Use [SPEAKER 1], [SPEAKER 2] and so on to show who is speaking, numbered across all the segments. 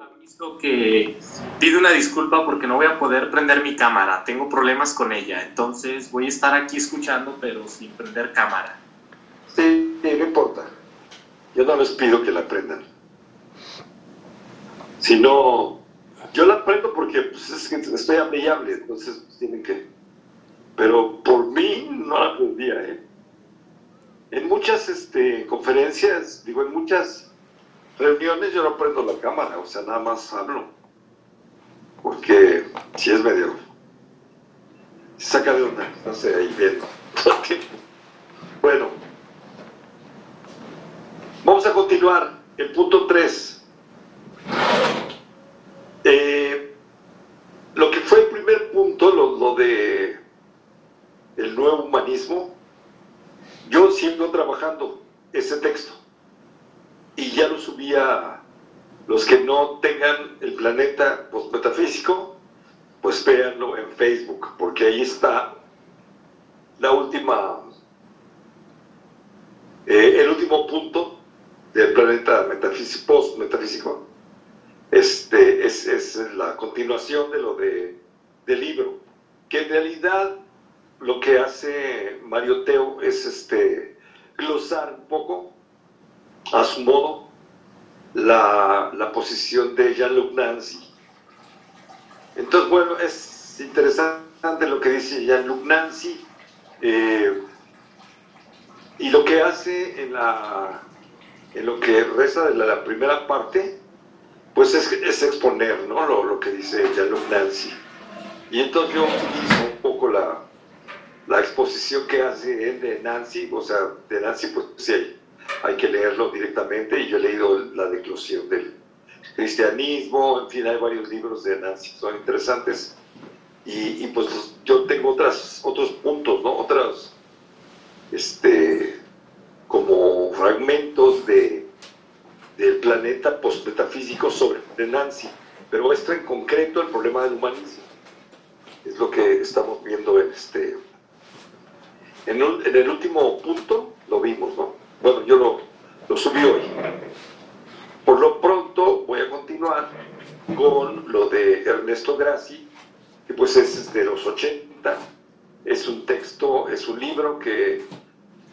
[SPEAKER 1] Aviso que pido una disculpa porque no voy a poder prender mi cámara. Tengo problemas con ella. Entonces voy a estar aquí escuchando, pero sin prender cámara.
[SPEAKER 2] Sí, no importa. Yo no les pido que la prendan. Si no, yo la prendo porque pues, es que estoy amigable, entonces pues, tienen que. Pero por mí no la prendía, ¿eh? En muchas este, conferencias, digo, en muchas reuniones yo no prendo la cámara, o sea, nada más hablo. Porque si es medio. Saca de onda, no sé, ahí viendo. bueno, vamos a continuar. El punto 3. Eh, lo que fue el primer punto, lo, lo de el nuevo humanismo, yo sigo trabajando ese texto y ya lo subí a los que no tengan el planeta postmetafísico, pues véanlo en Facebook, porque ahí está la última, eh, el último punto del planeta metafísico, post-metafísico. Este, es, es, la continuación de lo de, del libro, que en realidad lo que hace Mario Teo es este, glosar un poco, a su modo, la, la posición de Jean-Luc Nancy. Entonces, bueno, es interesante lo que dice Jean-Luc Nancy eh, y lo que hace en, la, en lo que resta de la, primera parte, pues es, es exponer ¿no? lo, lo que dice Jean-Luc Nancy. Y entonces yo utilizo un poco la, la exposición que hace él de Nancy, o sea, de Nancy, pues sí, hay, que leerlo directamente y yo he leído la declusión del cristianismo, en fin, hay varios libros de Nancy, son interesantes. Y, pues yo tengo otras, otros puntos, ¿no? Otros, este, como fragmentos de, del planeta postmetafísico sobre de Nancy. Pero esto en concreto, el problema del humanismo, es lo que estamos viendo en este en, el último punto lo vimos, ¿no? Bueno, yo lo, lo subí hoy. Por lo pronto voy a continuar con lo de Ernesto Grassi, que pues es de los 80. Es un texto, es un libro que,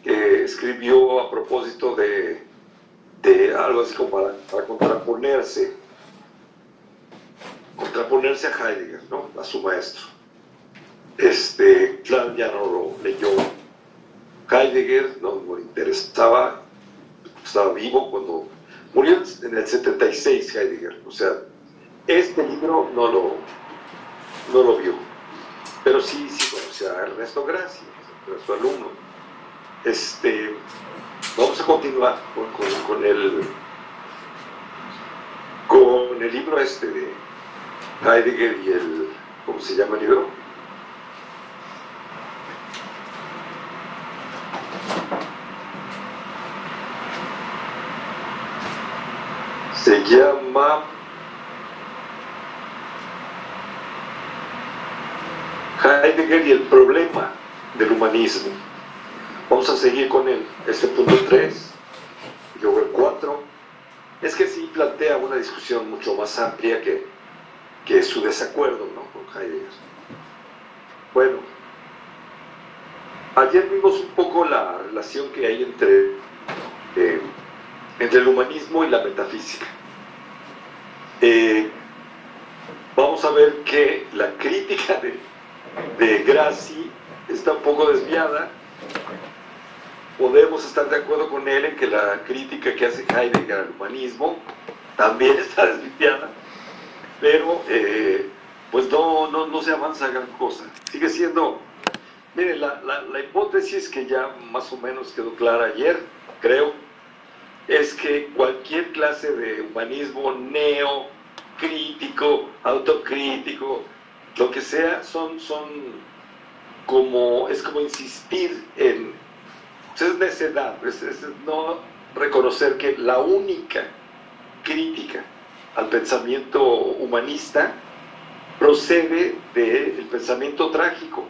[SPEAKER 2] escribió a propósito de, de algo así como para, contraponerse, contraponerse a Heidegger, ¿no? A su maestro. Este, claro, ya no lo leyó Heidegger no me interesaba, estaba vivo cuando murió en el 76 Heidegger, o sea, este libro no lo, no lo vio, pero sí, sí conocía a Ernesto Gracia, su alumno. Este, vamos a continuar con, con, el, con el libro este de Heidegger y el, ¿cómo se llama el libro? Se llama Heidegger y el problema del humanismo. Vamos a seguir con el, este punto 3, y luego el 4. Es que sí plantea una discusión mucho más amplia que, que su desacuerdo ¿no? con Heidegger. Bueno, ayer vimos un poco la relación que hay entre, eh, entre el humanismo y la metafísica. Eh, vamos a ver que la crítica de, de Grassi está un poco desviada. Podemos estar de acuerdo con él en que la crítica que hace Heidegger al humanismo también está desviada, pero eh, pues no, no, no, se avanza gran cosa. Sigue siendo, miren, la, la, la hipótesis que ya más o menos quedó clara ayer, creo, es que cualquier clase de humanismo neo, crítico, autocrítico, lo que sea, son, son como, es como insistir en, es necedad, es, no reconocer que la única crítica al pensamiento humanista procede del pensamiento trágico.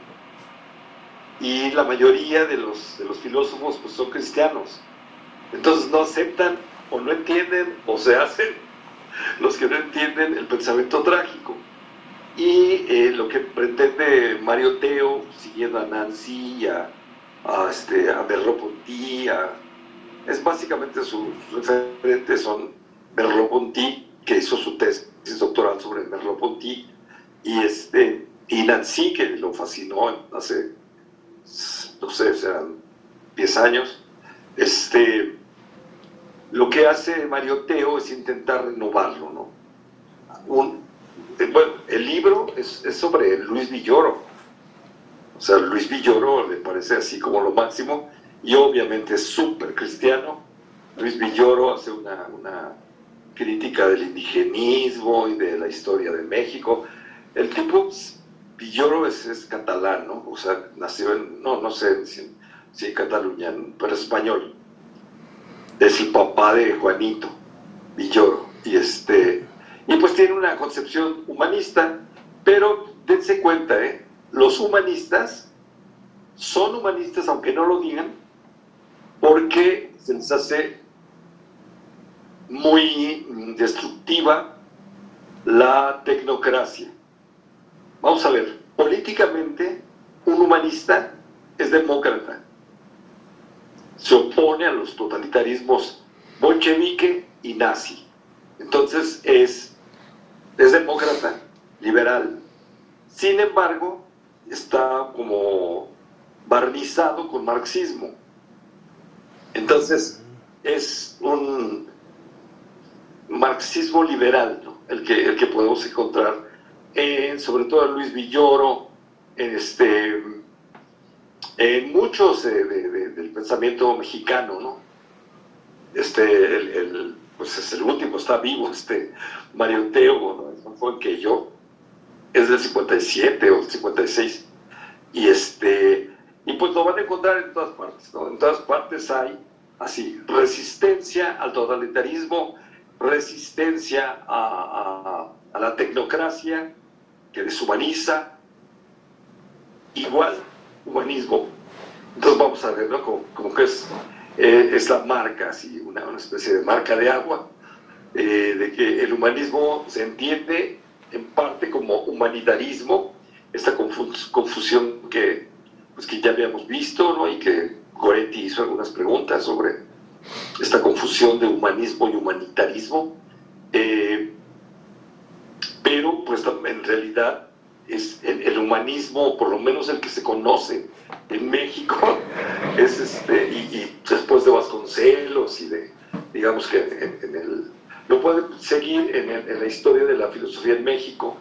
[SPEAKER 2] Y la mayoría de los, de los filósofos pues, son cristianos. Entonces no aceptan o no entienden o se hacen los que no entienden el pensamiento trágico. Y eh, lo que pretende Mario Teo, siguiendo a Nancy, a, a, este, a Merleau-Ponty, es básicamente sus referentes son Merleau-Ponty, que hizo su tesis doctoral sobre Merleau-Ponty, y, este, y Nancy, que lo fascinó hace, no sé, sean 10 años. Este, lo que hace Mario Teo es intentar renovarlo, ¿no? Eh, bueno, el libro es, sobre Luis Villoro. O sea, Luis Villoro le parece así como lo máximo, y obviamente es súper cristiano. Luis Villoro hace una, una crítica del indigenismo y de la historia de México. El tipo, Villoro es, es catalán, ¿no? O sea, nació en, no, no sé si, si en Cataluña, pero español. Es el papá de Juanito Villoro. Y este, y pues tiene una concepción humanista, pero dense cuenta, ¿eh? los humanistas son humanistas aunque no lo digan, porque se les hace muy destructiva la tecnocracia. Vamos a ver, políticamente un humanista es demócrata, se opone a los totalitarismos bolchevique y nazi. Entonces es es demócrata, liberal. Sin embargo, está como barnizado con marxismo. Entonces, es un marxismo liberal el, que, el que podemos encontrar en, sobre todo en Luis Villoro, en, este, en muchos del pensamiento mexicano, ¿no? Este, el, pues es el último, está vivo, este Mario Teo, ¿no? es más que yo, es del 57 o 56, y este, y pues lo van a encontrar en todas partes, ¿no? En todas partes hay así, resistencia al totalitarismo, resistencia a, la tecnocracia que deshumaniza, igual humanismo. Entonces vamos a ver, ¿no? Como, que es, eh, es la marca, así, una, una especie de marca de agua, eh, de que el humanismo se entiende en parte como humanitarismo, esta confusión que, pues, que ya habíamos visto, ¿no? y que Goretti hizo algunas preguntas sobre esta confusión de humanismo y humanitarismo, eh, pero pues en realidad es el, humanismo, por lo menos el que se conoce en México, es este, y, después de Vasconcelos y de, digamos que en, el, lo puede seguir en, la historia de la filosofía en México,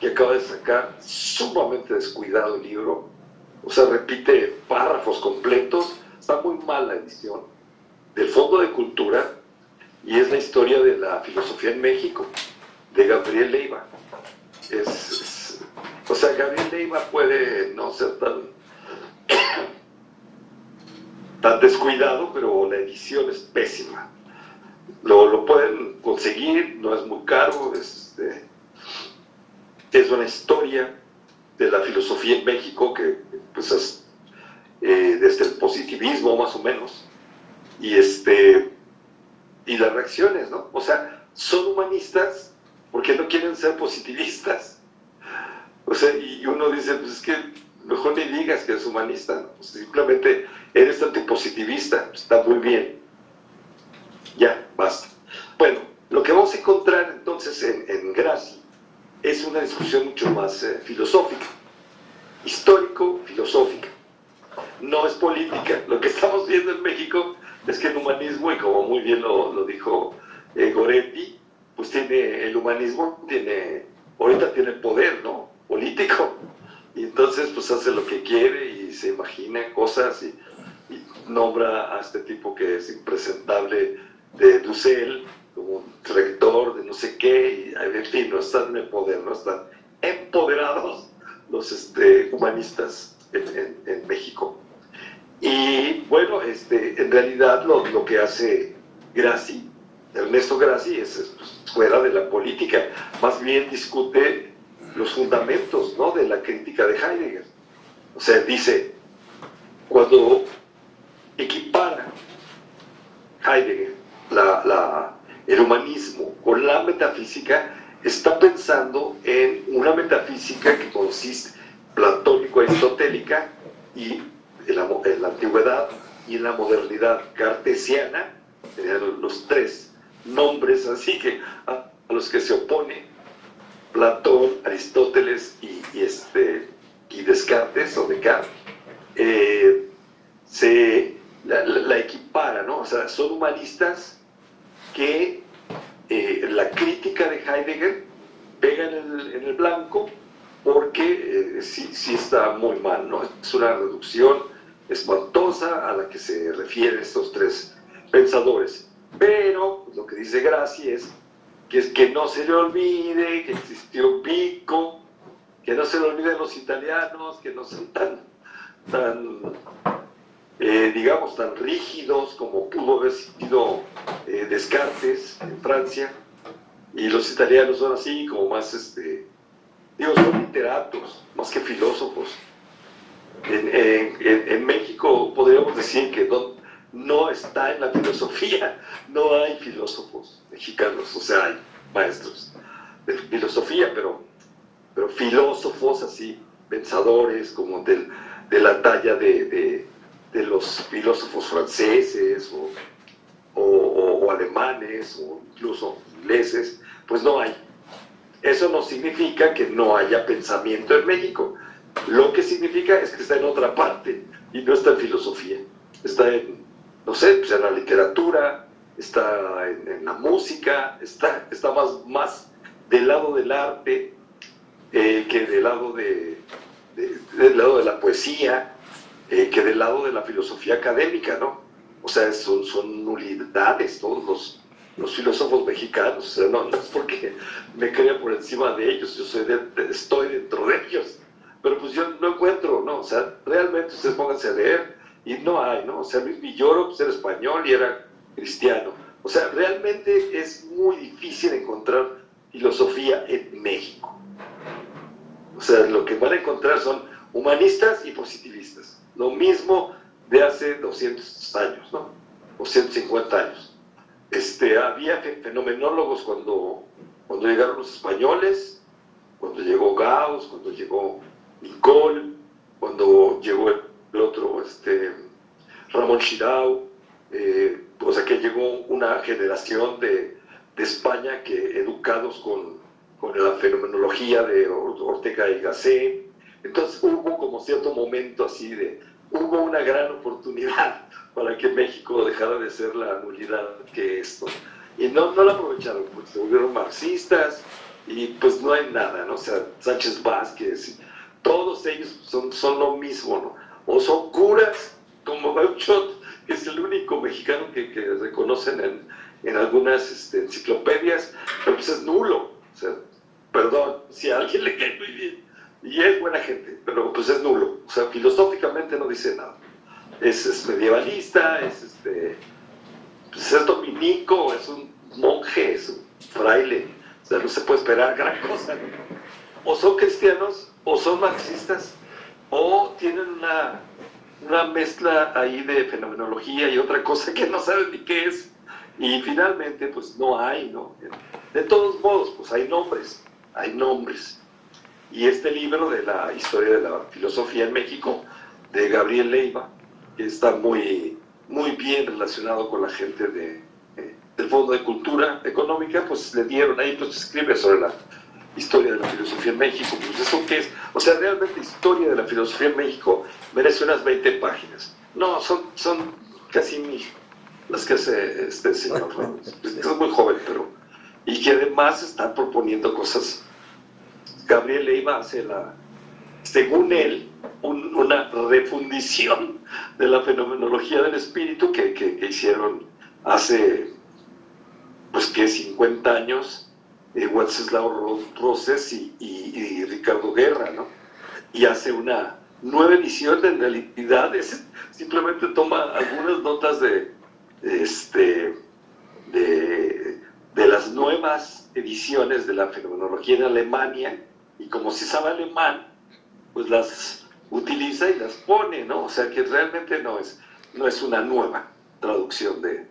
[SPEAKER 2] que acaba de sacar sumamente descuidado el libro, o sea, repite párrafos completos, está muy mal la edición, del Fondo de Cultura, y es la historia de la filosofía en México, de Gabriel Leiva. Es, o sea, Gabriel Leiva puede no ser tan, tan descuidado, pero la edición es pésima. Lo, lo pueden conseguir, no es muy caro, es, este, es una historia de la filosofía en México que pues es eh, desde el positivismo más o menos y este y las reacciones, ¿no? O sea, son humanistas porque no quieren ser positivistas. O sea, y uno dice, pues es que mejor ni digas que eres humanista. Pues, simplemente eres antipositivista, pues, está muy bien. Ya, basta. Bueno, lo que vamos a encontrar entonces en, en Graci es una discusión mucho más eh, filosófica, histórico-filosófica. No es política. Lo que estamos viendo en México es que el humanismo, y como muy bien lo, dijo eh, Goretti, pues tiene, el humanismo tiene, ahorita tiene poder, ¿no? Político. Y entonces pues hace lo que quiere y se imagina cosas y, nombra a este tipo que es impresentable de Dussel como un rector de no sé qué, y en fin, no están en poder, no están empoderados los este, humanistas en, México. Y bueno, este, en realidad lo, lo que hace Grassi, Ernesto Grassi, es, fuera de la política, más bien discute los fundamentos ¿no? de la crítica de Heidegger. O sea, dice, cuando equipara Heidegger el humanismo con la metafísica está pensando en una metafísica que consiste platónico-aristotélica y en la, antigüedad y en la modernidad cartesiana, los tres nombres así que a, los que se opone Platón, Aristóteles y, este, y Descartes o Descartes, eh, se la, equipara, ¿no? O sea, son humanistas que eh, la crítica de Heidegger pega en el, blanco porque eh, sí, sí, está muy mal, ¿no? Es una reducción espantosa a la que se refieren estos tres pensadores. Pero lo que dice Gracie es que, no se le olvide que existió Pico, que no se le olvide los italianos, que no son tan, tan eh, digamos, tan rígidos como pudo haber sido eh, Descartes en Francia, y los italianos son así, como más, este, digo, son literatos, más que filósofos. En, México podríamos decir que no, no está en la filosofía, no hay filósofos mexicanos, o sea, hay maestros de filosofía, pero, pero filósofos así, pensadores, como del, de la talla de de los filósofos franceses o, alemanes o incluso ingleses, pues no hay. Eso no significa que no haya pensamiento en México. Lo que significa es que está en otra parte y no está en filosofía. Está en, no sé, pues en la literatura, está en, la música, está, está más, más del lado del arte eh, que del lado de, del lado de la poesía eh, que del lado de la filosofía académica, ¿no? O sea, son, son nulidades todos los, los filósofos mexicanos, o sea, no, es porque me crea por encima de ellos, yo soy estoy dentro de ellos, pero pues yo no encuentro, ¿no? O sea, realmente ustedes pónganse a leer y no hay, ¿no? O sea, Luis Villoro pues, era español y era cristiano. O sea, realmente es muy difícil encontrar filosofía en México. O sea, lo que van a encontrar son humanistas y positivistas. Lo mismo de hace 200 años, ¿no? O 150 años. Este, había fenomenólogos cuando, cuando llegaron los españoles, cuando llegó Gauss, cuando llegó Nicole, cuando llegó el, otro, este, Ramón Chirau, eh, o sea que llegó una generación de, de España que educados con, con, la fenomenología de Ortega y Gasset, entonces hubo como cierto momento así de, hubo una gran oportunidad para que México dejara de ser la nulidad que esto. Y no, no la aprovecharon, porque se volvieron marxistas y pues no hay nada, ¿no? O sea, Sánchez Vázquez, todos ellos son, son lo mismo, ¿no? O son curas, como Bauchot, que es el único mexicano que, que reconocen en, en algunas este, enciclopedias, pero pues es nulo. O sea, perdón, si a alguien le cae muy bien, y es buena gente, pero pues es nulo. O sea, filosóficamente no dice nada. Es, medievalista, es este. Pues es dominico, es un monje, es un fraile. O sea, no se puede esperar gran cosa. O son cristianos, o son marxistas, o tienen una, una mezcla ahí de fenomenología y otra cosa que no saben ni qué es. Y finalmente, pues no hay, ¿no? De todos modos, pues hay nombres, hay nombres. Y este libro de la historia de la filosofía en México, de Gabriel Leiva, que está muy, muy bien relacionado con la gente de, eh, del Fondo de Cultura Económica, pues le dieron ahí, pues escribe sobre la historia de la filosofía en México. Pues eso qué es, o sea, realmente historia de la filosofía en México merece unas 20 páginas. No, son, son casi mil las que hace este señor. Es muy joven, pero... Y que además está proponiendo cosas Gabriel Leiva hace la, según él, una refundición de la fenomenología del espíritu que, hicieron hace, pues que 50 años, eh, Wenceslao Roses y, Ricardo Guerra, ¿no? Y hace una nueva edición de en realidad simplemente toma algunas notas de, este, de, de las nuevas ediciones de la fenomenología en Alemania y como si sabe alemán, pues las utiliza y las pone, ¿no? O sea que realmente no es, no es una nueva traducción de,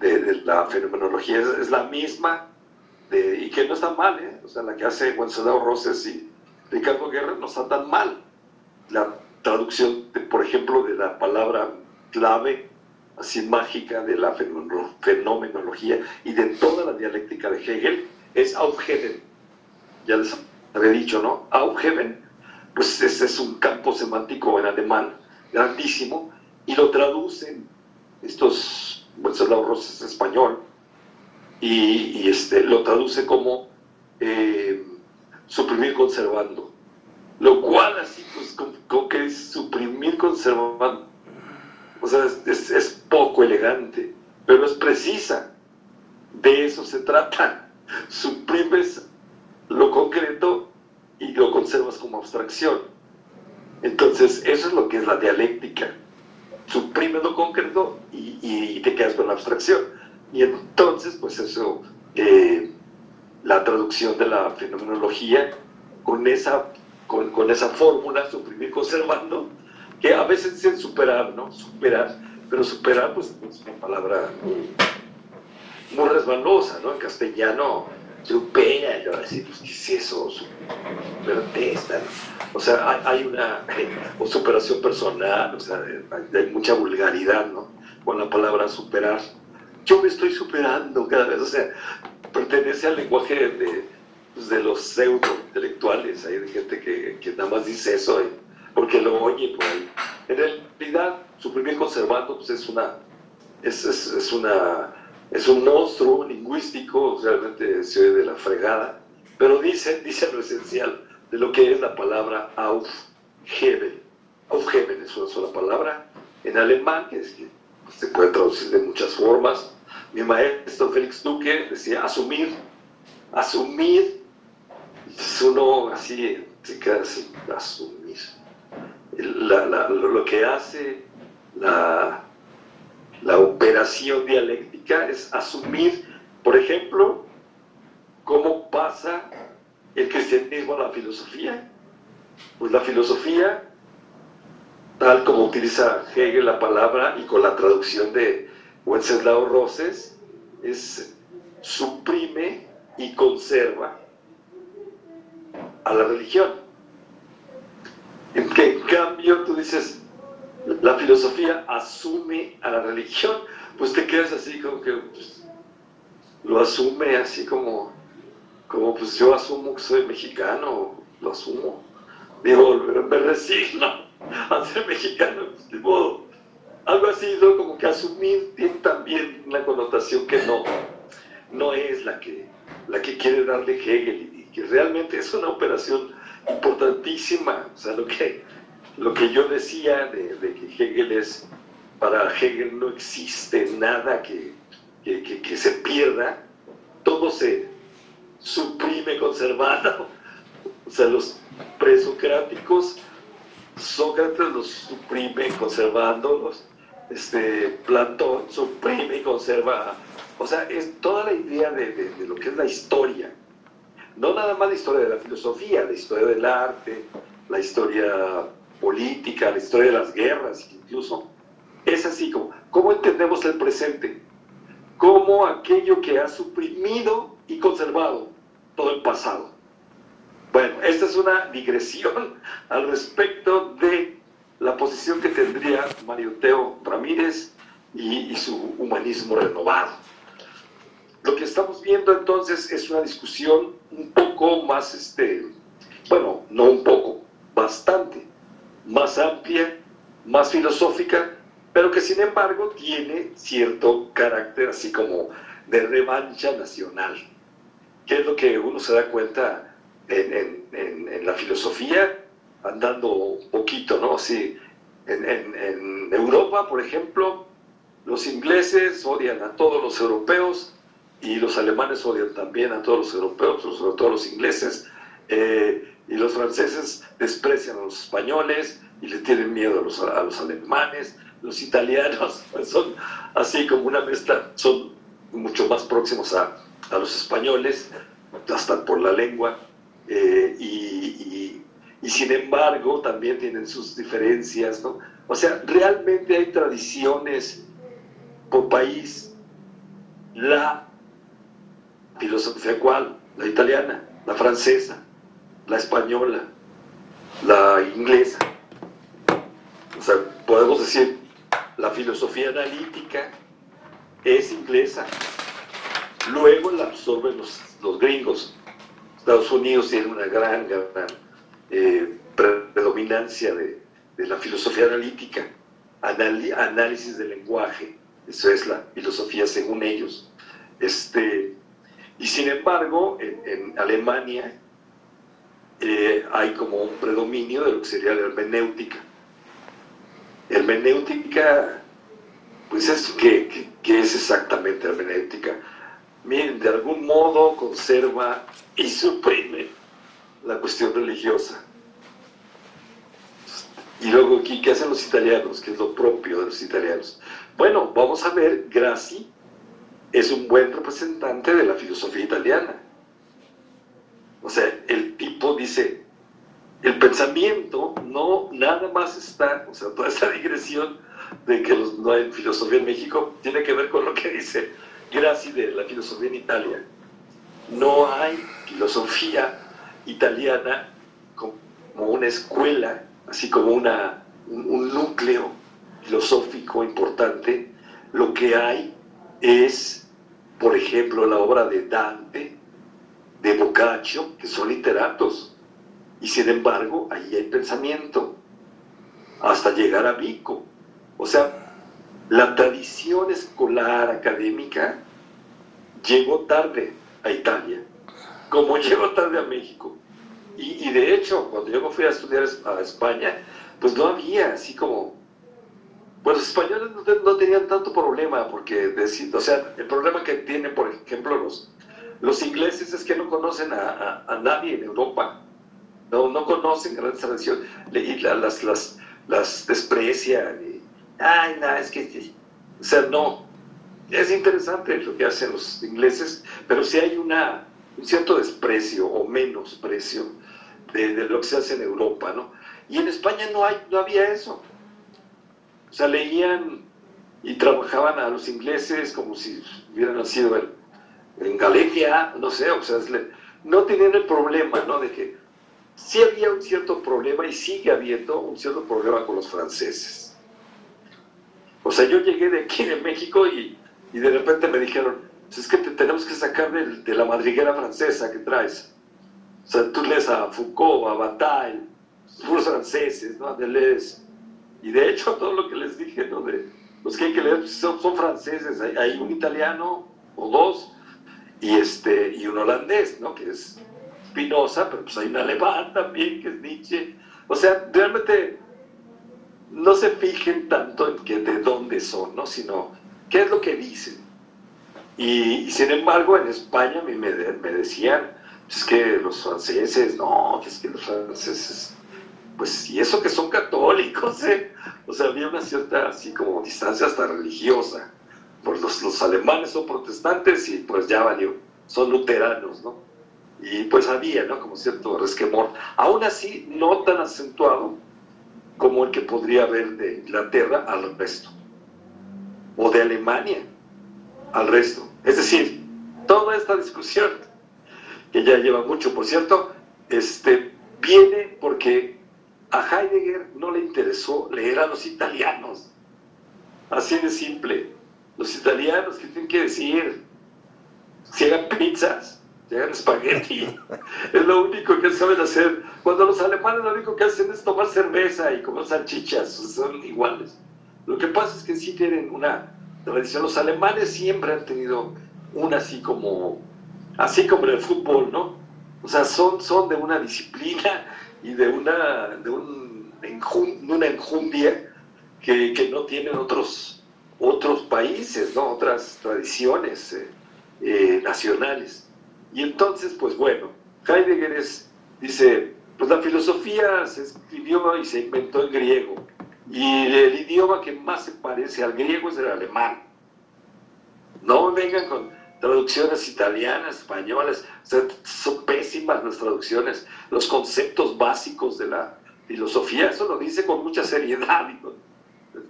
[SPEAKER 2] de, la fenomenología es, la misma, de, y que no está mal, ¿eh? o sea, la que hace Wenceslao Roses y Ricardo Guerra no está tan mal. La traducción, por ejemplo, de la palabra clave, así mágica, de la fenomenología y de toda la dialéctica de Hegel, es Aufheben. Ya les había dicho, ¿no? Aufheben, pues ese es un campo semántico en alemán grandísimo, y lo traducen estos, Wenceslao Roses es español, y, este, lo traduce como eh, suprimir conservando. Lo cual así, pues, como, que es suprimir conservando. O sea, es, poco elegante, pero es precisa. De eso se trata. Suprimes lo concreto y lo conservas como abstracción. Entonces, eso es lo que es la dialéctica. Suprimes lo concreto y, te quedas con la abstracción. Y entonces, pues eso, eh, la traducción de la fenomenología con esa, con, con esa fórmula, suprimir conservando, que a veces dicen superar, ¿no? Superar, pero superar pues es una palabra muy, resbalosa, ¿no? En castellano, supera, yo decir, pues, ¿qué es eso? Supertesta, O sea, hay, una o superación personal, o sea, hay, mucha vulgaridad, ¿no? Con la palabra superar. Yo me estoy superando cada vez, o sea, pertenece al lenguaje de, pues, de los pseudo intelectuales, hay gente que, que, nada más dice eso porque lo oye por ahí. En realidad, suprimir conservando pues, es, una, es, es, es, una, es un monstruo lingüístico, realmente se oye de la fregada, pero dice, dice lo esencial de lo que es la palabra aufheben. Aufheben es una sola palabra en alemán, que, es que se puede traducir de muchas formas. Mi maestro Félix Duque decía asumir, asumir, es uno así, se queda así, asumir. lo que hace la, la operación dialéctica es asumir, por ejemplo, cómo pasa el cristianismo a la filosofía. Pues la filosofía, tal como utiliza Hegel la palabra y con la traducción de Wenceslao Roses, es suprime y conserva a la religión. En que cambio tú dices, la filosofía asume a la religión, pues te quedas así como que pues, lo asume así como, como pues yo asumo que soy mexicano, lo asumo. Digo, me resigno a ser mexicano, pues, de modo. Algo así, como que asumir tiene también una connotación que no, no es la que, la que quiere darle Hegel y que realmente es una operación importantísima. O sea, lo que, lo que yo decía de, que Hegel es, para Hegel no existe nada que, que, se pierda, todo se suprime conservado. O sea, los presocráticos, Sócrates los suprime conservándolos, este, Platón suprime y conserva. O sea, es toda la idea de, de lo que es la historia. No nada más la historia de la filosofía, la historia del arte, la historia política, la historia de las guerras, incluso, es así como, ¿cómo entendemos el presente? Como aquello que ha suprimido y conservado todo el pasado. Bueno, esta es una digresión al respecto de la posición que tendría Mario Teo Ramírez y, su humanismo renovado. Lo que estamos viendo entonces es una discusión un poco más, este, bueno, no un poco, bastante más amplia, más filosófica, pero que sin embargo tiene cierto carácter así como de revancha nacional, que es lo que uno se da cuenta en, la filosofía, andando un poquito, ¿no? Así, en Europa, por ejemplo, los ingleses odian a todos los europeos y los alemanes odian también a todos los europeos, sobre todo los ingleses. Eh, y los franceses desprecian a los españoles y le tienen miedo a los, a los alemanes, los italianos pues son así como una mezcla, son mucho más próximos a, a los españoles, hasta por la lengua, eh, y, y, sin embargo también tienen sus diferencias, ¿no? O sea, realmente hay tradiciones por país la filosofía cuál, la italiana, la francesa, la española, la inglesa. O sea, podemos decir, la filosofía analítica es inglesa. Luego la absorben los, los gringos. Estados Unidos tiene una gran, gran eh, predominancia de, la filosofía analítica, análisis del lenguaje, eso es la filosofía según ellos. Este, y sin embargo, en, Alemania eh, hay como un predominio de lo que sería la hermenéutica. Hermenéutica, pues es, ¿qué, qué, es exactamente hermenéutica? Miren, de algún modo conserva y suprime la cuestión religiosa. Y luego, ¿qué hacen los italianos? ¿Qué es lo propio de los italianos? Bueno, vamos a ver, Grassi es un buen representante de la filosofía italiana. O sea, el tipo dice, el pensamiento no nada más está, o sea, toda esta digresión de que no hay filosofía en México tiene que ver con lo que dice Grassi de la filosofía en Italia. No hay filosofía italiana como una escuela, así como una, un núcleo filosófico importante, lo que hay es, por ejemplo, la obra de Dante, de Boccaccio, que son literatos, y sin embargo, ahí hay pensamiento, hasta llegar a Vico. O sea, la tradición escolar académica llegó tarde a Italia, como llegó tarde a México. Y, de hecho, cuando yo me fui a estudiar a España, pues no había así como pues los españoles no, tenían tanto problema, porque, o sea, el problema que tienen, por ejemplo, los, los ingleses es que no conocen a, nadie en Europa, no, no conocen grandes tradiciones, y las, las, las desprecian, y, ay, no, es que, o sea, no, es interesante lo que hacen los ingleses, pero sí hay una, un cierto desprecio o menosprecio de, de lo que se hace en Europa, ¿no? Y en España no, hay, no había eso. O sea, leían y trabajaban a los ingleses como si hubieran nacido en, Galicia, no sé, o sea, no tenían el problema, ¿no? De que sí había un cierto problema y sigue habiendo un cierto problema con los franceses. O sea, yo llegué de aquí de México y, de repente me dijeron, pues es que te tenemos que sacar de, la madriguera francesa que traes. O sea, tú lees a Foucault, a Bataille, puros franceses, ¿no? Deleuze, y de hecho, todo lo que les dije, ¿no? De los que hay que leer pues, son, franceses, hay, un italiano o dos, y, este, y un holandés, ¿no? Que es Spinoza, pero pues hay un alemán también, que es Nietzsche. O sea, realmente no se fijen tanto en que de dónde son, ¿no? Sino qué es lo que dicen. Y, sin embargo, en España a mí me, me decían, es que los franceses, no, es que los franceses pues y eso que son católicos, ¿eh? O sea, había una cierta así como distancia hasta religiosa. Pues los, los alemanes son protestantes y pues ya valió, son luteranos, ¿no? Y pues había, ¿no? Como cierto resquemor. Aún así, no tan acentuado como el que podría haber de Inglaterra al resto. O de Alemania al resto. Es decir, toda esta discusión, que ya lleva mucho, por cierto, este, viene porque a Heidegger no le interesó leer a los italianos. Así de simple. Los italianos, ¿qué tienen que decir? Si hagan pizzas, si hagan espagueti. es lo único que saben hacer. Cuando los alemanes lo único que hacen es tomar cerveza y comer salchichas, son iguales. Lo que pasa es que sí tienen una tradición. Los alemanes siempre han tenido una así como, así como en el fútbol, ¿no? O sea, son, son de una disciplina y de una, de un una enjundia que, que, no tienen otros, otros países, ¿no? otras tradiciones eh, eh, nacionales. Y entonces, pues bueno, Heidegger dice, pues la filosofía se escribió y se inventó en griego, y el idioma que más se parece al griego es el alemán. No vengan con traducciones italianas, españolas, son pésimas las traducciones, los conceptos básicos de la filosofía, eso lo dice con mucha seriedad,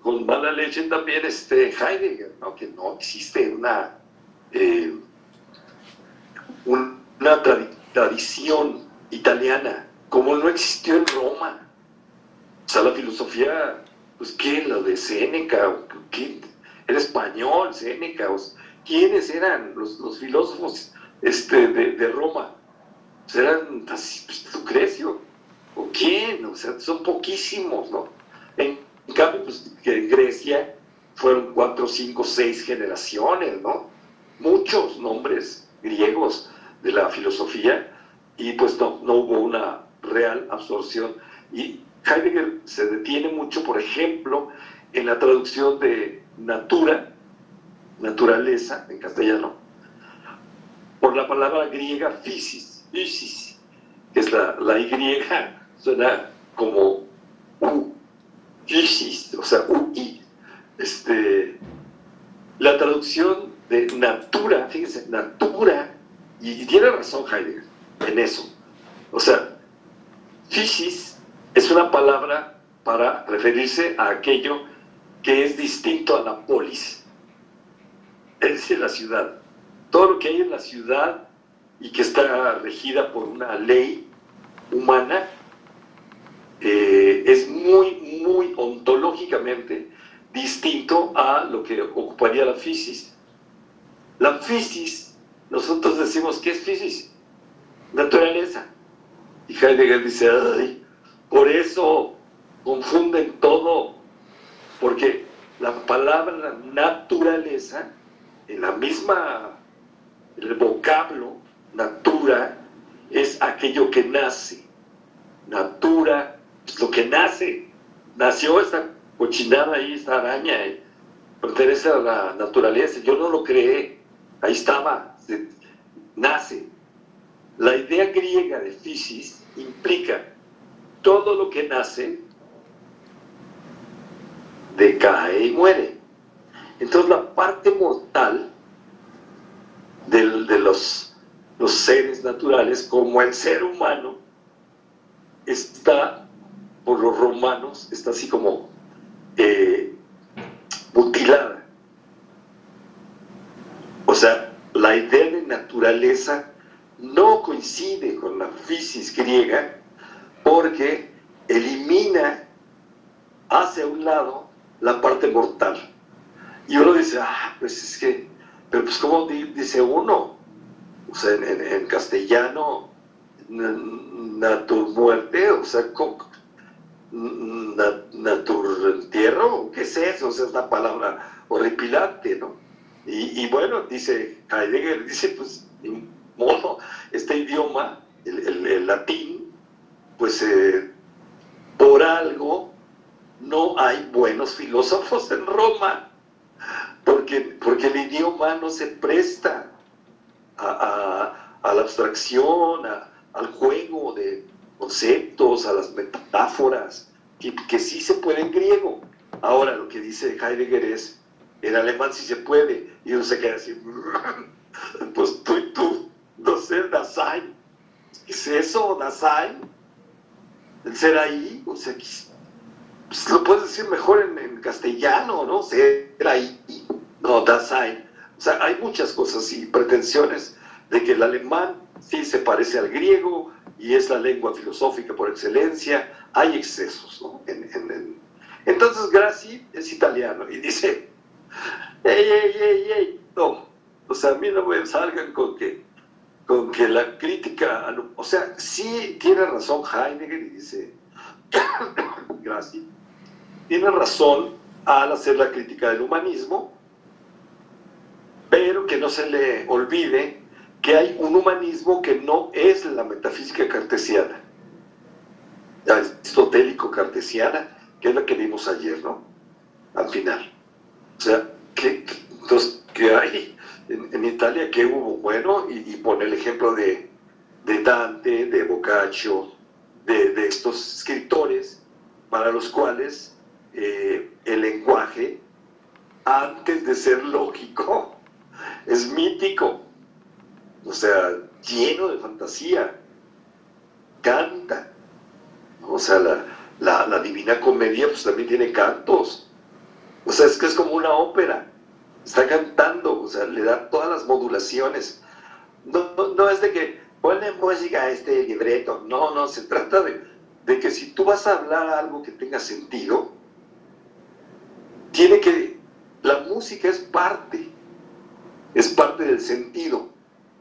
[SPEAKER 2] con, mala leche también este Heidegger, que no existe una eh, una tradición italiana, como no existió en Roma. O sea, la filosofía, pues, ¿qué? Lo de Séneca, ¿qué? Era español, Séneca, ¿quiénes eran los, los filósofos este, de, de Roma? así, pues, Lucrecio, ¿o quién? O sea, son poquísimos, ¿no? En, cambio, pues, en Grecia fueron cuatro, cinco, seis generaciones, ¿no? Muchos nombres griegos de la filosofía y pues no, no hubo una real absorción. Y Heidegger se detiene mucho, por ejemplo, en la traducción de natura, naturaleza en castellano, por la palabra griega physis, physis que es la, la Y, suena como U, physis, o sea, UI. Este, la traducción de natura, fíjense, natura, y tiene razón Heidegger, en eso. O sea, physis es una palabra para referirse a aquello que es distinto a la polis, es la ciudad. Todo lo que hay en la ciudad y que está regida por una ley humana eh, es muy, muy ontológicamente distinto a lo que ocuparía la physis. La physis, nosotros decimos, ¿qué es physis? naturaleza. Y Heidegger dice, por eso confunden todo, porque la palabra naturaleza, en la misma, el vocablo, natura, es aquello que nace. Natura es lo que nace. Nació esta cochinada ahí, esta araña, eh, pertenece a la naturaleza. Yo no lo creé, ahí estaba, nace. La idea griega de physis implica todo lo que nace, decae y muere. Entonces la parte mortal de los, los seres naturales, como el ser humano, está, por los romanos, está así como eh, mutilada. O sea, la idea de naturaleza no coincide con la fisis griega porque elimina hacia un lado la parte mortal. Y uno dice, ah, pues es que, pero pues ¿cómo dice uno? O sea, en, castellano, natur muerte, o sea, natur entierro, ¿qué es eso? O sea, es una palabra horripilante, ¿no? Y, y bueno, dice Heidegger, dice, pues modo, este idioma, el, latín, pues eh, por algo no hay buenos filósofos en Roma, porque, porque el idioma no se presta a, la abstracción, al juego de conceptos, a las metáforas, que, sí se puede en griego. Ahora lo que dice Heidegger es, en alemán sí se puede, y uno se queda así, pues tú y tú no sé, Dasein. ¿Qué es eso, Dasein? El ser ahí, o sea, pues lo puedes decir mejor en, castellano, ¿no? Ser ahí, no, Dasein. O sea, hay muchas cosas y pretensiones de que el alemán sí se parece al griego y es la lengua filosófica por excelencia. Hay excesos, ¿no? Entonces Graci es italiano y dice, ey, ey, ey, ey, no, o sea, a mí no me salgan con que con que la crítica, o sea, sí tiene razón Heidegger y dice, gracias, tiene razón al hacer la crítica del humanismo, pero que no se le olvide que hay un humanismo que no es la metafísica cartesiana, aristotélico-cartesiana, que es la que vimos ayer, ¿no? Al final. O sea, que, entonces, que hay en, Italia que hubo, bueno, y, pone el ejemplo de, Dante, de Boccaccio, de, estos escritores para los cuales eh, el lenguaje, antes de ser lógico, es mítico, o sea, lleno de fantasía, canta, o sea, la, la, Divina Comedia pues también tiene cantos, o sea, es que es como una ópera, está cantando, o sea, le da todas las modulaciones. No, no, es de que ponle música a este libreto, no, no, se trata de, de que si tú vas a hablar algo que tenga sentido, tiene que, la música es parte, es parte del sentido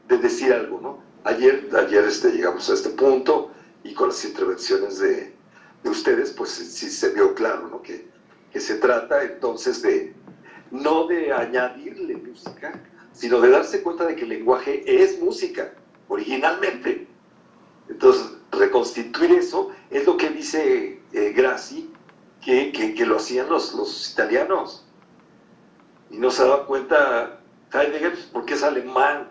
[SPEAKER 2] de decir algo, ¿no? Ayer, ayer este, llegamos a este punto y con las intervenciones de, de ustedes, pues sí se vio claro, ¿no? Que, que se trata entonces de, no de añadirle música, sino de darse cuenta de que el lenguaje es música, originalmente. Entonces, reconstituir eso es lo que dice eh, que, lo hacían los, italianos. Y no se daba cuenta Heidegger pues, porque es alemán.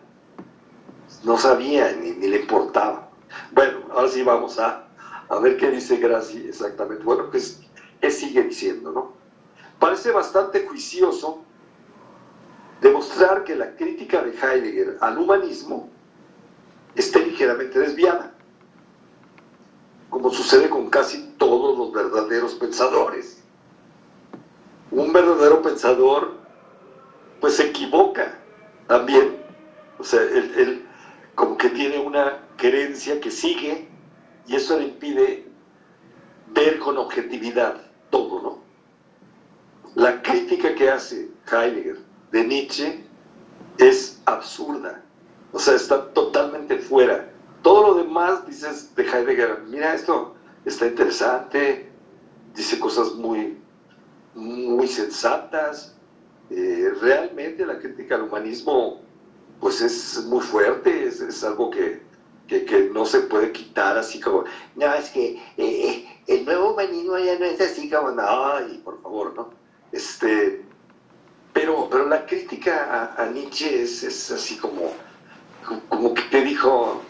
[SPEAKER 2] No sabía ni, le importaba. Bueno, ahora sí vamos a, a ver qué dice Grassi exactamente. Bueno, pues, ¿qué sigue diciendo, no? Parece bastante juicioso demostrar que la crítica de Heidegger al humanismo esté ligeramente desviada, como sucede con casi todos los verdaderos pensadores. Un verdadero pensador pues se equivoca también, o sea, él, como que tiene una creencia que sigue y eso le impide ver con objetividad todo, ¿no? La crítica que hace Heidegger de Nietzsche es absurda, o sea, está totalmente fuera. Todo lo demás, dices de Heidegger, mira esto, está interesante, dice cosas muy, muy sensatas. Eh, realmente la crítica al humanismo, pues es muy fuerte, es, algo que, que, no se puede quitar así como, no, es que eh, eh, el nuevo humanismo ya no es así como, no, y por favor, ¿no? Este, pero, pero la crítica a, Nietzsche es, es, así como, como que te dijo,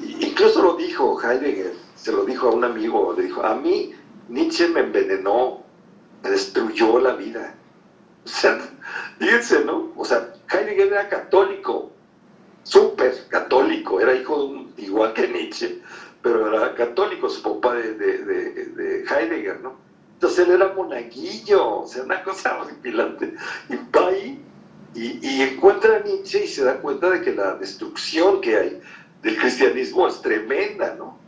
[SPEAKER 2] incluso lo dijo Heidegger, se lo dijo a un amigo, le dijo, a mí Nietzsche me envenenó, me destruyó la vida. O sea, fíjense, ¿no? O sea, Heidegger era católico, súper católico, era hijo igual que Nietzsche, pero era católico, su papá de, de Heidegger, ¿no? Entonces él era monaguillo, o sea, una cosa horripilante. Y va ahí y, encuentra a Nietzsche y se da cuenta de que la destrucción que hay del cristianismo es tremenda, ¿no?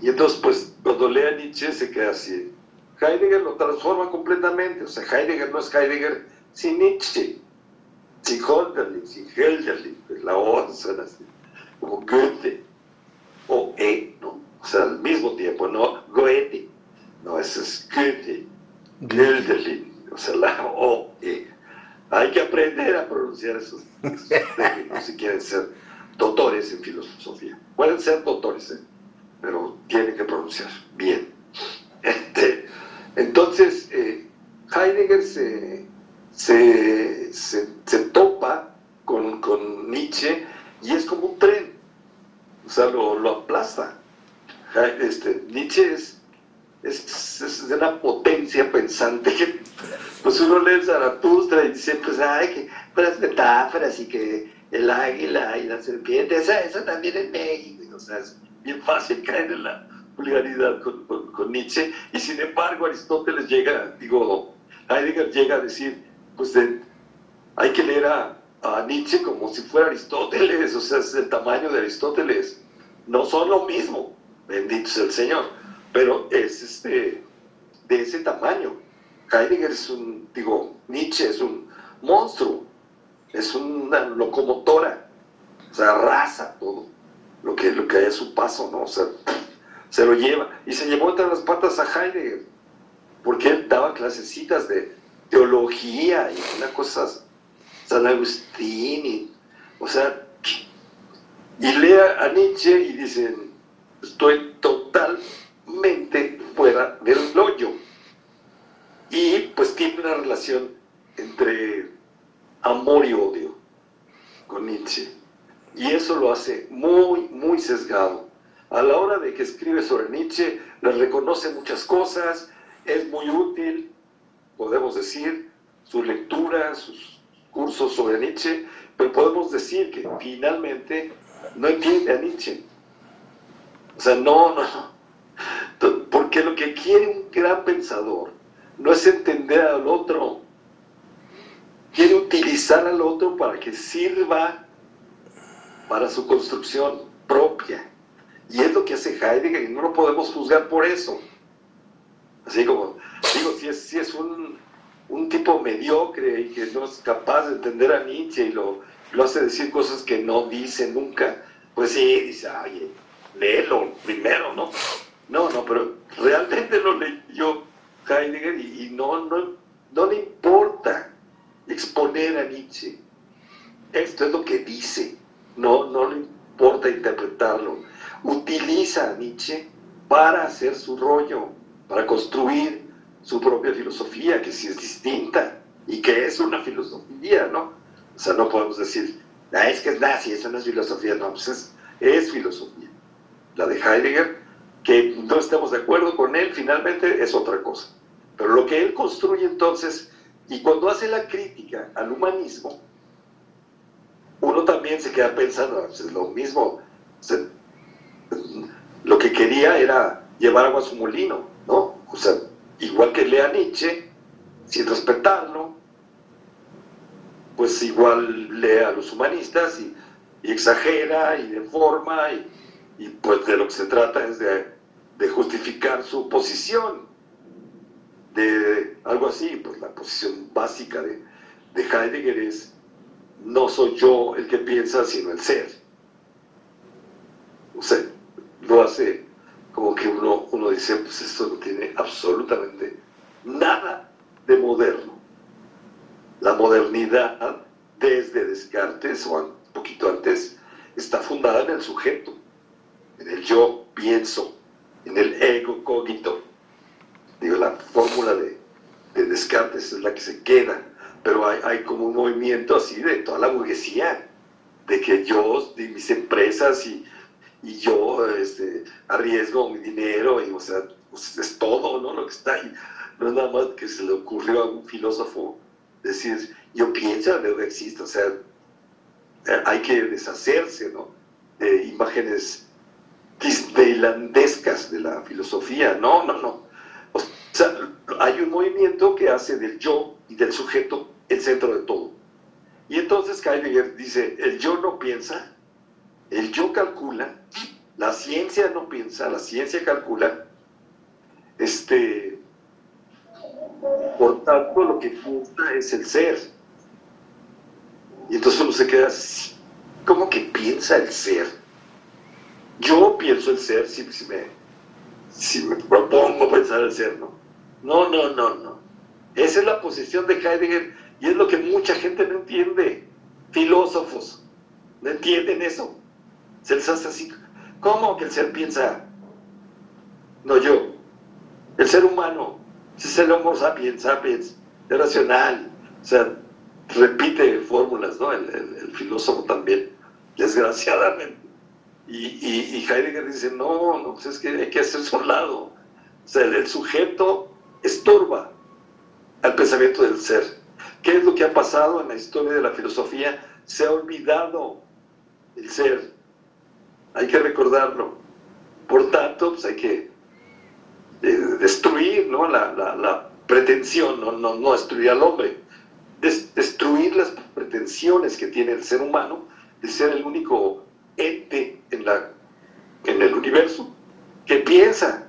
[SPEAKER 2] Y entonces, pues, cuando lee a Nietzsche se queda así. Heidegger lo transforma completamente, o sea, Heidegger no es Heidegger sin Nietzsche, sin Hölderlin, sin Hölderlin, pues la O suena así, como Goethe, o E, ¿no? O sea, al mismo tiempo, no Goethe. No, ese es Goethe, Gilderlin, o sea, la O, E. Hay que aprender a pronunciar esos, términos si quieren ser doctores en filosofía. Pueden ser doctores, ¿eh? pero tienen que pronunciar bien. Este, entonces, eh, Heidegger se, se, se, topa con, con, Nietzsche y es como un tren, o sea, lo, lo aplasta. Este, Nietzsche es es, de una potencia pensante que pues uno lee Zaratustra y dice pues ay que las metáforas y que el águila y la serpiente eso, también es México o sea es bien fácil caer en la vulgaridad con, con, Nietzsche y sin embargo Aristóteles llega digo Heidegger llega a decir pues hay que leer a, a Nietzsche como si fuera Aristóteles o sea es el tamaño de Aristóteles no son lo mismo bendito sea el Señor pero es este, de ese tamaño. Heidegger es un, digo, Nietzsche es un monstruo, es una locomotora, o sea, arrasa todo lo que, lo que hay a su paso, ¿no? O sea, se lo lleva. Y se llevó entre las patas a Heidegger, porque él daba clasecitas de teología y una cosa, San Agustín, y, o sea, y lea a Nietzsche y dicen, estoy total mente fuera del hoyo. Y pues tiene una relación entre amor y odio con Nietzsche. Y eso lo hace muy, muy sesgado. A la hora de que escribe sobre Nietzsche, le reconoce muchas cosas, es muy útil, podemos decir, su lectura, sus cursos sobre Nietzsche, pero podemos decir que finalmente no entiende a Nietzsche. O sea, no, no, porque lo que quiere un gran pensador no es entender al otro, quiere utilizar al otro para que sirva para su construcción propia. Y es lo que hace Heidegger y no lo podemos juzgar por eso. Así como, digo, si es, si es un, un tipo mediocre y que no es capaz de entender a Nietzsche y lo, lo hace decir cosas que no dice nunca, pues sí, dice, oye, léelo primero, ¿no? No, no, pero realmente lo leyó Heidegger y, no, no, no le importa exponer a Nietzsche. Esto es lo que dice, no, no le importa interpretarlo. Utiliza a Nietzsche para hacer su rollo, para construir su propia filosofía, que sí es distinta y que es una filosofía, ¿no? O sea, no podemos decir, ah, es que es nazi, eso no es filosofía, no, pues es, es filosofía. La de Heidegger, que no estemos de acuerdo con él, finalmente es otra cosa. Pero lo que él construye entonces, y cuando hace la crítica al humanismo, uno también se queda pensando, ah, pues es lo mismo, lo que quería era llevar agua a su molino, ¿no? O sea, igual que lea Nietzsche, sin respetarlo, pues igual lee a los humanistas y, exagera y deforma y, pues de lo que se trata es de, justificar su posición, de algo así, pues la posición básica de, de Heidegger es no soy yo el que piensa, sino el ser. O sea, lo hace como que uno, uno dice, pues esto no tiene absolutamente nada de moderno. La modernidad, desde Descartes o un poquito antes, está fundada en el sujeto, en el yo pienso, en el ego cogito. Digo, la fórmula de, de Descartes es la que se queda, pero hay, como un movimiento así de toda la burguesía, de que yo, de mis empresas y y yo este, arriesgo mi dinero, y o sea, pues, es todo, ¿no? Lo que está ahí. No es nada más que se le ocurrió a un filósofo decir, yo pienso, luego existe, o sea, eh, hay que deshacerse, ¿no? De imágenes disneylandescas de la filosofía. No, no, no. O sea, hay un movimiento que hace del yo y del sujeto el centro de todo. Y entonces Heidegger dice, el yo no piensa, el yo calcula, la ciencia no piensa, la ciencia calcula. Este, por tanto, lo que piensa es el ser. Y entonces uno se queda así, ¿cómo que piensa el ser? Yo pienso el ser si, me, si me propongo pensar el ser, ¿no? No, no, no, no. Esa es la posición de Heidegger y es lo que mucha gente no entiende. Filósofos no entienden eso. Se les hace así. ¿Cómo que el ser piensa? No yo. El ser humano. Si es el Homo sapiens, sapiens, es racional. O sea, repite fórmulas, ¿no? El, filósofo también, desgraciadamente. Y, Heidegger dice, no, no, pues es que hay que hacerse un lado. O sea, el, sujeto estorba al pensamiento del ser. ¿Qué es lo que ha pasado en la historia de la filosofía? Se ha olvidado el ser hay que recordarlo. Por tanto, pues hay que eh, destruir ¿no? la, pretensión, no, no, no, destruir al hombre, destruir las pretensiones que tiene el ser humano de ser el único ente en, la, en el universo que piensa.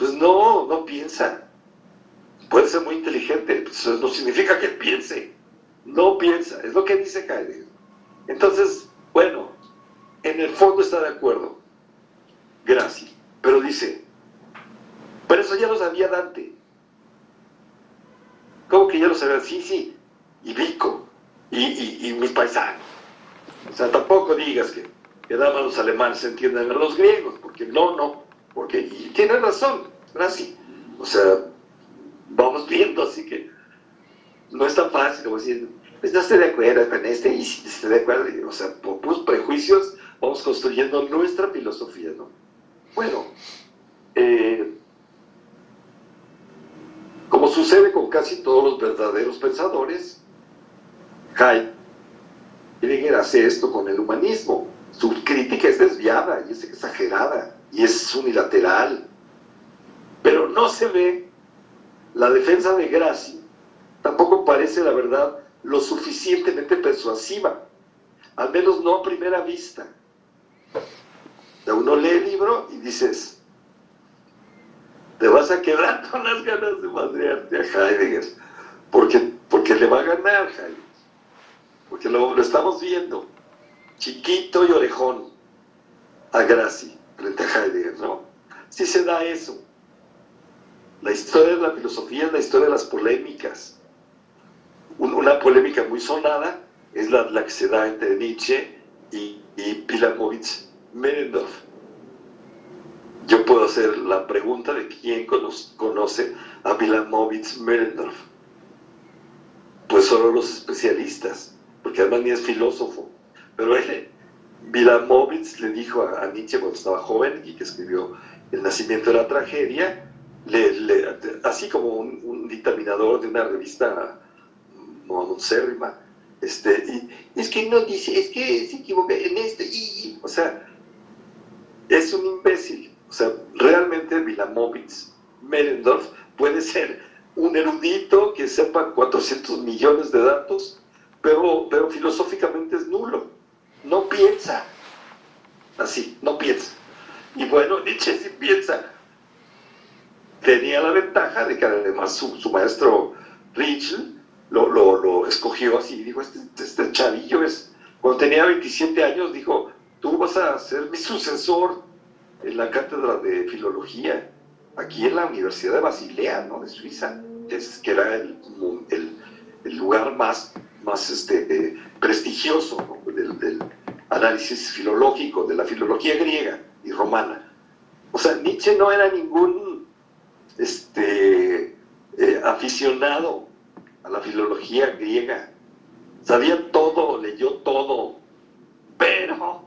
[SPEAKER 2] Pues no, no piensa. Puede ser muy inteligente, pues no significa que piense. No piensa, es lo que dice Heidegger. Entonces, bueno, en el fondo está de acuerdo, Gracias. pero dice, pero eso ya lo sabía Dante. ¿Cómo que ya lo sabía? Sí, sí, y Vico, y, mis paisanos. O sea, tampoco digas que, que más los alemanes entienden a los griegos, porque no, no, porque, y tiene razón, Gracias. O sea, vamos viendo, así que no es tan fácil como decir, pues no estoy de acuerdo con este, y si estoy de acuerdo, o sea, por prejuicios vamos construyendo nuestra filosofía, ¿no? Bueno, eh, como sucede con casi todos los verdaderos pensadores, Heidegger hace esto con el humanismo. Su crítica es desviada y es exagerada y es unilateral. Pero no se ve la defensa de Graci, tampoco parece la verdad lo suficientemente persuasiva, al menos no a primera vista. Uno lee el libro y dices, te vas a quedar con las ganas de madrearte a Heidegger, porque, porque le va a ganar Heidegger, porque lo, estamos viendo, chiquito y orejón, a Graci, frente a Heidegger, ¿no? Sí se da eso. La historia de la filosofía es la historia de las polémicas. Una polémica muy sonada es la, la que se da entre Nietzsche y, y Pilamovich Merendorf. Yo puedo hacer la pregunta de quién conoce a Pilamovich Merendorf. Pues solo los especialistas, porque además ni es filósofo. Pero él, Vilamovich le dijo a, Nietzsche cuando estaba joven y que escribió El nacimiento de la tragedia, así como un, dictaminador de una revista monocérrima, este, y, es que no dice, es que se equivoca en este, y, o sea, es un imbécil. O sea, realmente Vilamovich, Merendorf, puede ser un erudito que sepa 400 millones de datos, pero, pero filosóficamente es nulo. No piensa. Así, no piensa. Y bueno, Nietzsche sí piensa. Tenía la ventaja de que además su, maestro Richel lo, lo, escogió así. Dijo, este, este chavillo es... Cuando tenía 27 años dijo, tú vas a ser mi sucesor en la cátedra de filología, aquí en la Universidad de Basilea, ¿no? De Suiza, es, que era el, el, lugar más, más este, prestigioso del, análisis filológico, de la filología griega y romana. O sea, Nietzsche no era ningún este, eh, aficionado a la filología griega. Sabía todo, leyó todo, pero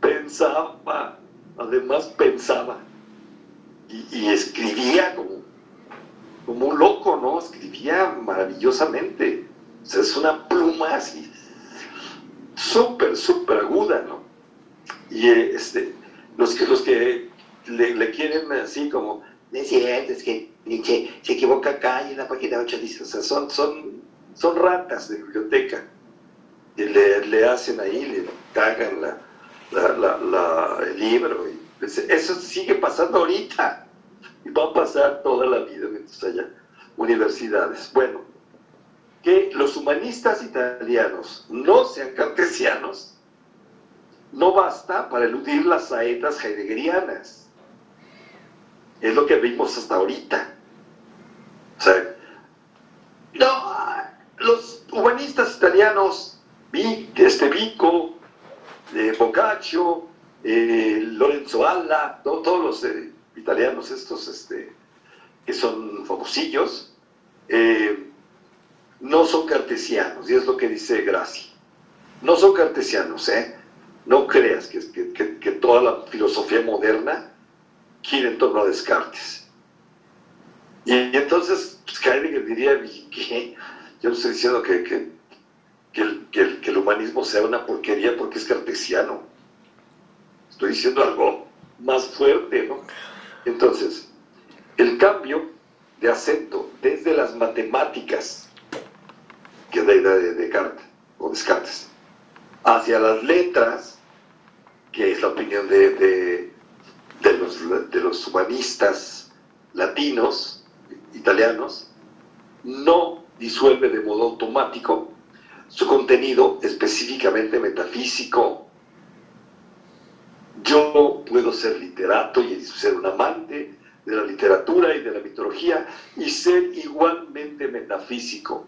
[SPEAKER 2] pensaba, además pensaba y, escribía como, como un loco, ¿no? Escribía maravillosamente. Es una pluma así, súper, súper aguda, ¿no? Y este, los que, los que le, quieren así como, es cierto, es que se equivoca acá y en la página 8 dice, o sea, son, son, son ratas de biblioteca. Y le, le hacen ahí, le cagan la, el libro. Y pues, eso sigue pasando ahorita y va a pasar toda la vida mientras haya universidades. Bueno, que los humanistas italianos no sean cartesianos no basta para eludir las saetas heideggerianas. Es lo que vimos hasta ahorita. O sea, no, los humanistas italianos, este Vico, eh, Boccaccio, eh, Lorenzo Alla, todos los eh, italianos estos este, que son famosillos, no son cartesianos, y es lo que dice Graci. No son cartesianos, ¿eh? No creas que, que, toda la filosofía moderna quiere en torno a Descartes. Y, entonces pues, Heidegger diría, que yo no estoy diciendo que, que, el, que, el, humanismo sea una porquería porque es cartesiano. Estoy diciendo algo más fuerte, ¿no? Entonces, el cambio de acento desde las matemáticas, que es la idea de Descartes, o Descartes, hacia las letras, que es la opinión de, de, los, de los humanistas latinos, italianos, no disuelve de modo automático su contenido específicamente metafísico. Yo puedo ser literato y ser un amante de la literatura y de la mitología y ser igualmente metafísico.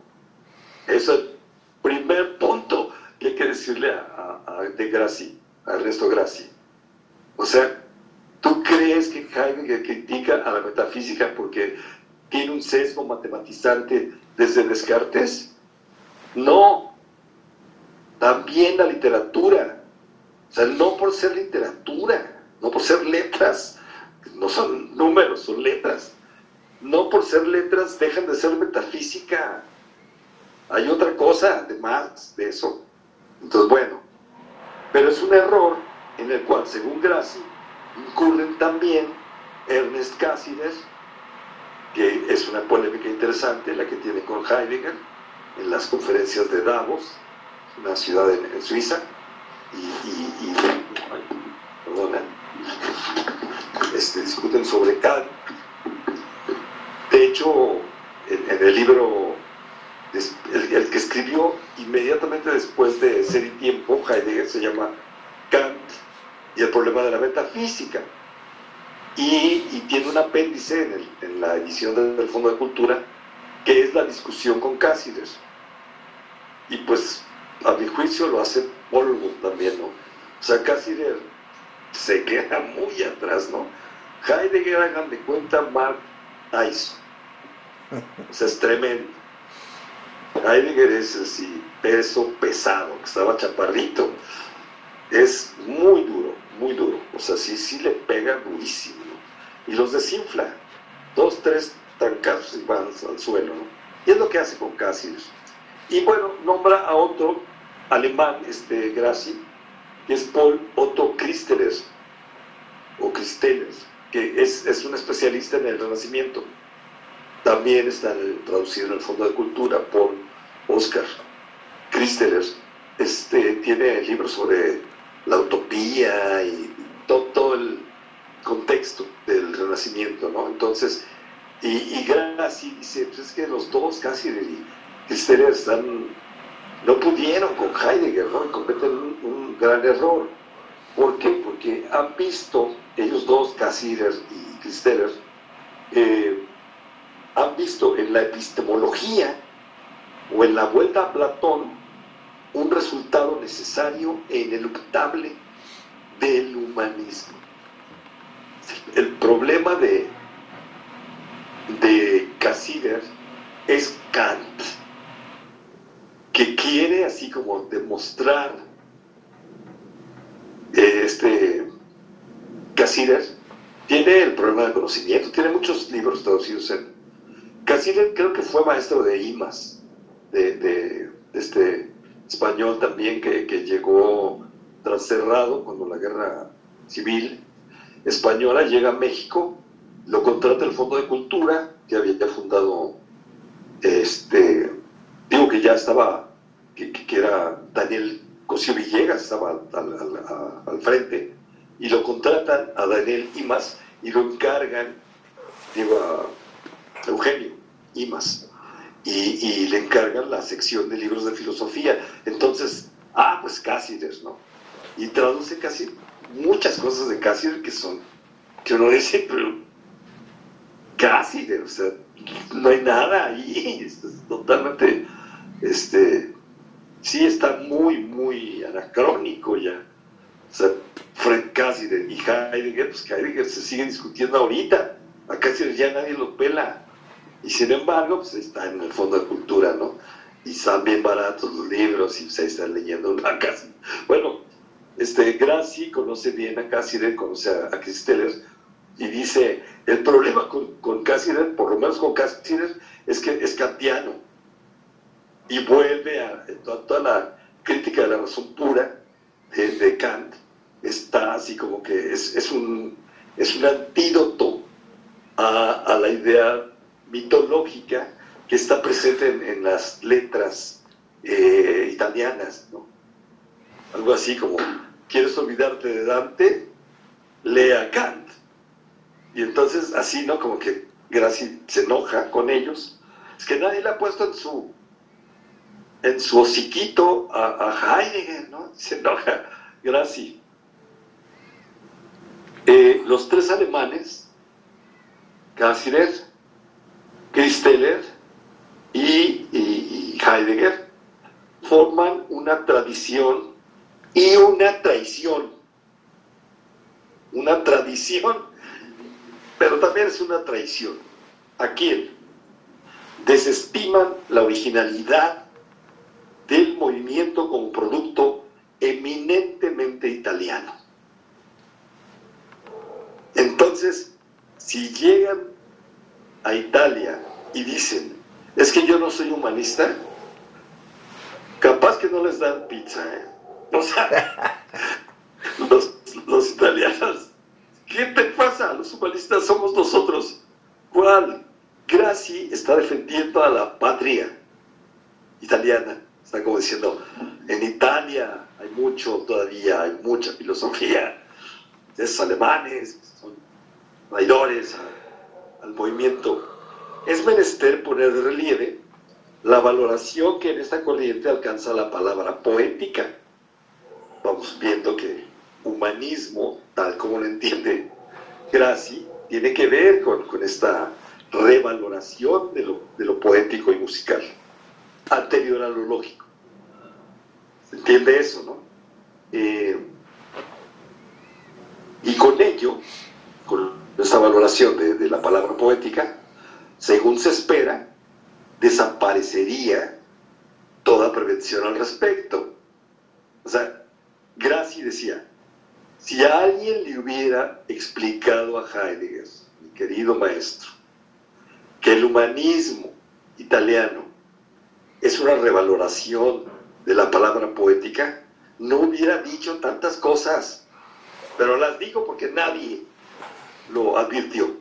[SPEAKER 2] Ese es el primer punto que hay que decirle a, a, de Graci, a Ernesto Graci. O sea, ¿tú crees que Heidegger critica a la metafísica porque tiene un sesgo matematizante desde Descartes? No, también la literatura. O sea, no por ser literatura, no por ser letras, no son números, son letras. No por ser letras dejan de ser metafísica. Hay otra cosa además de eso. Entonces, bueno, pero es un error en el cual, según Graci, incurren también Ernest Cassirer, que es una polémica interesante la que tiene con Heidegger, en las conferencias de Davos, una ciudad en, Suiza, y, perdona, este, discuten sobre Kant. De hecho, en, el libro, el, que escribió inmediatamente después de Ser y Tiempo, Heidegger, se llama y el problema de la metafísica. Y, tiene un apéndice en, la edición del Fondo de Cultura que es la discusión con Cáceres. Y pues, a mi juicio, lo hace polvo también, ¿no? O sea, Cáceres se queda muy atrás, ¿no? Heidegger, hagan de cuenta, Mark Tyson. O sea, es tremendo. Heidegger es así, peso pesado, que estaba chaparrito. Es muy duro, muy duro. O sea, sí, sí le pega durísimo. Y los desinfla. Dos, tres trancazos y van al suelo. ¿no? Y es lo que hace con Cáceres. Y bueno, nombra a otro alemán, este Graci, que es Paul Otto Christeler, o Christeler, que es, es, un especialista en el Renacimiento. También está traducido en el Fondo de Cultura por Oscar Christeler. Este, tiene libros sobre la utopía y todo, todo el contexto del Renacimiento, ¿no? Entonces, y, y Graci dice, pues es que los dos, casi y Christeler, están, no pudieron con Heidegger. Y cometen un, gran error. ¿Por qué? Porque han visto, ellos dos, Cassirer y Christeler, eh, han visto en la epistemología o en la vuelta a Platón un resultado necesario e ineluctable del humanismo. El problema de, de Cassirer es Kant, que quiere así como demostrar eh, este Cassirer tiene el problema del conocimiento, tiene muchos libros traducidos en Cassirer creo que fue maestro de IMAS, de, este español también que, que llegó tras cerrado cuando la guerra civil española llega a México, lo contrata el Fondo de Cultura, que había ya fundado, este, digo que ya estaba, que, era Daniel Cosío Villegas, estaba al, frente, y lo contratan a Daniel Imas y lo encargan, digo, a Eugenio Imas, y, y le encargan la sección de libros de filosofía. Entonces, ah, pues Cáceres, ¿no? Y traduce casi muchas cosas de Cáceres que son, que uno dice, pero Cáceres, o sea, no hay nada ahí, es totalmente, este, sí está muy, muy anacrónico ya. O sea, Frank Cáceres y Heidegger, pues Heidegger se siguen discutiendo ahorita, a Cáceres ya nadie lo pela. Y sin embargo, pues está en el fondo de cultura, ¿no? Y están bien baratos los libros y se están leyendo una casa. Bueno, este, Graci conoce bien a Cassirer, conoce a, a y dice, el problema con, con Cassirer, por lo menos con Cassirer, es que es kantiano. Y vuelve a, toda, la crítica de la razón pura de, Kant, está así como que es, un, es un antídoto a, la idea mitológica que está presente en, las letras eh, italianas, ¿no? Algo así como ¿Quieres olvidarte de Dante? Lea Kant. Y entonces así, ¿no? Como que Graci se enoja con ellos. Es que nadie le ha puesto en su en su hociquito a, Heidegger, ¿no? Se enoja Graci. Eh, los tres alemanes, Cassirer, Christeller y, y Heidegger, forman una tradición y una traición. Una tradición, pero también es una traición. ¿A quién? Desestiman la originalidad del movimiento como producto eminentemente italiano. Entonces, si llegan a Italia y dicen, es que yo no soy humanista, capaz que no les dan pizza, ¿eh? O sea, los, italianos, ¿qué te pasa? Los humanistas somos nosotros. ¿Cuál? Graci está defendiendo a la patria. italiana. Está como diciendo, en Italia hay mucho todavía, hay mucha filosofía. Esos alemanes son traidores al movimiento. Es menester poner de relieve la valoración que en esta corriente alcanza la palabra poética. Vamos viendo que humanismo, tal como lo entiende Graci, tiene que ver con, esta revaloración de lo, de lo, poético y musical, anterior a lo lógico. ¿Se entiende eso, no? Eh, y con ello, con esa valoración de, de la palabra poética, según se espera, desaparecería toda prevención al respecto. O sea, Graci decía, si alguien le hubiera explicado a Heidegger, mi querido maestro, que el humanismo italiano es una revaloración de la palabra poética, no hubiera dicho tantas cosas, pero las digo porque nadie lo advirtió.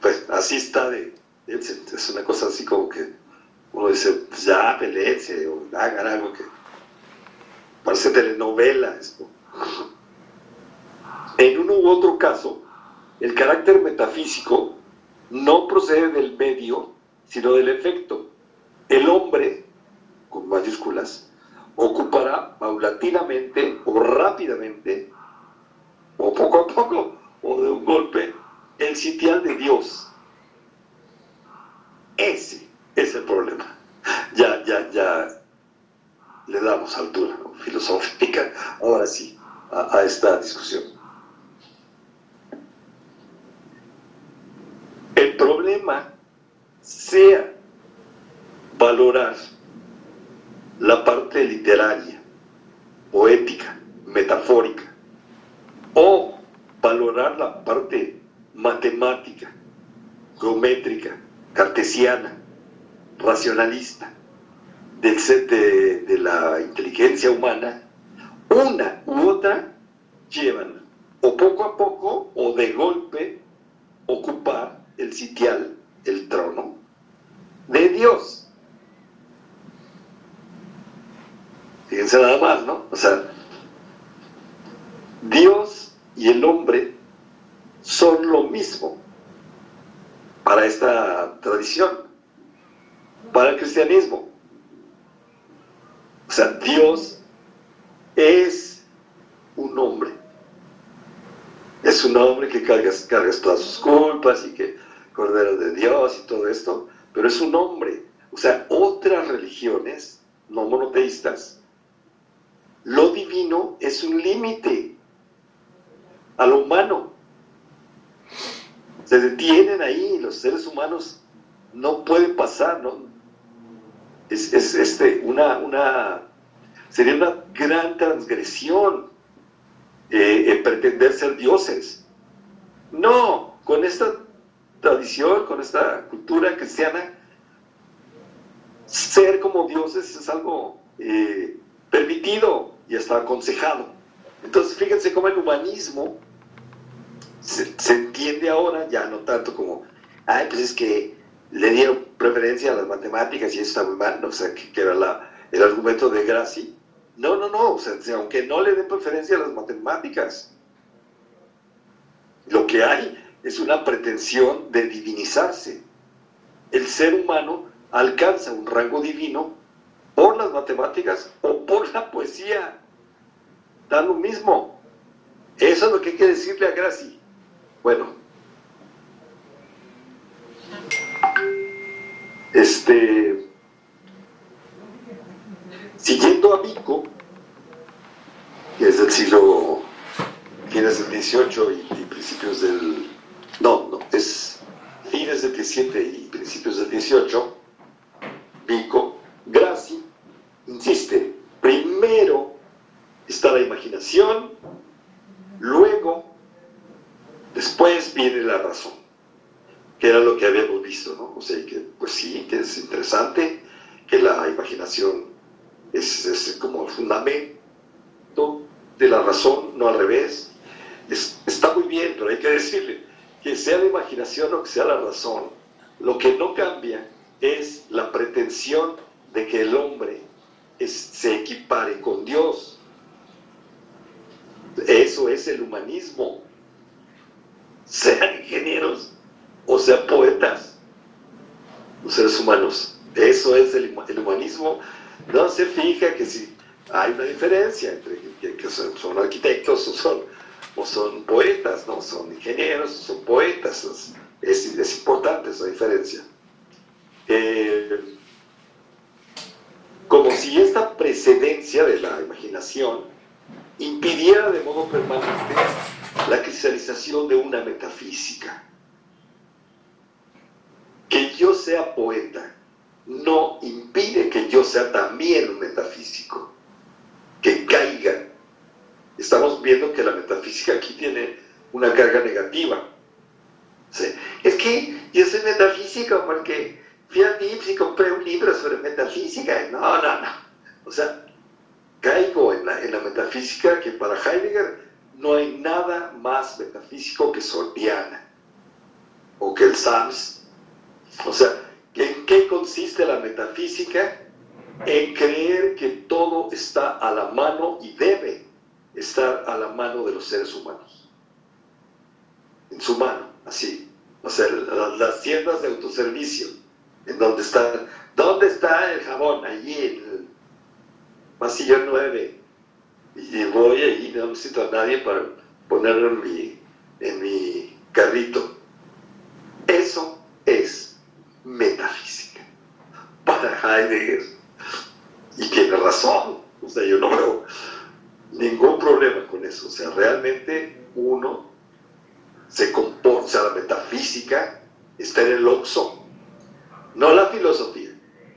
[SPEAKER 2] Pues así está de, es una cosa así como que uno dice, pues ya, peleense o hagan algo que parece telenovela esto. En uno u otro caso, el carácter metafísico no procede del medio, sino del efecto. El hombre, con mayúsculas, ocupará paulatinamente o rápidamente, o poco a poco, o de un golpe, el sitial de Dios ese es el problema. Ya, ya, ya le damos altura filosófica, ahora sí, a, a esta discusión. El problema sea valorar la parte literaria, poética, metafórica, o valorar la parte matemática, geométrica, cartesiana, racionalista, del set de, la inteligencia humana, una u otra llevan o poco a poco o de golpe ocupar el sitial, el trono de Dios. Fíjense nada más, ¿no? O sea, Dios y el hombre son lo mismo para esta tradición, para el cristianismo. O sea, Dios es un hombre. Es un hombre que carga, carga todas sus culpas y que cordero de Dios y todo esto, pero es un hombre. O sea, otras religiones no monoteístas, lo divino es un límite a lo humano se detienen ahí, los seres humanos no pueden pasar, ¿no? Es, este, una, una, sería una gran transgresión eh, pretender ser dioses. No, con esta tradición, con esta cultura cristiana, ser como dioses es algo eh, permitido y hasta aconsejado. Entonces, fíjense cómo el humanismo se, entiende ahora, ya no tanto como, ay, pues es que le dieron preferencia a las matemáticas y eso está muy mal, o sea, que, era la, el argumento de Graci. No, no, no, o sea, aunque no le den preferencia a las matemáticas, lo que hay es una pretensión de divinizarse. El ser humano alcanza un rango divino por las matemáticas o por la poesía. Da lo mismo. Eso es lo que hay que decirle a Graci. Bueno, este, siguiendo a Vico, que es del siglo, fines del 18 y, principios del, no, no, es fines del 17 y principios del 18, Vico, Graci, insiste, primero está la imaginación, luego Después viene la razón, que era lo que habíamos visto, ¿no? O sea, que pues sí, que es interesante, que la imaginación es, como el fundamento de la razón, no al revés. está muy bien, pero hay que decirle que sea la imaginación o que sea la razón, lo que no cambia es la pretensión de que el hombre se equipare con Dios. Eso es el humanismo. Sean ingenieros o sean poetas, los seres humanos. Eso es el, humanismo. No se fija que si hay una diferencia entre que, son, arquitectos o son, o son poetas, no son ingenieros, son poetas. Es, importante esa diferencia. Eh, como si esta precedencia de la imaginación impidiera de modo permanente la cristalización de una metafísica. Que yo sea poeta no impide que yo sea también un metafísico, que caiga. Estamos viendo que la metafísica aquí tiene una carga negativa. Es que yo soy metafísico porque fui a Vips y compré un libro sobre metafísica. No, no, no. O sea, caigo en la, en la metafísica que para Heidegger no hay nada más metafísico que Soriana o que el Sams. O sea, ¿en qué consiste la metafísica? En creer que todo está a la mano y debe estar a la mano de los seres humanos. En su mano, así. O sea, las tiendas de autoservicio, en donde están, ¿dónde está el jabón? Allí en el pasillo 9 y voy ahí, no necesito a nadie para ponerlo en mi, en mi carrito. Eso es metafísica para Heidegger. Y tiene razón. O sea, yo no veo ningún problema con eso. O sea, realmente uno se comporta, o sea, la metafísica está en el oxo, no la filosofía.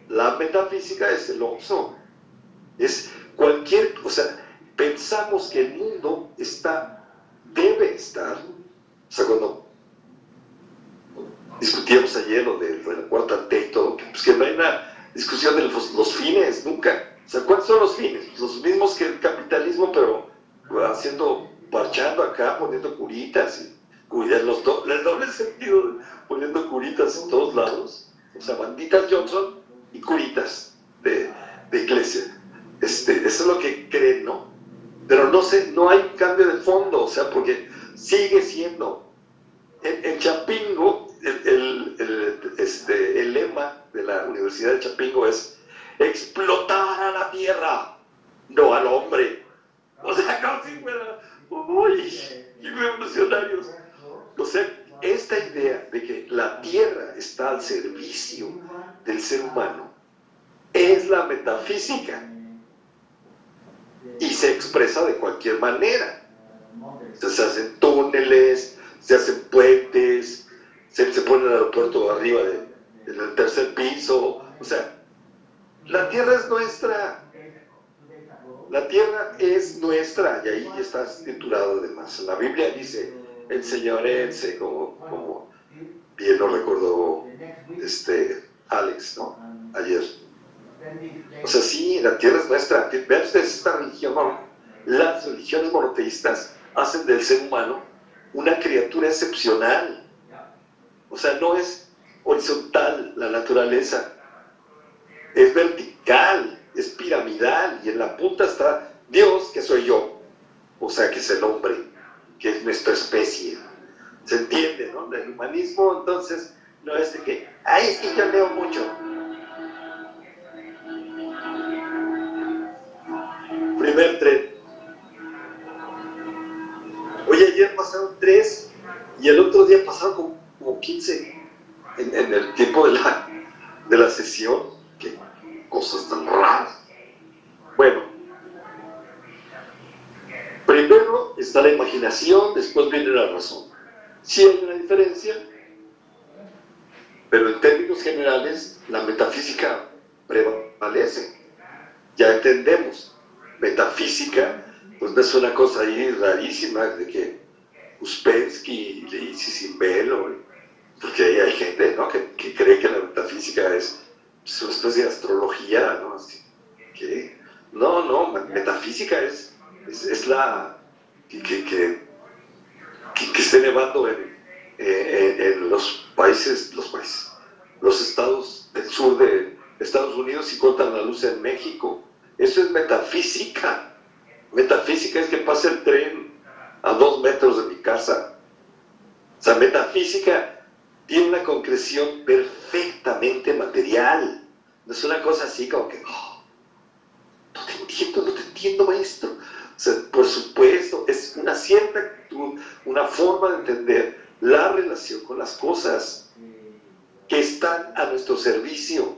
[SPEAKER 2] La metafísica es el oxo. Es cualquier, o sea, pensamos que el mundo está, debe estar, o sea, cuando discutíamos ayer lo de, la cuarta T y todo, pues que no hay una discusión de los, fines, nunca. O sea, ¿cuáles son los fines? Los mismos que el capitalismo, pero haciendo, parchando acá, poniendo curitas, y, los el doble sentido, poniendo curitas en todos lados. O sea, banditas Johnson y curitas de, de iglesia. Este, eso es lo que creen, ¿no? pero no, sé, no hay cambio de fondo, o sea, porque sigue siendo. En, Chapingo, el, este, el lema de la Universidad de Chapingo es explotar a la tierra, no al hombre. O sea, como si fuera, uy, revolucionarios. O sea, esta idea de que la tierra está al servicio del ser humano es la metafísica y se expresa de cualquier manera. se hacen túneles, se hacen puentes, se, pone el aeropuerto arriba de, del tercer piso. O sea, la tierra es nuestra. La tierra es nuestra y ahí está titulado además. La Biblia dice, enseñorense, como, como bien lo recordó este Alex, ¿no? Ayer. O sea, sí, la tierra es nuestra. Vean ustedes esta religión, las religiones monoteístas hacen del ser humano una criatura excepcional. O sea, no es horizontal la naturaleza, es vertical, es piramidal y en la punta está Dios, que soy yo. O sea, que es el hombre, que es nuestra especie. ¿Se entiende, no? El humanismo, entonces, no es de que, ay, es que yo leo mucho. Primer tren. Oye, ayer pasaron tres y el otro día pasaron como, 15 en, el tiempo de la, de la sesión. Qué cosas tan raras. Bueno, primero está la imaginación, después viene la razón. Sí hay una diferencia, pero en términos generales la metafísica prevalece. Ya entendemos metafísica, pues no es una cosa ahí rarísima de que Uspensky le hice sin velo, porque ahí hay gente ¿no? que, cree que la metafísica es pues, una especie de astrología, ¿no? que, no, no, metafísica es, es, la que, que, que, esté nevando en, en, los países, los países, los estados del sur de Estados Unidos y cortan la luz en México. Eso es metafísica. Metafísica es que pase el tren a dos metros de mi casa. O sea, metafísica tiene una concreción perfectamente material. No es una cosa así como que, no te entiendo, no te entiendo, maestro. O sea, por supuesto, es una cierta actitud, una forma de entender la relación con las cosas que están a nuestro servicio,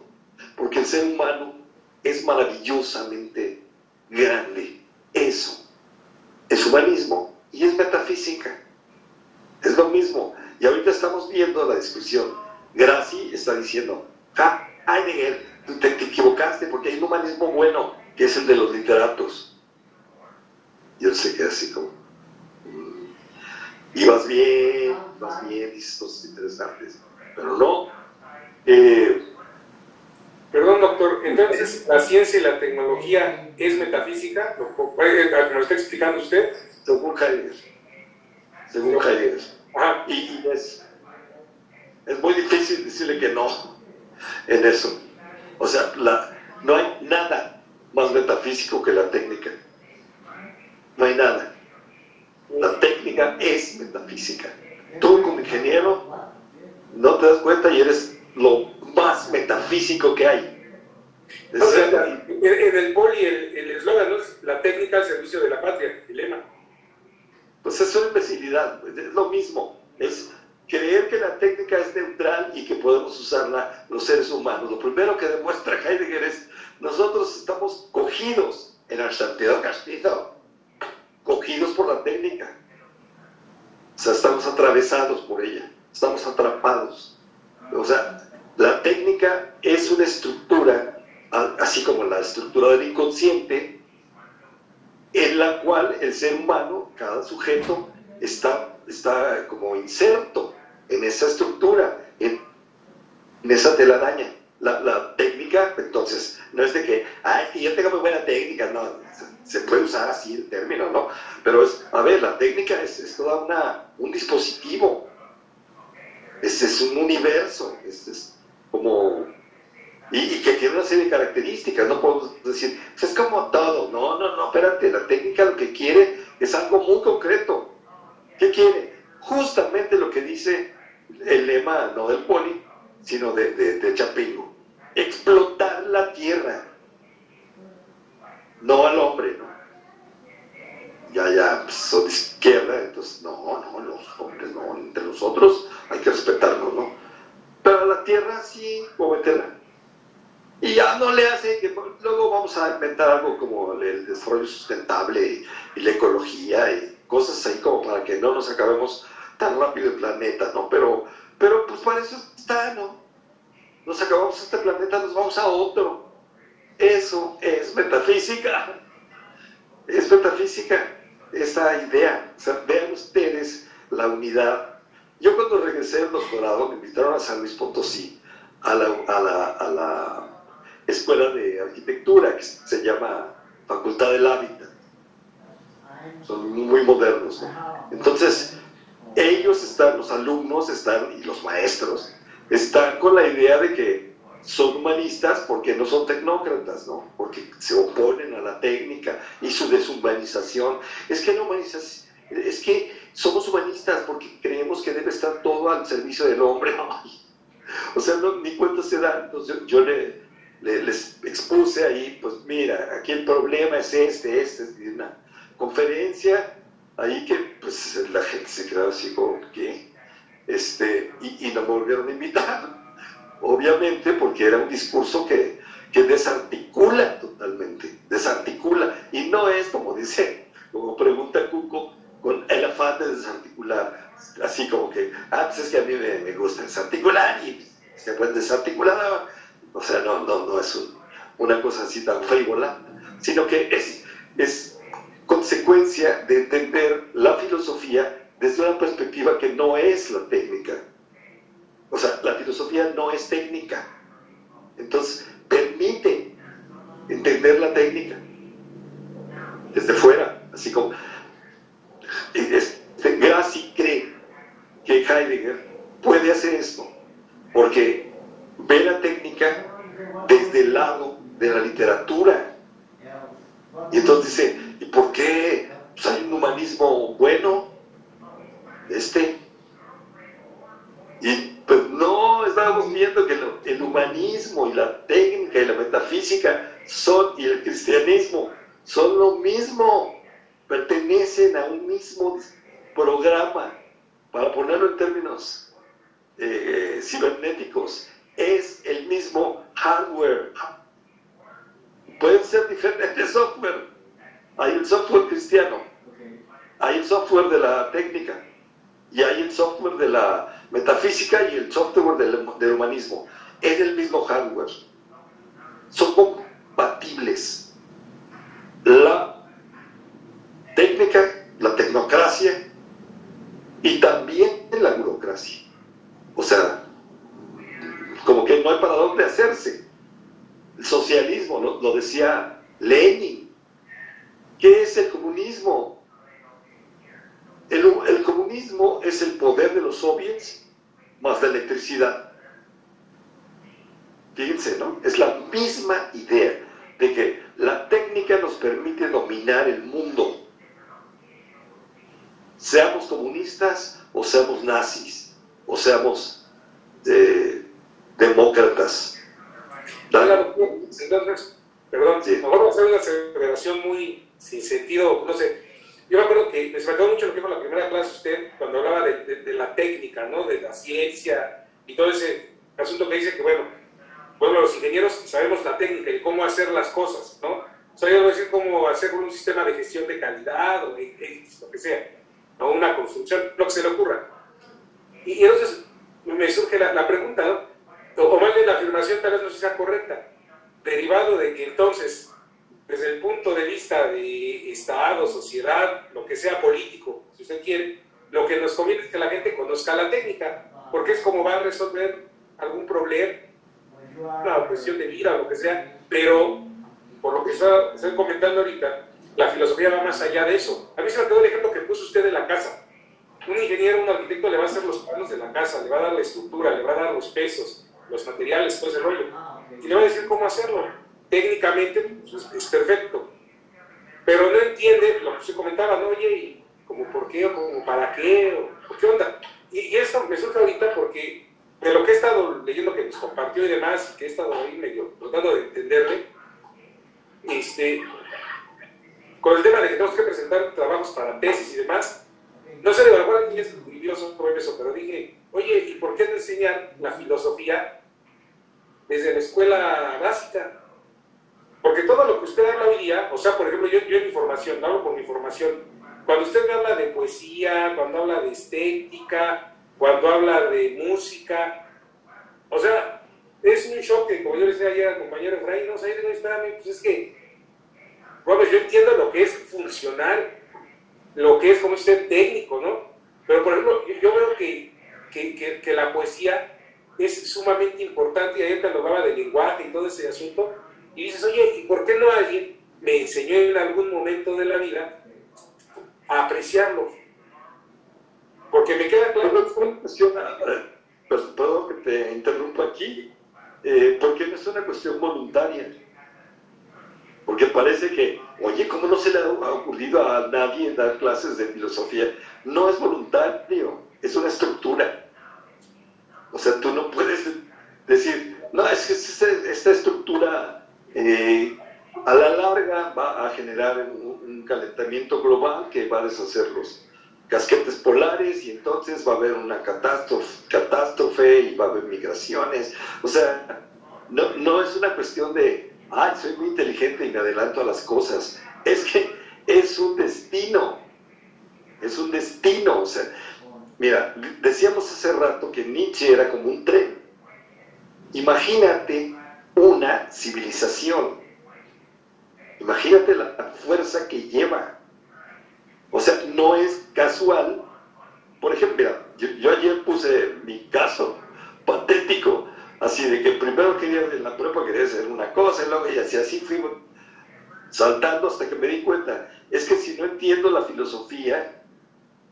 [SPEAKER 2] porque el ser humano es maravillosamente grande. Eso es humanismo y es metafísica. Es lo mismo. Y ahorita estamos viendo la discusión. Graci está diciendo, ah, Heidegger, tú te, equivocaste porque hay un humanismo bueno, que es el de los literatos. Y él se queda así como, mm, y vas bien, vas bien, dices cosas interesantes. Pero no.
[SPEAKER 3] Eh, Perdón, doctor, entonces la ciencia y la tecnología es metafísica, como lo está explicando usted.
[SPEAKER 2] Según Heidegger. Según Heidegger. Y, es, es, muy difícil decirle que no en eso. O sea, la, no hay nada más metafísico que la técnica. No hay nada. La técnica es metafísica. Tú como ingeniero no te das cuenta y eres lo más metafísico que hay.
[SPEAKER 3] en el poli el eslogan es la técnica al servicio de la patria, el lema.
[SPEAKER 2] Pues es una imbecilidad, es lo mismo, es creer que la técnica es neutral y que podemos usarla los seres humanos. Lo primero que demuestra Heidegger es, nosotros estamos cogidos en el sentido castizo, cogidos por la técnica. O sea, estamos atravesados por ella, estamos atrapados. O sea, la técnica es una estructura, así como la estructura del inconsciente, en la cual el ser humano, cada sujeto, está, está como inserto en esa estructura, en, esa telaraña. La, técnica, entonces, no es de que, ay, que yo tenga muy buena técnica, no, se, puede usar así el término, ¿no? Pero es, a ver, la técnica es, es toda una, un dispositivo, es, es un universo, es como y, que tiene una serie de características, no podemos decir, pues es como todo, no, no, no, espérate, la técnica lo que quiere es algo muy concreto. ¿Qué quiere? Justamente lo que dice el lema, no del poli, sino de, de, Chapingo, explotar la tierra, no al hombre, ¿no? Ya, ya, pues, son de izquierda, entonces, no, no, los hombres, no, entre nosotros hay que respetarnos, ¿no? Pero la tierra sí, o meterla y ya no le hace que luego vamos a inventar algo como el desarrollo sustentable y, la ecología y cosas ahí como para que no nos acabemos tan rápido el planeta, ¿no? Pero, pero pues para eso está, ¿no? Nos acabamos este planeta, nos vamos a otro. Eso es metafísica. Es metafísica esa idea. O sea, vean ustedes la unidad. Yo cuando regresé del doctorado me invitaron a San Luis Potosí, a la, a la, a la escuela de arquitectura que se llama Facultad del Hábitat. Son muy modernos. Entonces, ellos están, los alumnos están, y los maestros, están con la idea de que son humanistas porque no son tecnócratas, ¿no? Porque se oponen a la técnica y su deshumanización. Es que no humanizas, es que somos humanistas porque creemos que debe estar todo al servicio del hombre. O sea, no, ni cuenta se dan. Entonces, yo, yo le, les expuse ahí, pues mira, aquí el problema es este, este, es una conferencia ahí que pues la gente se quedaba así como, ¿qué? Este, y, no me volvieron a invitar, obviamente porque era un discurso que, que desarticula totalmente, desarticula, y no es como dice, como pregunta Cuco, con el afán de desarticular, así como que, ah, pues es que a mí me, me gusta desarticular y se puede desarticular o sea, no, no, no es una cosa así tan frívola, sino que es, es consecuencia de entender la filosofía desde una perspectiva que no es la técnica. O sea, la filosofía no es técnica. Entonces, permite entender la técnica desde fuera, así como este, cree que Heidegger puede hacer esto, porque ve la técnica desde el lado de la literatura. Y entonces dice, ¿y por qué pues hay un humanismo bueno? Este. Y pues no, estábamos viendo que el humanismo y la técnica y la metafísica son, y el cristianismo son lo mismo, pertenecen a un mismo programa, para ponerlo en términos eh, cibernéticos, es el mismo hardware. Pueden ser diferentes software. Hay el software cristiano, hay el software de la técnica, y hay el software de la metafísica y el software del, del humanismo. Es el mismo hardware. Son compatibles. La técnica, la tecnocracia y también la burocracia. O sea, como que no hay para dónde hacerse. El socialismo, lo, decía Lenin. ¿Qué es el comunismo? El, comunismo es el poder de los soviets más la electricidad. Fíjense, ¿no? Es la misma idea de que la técnica nos permite dominar el mundo. Seamos comunistas o seamos nazis o seamos eh, demócratas.
[SPEAKER 3] Entonces, perdón, sí. vamos a hacer una aceleración muy sin sentido, no sé, yo me acuerdo que me sorprendió mucho lo que dijo en la primera clase usted cuando hablaba de, la técnica, ¿no? De la ciencia y todo ese asunto que dice que, bueno, bueno, los ingenieros sabemos la técnica y cómo hacer las cosas, ¿no? O sea, yo voy a decir cómo hacer un sistema de gestión de calidad o de, lo que sea, o una construcción, lo que se le ocurra. Y, entonces me surge la, pregunta, ¿no? O, más bien la afirmación tal vez no sea correcta, derivado de que entonces desde el punto de vista de Estado, sociedad, lo que sea político, si usted quiere, lo que nos conviene es que la gente conozca la técnica, porque es como va a resolver algún problema, una cuestión de vida o lo que sea, pero por lo que está, estoy comentando ahorita, la filosofía va más allá de eso. A mí se me quedó el ejemplo que puso usted de la casa. Un ingeniero, un arquitecto le va a hacer los planos de la casa, le va a dar la estructura, le va a dar los pesos, los materiales, todo ese rollo, y le va a decir cómo hacerlo técnicamente pues, es perfecto, pero no entiende lo que se comentaba, ¿no? Oye, ¿y como por qué o como para qué o, qué onda? Y, y, eso me surge ahorita porque de lo que he estado leyendo que nos compartió y demás, y que he estado ahí medio tratando de entenderle, este, con el tema de que tenemos que presentar trabajos para tesis y demás, no sé de verdad es curioso sobre eso, pero dije, oye, ¿y por qué no enseñar la filosofía desde la escuela básica? Porque todo lo que usted habla hoy día, o sea, por ejemplo, yo, yo en mi formación, hablo por mi formación, cuando usted me habla de poesía, cuando habla de estética, cuando habla de música, o sea, es un shock que, como yo le decía ayer al compañero Efraín, no no, espérame, pues es que, bueno, yo entiendo lo que es funcional, lo que es, como usted, técnico, ¿no? Pero, por ejemplo, yo, veo que, que, que, la poesía es sumamente importante, y ayer cuando hablaba del lenguaje y todo ese asunto, y dices, oye, ¿y por qué no alguien me enseñó en algún momento de la vida a apreciarlo? Porque me queda claro...
[SPEAKER 2] Perdón que te interrumpa aquí, eh, porque no es una cuestión voluntaria. Porque parece que, oye, ¿cómo no se le ha ocurrido a nadie dar clases de filosofía? No es voluntario, es una estructura. O sea, tú no puedes decir, no, es que esta estructura eh, a la larga va a generar un, calentamiento global que va a deshacer los casquetes polares y entonces va a haber una catástrofe, catástrofe y va a haber migraciones. O sea, no, no es una cuestión de, ay, soy muy inteligente y me adelanto a las cosas. Es que es un destino, es un destino. O sea, mira, decíamos hace rato que Nietzsche era como un tren. Imagínate una civilización. Imagínate la fuerza que lleva. O sea, no es casual. Por ejemplo, yo, ayer puse mi caso patético, así de que primero quería en la prueba quería hacer una cosa, y luego y así, así fui saltando hasta que me di cuenta. Es que si no entiendo la filosofía,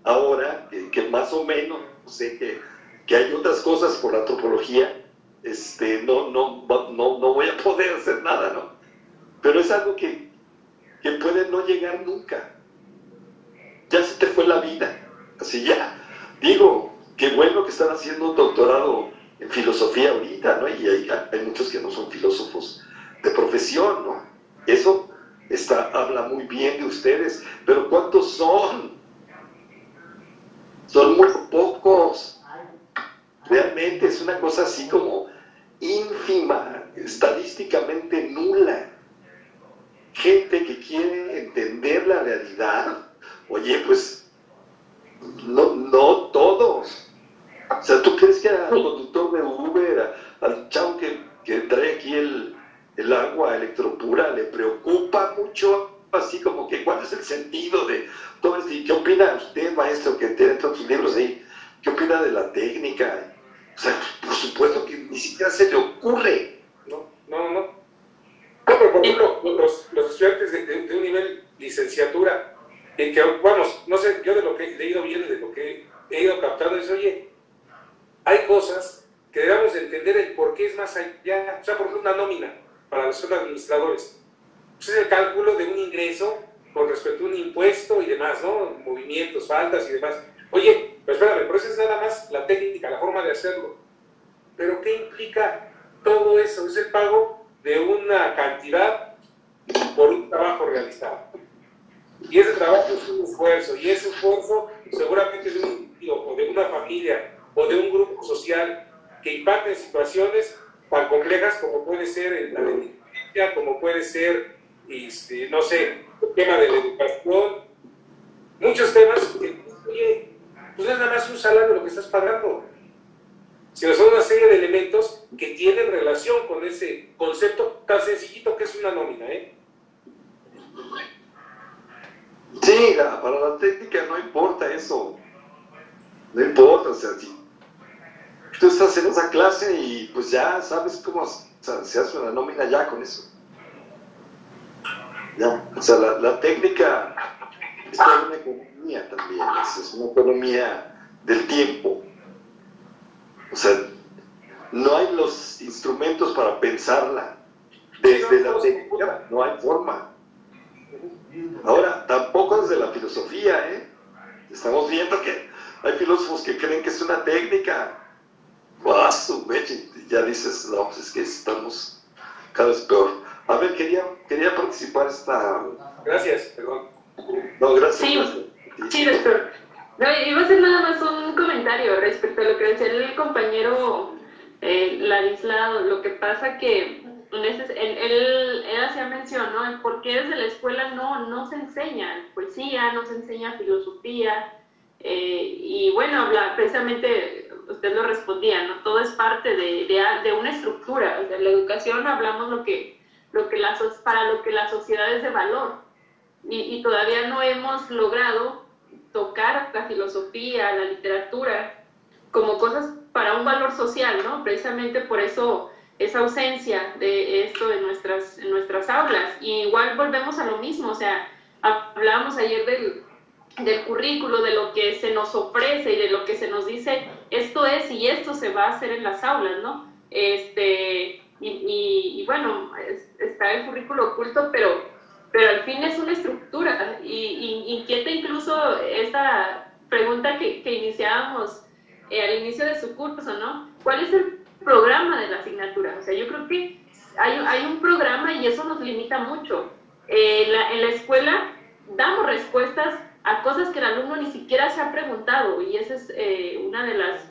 [SPEAKER 2] ahora que, más o menos sé que, que hay otras cosas por la antropología, este, no, no, no, no voy a poder hacer nada, ¿no? Pero es algo que, que puede no llegar nunca. Ya se te fue la vida. Así ya. Digo, qué bueno que están haciendo un doctorado en filosofía ahorita, ¿no? Y hay, hay muchos que no son filósofos de profesión, ¿no? Eso está, habla muy bien de ustedes, pero ¿cuántos son? Son muy pocos. Realmente es una cosa así como ínfima, estadísticamente nula. Gente que quiere entender la realidad, oye, pues no, no todos. O sea, ¿tú crees que al conductor de Uber, al chavo que, que trae aquí el, el agua electropura, le preocupa mucho así como que cuál es el sentido de todo esto? ¿Y qué opina usted, maestro, que tiene todos sus libros ahí? ¿Qué opina de la técnica? O sea, por supuesto que ni siquiera se le ocurre.
[SPEAKER 3] No, no, no. No, pero por ejemplo, los, los estudiantes de, de, un nivel licenciatura, y que, vamos, no sé, yo de lo que he leído bien, de lo que he ido captando, es, oye, hay cosas que debemos entender el por qué es más allá. O sea, por ejemplo, una nómina para los administradores. Pues es el cálculo de un ingreso con respecto a un impuesto y demás, ¿no? Movimientos, faltas y demás. Oye, pero espérame, pero eso es nada más la técnica, la forma de hacerlo. Pero ¿qué implica todo eso? Es el pago de una cantidad por un trabajo realizado. Y ese trabajo es un esfuerzo, y ese esfuerzo seguramente de un o de una familia o de un grupo social que impacta en situaciones tan complejas como puede ser la delincuencia, como puede ser, este, no sé, el tema de la educación, muchos temas que, oye, pues es nada más un salario lo que estás pagando, sino son una serie de elementos que tienen relación con ese concepto tan sencillito que es una nómina, ¿eh?
[SPEAKER 2] Sí, para la técnica no importa eso. No importa, o sea, si tú estás en esa clase y pues ya sabes cómo se hace una nómina ya con eso. Ya, o sea, la, técnica es una economía también, es, una economía del tiempo. O sea, no hay los instrumentos para pensarla. Desde la técnica no hay forma. Ahora, tampoco desde la filosofía, ¿eh? Estamos viendo que hay filósofos que creen que es una técnica ya dices, no, pues es que estamos cada vez peor. A ver, quería, quería participar esta...
[SPEAKER 3] Gracias, perdón.
[SPEAKER 2] No, gracias.
[SPEAKER 4] Sí, sí doctor. No, iba a hacer nada más un comentario respecto a lo que decía el compañero eh, Ladislao. Lo que pasa que él, él, él, hacía mención, ¿no? ¿Por qué desde la escuela no, no se enseña poesía, no se enseña filosofía? Eh, y bueno, habla, precisamente usted lo respondía, ¿no? Todo es parte de, de, una estructura. de la educación hablamos lo que, lo que la, para lo que la sociedad es de valor. Y, todavía no hemos logrado tocar la filosofía, la literatura, como cosas para un valor social, ¿no? Precisamente por eso esa ausencia de esto en nuestras, en nuestras aulas. Y igual volvemos a lo mismo, o sea, hablábamos ayer del, del currículo, de lo que se nos ofrece y de lo que se nos dice, esto es y esto se va a hacer en las aulas, ¿no? Este, y, bueno, está el currículo oculto, pero, pero al fin es una estructura y, inquieta incluso esta pregunta que, que iniciábamos eh, al inicio de su curso, ¿no? ¿Cuál es el programa de la asignatura? O sea, yo creo que hay, hay un programa y eso nos limita mucho. Eh, la, en la escuela damos respuestas a cosas que el alumno ni siquiera se ha preguntado y esa es eh, una de las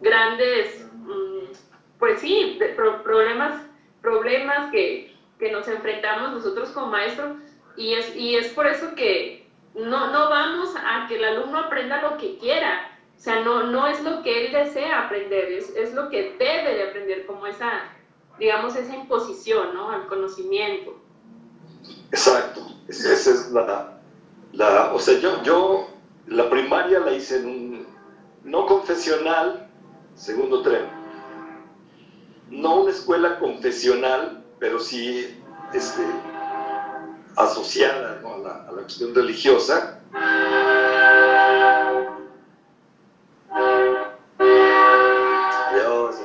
[SPEAKER 4] grandes, mm, pues sí, problemas, problemas que, que, nos enfrentamos nosotros como maestros y es, y es por eso que no, no vamos a que el alumno aprenda lo que quiera, o sea, no, no es lo que él desea aprender, es, es lo que debe de aprender, como esa, digamos, esa imposición, ¿no? Al conocimiento.
[SPEAKER 2] Exacto, esa es la, la, o sea, yo, yo la primaria la hice en un no confesional, segundo tren. No una escuela confesional, pero sí este, asociada a, la, a, la, cuestión religiosa.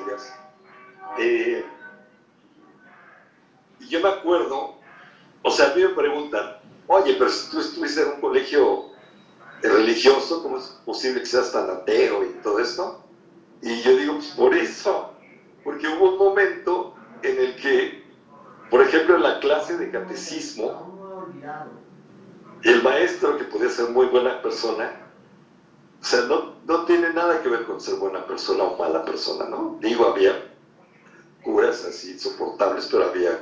[SPEAKER 2] Dios. Eh, acuerdo, o sea, a mí me preguntan, oye, pero si tú estuviste en un colegio religioso, ¿cómo es posible que seas tan ateo y todo esto? Y yo digo, pues por eso, porque hubo un momento en el que, por ejemplo, en la clase de catecismo, el maestro, que podía ser muy buena persona, o sea, no, no tiene nada que ver con ser buena persona o mala persona, ¿no? Digo, había curas así insoportables, pero había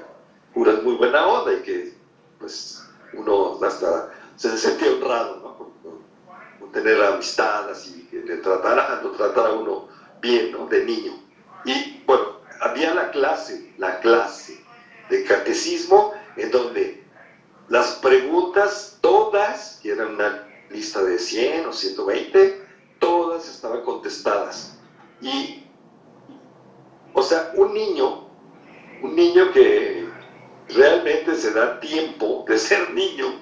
[SPEAKER 2] curas muy buena onda y que, pues, uno hasta se sentía honrado, ¿no? Con, tener amistad así, que le tratara, lo tratara uno bien, ¿no? De niño. Y, bueno, había la clase, la clase de catecismo en donde las preguntas, todas, y eran una lista de 100 o 120, todas estaban contestadas. Y, o sea, un niño, un niño que realmente se da tiempo de ser niño,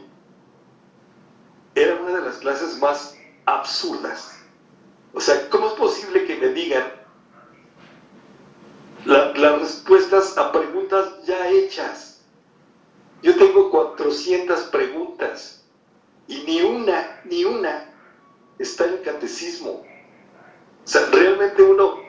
[SPEAKER 2] era una de las clases más absurdas. O sea, ¿cómo es posible que me digan las respuestas a preguntas ya hechas? Yo tengo 400 preguntas y ni una, ni una está en el catecismo. O sea, realmente uno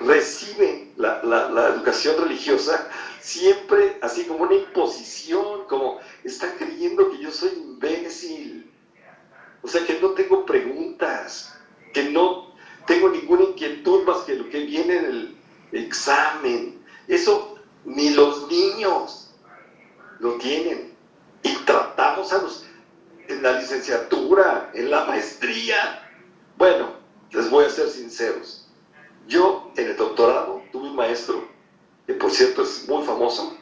[SPEAKER 2] recibe la, la, educación religiosa siempre así como una imposición, como están creyendo que yo soy imbécil. O sea, que no tengo preguntas, que no tengo ninguna inquietud más que lo que viene en el examen. Eso ni los niños lo tienen. Y tratamos a los en la licenciatura, en la maestría. Bueno, les voy a ser sinceros. Yo en el doctorado tuve un maestro, que por cierto es muy famoso,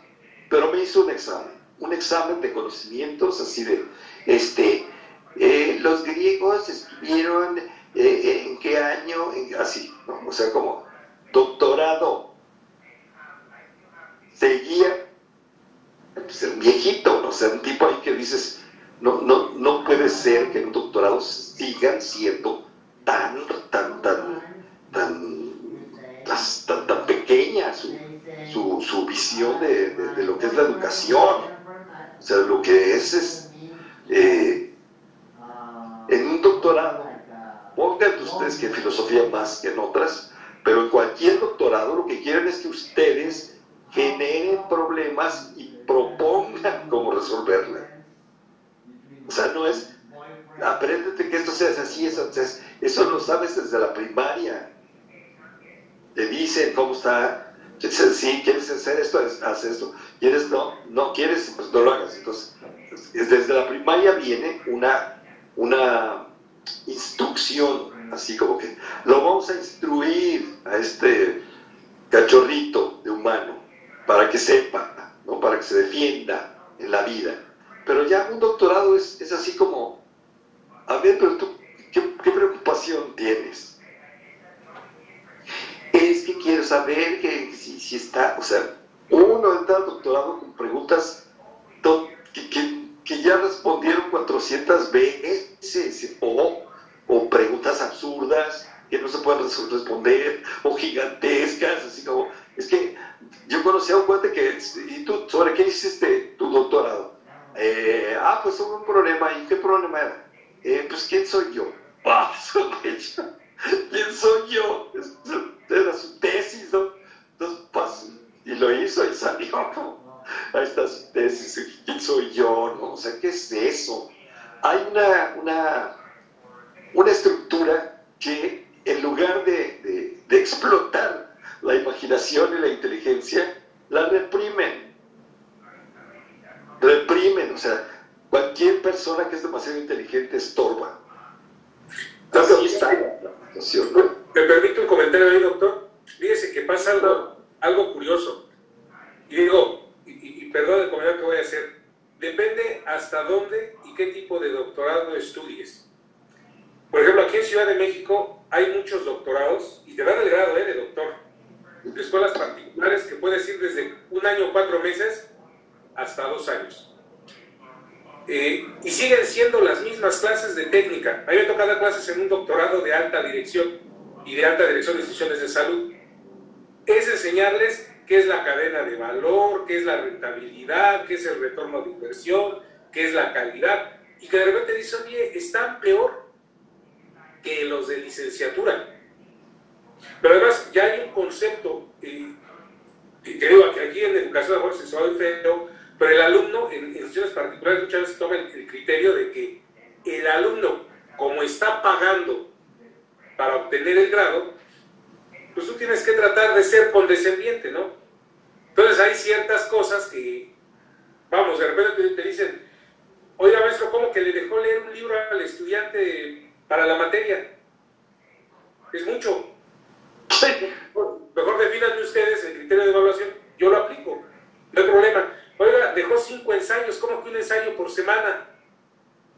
[SPEAKER 2] pero me hizo un examen, un examen de conocimientos así de, este, eh, los griegos estuvieron eh, en qué año, así, o sea, como doctorado. Seguía, pues, viejito, ¿no? o sea, un tipo ahí que dices, no, no, no puede ser que en un doctorado sigan siendo tan, tan, tan, tan, tan, tan, pequeña su, su, visión de, lo que es la educación. O sea, lo que es, es eh, en un doctorado, pongan ustedes que en filosofía más que en otras, pero en cualquier doctorado lo que quieren es que ustedes generen problemas y propongan cómo resolverla. O sea, no es, apréndete que esto sea así, eso, eso lo sabes desde la primaria. Te dicen cómo está, sí, quieres hacer esto, haz esto, quieres no, no quieres, pues no lo hagas. Entonces, desde la primaria viene una, una instrucción, así como que lo vamos a instruir a este cachorrito de humano para que sepa, ¿no? para que se defienda en la vida. Pero ya un doctorado es, es así como, a ver, pero tú, ¿qué, preocupación tienes? Quiero saber que si, está, o sea, uno entra al doctorado con preguntas que, ya respondieron 400 veces, o, o preguntas absurdas que no se pueden responder, o gigantescas, así como, es que yo conocí a un cuate que, ¿y tú sobre qué hiciste tu doctorado? Eh, ah, pues hubo un problema. ¿Y qué problema era? Eh, pues, ¿quién soy yo? Ah, ¿Quién soy yo? Era su tesis, ¿no? Entonces, pues, y lo hizo y salió, ¿no? Ahí está su tesis. ¿Quién soy yo? ¿No? O sea, ¿qué es eso? Hay una, una, una estructura que, en lugar de, de explotar la imaginación y la inteligencia, la reprimen reprimen, o sea, cualquier persona que es demasiado inteligente estorba.
[SPEAKER 3] ¿Me permite un comentario ahí, doctor? Fíjese que pasa algo, algo curioso. Y digo, y, perdón el comentario que voy a hacer, depende hasta dónde y qué tipo de doctorado estudies. Por ejemplo, aquí en Ciudad de México hay muchos doctorados, y te dan el grado ¿eh? de doctor, de escuelas particulares que puedes ir desde un año cuatro meses hasta dos años. Eh, y siguen siendo las mismas clases de técnica. A mí me toca dar clases en un doctorado de alta dirección y de alta dirección de instituciones de salud. Es enseñarles qué es la cadena de valor, qué es la rentabilidad, qué es el retorno de inversión, qué es la calidad, y que de repente dice, oye, están peor que los de licenciatura. Pero además ya hay un concepto, y, que digo que aquí en educación de se suave feo, pero el alumno en, instituciones particulares muchas veces toma el, criterio de que el alumno, como está pagando para obtener el grado, pues tú tienes que tratar de ser condescendiente, ¿no? Entonces hay ciertas cosas que, vamos, de repente te, dicen, oiga maestro, ¿cómo que le dejó leer un libro al estudiante para la materia? Es mucho. Mejor definan ustedes el criterio de evaluación, yo lo aplico, no hay problema. Oiga, dejó cinco ensayos, ¿cómo que un ensayo por semana?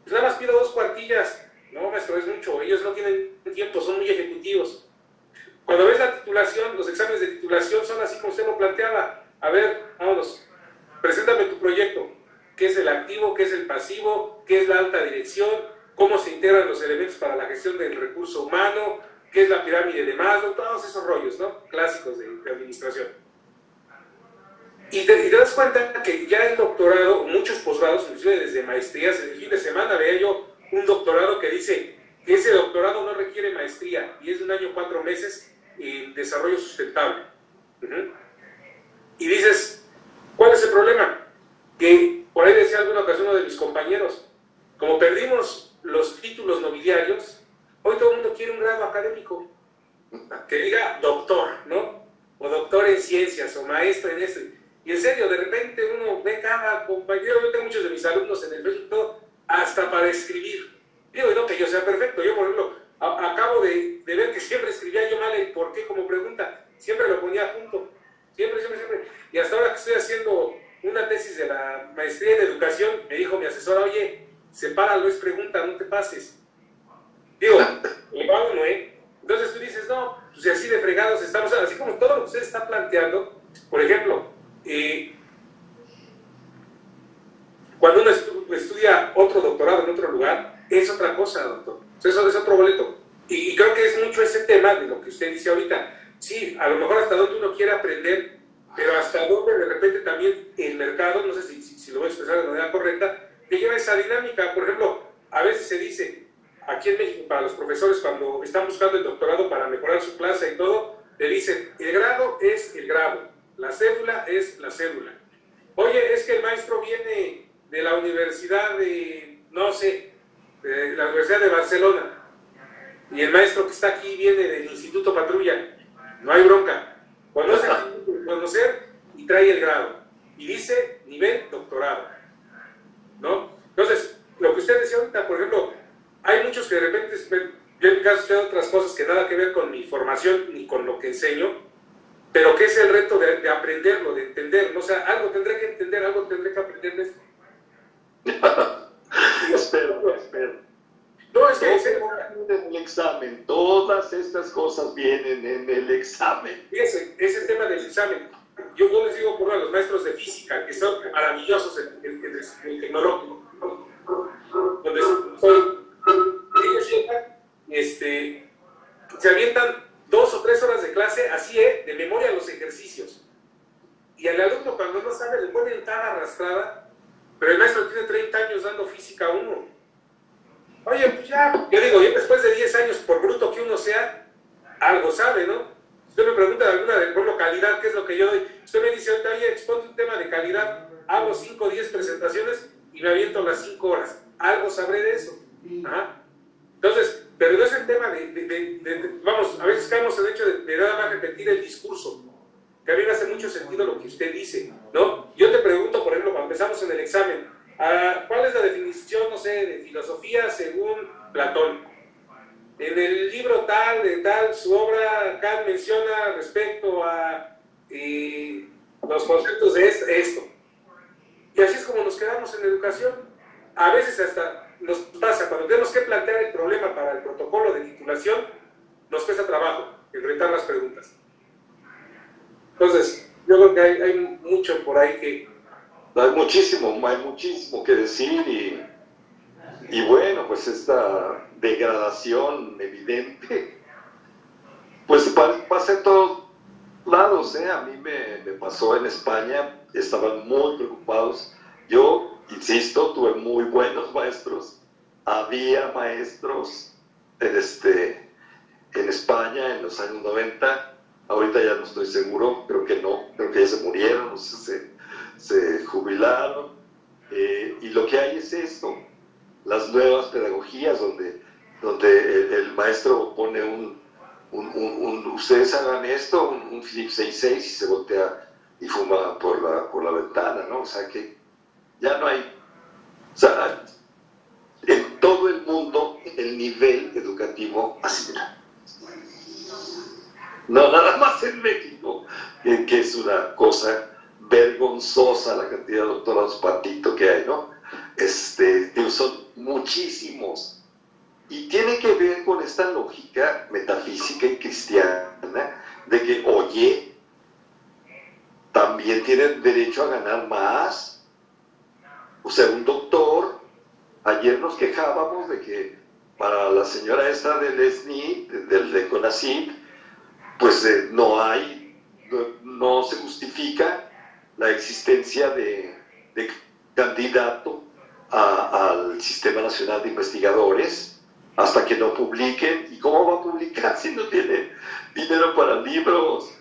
[SPEAKER 3] Pues nada más pido dos cuartillas. No, maestro, es mucho. Ellos no tienen tiempo, son muy ejecutivos. Cuando ves la titulación, los exámenes de titulación son así como usted lo planteaba. A ver, vámonos, preséntame tu proyecto. ¿Qué es el activo? ¿Qué es el pasivo? ¿Qué es la alta dirección? ¿Cómo se integran los elementos para la gestión del recurso humano? ¿Qué es la pirámide de Maslow? Todos esos rollos, ¿no? Clásicos de administración. Y te, cuenta que ya el doctorado, muchos posgrados, inclusive desde maestrías, el fin de semana veía yo un doctorado que dice que ese doctorado no requiere maestría y es un año cuatro meses en desarrollo sustentable. Y dices, ¿cuál es el problema? Que por ahí decía alguna ocasión uno de mis compañeros, como perdimos los títulos nobiliarios, hoy todo el mundo quiere un grado académico que diga doctor, ¿no? O doctor en ciencias, o maestro en esto. Y en serio, de repente uno ve cada compañero, yo tengo muchos de mis alumnos en el Facebook, hasta para escribir. Digo, no que yo sea perfecto, yo por ejemplo, acabo de, ver que siempre escribía yo mal el por qué como pregunta, siempre lo ponía junto, siempre, siempre, siempre. Y hasta ahora que estoy haciendo una tesis de la maestría en educación, me dijo mi asesora, oye, sepáralo, es pregunta, no te pases. Digo, igual no, ¿eh? Entonces tú dices, no, pues así de fregados estamos, así como todo lo que usted está planteando, por ejemplo, eh, cuando uno estudia otro doctorado en otro lugar, es otra cosa, doctor. Eso es otro boleto. Y, creo que es mucho ese tema de lo que usted dice ahorita. Sí, a lo mejor hasta donde uno quiere aprender, pero hasta donde de repente también el mercado, no sé si, si, lo voy a expresar de manera correcta, te lleva esa dinámica. Por ejemplo, a veces se dice, aquí en México, para los profesores, cuando están buscando el doctorado para mejorar su clase y todo, le dicen, el grado es el grado la cédula es la cédula. Oye, es que el maestro viene de la Universidad de, no sé, de la Universidad de Barcelona. Y el maestro que está aquí viene del Instituto Patrulla. No hay bronca. Conoce, conocer y trae el grado. Y dice nivel doctorado. ¿No? Entonces, lo que usted decía ahorita, por ejemplo, hay muchos que de repente, yo en mi caso otras cosas que nada que ver con mi formación ni con lo que enseño, pero ¿qué es el reto de, aprenderlo, de entenderlo? O sea, algo tendré que entender, algo tendré que aprender de esto.
[SPEAKER 2] espero, espero.
[SPEAKER 3] No, es que
[SPEAKER 2] en el examen, todas estas cosas vienen en el examen.
[SPEAKER 3] Fíjense, ese tema del examen. Yo, les digo por a los maestros de física, que son maravillosos en, el tecnológico, donde ellos llegan, este, se avientan dos o tres horas de clase, así, ¿eh? de memoria los ejercicios. Y al alumno cuando no sabe le pone tan arrastrada, pero el maestro tiene 30 años dando física a uno. Oye, pues ya, yo digo, y después de 10 años, por bruto que uno sea, algo sabe, ¿no? Usted me pregunta de alguna de por calidad, ¿qué es lo que yo doy? Usted me dice, oye, exponte un tema de calidad, hago 5 o 10 presentaciones y me aviento las 5 horas. Algo sabré de eso. Entonces, pero no es el tema de, vamos, a veces caemos en el hecho de, nada más repetir el discurso, que a mí me hace mucho sentido lo que usted dice, ¿no? Yo te pregunto, por ejemplo, cuando empezamos en el examen, ah, ¿cuál es la definición, no sé, de filosofía según Platón? En el libro tal, de tal, su obra, Kant menciona respecto a eh, los conceptos de esto. Y así es como nos quedamos en educación. A veces hasta nos pasa, cuando tenemos que plantear el problema para el protocolo de titulación, nos cuesta trabajo enfrentar las preguntas. Entonces, yo creo que hay, mucho por ahí que...
[SPEAKER 2] Hay muchísimo, hay muchísimo que decir y, y bueno, pues esta degradación evidente, pues pasa en todos lados ¿eh? A mí me pasó en España, estaban muy preocupados. Yo, insisto, tuve muy buenos maestros. Había maestros en, este, en España en los años 90. Ahorita ya no estoy seguro, creo que no, creo que ya se murieron, no sé, se, jubilaron. Eh, y lo que hay es esto, las nuevas pedagogías donde, donde el, maestro pone un, un, ustedes hagan esto, un, un Philips 66 y se voltea y fuma por la, por la ventana, ¿no? O sea que ya no hay, en todo el mundo el nivel educativo así No, nada más en México, que es una cosa vergonzosa la cantidad de doctorados patito que hay, ¿no? Este, son muchísimos. Y tiene que ver con esta lógica metafísica y cristiana de que, oye, también tienen derecho a ganar más. O sea, un doctor, ayer nos quejábamos de que para la señora esta del SNI, del de CONACYT, pues eh, no hay, no, se justifica la existencia de, de candidato al Sistema Nacional de Investigadores hasta que no publiquen. ¿Y cómo va a publicar si no tiene dinero para libros?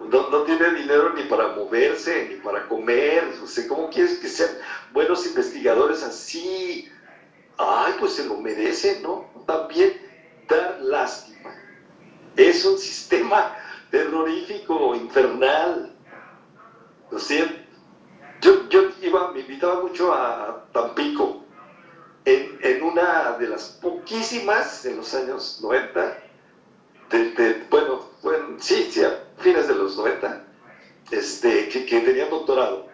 [SPEAKER 2] No, no tiene dinero ni para moverse, ni para comer. O ¿cómo quieres que sean buenos investigadores así? Ay, pues se lo merecen, ¿no? También dar lástima. Es un sistema terrorífico, infernal. Yo, yo iba, me invitaba mucho a Tampico, en, en una de las poquísimas en los años 90, bueno, bueno, sí, sí, a fines de los 90, este, que, que tenían doctorado.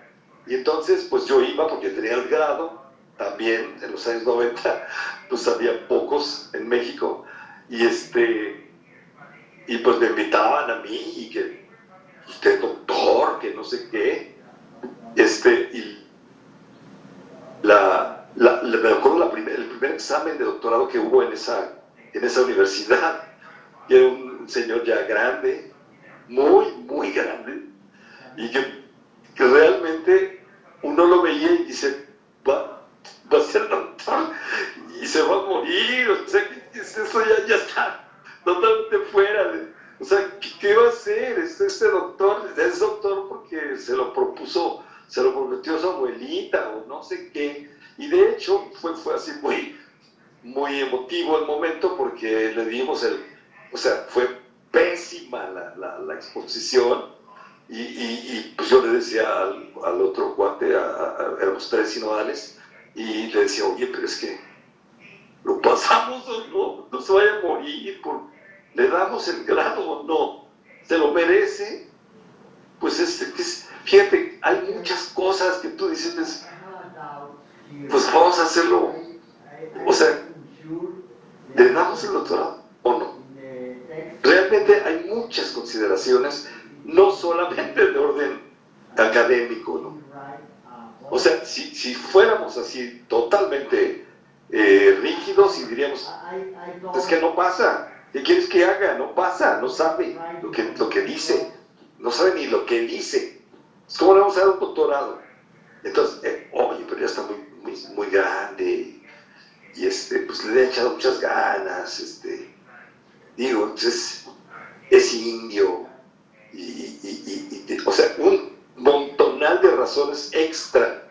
[SPEAKER 2] Y entonces, pues yo iba porque tenía el grado, también en los años 90, pues había pocos en México, y este, y pues me invitaban a mí, y que usted doctor, que no sé qué, este, y la, la, me acuerdo la primer, el primer examen de doctorado que hubo en esa, en esa universidad, y era un señor ya grande, muy, muy grande, y que, que realmente uno lo veía y dice, va, va a ser doctor y se va a morir, o sea, eso ya, ya está totalmente fuera de, o sea, ¿qué, va a hacer este, este doctor? Es doctor porque se lo propuso se lo prometió su abuelita o no sé qué. Y de hecho fue, fue así muy, muy emotivo el momento porque le dimos el, o sea, fue pésima la, la, exposición. Y, pues yo le decía al, otro cuate, a, éramos tres sinodales, y le decía, oye, pero es que lo pasamos o no, no se vaya a morir, por, le damos el grado o no, se lo merece, pues este, es, Fíjate, hay muchas cosas que tú dices, pues vamos a hacerlo. O sea, ¿le damos el doctorado o no? Realmente hay muchas consideraciones, no solamente de orden académico, ¿no? O sea, si, si fuéramos así totalmente eh, rígidos y diríamos, es que no pasa, ¿qué quieres que haga? No pasa, no sabe lo que, lo que dice, no sabe ni lo que dice. ¿Cómo le vamos a dar un doctorado? Entonces, eh, oye, pero ya está muy, muy, muy, grande y este, pues le he echado muchas ganas, este, digo, entonces es indio y, o sea, un montonal de razones extra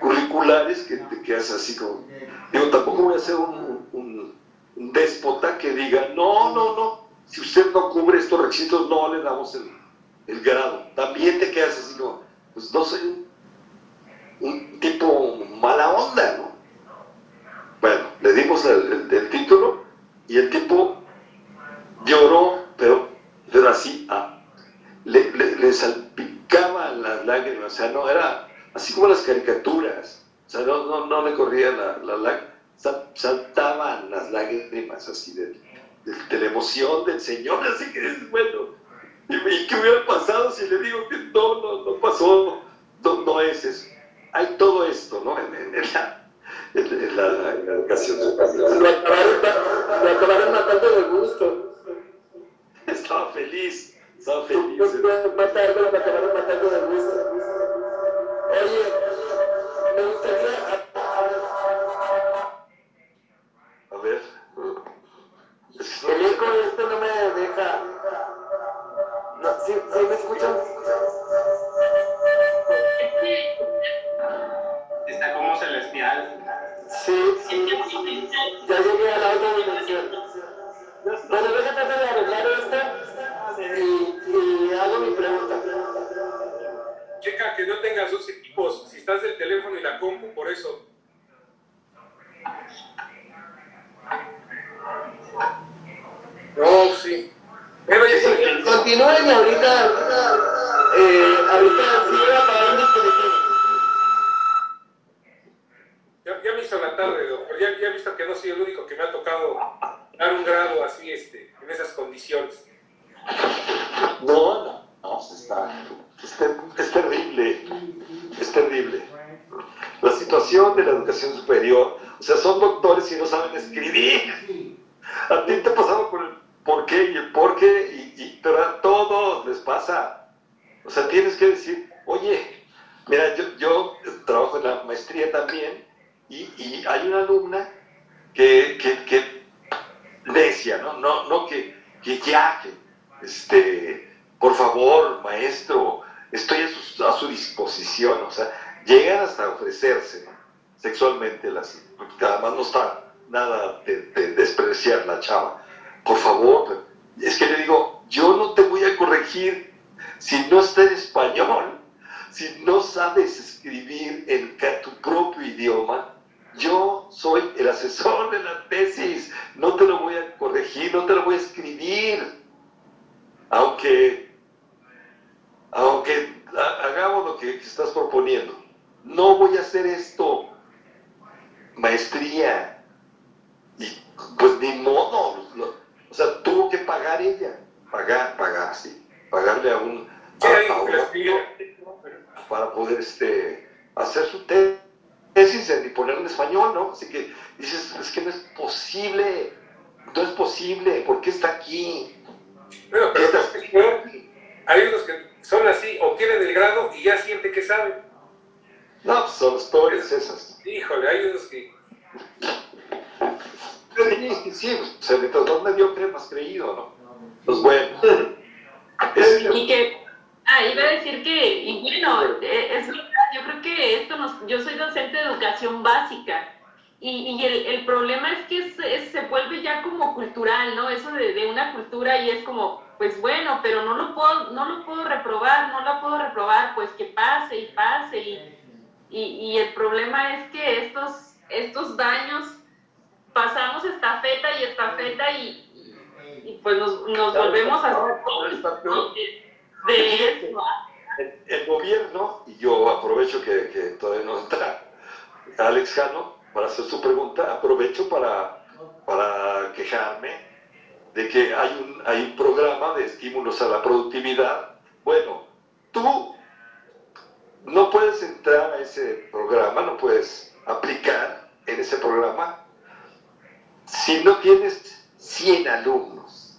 [SPEAKER 2] curriculares que te quedas así como, digo, tampoco voy a ser un, un, un déspota que diga, no, no, no, si usted no cubre estos requisitos, no le damos el el grado. También te quedas así como, pues no soy un, tipo mala onda, ¿no? Bueno, le dimos el, título y el tipo lloró, pero, pero así, le, le, salpicaban las lágrimas, o sea, no era así como las caricaturas, o sea, no, no, le corría la, la, saltaban las lágrimas así de, de, la emoción del Señor, así que es bueno ¿Y qué hubiera pasado si le digo que no, no, no pasó? No, no es eso. Hay todo esto, ¿no? En, en, la, en, la, educación
[SPEAKER 3] Lo acabaron, lo acabaron matando de gusto.
[SPEAKER 2] Estaba feliz.
[SPEAKER 5] De. Oye, me gustaría. Continúen ahorita, eh, ahorita sí voy a pagar un dispositivo.
[SPEAKER 3] Ya, ya me hizo la tarde, doctor. Ya, ya he visto que no soy el único que me ha tocado dar un grado así, este, en esas condiciones.
[SPEAKER 2] No, no, no, está, es, ter- es terrible, es terrible. La situación de la educación superior, o sea, son doctores y no saben escribir. A ti te ha pasado con el por qué y el por qué, y, y- pero a todos les pasa. O sea, tienes que decir, oye, mira, yo, yo trabajo en la maestría también, y, hay una alumna que, que, que necia, ¿no? No, no que, que ya, este, por favor, maestro, estoy a su, a su disposición, o sea, llegan hasta ofrecerse ¿no? sexualmente, las, además no está nada de despreciar la chava. Por favor, es que le digo, yo no te voy a corregir si no está en español, si no sabes escribir en tu propio idioma. Yo soy el asesor de la tesis, no te lo voy a corregir, no te lo voy a escribir. Aunque, aunque ha- hagamos lo que estás proponiendo, no voy a hacer esto, maestría. Y pues ni modo, o sea, tuvo que pagar ella, pagar, pagar, sí, pagarle a un, a- a un para poder este, hacer su te- tesis y ponerlo en español, ¿no? Así que dices, es que no es posible, no es posible, ¿por qué está aquí?
[SPEAKER 3] Bueno,
[SPEAKER 2] ¿Qué
[SPEAKER 3] pero hay unos que son así, obtienen el grado y ya siente que saben.
[SPEAKER 2] No, pues son historias esas.
[SPEAKER 3] Híjole, hay unos que.
[SPEAKER 2] Sí, sí, sea, mientras más mediocre, más creído, ¿no? Pues bueno. Es-
[SPEAKER 4] Y que, ah, iba a decir que, y bueno, eh, es verdad, yo creo que esto nos, yo soy docente de educación básica, y, y el, el problema es que es- es- se vuelve ya como cultural, ¿no? Eso de, de una cultura y es como, pues bueno, pero no lo puedo, no lo puedo reprobar, no la puedo reprobar, pues que pase y pase, y, y, y el problema es que estos, estos daños pasamos estafeta y estafeta y, y, pues nos, nos volvemos a
[SPEAKER 2] peor.
[SPEAKER 4] de, de eso.
[SPEAKER 2] el, el gobierno, y yo aprovecho que, que todavía no está Alex Jano para hacer su pregunta, aprovecho para, para quejarme de que hay un, hay un programa de estímulos a la productividad. Bueno, tú no puedes entrar a ese programa, no puedes aplicar en ese programa si no tienes 100 alumnos.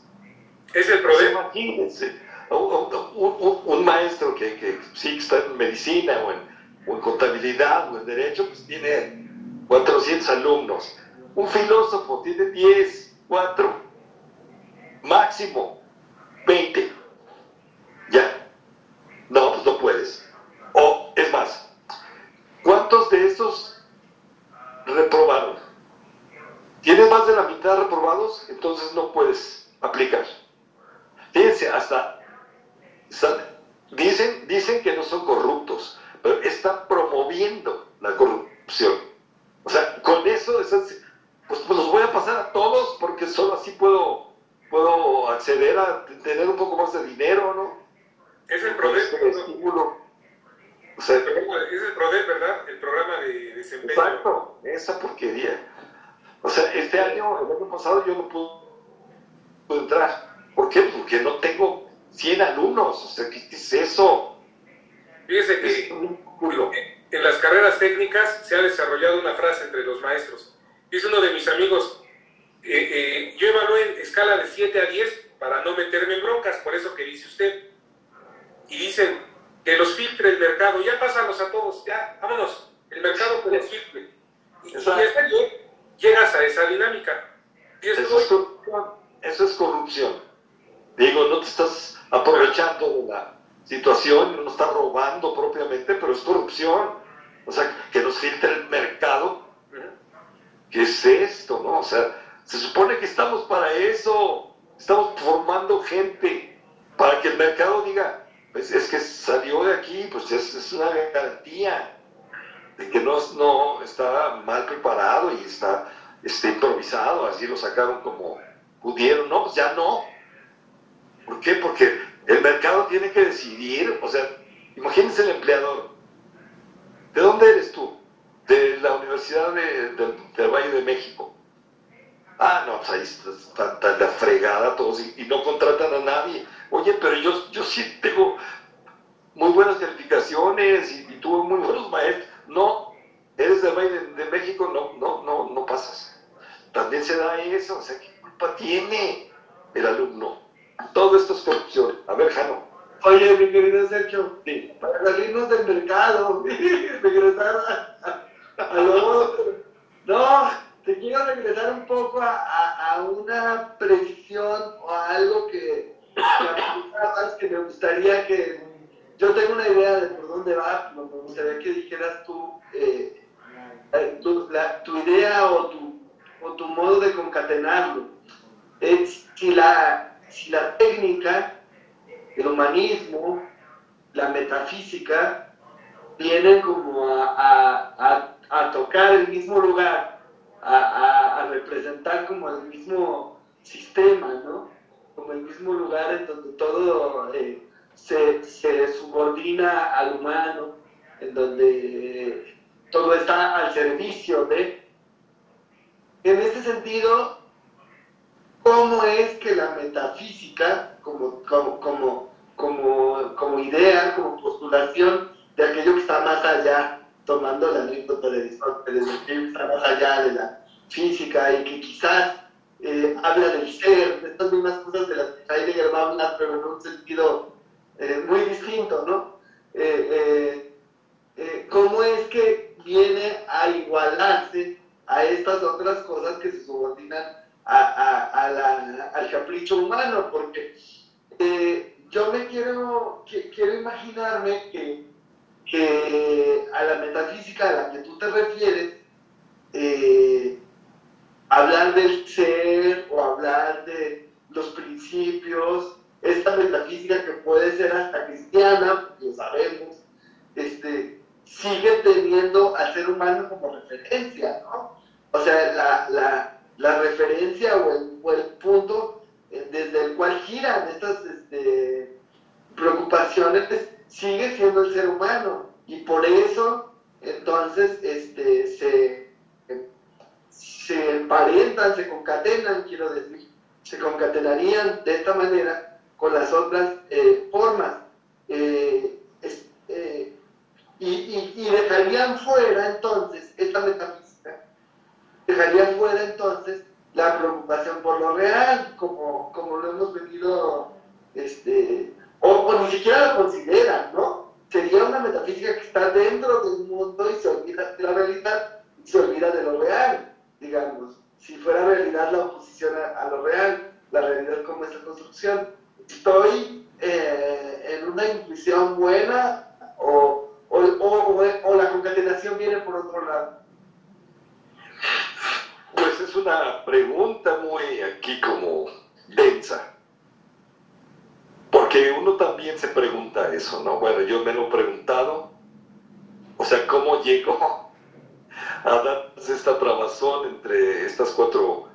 [SPEAKER 3] Es el
[SPEAKER 2] Pues
[SPEAKER 3] problema.
[SPEAKER 2] imagínense, un, un- un- un maestro que, que sí está en medicina o en, o en contabilidad o en derecho, pues tiene 400 alumnos. Un filósofo tiene 10, 4, máximo 20. Ya. No, pues no puedes. O, es más, ¿cuántos de esos reprobaron? ¿Tienes más de la mitad reprobados? Entonces no puedes aplicar. Fíjense, hasta, dicen, dicen que no son corruptos, pero están promoviendo la corrupción. O sea, con eso, están- pues, pues los voy a pasar a todos porque solo así puedo, puedo acceder a tener un poco más de dinero, ¿no?
[SPEAKER 3] Es el PRODEP,
[SPEAKER 2] este estímulo. O sea,
[SPEAKER 3] Es el PRODEP, ¿verdad? El programa de desempeño.
[SPEAKER 2] Exacto, esa porquería. O sea, este año, el año pasado yo no pude, pude entrar. ¿Por qué? Porque no tengo 100 alumnos. O sea, ¿qué, es eso?
[SPEAKER 3] Fíjese
[SPEAKER 2] Es
[SPEAKER 3] que en las carreras técnicas se ha desarrollado una frase entre los maestros. Dice uno de mis amigos, eh, eh, yo evalué en escala de 7 a 10 para no meterme en broncas, por eso que dice usted. Y dicen que los filtre el mercado, ya pásalos a todos, ya, vámonos, el mercado que los filtre. Y, y llegas a esa dinámica.
[SPEAKER 2] eso, es corrupción. eso es corrupción. Digo, no te estás aprovechando de la situación, no estás robando propiamente, pero es corrupción. O sea, que nos filtre el mercado. ¿Qué es esto, no? O sea, se supone que estamos para eso. Estamos formando gente para que el mercado diga, pues es que salió de aquí, pues es, una garantía de que no, no está mal preparado y está, está improvisado, así lo sacaron como pudieron. No, pues ya no. ¿Por qué? Porque el mercado tiene que decidir, o sea, imagínense el empleador. ¿De dónde eres tú? De la Universidad del Valle de México. Ah, no, pues ahí está, la fregada todos y, no contratan a nadie. Oye, pero yo, yo sí tengo muy buenas calificaciones y, tuve muy buenos maestros. No, eres del Valle de, México, no, no, no, no pasas. También se da eso, o sea, ¿qué culpa tiene el alumno? Todo esto es corrupción. A ver, Jano.
[SPEAKER 5] Oye, mi querido Sergio, para salirnos del mercado, regresar a, a, No, te quiero regresar un poco a, a una precisión o a algo que, que, me gustaría que. Yo tengo una idea de por dónde va, me gustaría que dijeras tú eh, eh, tu, tu, idea o tu, o tu modo de concatenarlo. Es si la si la técnica, el humanismo, la metafísica, vienen como a, tocar el mismo lugar, a, representar como el mismo sistema, ¿no? Como el mismo lugar en donde todo eh, se, se, subordina al humano, en donde todo está al servicio de... En ese sentido, cómo es que la metafísica, como, como, como, como, idea, como postulación de aquello que está más allá, tomando la anécdota de Aristóteles, que está más allá de la física y que quizás eh, habla del ser, de estas mismas cosas de las que Heidegger va a hablar, pero en un sentido eh, muy distinto, ¿no? Eh, ¿Cómo es que viene a igualarse a estas otras cosas que se subordinan a, al capricho humano, porque eh, yo me quiero, quiero imaginarme que, que, a la metafísica a la que tú te refieres, eh, hablar del ser o hablar de los principios, esta metafísica que puede ser hasta cristiana, lo sabemos, este, sigue teniendo al ser humano como referencia, ¿no? O sea, la, la, la referencia o el, punto eh, desde el cual giran estas este, preocupaciones sigue siendo el ser humano y por eso entonces este, se, se emparentan, se concatenan, quiero decir, se concatenarían de esta manera con las otras eh, formas eh, y, y, dejarían fuera entonces esta metafísica dejaría fuera entonces la preocupación por lo real, como, como lo hemos venido, este, o, ni siquiera lo consideran, ¿no? Sería una metafísica que está dentro del mundo y se olvida de la realidad y se olvida de lo real, digamos. Si fuera realidad la oposición a, lo real, la realidad como esa construcción. Estoy eh, en una intuición buena o, o, o la concatenación viene por otro lado.
[SPEAKER 2] Pues es una pregunta muy aquí como densa. Porque uno también se pregunta eso, ¿no? Bueno, yo me lo he preguntado. O sea, ¿cómo llegó a darse esta trabazón entre estas cuatro,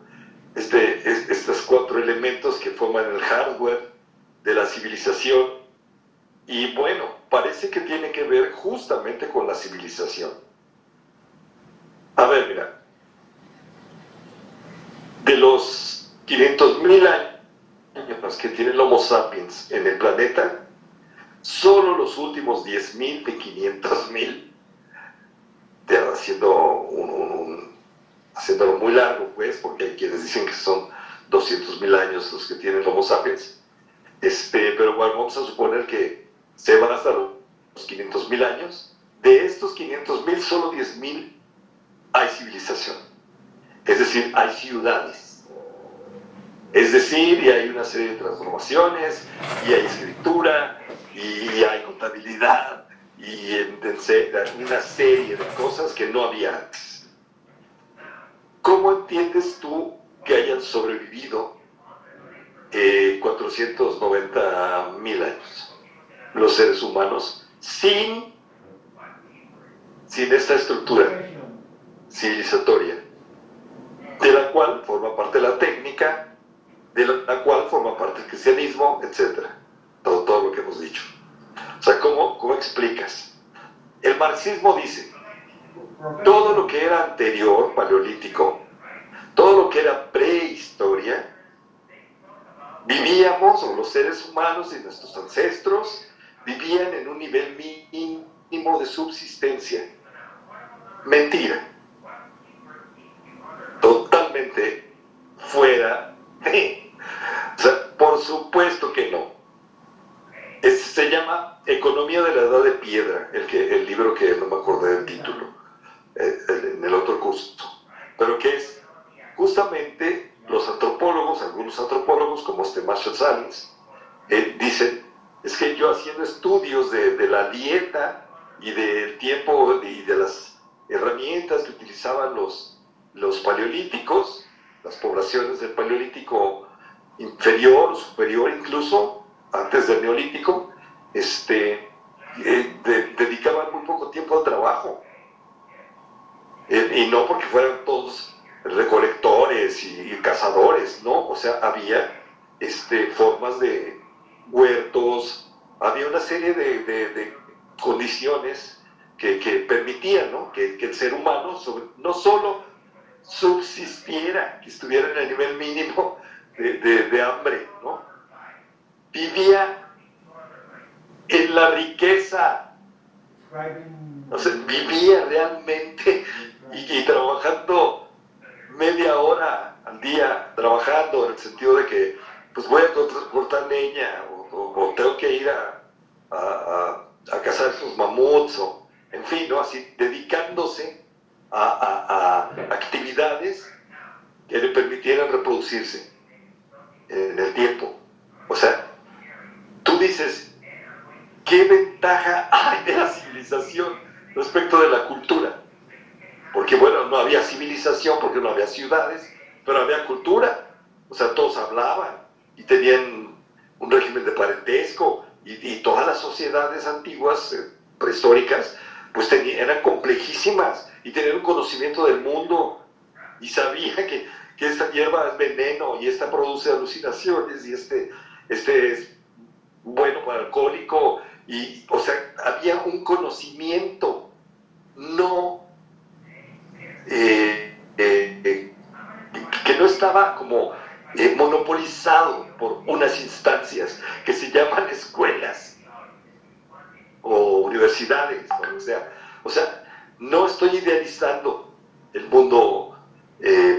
[SPEAKER 2] este, estos cuatro elementos que forman el hardware de la civilización? Y bueno, parece que tiene que ver justamente con la civilización. A ver, mira, de los 500.000 años que tiene el Homo sapiens en el planeta, solo los últimos 10.000 de 500.000, haciendo un, haciéndolo muy largo, pues, porque hay quienes dicen que son 200.000 años los que tienen Homo sapiens. Este, pero bueno, vamos a suponer que se van hasta los 500.000 años. De estos 500.000, solo 10.000 hay civilización. Es decir, hay ciudades. Es decir, y hay una serie de transformaciones, y hay escritura, y hay contabilidad, y una serie de cosas que no había antes. ¿Cómo entiendes tú que hayan sobrevivido 490 eh, mil años los seres humanos sin, sin esta estructura civilizatoria, de la cual forma parte la técnica, de la cual forma parte el cristianismo, etc. Todo, todo lo que hemos dicho. O sea, ¿cómo, ¿cómo explicas? El marxismo dice, todo lo que era anterior, paleolítico, todo lo que era prehistoria, vivíamos, o los seres humanos y nuestros ancestros, vivían en un nivel mínimo de subsistencia. Mentira. Totalmente fuera sea, por supuesto que no. se llama Economía de la Edad de Piedra, el, que, el libro que no me acordé del título, eh, en el otro curso. Pero que es justamente los antropólogos, algunos antropólogos como este Marshall Salins, eh, dicen, es que yo haciendo estudios de, de la dieta y del tiempo y de las herramientas que utilizaban los, los paleolíticos, las poblaciones del paleolítico inferior superior incluso, antes del neolítico, este, eh, dedicaban muy poco tiempo al trabajo. Eh, y no porque fueran todos recolectores y, cazadores, ¿no? O sea, había este, formas de huertos, había una serie de, condiciones que, permitían, ¿no? Que, el ser humano no solo subsistiera, que estuviera en el nivel mínimo de, hambre, ¿no? Vivía en la riqueza, vivía realmente y trabajando media hora al día trabajando en el sentido de que pues voy a cortar leña o, tengo que ir a, a, cazar sus mamuts o en fin, ¿no? Así dedicándose a, actividades que le permitieran reproducirse en el tiempo. O sea, tú dices, ¿qué ventaja hay de la civilización respecto de la cultura? Porque bueno, no había civilización, porque no había ciudades, pero había cultura. O sea, todos hablaban y tenían un régimen de parentesco y, todas las sociedades antiguas, eh, prehistóricas, pues eran complejísimas y tenían un conocimiento del mundo y sabían que, que, esta hierba es veneno y esta produce alucinaciones y este, este es bueno para alcohólico y, o sea, había un conocimiento no eh, eh, que no estaba como eh, monopolizado por unas instancias que se llaman escuelas o universidades, o sea, o sea, no estoy idealizando el mundo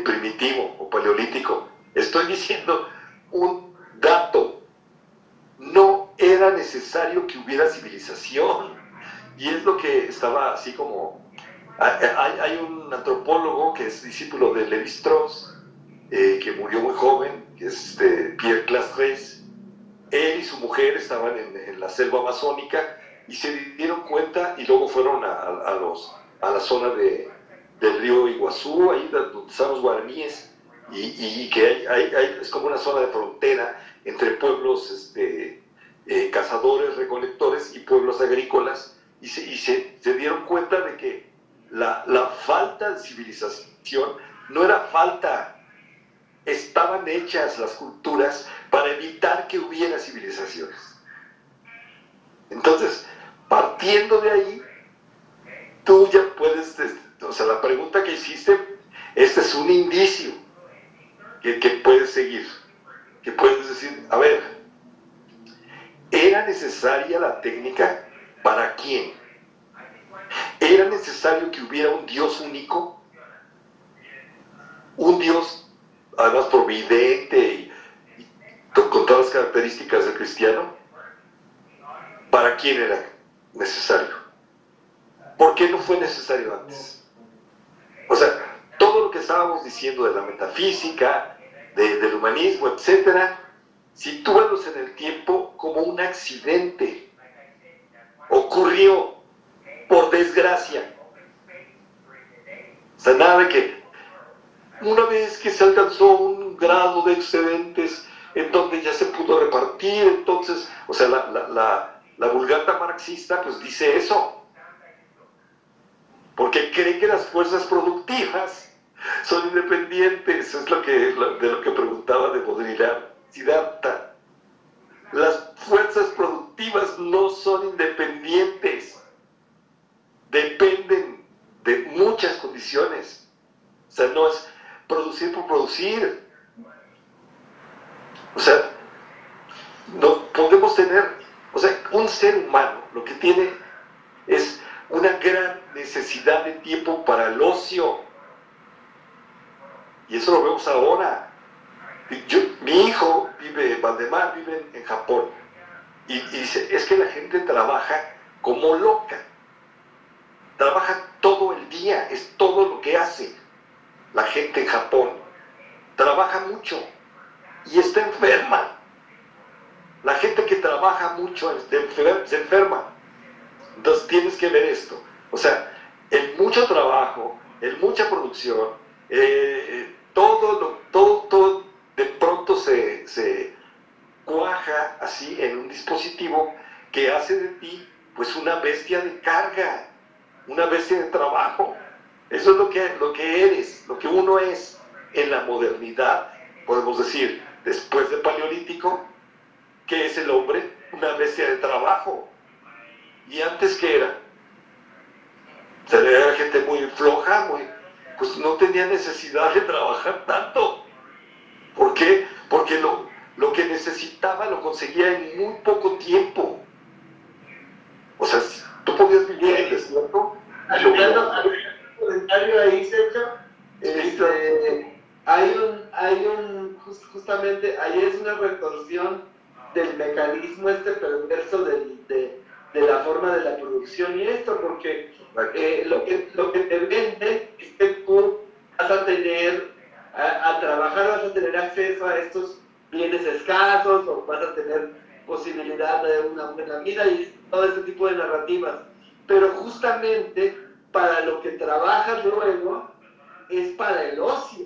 [SPEAKER 2] primitivo o paleolítico, estoy diciendo un dato, no era necesario que hubiera civilización, y es lo que estaba así como hay, un antropólogo que es discípulo de Levi Strauss, eh, que murió muy joven, que es este, Pierre Clastres. Él y su mujer estaban en, la selva amazónica y se dieron cuenta y luego fueron a, los, a la zona de, del río Iguazú, ahí donde están los guaraníes, y, que hay, es como una zona de frontera entre pueblos este, eh, cazadores, recolectores y pueblos agrícolas, y, se, y se, se dieron cuenta de que la, falta de civilización no era falta, estaban hechas las culturas para evitar que hubiera civilizaciones. Entonces, partiendo de ahí, tú ya puedes, o sea, la pregunta que hiciste, este es un indicio que, que puedes seguir, que puedes decir, a ver, ¿era necesaria la técnica para quién? ¿Era necesario que hubiera un Dios único? Un Dios además providente y, con todas las características del cristiano, ¿para quién era necesario? ¿Por qué no fue necesario antes? O sea, todo lo que estábamos diciendo de la metafísica, del humanismo, etcétera, sitúalos en el tiempo como un accidente. Ocurrió por desgracia. O sea, nada de que una vez que se alcanzó un grado de excedentes en donde ya se pudo repartir, entonces, o sea, la, la, la, vulgata marxista pues dice eso, porque cree que las fuerzas productivas son independientes, es lo que, de lo que preguntaba de Baudrillard, Siddhartha. Las fuerzas productivas no son independientes, dependen de muchas condiciones. O sea, no es producir por producir. O sea, no podemos tener, o sea, un ser humano lo que tiene es una gran necesidad de tiempo para el ocio. Y eso lo vemos ahora. Yo, mi hijo vive, Valdemar vive en, Japón. Y, y dice, es que la gente trabaja como loca. Trabaja todo el día, es todo lo que hace la gente en Japón. Trabaja mucho y está enferma. La gente que trabaja mucho se enferma. Entonces tienes que ver esto. O sea, el mucho trabajo, el mucha producción, eh, todo, lo, todo de pronto se, se cuaja así en un dispositivo que hace de ti pues una bestia de carga una bestia de trabajo. Eso es lo que, lo que eres, lo que uno es en la modernidad. Podemos decir, después del Paleolítico, ¿qué es el hombre? Una bestia de trabajo. ¿Y antes qué era? Se era gente muy floja, muy, pues no tenía necesidad de trabajar tanto. ¿Por qué? Porque lo, lo que necesitaba lo conseguía en muy poco tiempo. O sea, tú podías vivir en el desierto.
[SPEAKER 5] Ayudando un comentario ahí, Sergio, este, hay un, hay un, justamente, ahí es una retorsión del mecanismo este perverso del, de, de, la forma de la producción y esto, porque eh, lo, que, lo que te venden es que tú vas a tener, a, a, trabajar vas a tener acceso a estos bienes escasos o vas a tener posibilidad de una buena vida y todo este tipo de narrativas pero justamente para lo que trabajas luego es para el ocio.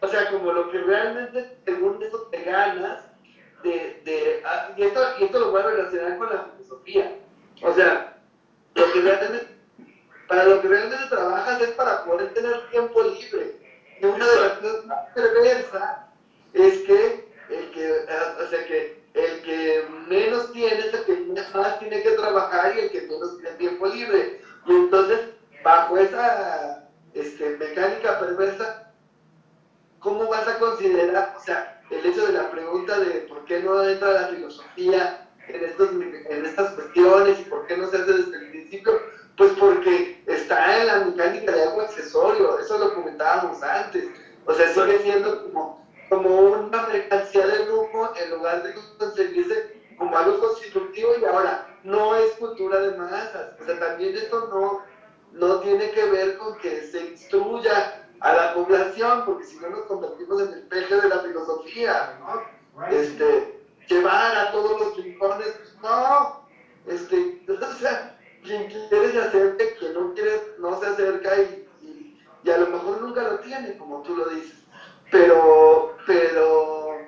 [SPEAKER 5] O sea, como lo que realmente, según eso, te ganas de... de ah, y, esto, y esto lo voy a relacionar con la filosofía. O sea, lo que realmente, para lo que realmente trabajas es para poder tener tiempo libre. Y una de las cosas más perversas es que el que, ah, o sea, que el que menos tiene es el que más tiene que trabajar y el que menos tiene tiempo libre. Y entonces, bajo esa este, mecánica perversa, ¿cómo vas a considerar, o sea, el hecho de la pregunta de por qué no entra la filosofía en, estos, en estas cuestiones y por qué no se hace desde el principio? Pues porque está en la mecánica de algo accesorio, eso lo comentábamos antes. O sea, sigue siendo como como una mercancía de lujo en lugar de conseguirse como algo constitutivo y ahora no es cultura de masas. O sea, también esto no, no tiene que ver con que se instruya a la población, porque si no nos convertimos en el peje de la filosofía. Este, llevar a todos los rincones, pues no, este, o sea, quien quiere se acerca, quien no quiere no se acerca y, y a lo mejor nunca lo tiene, como tú lo dices. Pero, pero,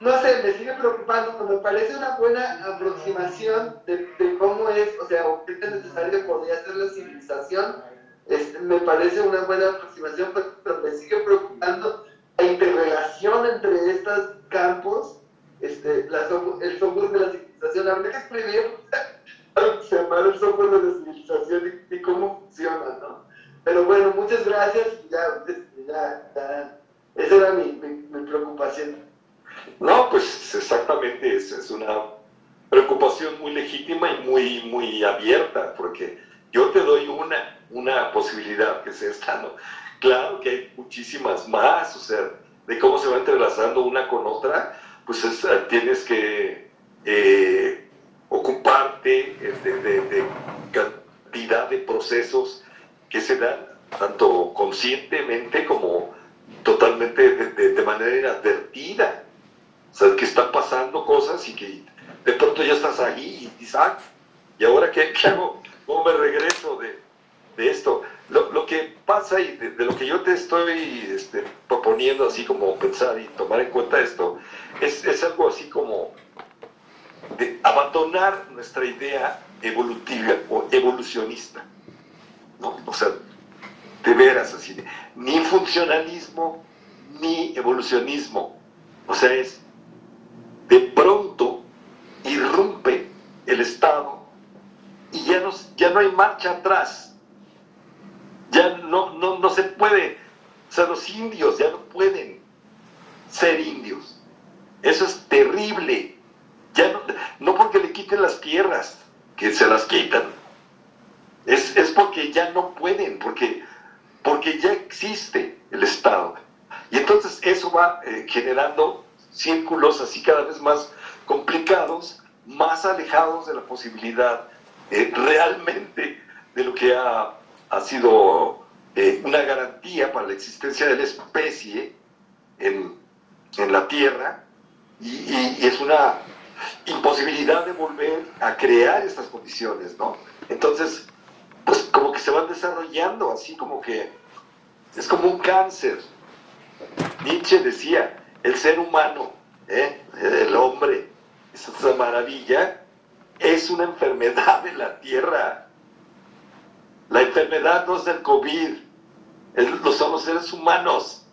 [SPEAKER 5] no sé, me sigue preocupando, me parece una buena aproximación de, cómo es, o sea, o qué tan necesario podría ser la civilización. Este, me parece una buena aproximación, pero, me sigue preocupando la interrelación entre estos campos, este, el software de la civilización. Habría que escribir se llama el software de la civilización y, cómo funciona, ¿no? Pero bueno, muchas gracias. Ya, ya, esa era mi, preocupación.
[SPEAKER 2] No, pues exactamente, es, es una preocupación muy legítima y muy, muy abierta, porque yo te doy una, una posibilidad que es esta, ¿no? Claro que hay muchísimas más, o sea, de cómo se va entrelazando una con otra, pues tienes que eh, ocuparte de, cantidad de procesos que se dan tanto conscientemente como totalmente de, manera inadvertida. O sea, que están pasando cosas y que de pronto ya estás ahí y dices, ah, ¿y ahora qué, hago? ¿Cómo me regreso de, esto? Lo, que pasa y de, lo que yo te estoy este, proponiendo así como pensar y tomar en cuenta esto, es, es algo así como de abandonar nuestra idea evolutiva o evolucionista. ¿No? O sea, de veras, así, ni funcionalismo ni evolucionismo. O sea, es de pronto irrumpe el Estado y ya no, ya no hay marcha atrás. Ya no, no, no se puede, o sea, los indios ya no pueden ser indios. Eso es terrible. Ya no, no porque le quiten las tierras, que se las quitan, es, es porque ya no pueden, porque porque ya existe el Estado. Y entonces eso va eh, generando círculos así cada vez más complicados, más alejados de la posibilidad eh, realmente de lo que ha, sido eh, una garantía para la existencia de la especie en, la Tierra y, y, es una imposibilidad de volver a crear estas condiciones, ¿no? Entonces, pues como que se van desarrollando, así como que es como un cáncer. Nietzsche decía, el ser humano, ¿eh? el hombre, esa maravilla, es una enfermedad de la tierra. La enfermedad no es del COVID, es, son los seres humanos.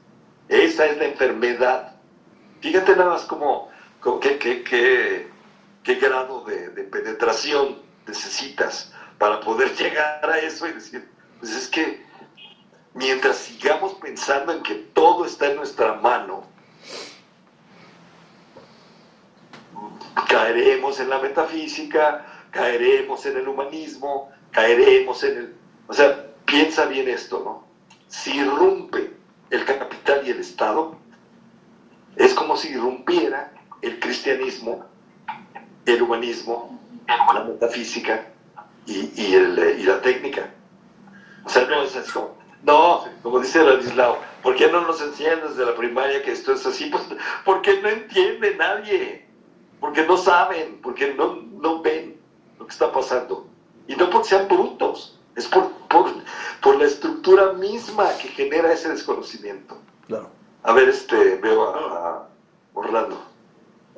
[SPEAKER 2] Esa es la enfermedad. Fíjate nada más como, qué, qué, grado de, de penetración necesitas para poder llegar a eso y decir, pues es que mientras sigamos pensando en que todo está en nuestra mano, caeremos en la metafísica, caeremos en el humanismo, caeremos en el... O sea, piensa bien esto, ¿no? Si irrumpe el capital y el Estado, es como si irrumpiera el cristianismo, el humanismo, la metafísica y, el, y la técnica. O sea, no es así como, no, como dice Ladislao, ¿por qué no nos enseñan desde la primaria que esto es así? Pues porque no entiende nadie, porque no saben, porque no, no ven lo que está pasando. Y no porque sean brutos, es por, por, la estructura misma que genera ese desconocimiento. Claro. A ver, este, veo a, Orlando.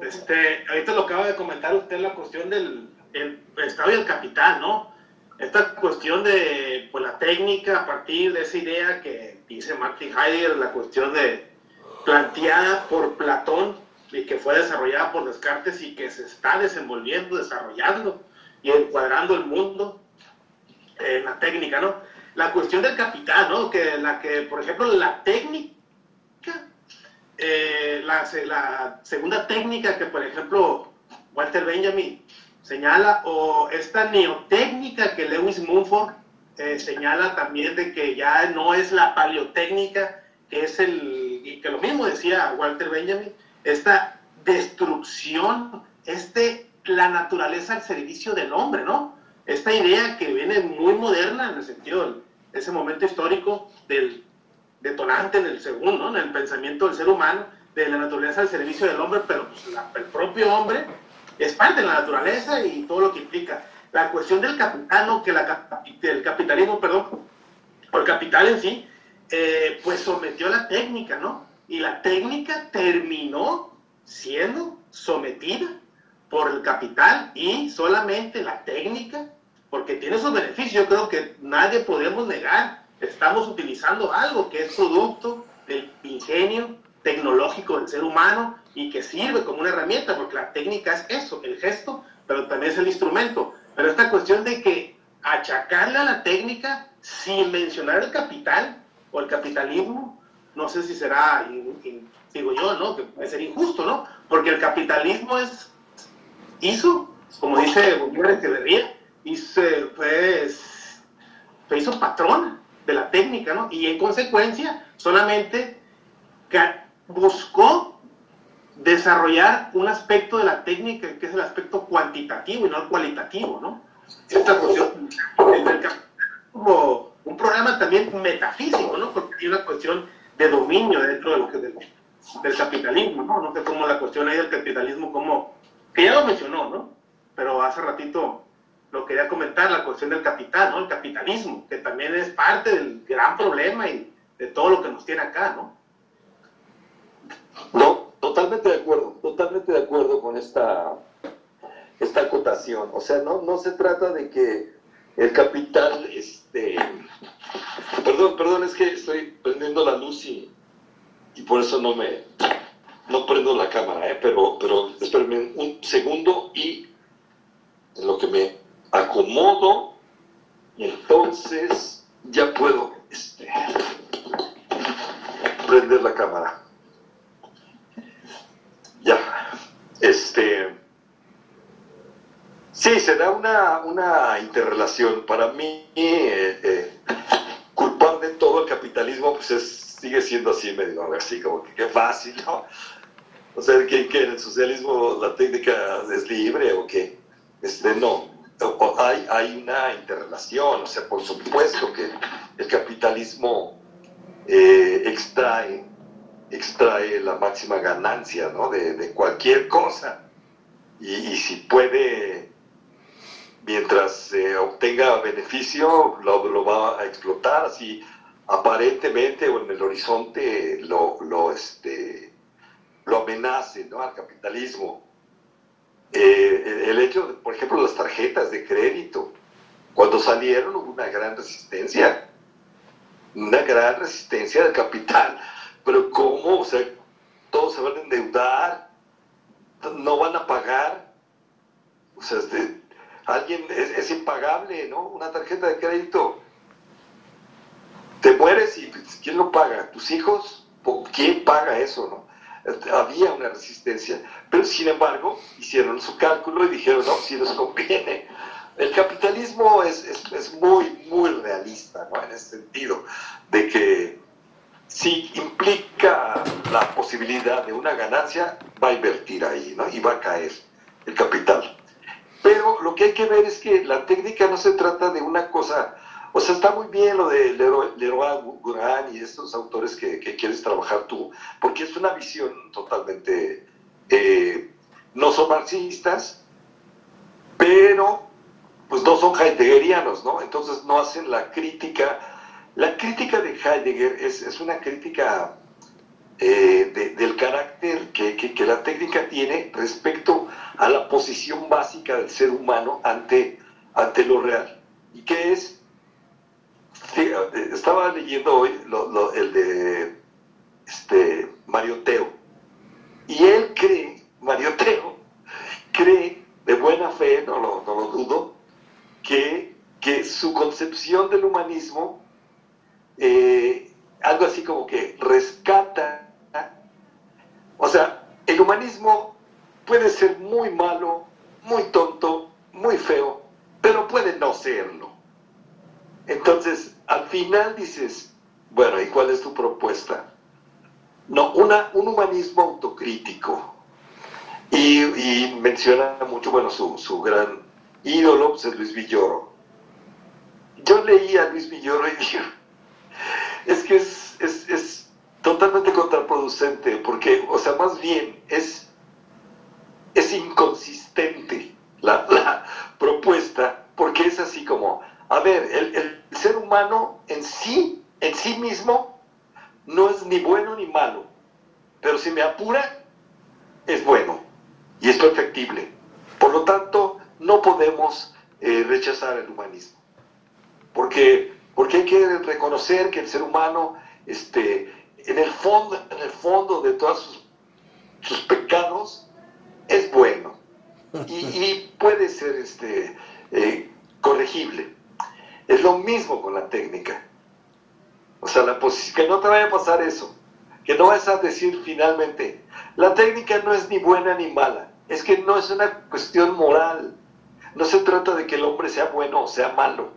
[SPEAKER 6] Este, ahorita lo acaba de comentar usted la cuestión del el Estado y el capital, ¿no? esta cuestión de pues, la técnica a partir de esa idea que dice Martin Heidegger, la cuestión de planteada por Platón y que fue desarrollada por Descartes y que se está desenvolviendo, desarrollando y encuadrando el mundo en la técnica, ¿no? La cuestión del capital, ¿no? Que la que, por ejemplo, la técnica, eh, la, la segunda técnica que, por ejemplo, Walter Benjamin señala, o esta neotécnica que Lewis Mumford eh, señala también de que ya no es la paleotécnica, que es el, y que lo mismo decía Walter Benjamin, esta destrucción, este, la naturaleza al servicio del hombre, ¿no? Esta idea que viene muy moderna en el sentido de ese momento histórico del detonante en el segundo, en el pensamiento del ser humano, de la naturaleza al servicio del hombre, pero pues, el propio hombre es parte de la naturaleza y todo lo que implica. La cuestión del capital, que la, del capitalismo, perdón, o el capital en sí, eh, pues sometió la técnica, ¿no? Y la técnica terminó siendo sometida por el capital y solamente la técnica, porque tiene sus beneficios, yo creo que nadie podemos negar, estamos utilizando algo que es producto del ingenio tecnológico del ser humano y que sirve como una herramienta, porque la técnica es eso, el gesto, pero también es el instrumento. Pero esta cuestión de que achacarle a la técnica sin mencionar el capital o el capitalismo, no sé si será, digo yo, ¿no? Que puede ser injusto, ¿no? Porque el capitalismo es, hizo, como dice Bolívar Echeverría, hizo, pues, se hizo patrón de la técnica, ¿no? Y en consecuencia, solamente buscó desarrollar un aspecto de la técnica que es el aspecto cuantitativo y no el cualitativo, ¿no? Esta cuestión como un problema también metafísico, ¿no? Porque hay una cuestión de dominio dentro de lo que, del capitalismo, ¿no? No sé cómo la cuestión ahí del capitalismo, como, que ya lo mencionó, ¿no? Pero hace ratito lo quería comentar, la cuestión del capital, ¿no? El capitalismo, que también es parte del gran problema y de todo lo que nos tiene acá, ¿no?
[SPEAKER 2] No, totalmente de acuerdo, totalmente de acuerdo con esta, esta acotación. O sea, no, no se trata de que el capital, este... Perdón, perdón, es que estoy prendiendo la luz y, y por eso no me... No prendo la cámara, ¿eh? pero, pero espérenme un segundo y en lo que me acomodo, entonces ya puedo este, prender la cámara. Ya, este, sí, se da una, una interrelación. Para mí, eh, eh, culpar de todo el capitalismo, pues es, sigue siendo así medio, así como que qué fácil, ¿no? O sea, que, en el socialismo la técnica es libre o qué. Este, no, hay, hay una interrelación, o sea, por supuesto que el capitalismo eh, extrae, extrae la máxima ganancia ¿no? de, cualquier cosa. Y, si puede, mientras obtenga beneficio, lo, va a explotar, así aparentemente o en el horizonte lo, lo, este, lo amenace ¿no? al capitalismo. Eh, el hecho, por ejemplo, las tarjetas de crédito, cuando salieron hubo una gran resistencia, una gran resistencia del capital, pero ¿cómo? O sea, todos se van a endeudar, no van a pagar, o sea, este, alguien es, impagable, ¿no? Una tarjeta de crédito, te mueres y pues, ¿quién lo paga? ¿Tus hijos? ¿Quién paga eso, no? había una resistencia. Pero sin embargo, hicieron su cálculo y dijeron, no, si nos conviene. El capitalismo es, es, muy, muy realista, ¿no? En ese sentido, de que si implica la posibilidad de una ganancia, va a invertir ahí, ¿no? Y va a caer el capital. Pero lo que hay que ver es que la técnica no se trata de una cosa o sea, está muy bien lo de Leroy Guran y estos autores que, quieres trabajar tú, porque es una visión totalmente... Eh, no son marxistas, pero pues no son heideggerianos, ¿no? Entonces no hacen la crítica. La crítica de Heidegger es, una crítica eh, del carácter que, que, la técnica tiene respecto a la posición básica del ser humano ante, ante lo real. ¿Y qué es? Sí, estaba leyendo hoy el de este, Mario Teo. Y él cree, Mario Teo, cree de buena fe, no lo, no lo dudo, que, que, su concepción del humanismo, eh, algo así como que rescata, o sea, el humanismo puede ser muy malo, muy tonto, muy feo, pero puede no serlo. Entonces, al final dices, bueno, ¿y cuál es tu propuesta? No, una, un humanismo autocrítico. Y, menciona mucho, bueno, su, gran ídolo pues, es Luis Villoro. Yo leí a Luis Villoro y dije, es que es, totalmente contraproducente, porque, o sea, más bien es, es inconsistente la, la propuesta, porque es así como, a ver, el, ser humano en sí, en sí mismo, no es ni bueno ni malo, pero si me apura, es bueno y es perfectible. Por lo tanto, no podemos eh, rechazar el humanismo, porque, porque hay que reconocer que el ser humano, este, en, el fondo, en el fondo de todos sus, pecados, es bueno y, puede ser este, eh, corregible. Es lo mismo con la técnica. O sea, la que no te vaya a pasar eso. Que no vas a decir finalmente, la técnica no es ni buena ni mala. Es que no es una cuestión moral. No se trata de que el hombre sea bueno o sea malo.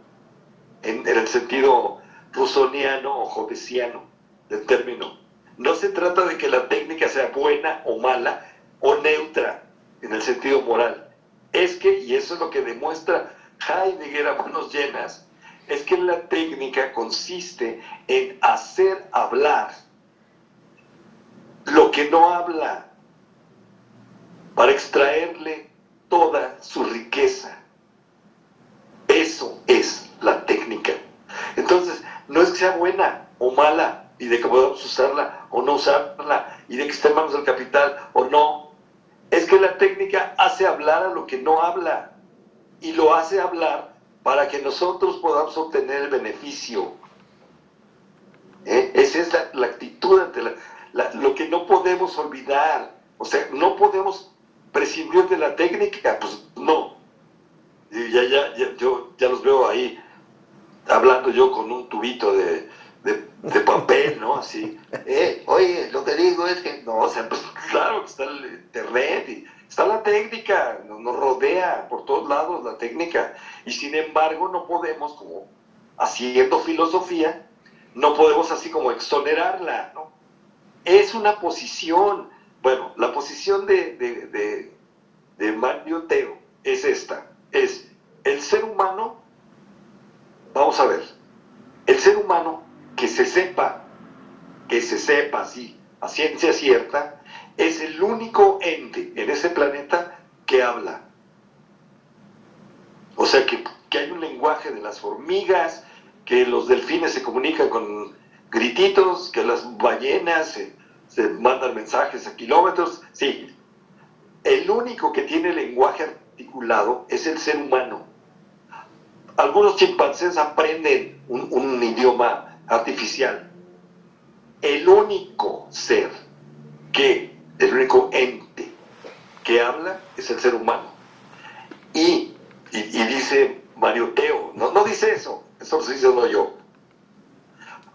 [SPEAKER 2] En, el sentido rusoniano o jovesiano del término. No se trata de que la técnica sea buena o mala o neutra en el sentido moral. Es que, y eso es lo que demuestra Heidegger a manos llenas, es que la técnica consiste en hacer hablar lo que no habla para extraerle toda su riqueza. Eso es. Entonces, no es que sea buena o mala y de que podamos usarla o no usarla y de que esté en manos del capital o no. Es que la técnica hace hablar a lo que no habla y lo hace hablar para que nosotros podamos obtener el beneficio. ¿Eh? Esa es la, actitud ante lo que no podemos olvidar. O sea, no podemos prescindir de la técnica, pues no. ya, ya, ya, yo ya los veo ahí hablando yo con un tubito de, de, papel, ¿no? Así, eh, oye, lo que digo es que, no, o sea, pues claro está el internet está la técnica, nos rodea por todos lados la técnica, y sin embargo no podemos, como haciendo filosofía, no podemos así como exonerarla, ¿no? Es una posición, bueno, la posición de, de, de, Mario Teo es esta, es el ser humano, vamos a ver, el ser humano que se sepa, que se sepa así, a ciencia cierta, es el único ente en ese planeta que habla. O sea, que, que hay un lenguaje de las hormigas, que los delfines se comunican con grititos, que las ballenas se mandan mensajes a kilómetros, sí. El único que tiene lenguaje articulado es el ser humano. Algunos chimpancés aprenden un, idioma artificial. El único ser que, el único ente que habla es el ser humano. Y, dice Mario Teo, no, no dice eso, eso lo estoy diciendo yo.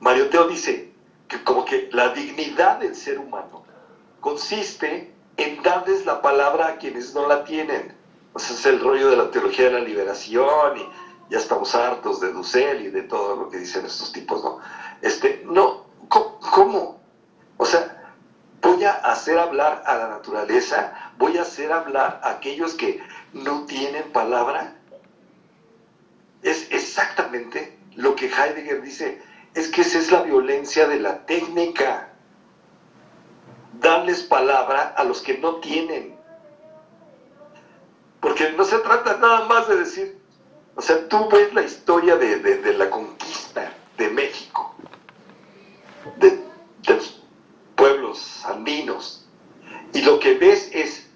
[SPEAKER 2] Mario Teo dice, que como que la dignidad del ser humano consiste en darles la palabra a quienes no la tienen. O es el rollo de la teología de la liberación y ya estamos hartos de Dussel y de todo lo que dicen estos tipos, ¿no? Este, no, ¿cómo? O sea, voy a hacer hablar a la naturaleza, voy a hacer hablar a aquellos que no tienen palabra. Es exactamente lo que Heidegger dice es que esa es la violencia de la técnica. Darles palabra a los que no tienen. Porque no se trata nada más de decir, o sea, tú ves la historia de, la conquista de México, de, de los pueblos andinos, y lo que ves es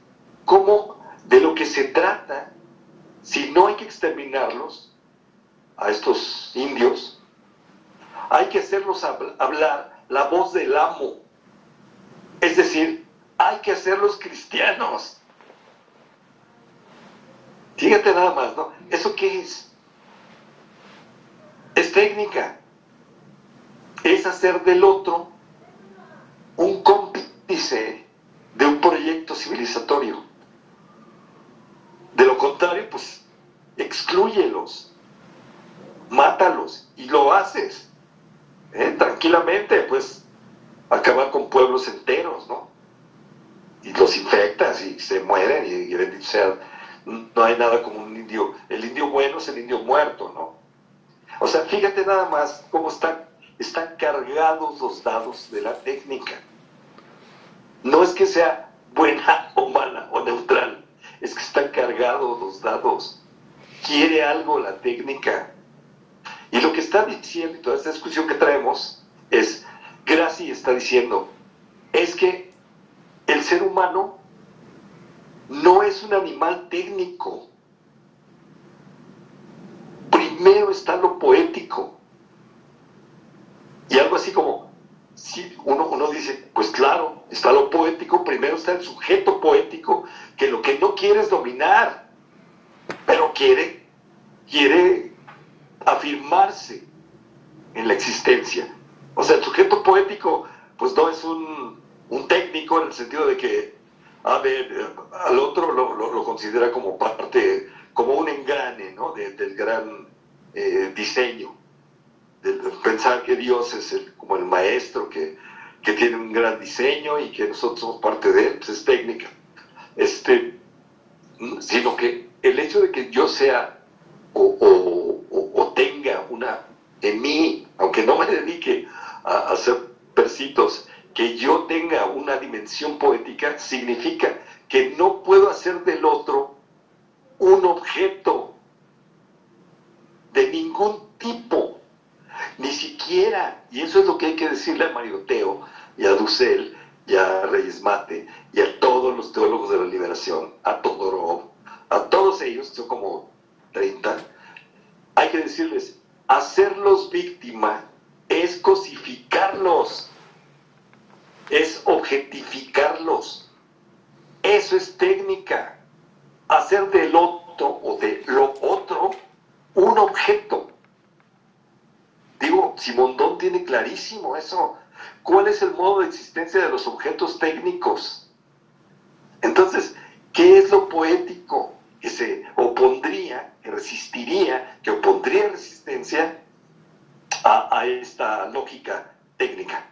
[SPEAKER 2] cómo de lo que se trata, si no hay que exterminarlos, a estos indios, hay que hacerlos hablar la voz del amo. Es decir, hay que hacerlos cristianos. Fíjate nada más, ¿no? ¿Eso qué es? Es técnica. Es hacer del otro un cómplice de un proyecto civilizatorio. De lo contrario, pues excluyelos, mátalos y lo haces. ¿eh? tranquilamente, pues acabar con pueblos enteros, ¿no? Y los infectas y se mueren y, y sea, no hay nada como un indio, el indio bueno es el indio muerto, ¿no? O sea, fíjate nada más cómo están, están cargados los dados de la técnica. No es que sea buena o mala o neutral, es que están cargados los dados. Quiere algo la técnica, y lo que está diciendo, toda esta discusión que traemos, es, Graci está diciendo, es que el ser humano no es un animal técnico. Primero está lo poético. Y algo así como, si uno, uno dice, pues claro, está lo poético, primero está el sujeto poético, que lo que no quiere es dominar, pero quiere, quiere afirmarse en la existencia. O sea, el sujeto poético, pues no es un, técnico en el sentido de que, a ver, al otro lo, considera como parte, como un engrane, ¿no? del gran eh, diseño. pensar que Dios es el, como el maestro que, que, tiene un gran diseño y que nosotros somos parte de él, pues es técnica. Este, sino que el hecho de que yo sea o, o, o tenga una en mí, aunque no me dedique a, hacer versitos, que yo tenga una dimensión poética, significa que no puedo hacer del otro un objeto de ningún tipo, ni siquiera, y eso es lo que hay que decirle a Marioteo y a Dussel y a Reyes Mate y a todos los teólogos de la liberación, a Todorov, a todos ellos, son como 30, hay que decirles, hacerlos víctima es cosificarlos, es objetificarlos. Eso es técnica. Hacer del otro o de lo otro un objeto. Digo, Simondón tiene clarísimo eso. ¿Cuál es el modo de existencia de los objetos técnicos? Entonces, ¿qué es lo poético? Que se opondría, que resistiría, que opondría resistencia a, esta lógica técnica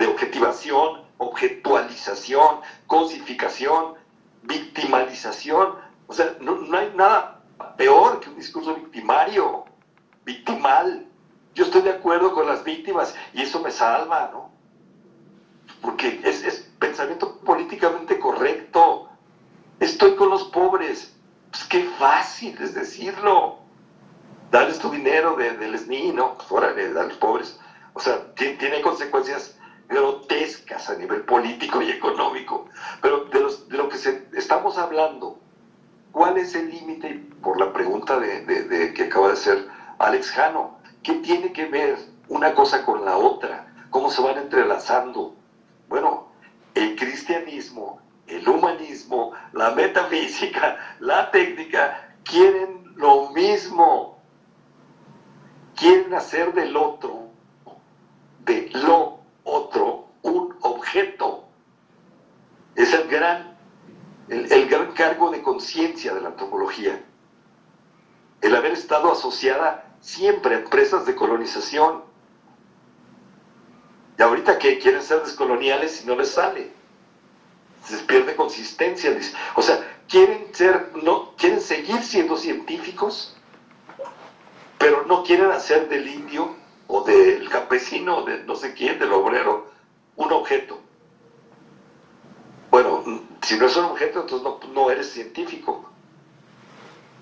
[SPEAKER 2] de objetivación, objetualización, cosificación, victimalización. O sea, no, no, hay nada peor que un discurso victimario, victimal. Yo estoy de acuerdo con las víctimas y eso me salva, ¿no? Porque es, es pensamiento políticamente correcto. Estoy con los pobres. Pues qué fácil es decirlo darles tu dinero de, del SNI, ¿no? Fuera de a los pobres. O sea, tiene, consecuencias grotescas a nivel político y económico. Pero de, lo que se, estamos hablando, ¿cuál es el límite? Por la pregunta de, que acaba de hacer Alex Jano, ¿qué tiene que ver una cosa con la otra? ¿Cómo se van entrelazando? Bueno, el cristianismo, el humanismo, la metafísica, la técnica, quieren lo mismo quieren hacer del otro, de lo otro, un objeto. Es el gran, el, gran cargo de conciencia de la antropología. El haber estado asociada siempre a empresas de colonización. Y ahorita que quieren ser descoloniales y no les sale. Se pierde consistencia. O sea, quieren ser, no, quieren seguir siendo científicos, pero no quieren hacer del indio o del campesino, de no sé quién, del obrero, un objeto. Bueno, si no es un objeto, entonces no, eres científico.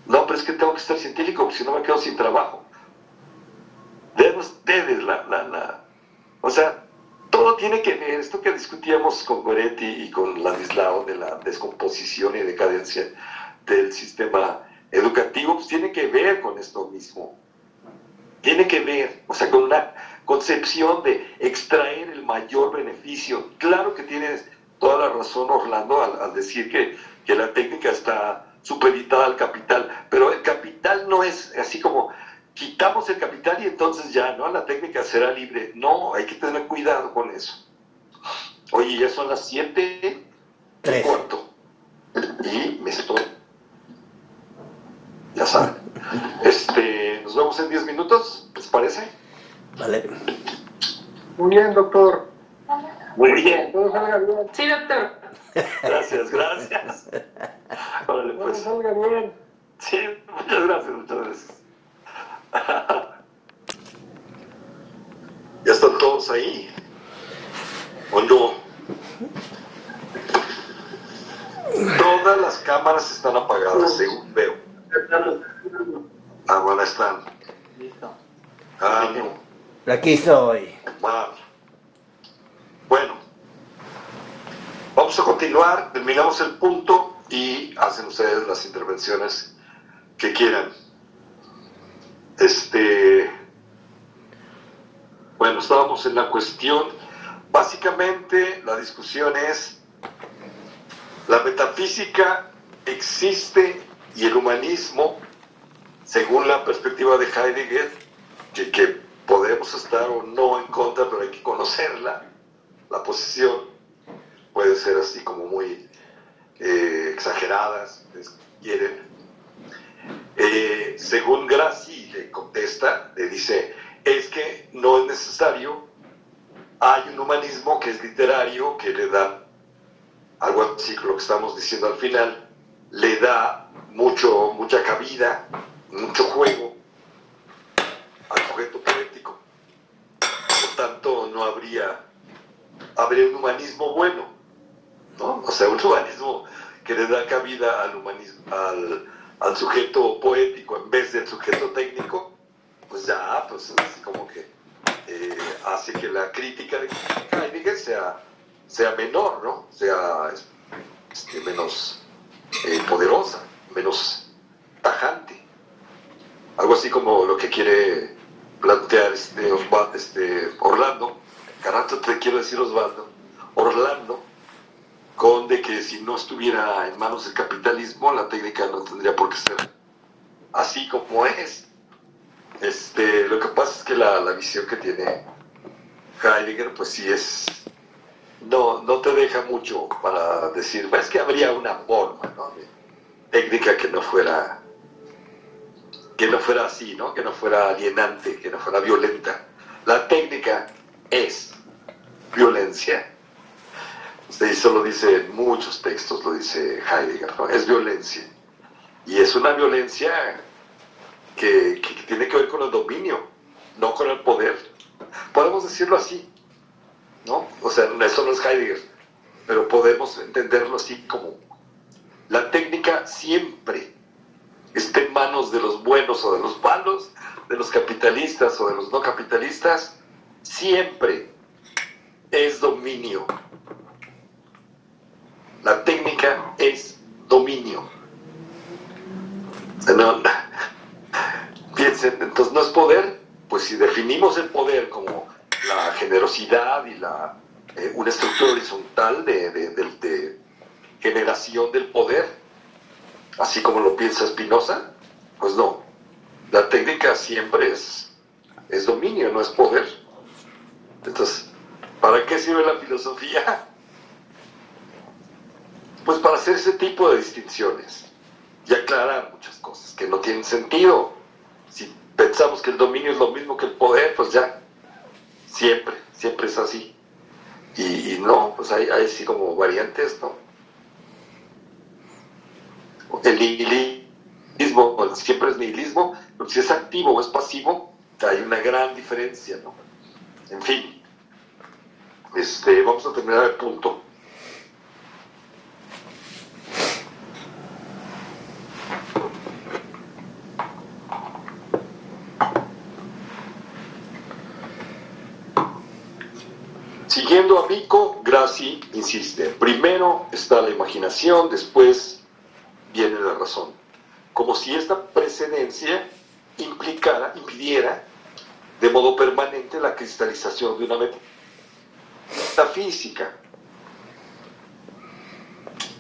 [SPEAKER 2] No, pero es que tengo que ser científico, porque si no me quedo sin trabajo. Vean ustedes la, la, la... O sea, todo tiene que ver, esto que discutíamos con Goretti y con Ladislao de la descomposición y decadencia del sistema educativo, pues tiene que ver con esto mismo tiene que ver, o sea, con una concepción de extraer el mayor beneficio. Claro que tienes toda la razón, Orlando, al, decir que, que, la técnica está supeditada al capital, pero el capital no es así como quitamos el capital y entonces ya, ¿no? La técnica será libre. No, hay que tener cuidado con eso. Oye, ya son las siete y cuarto. Y me estoy. Ya saben. Este, nos vemos en 10 minutos, ¿les parece?
[SPEAKER 7] Vale.
[SPEAKER 5] Muy bien, doctor.
[SPEAKER 2] Muy bien.
[SPEAKER 5] Todo salga bien.
[SPEAKER 4] Sí, doctor.
[SPEAKER 2] Gracias, gracias.
[SPEAKER 5] Órale, pues. Todo salga bien.
[SPEAKER 2] Sí, muchas gracias, muchas gracias. ¿Ya están todos ahí? ¿O no? Todas las cámaras están apagadas, según veo. Ah, bueno, están. Listo. Ah, no.
[SPEAKER 7] Aquí estoy.
[SPEAKER 2] Bueno, vamos a continuar, terminamos el punto y hacen ustedes las intervenciones que quieran. Este, bueno, estábamos en la cuestión, básicamente la discusión es, la metafísica existe y el humanismo según la perspectiva de Heidegger, que, podemos estar o no en contra, pero hay que conocerla, la posición puede ser así como muy eh, exagerada, si quieren. Eh, según Graci le contesta, le dice, es que no es necesario, hay un humanismo que es literario, que le da, algo así lo que estamos diciendo al final, le da mucho, mucha cabida, mucho juego al sujeto poético. Por tanto, no habría, habría un humanismo bueno, ¿no? O sea, un humanismo que le da cabida al humanismo, al, sujeto poético en vez del sujeto técnico, pues ya, pues así como que eh, hace que la crítica de Heidegger sea, sea menor, ¿no? Sea este, menos eh, poderosa, menos tajante. Algo así como lo que quiere plantear este, este Orlando, carajo te quiero decir Osvaldo, Orlando, con de que si no estuviera en manos del capitalismo, la técnica no tendría por qué ser así como es. Este, lo que pasa es que la, visión que tiene Heidegger, pues sí es, no, no te deja mucho para decir, es que habría una forma ¿no? Técnica que no fuera que no fuera así, ¿no? que no fuera alienante, que no fuera violenta. La técnica es violencia eso lo dice en muchos textos, lo dice Heidegger, es violencia. Y es una violencia que, tiene que ver con el dominio, no con el poder. Podemos decirlo así, ¿no? O sea, eso no es Heidegger, pero podemos entenderlo así como la técnica siempre está en manos de los buenos o de los malos, de los capitalistas o de los no capitalistas, siempre es dominio. La técnica es dominio. Piensen, entonces no es poder, pues si definimos el poder como la generosidad y la, eh, una estructura horizontal de, generación del poder, así como lo piensa Spinoza, pues no. La técnica siempre es, es dominio, no es poder. Entonces, ¿para qué sirve la filosofía? Pues para hacer ese tipo de distinciones y aclarar muchas cosas que no tienen sentido. Si pensamos que el dominio es lo mismo que el poder, pues ya, siempre, siempre es así. Y, no, pues hay, hay así como variantes, ¿no? El nihilismo, siempre es nihilismo, pero si es activo o es pasivo, hay una gran diferencia, ¿no? En fin, este, vamos a terminar el punto. Siguiendo a Vico, Grassi insiste, primero está la imaginación, después viene la razón. Como si esta precedencia implicara, impidiera de modo permanente la cristalización de una metafísica.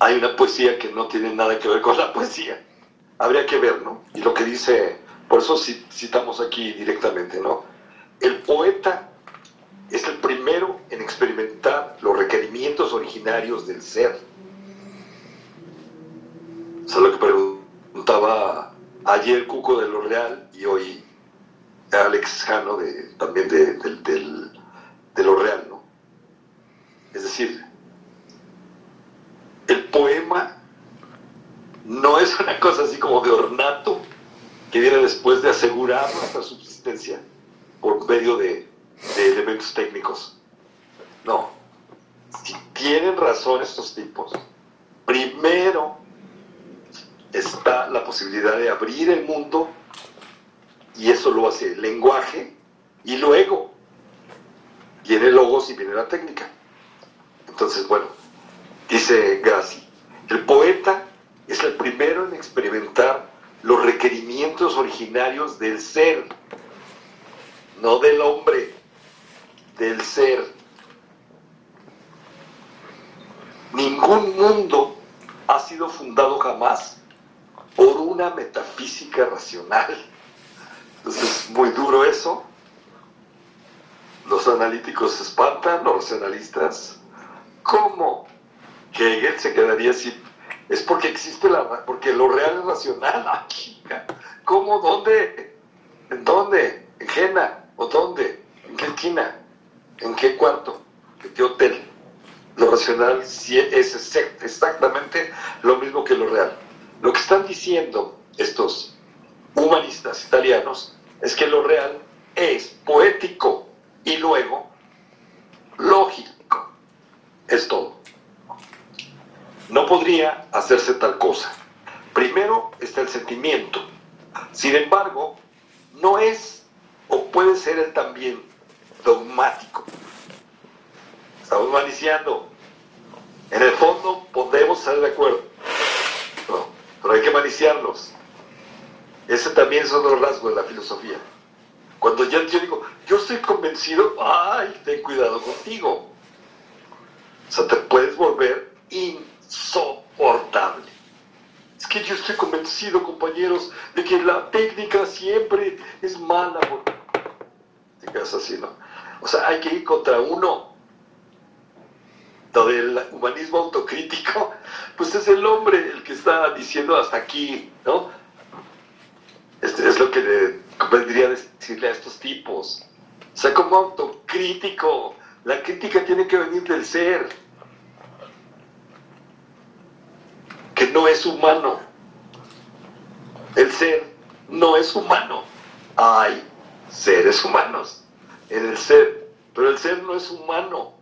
[SPEAKER 2] Hay una poesía que no tiene nada que ver con la poesía. Habría que ver, ¿no? Y lo que dice, por eso citamos aquí directamente, ¿no? El poeta es el primero en experimentar los requerimientos originarios del ser. Eso es lo que preguntaba ayer Cuco de lo Real y hoy Alex Jano de, también de, de lo Real, ¿no? Es decir, el poema no es una cosa así como de ornato que viene después de asegurar nuestra subsistencia por medio de de elementos técnicos. No. Si tienen razón estos tipos, primero está la posibilidad de abrir el mundo y eso lo hace el lenguaje y luego viene el logos y viene la técnica. Entonces, bueno, dice Gassi, el poeta es el primero en experimentar los requerimientos originarios del ser, no del hombre del ser. Ningún mundo ha sido fundado jamás por una metafísica racional. Entonces es muy duro eso. Los analíticos se espantan, los racionalistas. ¿Cómo? Que Hegel se quedaría así. Es porque existe la... porque lo real es racional. ¿Cómo? ¿Dónde? ¿En dónde? ¿En Jena? ¿O ¿Dónde? ¿En qué esquina? ¿En qué cuarto? ¿En qué hotel? Lo racional es exactamente lo mismo que lo real. Lo que están diciendo estos humanistas italianos es que lo real es poético y luego lógico. Es todo. No podría hacerse tal cosa. Primero está el sentimiento. Sin embargo, no es o puede ser él también dogmático. Estamos maniciando. En el fondo podemos estar de acuerdo, pero hay que maniciarlos. Ese también es otro rasgo de la filosofía. Cuando yo, yo digo, yo estoy convencido, ay, ten cuidado contigo. O sea, te puedes volver insoportable. Es que yo estoy convencido, compañeros, de que la técnica siempre es mala. Te quedas así, ¿no? O sea, hay que ir contra uno. Lo del humanismo autocrítico, pues es el hombre el que está diciendo hasta aquí, ¿no? Este es lo que le convendría decirle a estos tipos. O sea, como autocrítico, la crítica tiene que venir del ser. que no es humano. El ser no es humano. Hay seres humanos en el ser, pero el ser no es humano.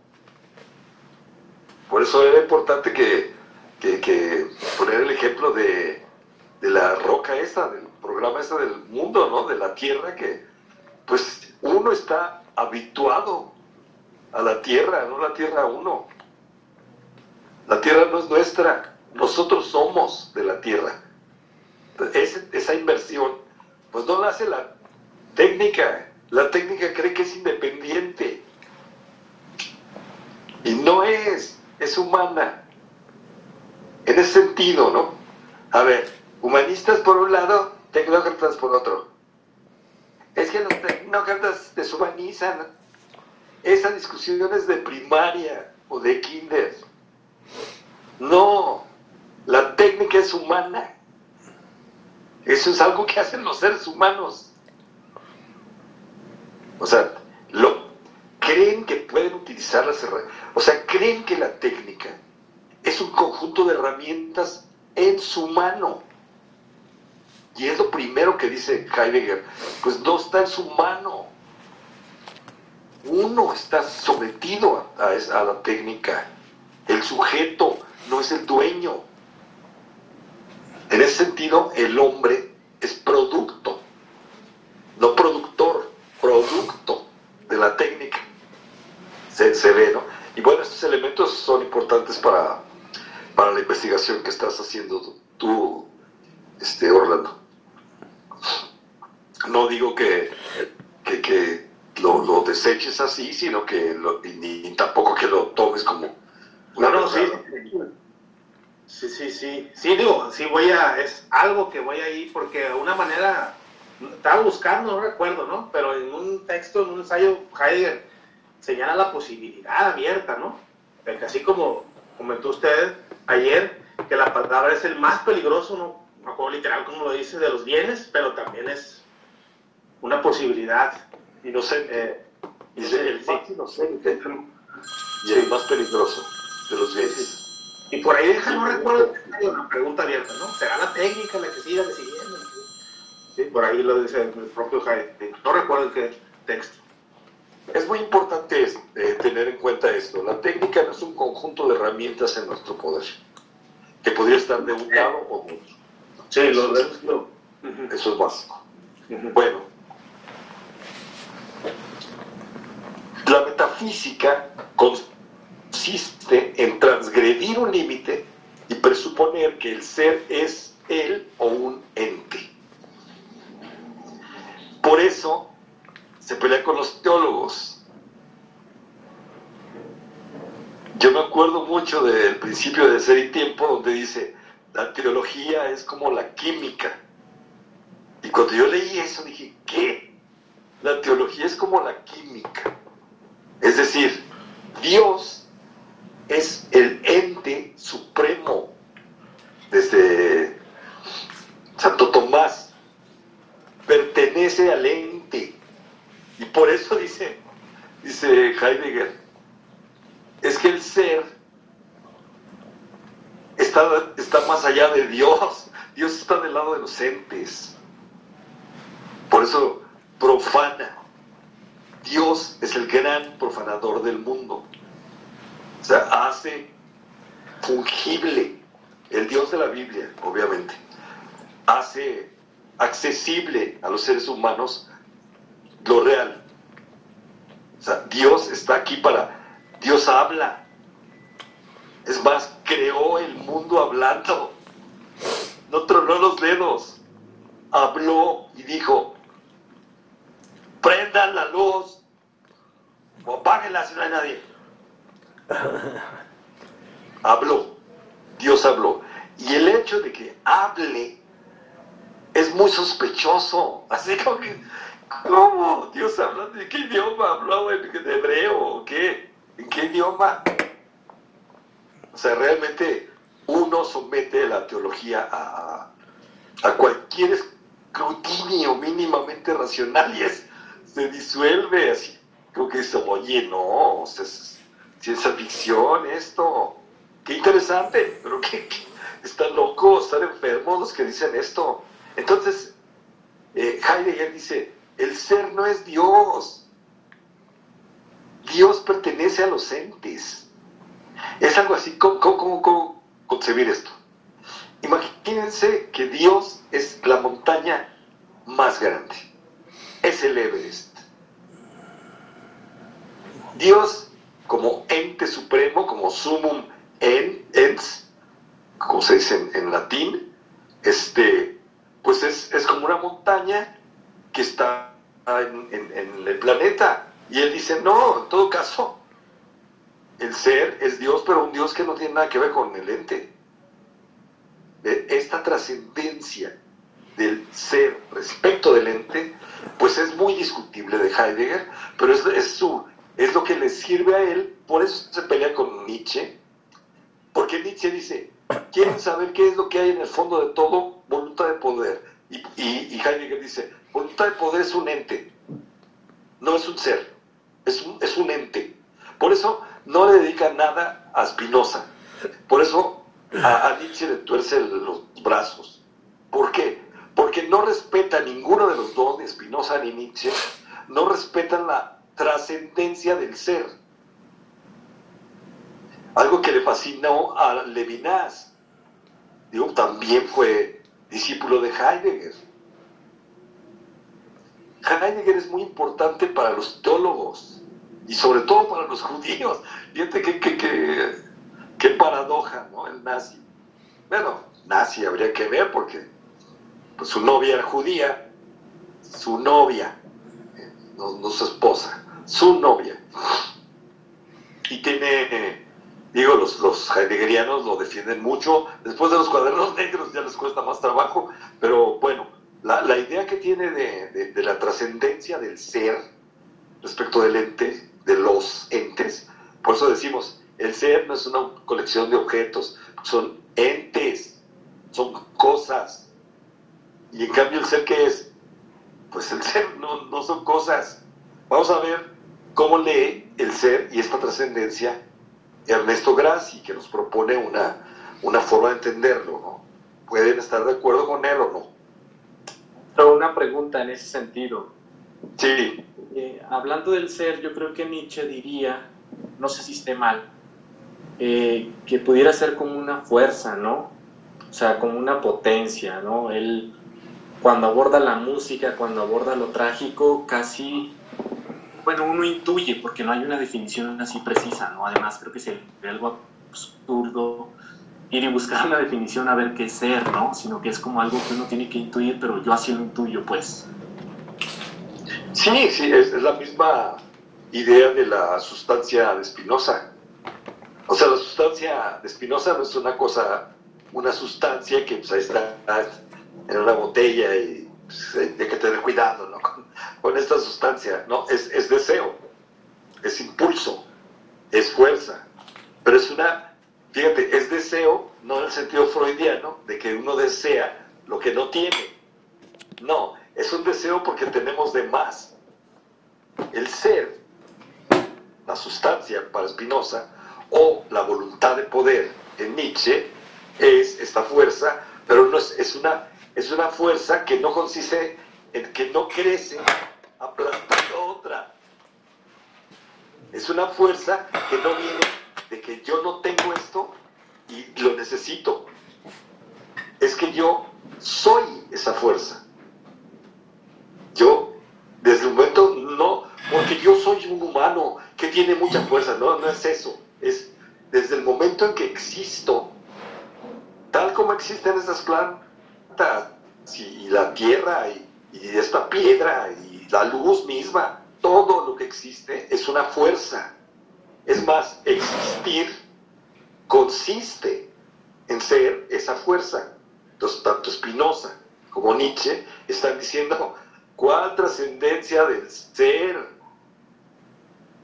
[SPEAKER 2] Por eso era importante que, poner el ejemplo de, de, la roca esa, del programa esa del mundo, ¿no? De la tierra, que pues uno está habituado a la tierra, no la tierra uno. La tierra no es nuestra, nosotros somos de la tierra. esa inversión, pues no la hace la técnica. La técnica cree que es independiente. Y no es, es humana. En ese sentido, ¿no? A ver, humanistas por un lado, tecnócratas por otro. Es que los tecnócratas deshumanizan. Esa discusión es de primaria o de kinder. No, la técnica es humana. Eso es algo que hacen los seres humanos. O sea, lo, creen que pueden utilizar las herramientas. O sea, creen que la técnica es un conjunto de herramientas en su mano. Y es lo primero que dice Heidegger. Pues no está en su mano. Uno está sometido a, a la técnica. El sujeto no es el dueño. En ese sentido, el hombre es producto, no producto de la técnica. Se, ve, ¿no? Y bueno, estos elementos son importantes para, para la investigación que estás haciendo tú, este, Orlando. No digo que, que, lo, deseches así, sino que ni, tampoco que lo tomes como...
[SPEAKER 6] Una no, sí, Sí, sí, sí. Sí, digo, sí voy a, es algo que voy a ir porque de una manera, estaba buscando, no recuerdo, ¿no? Pero en un texto, en un ensayo, Heidegger señala la posibilidad abierta, ¿no? De que así como comentó usted ayer, que la palabra es el más peligroso, ¿no? No como literal como lo dice, de los bienes, pero también es una posibilidad.
[SPEAKER 2] Inocente. Eh, y el, el más inocente y el más peligroso de los bienes.
[SPEAKER 6] Y por ahí deja, no recuerdo, una pregunta abierta, ¿no? ¿Será la técnica la que siga decidiendo? Sí, por ahí lo dice el propio Jaime. No recuerdo qué texto.
[SPEAKER 2] Es muy importante eh, tener en cuenta esto. La técnica no es un conjunto de herramientas en nuestro poder, que podría estar de un lado o de otro.
[SPEAKER 6] Sí, eso, lo, es,
[SPEAKER 2] lo, eso es básico. Bueno, la metafísica consiste en transgredir un límite y presuponer que el ser es él o un ente. Por eso se pelea con los teólogos. Yo me acuerdo mucho del principio de Ser y Tiempo, donde dice, la teología es como la química. Y cuando yo leí eso dije, ¿qué? La teología es como la química. Es decir, Dios es el ente supremo desde Santo Tomás, pertenece al ente, Y por eso dice, dice Heidegger, es que el ser está, está más allá de Dios. Dios está del lado de los entes. Por eso profana. Dios es el gran profanador del mundo. O sea, hace fungible el Dios de la Biblia, obviamente. Hace accesible a los seres humanos lo real. O sea, Dios está aquí para... Dios habla. Es más, creó el mundo hablando. No tronó los dedos. Habló y dijo, prendan la luz o apáguenla si no hay nadie. habló, Dios habló. Y el hecho de que hable es muy sospechoso. Así como que, ¿cómo? Dios habla de qué idioma habló en hebreo o qué? ¿En qué idioma? O sea, realmente uno somete la teología a, a cualquier escrutinio mínimamente racional y se disuelve así. Creo que dice, oye, no, es ciencia ficción esto. Qué interesante, pero que, están locos, están enfermos los que dicen esto. Entonces, eh, Heidegger dice, el ser no es Dios. Dios pertenece a los entes. Es algo así, ¿cómo, cómo concebir esto? Imagínense que Dios es la montaña más grande. Es el Everest. Dios como ente supremo, como sumum en, ens, como se dice en, latín, este, pues es, como una montaña que está en, el planeta. Y él dice, no, en todo caso, el ser es Dios, pero un Dios que no tiene nada que ver con el ente. Esta trascendencia del ser respecto del ente, pues es muy discutible de Heidegger, pero es, es, su, es lo que le sirve a él, por eso se pelea con Nietzsche, porque Nietzsche dice, ¿quieren saber qué es lo que hay en el fondo de todo? Voluntad de poder. Y, y, Heidegger dice, voluntad de poder es un ente, no es un ser, es un, es un ente. Por eso no le dedica nada a Spinoza. Por eso a, Nietzsche le tuerce los brazos. ¿Por qué? Porque no respeta ninguno de los dos, ni Spinoza ni Nietzsche, no respetan la trascendencia del ser. Algo que le fascinó a Levinas. Digo, también fue discípulo de Heidegger. Heidegger es muy importante para los teólogos y sobre todo para los judíos. Fíjate qué, qué, qué, paradoja, ¿no? El nazi. Bueno, nazi habría que ver porque pues, su novia era judía, su novia, no su esposa, su novia. Y tiene Digo, los, los heideggerianos lo defienden mucho. Después de los cuadernos negros ya les cuesta más trabajo, pero bueno, la, idea que tiene de, de, la trascendencia del ser respecto del ente, de los entes, por eso decimos, el ser no es una colección de objetos, son entes, son cosas. Y en cambio el ser que es, pues el ser no, no son cosas. Vamos a ver cómo lee el ser y esta trascendencia Ernesto Grassi, que nos propone una, una forma de entenderlo, ¿no? ¿Pueden estar de acuerdo con él o no?
[SPEAKER 1] Pero una pregunta en ese sentido.
[SPEAKER 2] Sí.
[SPEAKER 1] Eh, hablando del ser, yo creo que Nietzsche diría, no sé si esté mal, eh, que pudiera ser como una fuerza, ¿no? O sea, como una potencia, ¿no? Él, cuando aborda la música, cuando aborda lo trágico, casi bueno, uno intuye, porque no hay una definición así precisa, ¿no? Además, creo que sería algo absurdo ir y buscar una definición a ver qué es ser, ¿no? Sino que es como algo que uno tiene que intuir, pero yo así lo intuyo, pues.
[SPEAKER 2] Sí, sí, es, la misma idea de la sustancia de Spinoza. O sea, la sustancia de Spinoza no es una cosa, una sustancia que pues, está en una botella y pues, hay que tener cuidado, ¿no? con esta sustancia, ¿no? Es, es deseo, es impulso, es fuerza, pero es una, fíjate, es deseo, no en el sentido freudiano, de que uno desea lo que no tiene. No, es un deseo porque tenemos de más. el ser, la sustancia para Spinoza, o la voluntad de poder en Nietzsche, es esta fuerza, pero no es, es una, es una fuerza que no consiste en que no crece aplastando otra. Es una fuerza que no viene de que yo no tengo esto y lo necesito. Es que yo soy esa fuerza. Yo, desde el momento, no, porque yo soy un humano que tiene mucha fuerza, no, no es eso. Es desde el momento en que existo, tal como existen esas plantas, y la tierra, y, y esta piedra, y la luz misma, todo lo que existe es una fuerza. Es más, existir consiste en ser esa fuerza. Entonces, tanto Spinoza como Nietzsche están diciendo, ¿cuál trascendencia del ser?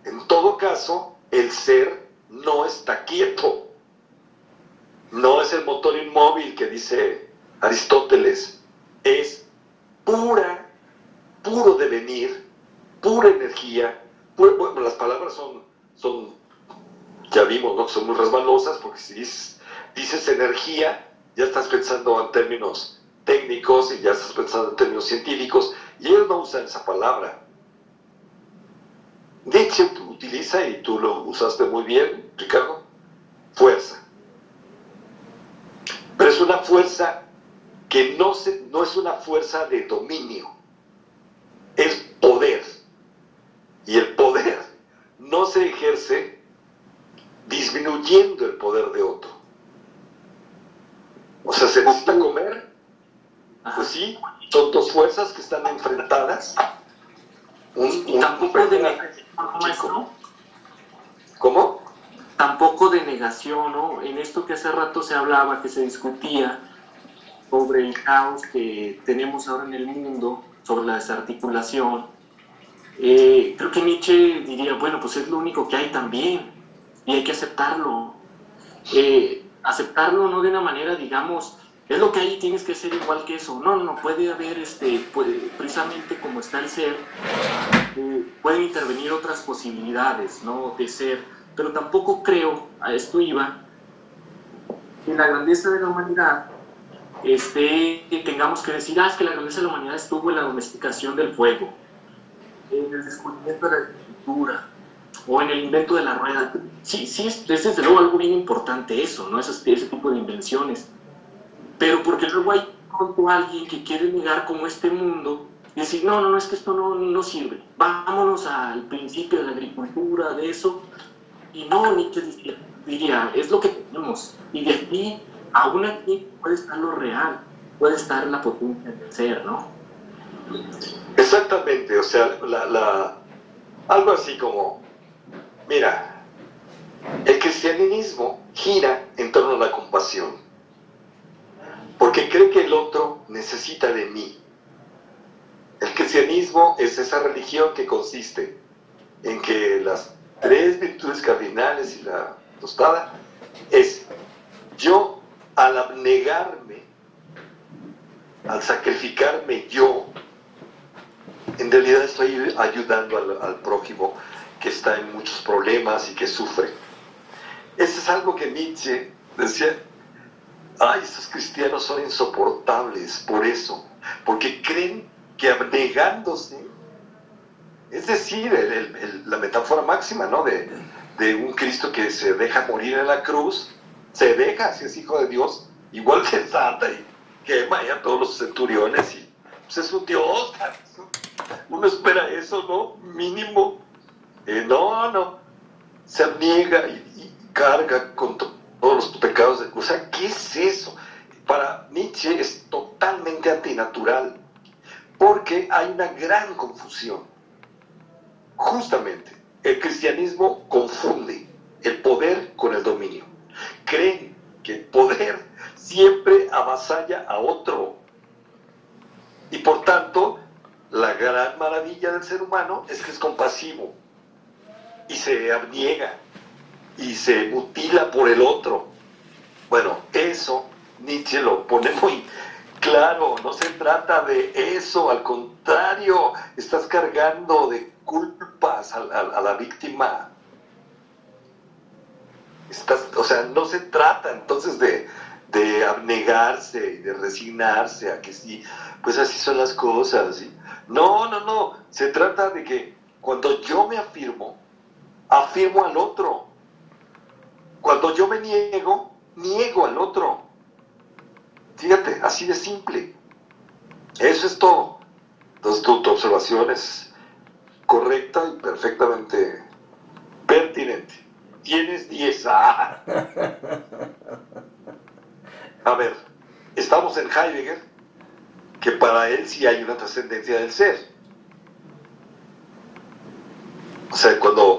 [SPEAKER 2] En todo caso, el ser no está quieto. No es el motor inmóvil que dice Aristóteles. Es pura, puro devenir, pura energía. bueno, las palabras son, son, ya vimos, ¿no? son muy resbalosas porque si dices, energía, ya estás pensando en términos técnicos y ya estás pensando en términos científicos, y ellos no usan esa palabra. Nietzsche utiliza, y tú lo usaste muy bien, Ricardo, fuerza. Pero es una fuerza que no, se, no es una fuerza de dominio, es poder. No se ejerce disminuyendo el poder de otro. O sea, se necesita comer. Pues sí, son dos fuerzas que están enfrentadas.
[SPEAKER 1] Un, y tampoco de negación,
[SPEAKER 2] ¿Cómo?
[SPEAKER 1] Tampoco de negación, ¿no? En esto que hace rato se hablaba, que se discutía sobre el caos que tenemos ahora en el mundo, sobre la desarticulación. Eh, creo que Nietzsche diría, bueno, pues es lo único que hay también y hay que aceptarlo. Eh, aceptarlo no de una manera, digamos, es lo que hay tienes que ser igual que eso. No, no, puede haber, este, precisamente como está el ser, eh, pueden intervenir otras posibilidades, ¿no? De ser, pero tampoco creo, a esto iba, que la grandeza de la humanidad este, tengamos que decir, ah, es que la grandeza de la humanidad estuvo en la domesticación del fuego, en el descubrimiento de la agricultura, o en el invento de la rueda. Sí, sí, es, desde luego algo bien importante eso, ¿no? Ese, ese tipo de invenciones. Pero porque luego hay alguien que quiere negar como este mundo y decir, no, no, no, es que esto no, no sirve. Vámonos al principio de la agricultura, de eso. Y no, Nietzsche diría, diría, es lo que tenemos. Y de aquí, aún aquí puede estar lo real, puede estar la potencia del ser, ¿no?
[SPEAKER 2] Exactamente, o sea, algo así como Mira, el cristianismo gira en torno a la compasión, porque cree que el otro necesita de mí. El cristianismo es esa religión que consiste en que las tres virtudes cardinales y la tostada es yo al abnegarme, al sacrificarme yo, en realidad estoy ayudando al, prójimo que está en muchos problemas y que sufre. Eso es algo que Nietzsche decía, ay, estos cristianos son insoportables por eso, porque creen que abnegándose, es decir, la metáfora máxima, ¿no? De, un Cristo que se deja morir en la cruz, se deja, si es hijo de Dios, igual que Santa, y quema a todos los centuriones, y pues es un Dios, uno espera eso, ¿no? Mínimo, eh, no, no, se niega y, carga con todos los pecados. De, o sea, ¿qué es eso? Para Nietzsche es totalmente antinatural, porque hay una gran confusión. Justamente, el cristianismo confunde el poder con el dominio. Creen que el poder siempre avasalla a otro. Y por tanto, la gran maravilla del ser humano es que es compasivo, y se abniega y se mutila por el otro. Bueno, eso Nietzsche lo pone muy claro, no se trata de eso, al contrario, estás cargando de culpas a, la víctima. o sea, no se trata entonces de, de abnegarse, de resignarse a que sí, pues así son las cosas. No, no, no. Se trata de que cuando yo me afirmo, afirmo al otro. Cuando yo me niego, niego al otro. Fíjate, así de simple. Eso es todo. Entonces tu, observación es correcta y perfectamente pertinente. Tienes 10. A ver, estamos en Heidegger, que para él sí hay una trascendencia del ser. O sea, cuando,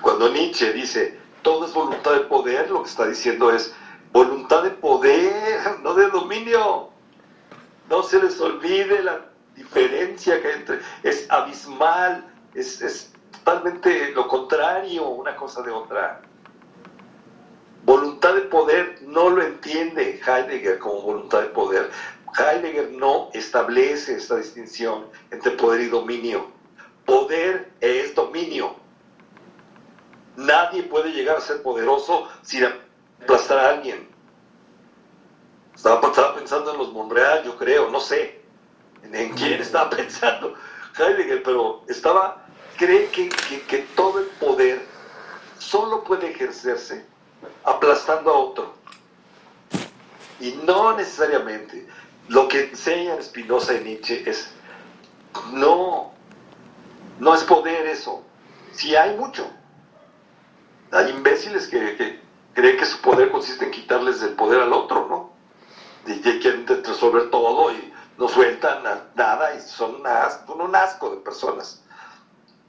[SPEAKER 2] cuando Nietzsche dice, todo es voluntad de poder, lo que está diciendo es voluntad de poder, no de dominio. No se les olvide la diferencia que hay entre, es abismal, es, es totalmente lo contrario una cosa de otra. Voluntad de poder no lo entiende Heidegger como voluntad de poder. Heidegger no establece esta distinción entre poder y dominio. Poder es dominio. Nadie puede llegar a ser poderoso sin aplastar a alguien. Estaba, pensando en los Monreal, yo creo, no sé en, quién estaba pensando Heidegger, pero estaba, cree que, que todo el poder solo puede ejercerse aplastando a otro. Y no necesariamente. Lo que enseñan Spinoza y Nietzsche es, no, no es poder eso. Si hay mucho. Hay imbéciles que, creen que su poder consiste en quitarles el poder al otro, ¿no? Y, quieren resolver todo y no sueltan nada y son, un asco de personas.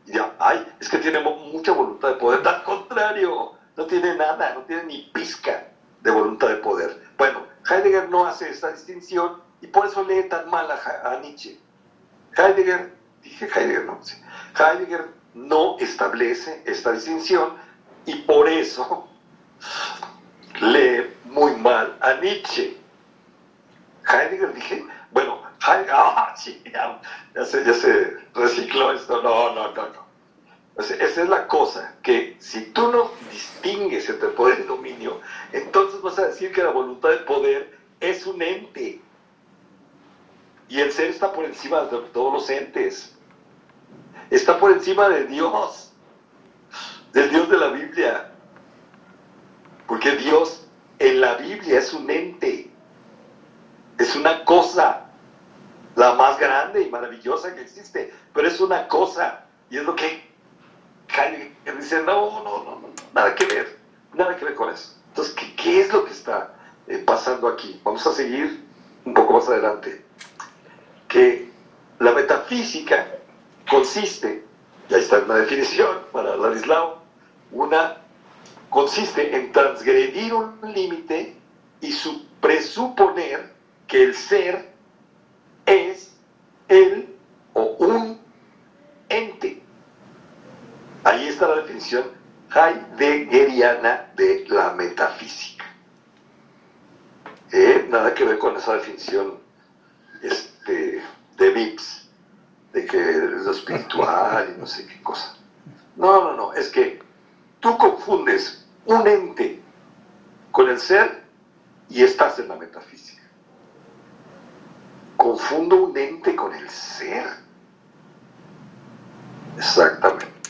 [SPEAKER 2] Y ya, ay, es que tiene mucha voluntad de poder. Al contrario, no tiene nada, no tiene ni pizca de voluntad de poder. Bueno, Heidegger no hace esta distinción y por eso lee tan mal a, Nietzsche. Heidegger, dije Heidegger, no, Heidegger no establece esta distinción y por eso lee muy mal a Nietzsche. Heidegger dije, bueno, Heidegger, ah, ya, se, ya se recicló esto, no, no, no, no esa es la cosa, que si tú no distingues entre poder y dominio, entonces vas a decir que la voluntad del poder es un ente. Y el ser está por encima de todos los entes. Está por encima de Dios, del Dios de la Biblia. Porque Dios en la Biblia es un ente, es una cosa, la más grande y maravillosa que existe, pero es una cosa. Y es lo que que dice, no, no, no, nada que ver, nada que ver con eso. Entonces, ¿qué, es lo que está eh, pasando aquí? Vamos a seguir un poco más adelante. Que la metafísica consiste, ya está en la definición para Ladislao, una consiste en transgredir un límite y su presuponer que el ser es el o un ente Ahí definición heideggeriana de la metafísica. Eh, nada que ver con esa definición este, de Vips, de que es lo espiritual y no sé qué cosa. No, no, no, es que tú confundes un ente con el ser y estás en la metafísica. Confundo un ente con el ser. Exactamente.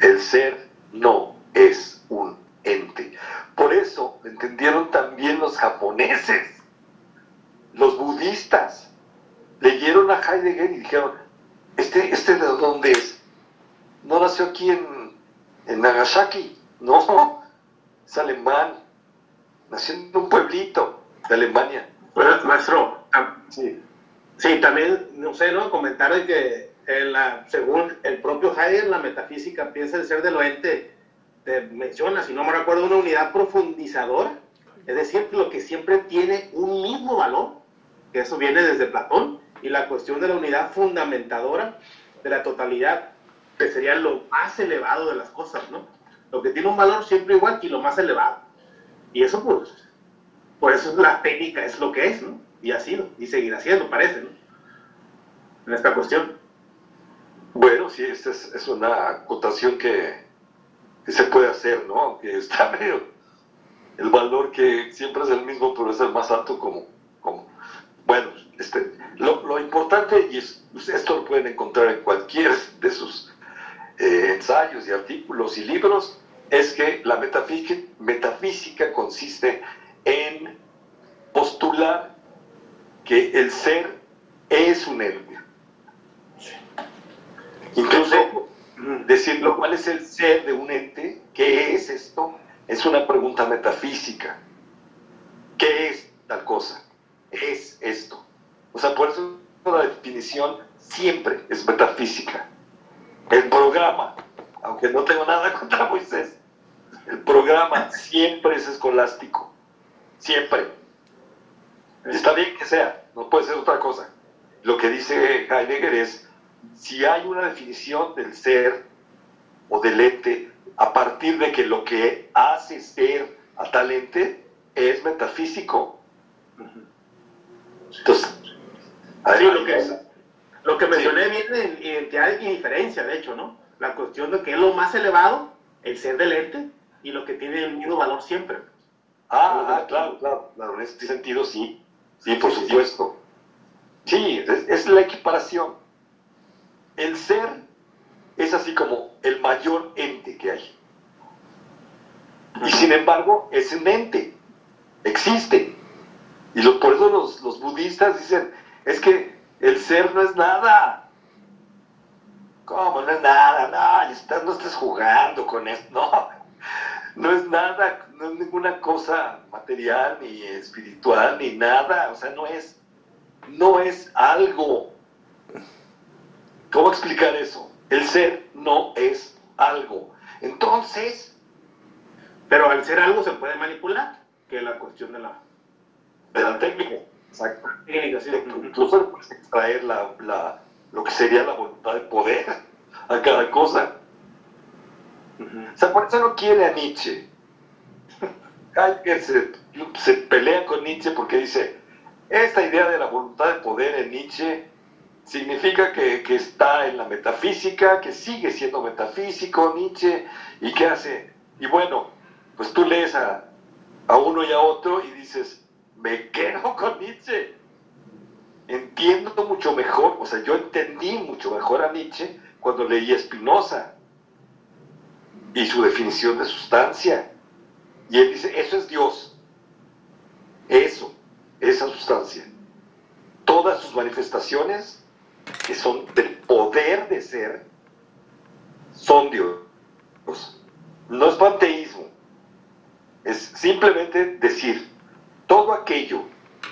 [SPEAKER 2] El ser no es un ente. Por eso entendieron también los japoneses, los budistas. Leyeron a Heidegger y dijeron, ¿este, este de dónde es? No nació aquí en, Nagasaki, no, es alemán. Nació en un pueblito de Alemania.
[SPEAKER 6] Bueno, maestro, sí. sí, también, no sé, ¿no? Comentar de que la, según el propio Heidegger, la metafísica piensa el ser de lo ente, te menciona, si no me recuerdo, una unidad profundizadora, es decir, lo que siempre tiene un mismo valor, que eso viene desde Platón, y la cuestión de la unidad fundamentadora de la totalidad, que sería lo más elevado de las cosas, ¿no? Lo que tiene un valor siempre igual y lo más elevado. Y eso, pues, por eso la técnica es lo que es, ¿no? Y ha sido, y seguirá siendo, parece, ¿no? En esta cuestión.
[SPEAKER 2] Bueno, sí, esta es, una acotación que, se puede hacer, ¿no? Aunque está medio el valor que siempre es el mismo, pero es el más alto como, como bueno, este, lo, importante, y esto lo pueden encontrar en cualquier de sus eh, ensayos y artículos y libros, es que la metafísica, metafísica consiste en postular que el ser es un ente. Incluso decir lo cuál es el ser de un ente, ¿qué es esto? Es una pregunta metafísica. ¿Qué es tal cosa? Es esto. O sea, por eso la definición siempre es metafísica. El programa, aunque no tengo nada contra Moisés, el programa siempre es escolástico. Siempre. Está bien que sea, no puede ser otra cosa. Lo que dice Heidegger es, si hay una definición del ser o del ente a partir de que lo que hace ser a tal ente es metafísico.
[SPEAKER 6] Entonces, lo, que, lo que mencioné viene en identidad y diferencia, de hecho, ¿no? La cuestión de que es lo más elevado, el ser del ente, y lo que tiene el mismo valor siempre.
[SPEAKER 2] Ah, ah claro, claro, claro, en este sentido sí, sí, por supuesto. Sí, es, la equiparación. El ser es así como el mayor ente que hay. Y sin embargo, es un ente, existe. Y por eso los, los budistas dicen, es que el ser no es nada. ¿Cómo? No es nada, no, no estás jugando con esto, no no es nada, no es ninguna cosa material, ni espiritual, ni nada, o sea, no es, no es algo. ¿Cómo explicar eso? El ser no es algo. Entonces...
[SPEAKER 6] Pero al ser algo se puede manipular, que es la cuestión de la...
[SPEAKER 2] De la técnica. Exacto. Incluso puedes extraer la, la, lo que sería la voluntad de poder a cada cosa. O sea, por eso no quiere a Nietzsche. Heidegger se, se pelea con Nietzsche porque dice, esta idea de la voluntad de poder en Nietzsche significa que, que, está en la metafísica, que sigue siendo metafísico Nietzsche, y qué hace. Y bueno, pues tú lees a, a uno y a otro y dices, me quedo con Nietzsche. Entiendo mucho mejor, o sea, yo entendí mucho mejor a Nietzsche cuando leí a Spinoza y su definición de sustancia. Y él dice, eso es Dios. Eso, esa sustancia. Todas sus manifestaciones, que son del poder de ser, son Dios. No es panteísmo. Es simplemente decir, todo aquello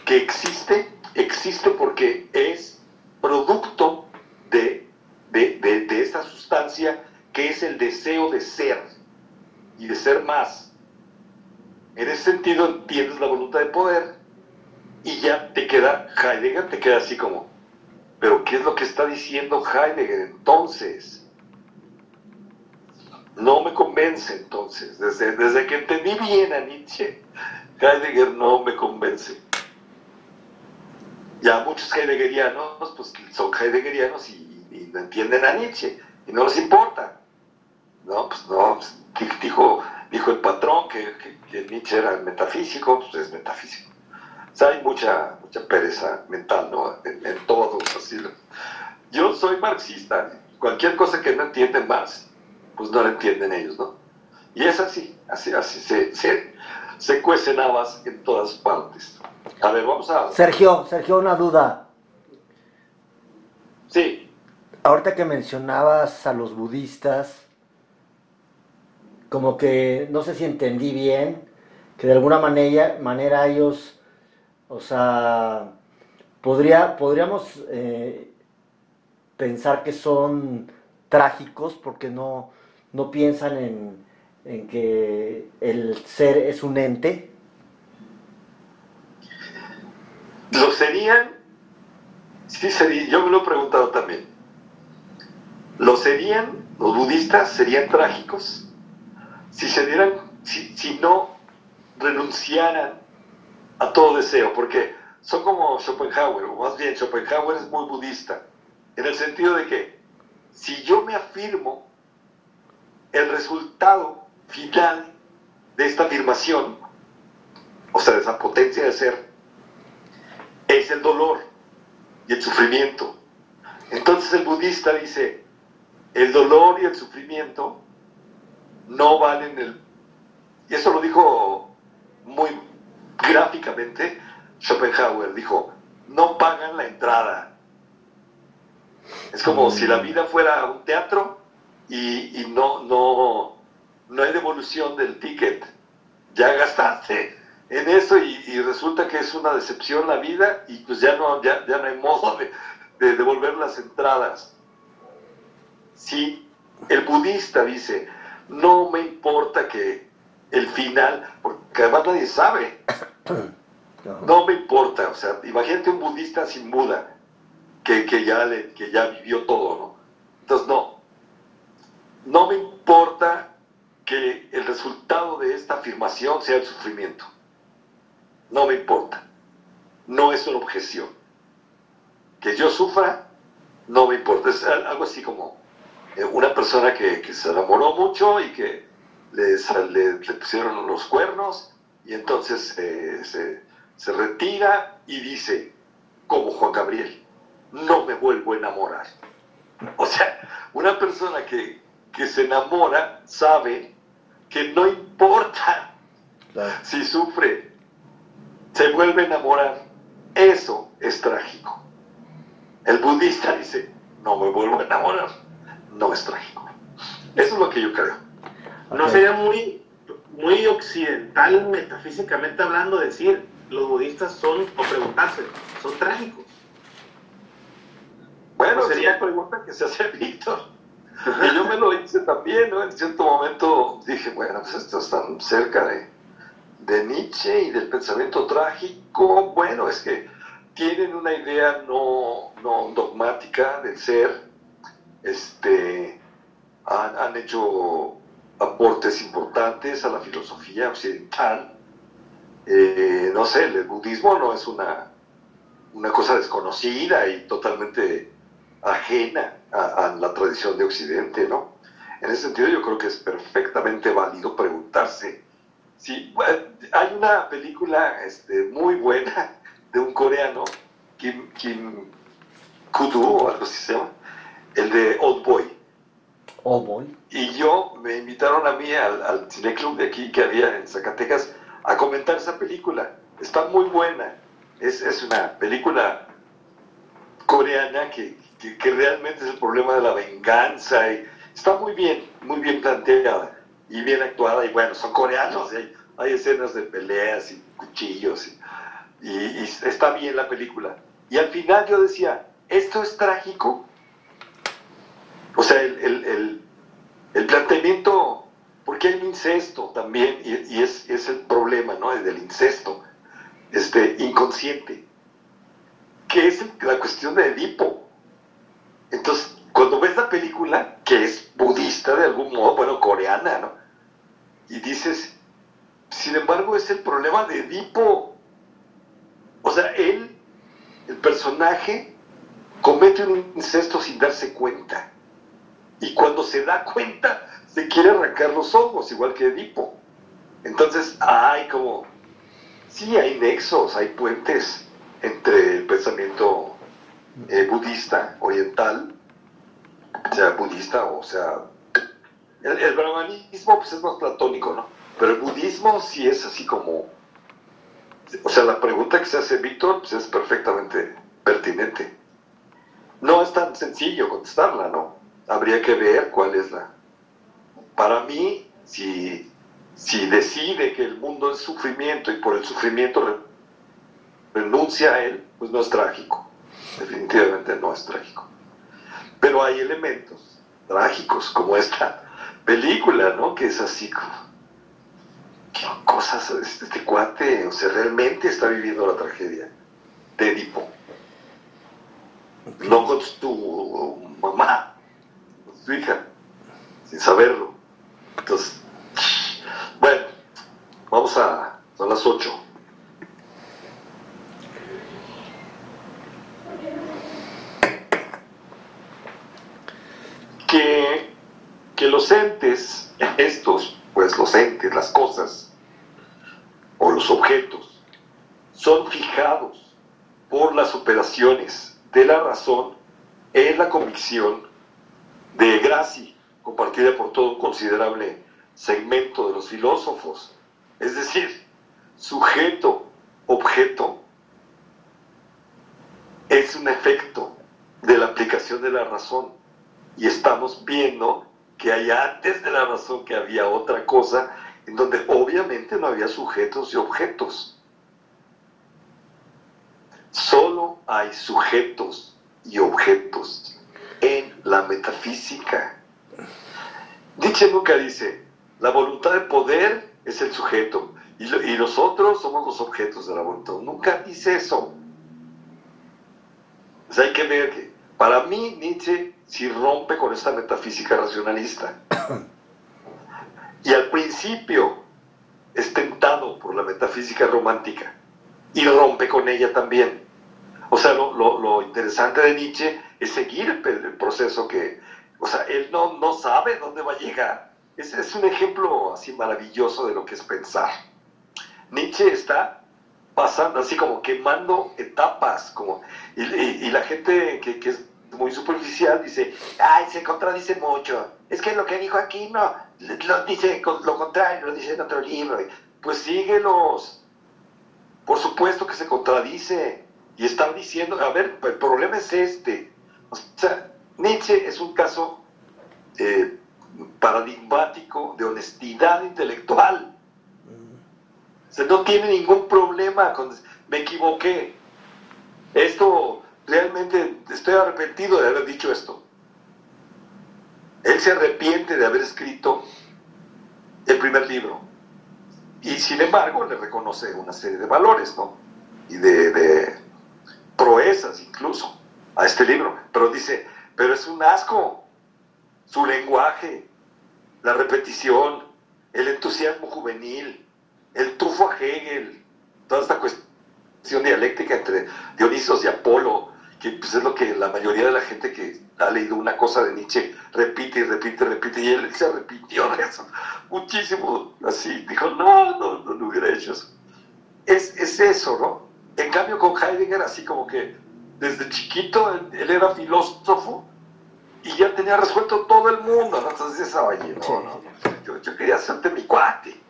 [SPEAKER 2] que existe, existe porque es producto de, de, de esta sustancia que es el deseo de ser y de ser más. En ese sentido entiendes la voluntad de poder y ya te queda, Heidegger te queda así como, pero ¿qué es lo que está diciendo Heidegger entonces? No me convence entonces, desde, desde que entendí bien a Nietzsche, Heidegger no me convence. Ya muchos heideggerianos, pues son heideggerianos y, no entienden a Nietzsche y no les importa. No, pues no, pues, dijo, dijo el patrón que, Nietzsche era metafísico, pues es metafísico. Sea, hay mucha, mucha pereza mental, ¿no? En, todo. Así. Yo soy marxista. Cualquier cosa que no entienden Marx, pues no la entienden ellos, ¿no? Y es así, así, así se, se, se cuecen habas en todas partes. A ver, vamos a...
[SPEAKER 7] Sergio, Sergio, una duda.
[SPEAKER 2] Sí.
[SPEAKER 7] Ahorita que mencionabas a los budistas, como que no sé si entendí bien, que de alguna manera, manera ellos, o sea, podría, podríamos eh, pensar que son trágicos porque no, no piensan en, en que el ser es un ente.
[SPEAKER 2] Lo serían, sí sería, yo me lo he preguntado también. ¿Lo serían, los budistas serían trágicos? si se dieran, si, no renunciaran a todo deseo, porque son como Schopenhauer, o más bien Schopenhauer es muy budista, en el sentido de que si yo me afirmo, el resultado final de esta afirmación, o sea, de esa potencia de ser, es el dolor y el sufrimiento. Entonces el budista dice, el dolor y el sufrimiento no valen el... Y eso lo dijo muy gráficamente Schopenhauer, dijo, no pagan la entrada. Es como si la vida fuera un teatro y, no, no, no hay devolución del ticket. Ya gastaste en eso y, resulta que es una decepción la vida y pues ya no, ya, no hay modo de, de devolver las entradas. Si el budista dice, no me importa que el final, porque además nadie sabe, no me importa, o sea, imagínate un budista sin Buda, que, ya, le, que ya vivió todo, ¿no? Entonces, no, no me importa que el resultado de esta afirmación sea el sufrimiento. No me importa. No es una objeción. Que yo sufra, no me importa. Es algo así como eh, una persona que, se enamoró mucho y que le, le, pusieron los cuernos y entonces eh, se, se retira y dice, como Juan Gabriel, no me vuelvo a enamorar. O sea, una persona que, se enamora sabe que no importa si sufre, se vuelve a enamorar. Eso es trágico. El budista dice, no me vuelvo a enamorar. No es trágico. Eso es lo que yo creo.
[SPEAKER 6] No sería muy, muy occidental, metafísicamente hablando, decir, los budistas son, o preguntarse, son trágicos.
[SPEAKER 2] Bueno, sería la pregunta que se hace Víctor. Y yo me lo hice también, ¿no? En cierto momento dije, bueno, pues esto está cerca de, de Nietzsche y del pensamiento trágico. Bueno, es que tienen una idea no, no dogmática del ser. Este, han, han hecho aportes importantes a la filosofía occidental eh, no sé, el budismo no es una, una cosa desconocida y totalmente ajena a, la tradición de Occidente, ¿no? En ese sentido yo creo que es perfectamente válido preguntarse si hay una película este, muy buena de un coreano, Kim, Kim Kudu o algo así se llama, el de Old Boy. Y yo me invitaron a mí al, al cineclub de aquí que había en Zacatecas a comentar esa película. Está muy buena. Es, es una película coreana que, que, realmente es el problema de la venganza. Y está muy bien, muy bien planteada y bien actuada. Y bueno, son coreanos, hay, hay, escenas de peleas y cuchillos. Y, y, está bien la película. Y al final yo decía, esto es trágico. O sea, el, el, el, el planteamiento porque hay un incesto también, y, es, el problema, ¿no? Del incesto este, inconsciente, que es la cuestión de Edipo. Entonces, cuando ves la película, que es budista de algún modo, bueno, coreana, ¿no? Y dices, sin embargo, es el problema de Edipo. O sea, él, el personaje, comete un incesto sin darse cuenta. Y cuando se da cuenta, se quiere arrancar los ojos, igual que Edipo. Entonces, hay como, sí, hay nexos, hay puentes entre el pensamiento eh, budista, oriental, sea budista o sea, el, brahmanismo pues es más platónico, ¿no? Pero el budismo sí es así como, o sea, la pregunta que se hace Víctor pues es perfectamente pertinente. No es tan sencillo contestarla, ¿no? Habría que ver cuál es la, para mí, si, si decide que el mundo es sufrimiento y por el sufrimiento renuncia a él, pues no es trágico. Definitivamente no es trágico. Pero hay elementos trágicos como esta película, ¿no? Que es así como... ¿Qué cosas? Este, este cuate, o sea, realmente está viviendo la tragedia de Edipo. No con tu mamá, tu hija, sin saberlo. Entonces, bueno, vamos a, a las 8. que los entes, estos, pues los entes, las cosas, o los objetos, son fijados por las operaciones de la razón en la convicción de Graci, compartida por todo un considerable segmento de los filósofos. Es decir, sujeto, objeto, es un efecto de la aplicación de la razón. Y estamos viendo que hay antes de la razón que había otra cosa en donde obviamente no había sujetos y objetos. Solo hay sujetos y objetos en la metafísica. Nietzsche nunca dice, la voluntad de poder es el sujeto y, y nosotros somos los objetos de la voluntad. Nunca dice eso. O hay que ver que para mí Nietzsche sí rompe con esta metafísica racionalista. Y al principio es tentado por la metafísica romántica y rompe con ella también. O sea, lo, interesante de Nietzsche es seguir el, proceso que, o sea, él no, no sabe dónde va a llegar. Es, es un ejemplo así maravilloso de lo que es pensar. Nietzsche está pasando así como quemando etapas, como, y, la gente que, que, es muy superficial dice, ay, se contradice mucho, es que lo que dijo aquí no, lo dice lo contrario, lo dice en otro libro, pues síguelos, por supuesto que se contradice, y están diciendo, a ver, el problema es este, o sea, Nietzsche es un caso eh, paradigmático de honestidad intelectual, o sea, no tiene ningún problema con, me equivoqué, esto realmente estoy arrepentido de haber dicho esto. Él se arrepiente de haber escrito el primer libro. Y sin embargo le reconoce una serie de valores, ¿no? Y de, proezas incluso a este libro. Pero dice, pero es un asco. Su lenguaje, la repetición, el entusiasmo juvenil, el tufo a Hegel, toda esta cuestión dialéctica entre Dionisos y Apolo, que pues, es lo que la mayoría de la gente que ha leído una cosa de Nietzsche repite y repite y repite, y él se repitió eso muchísimo, así, dijo, no, no, no, lo hubiera hecho eso. Es, es, eso, ¿no? En cambio con Heidegger, así como que desde chiquito él, era filósofo y ya tenía resuelto todo el mundo, ¿no? Entonces esa no, no, yo, yo quería hacerte mi cuate.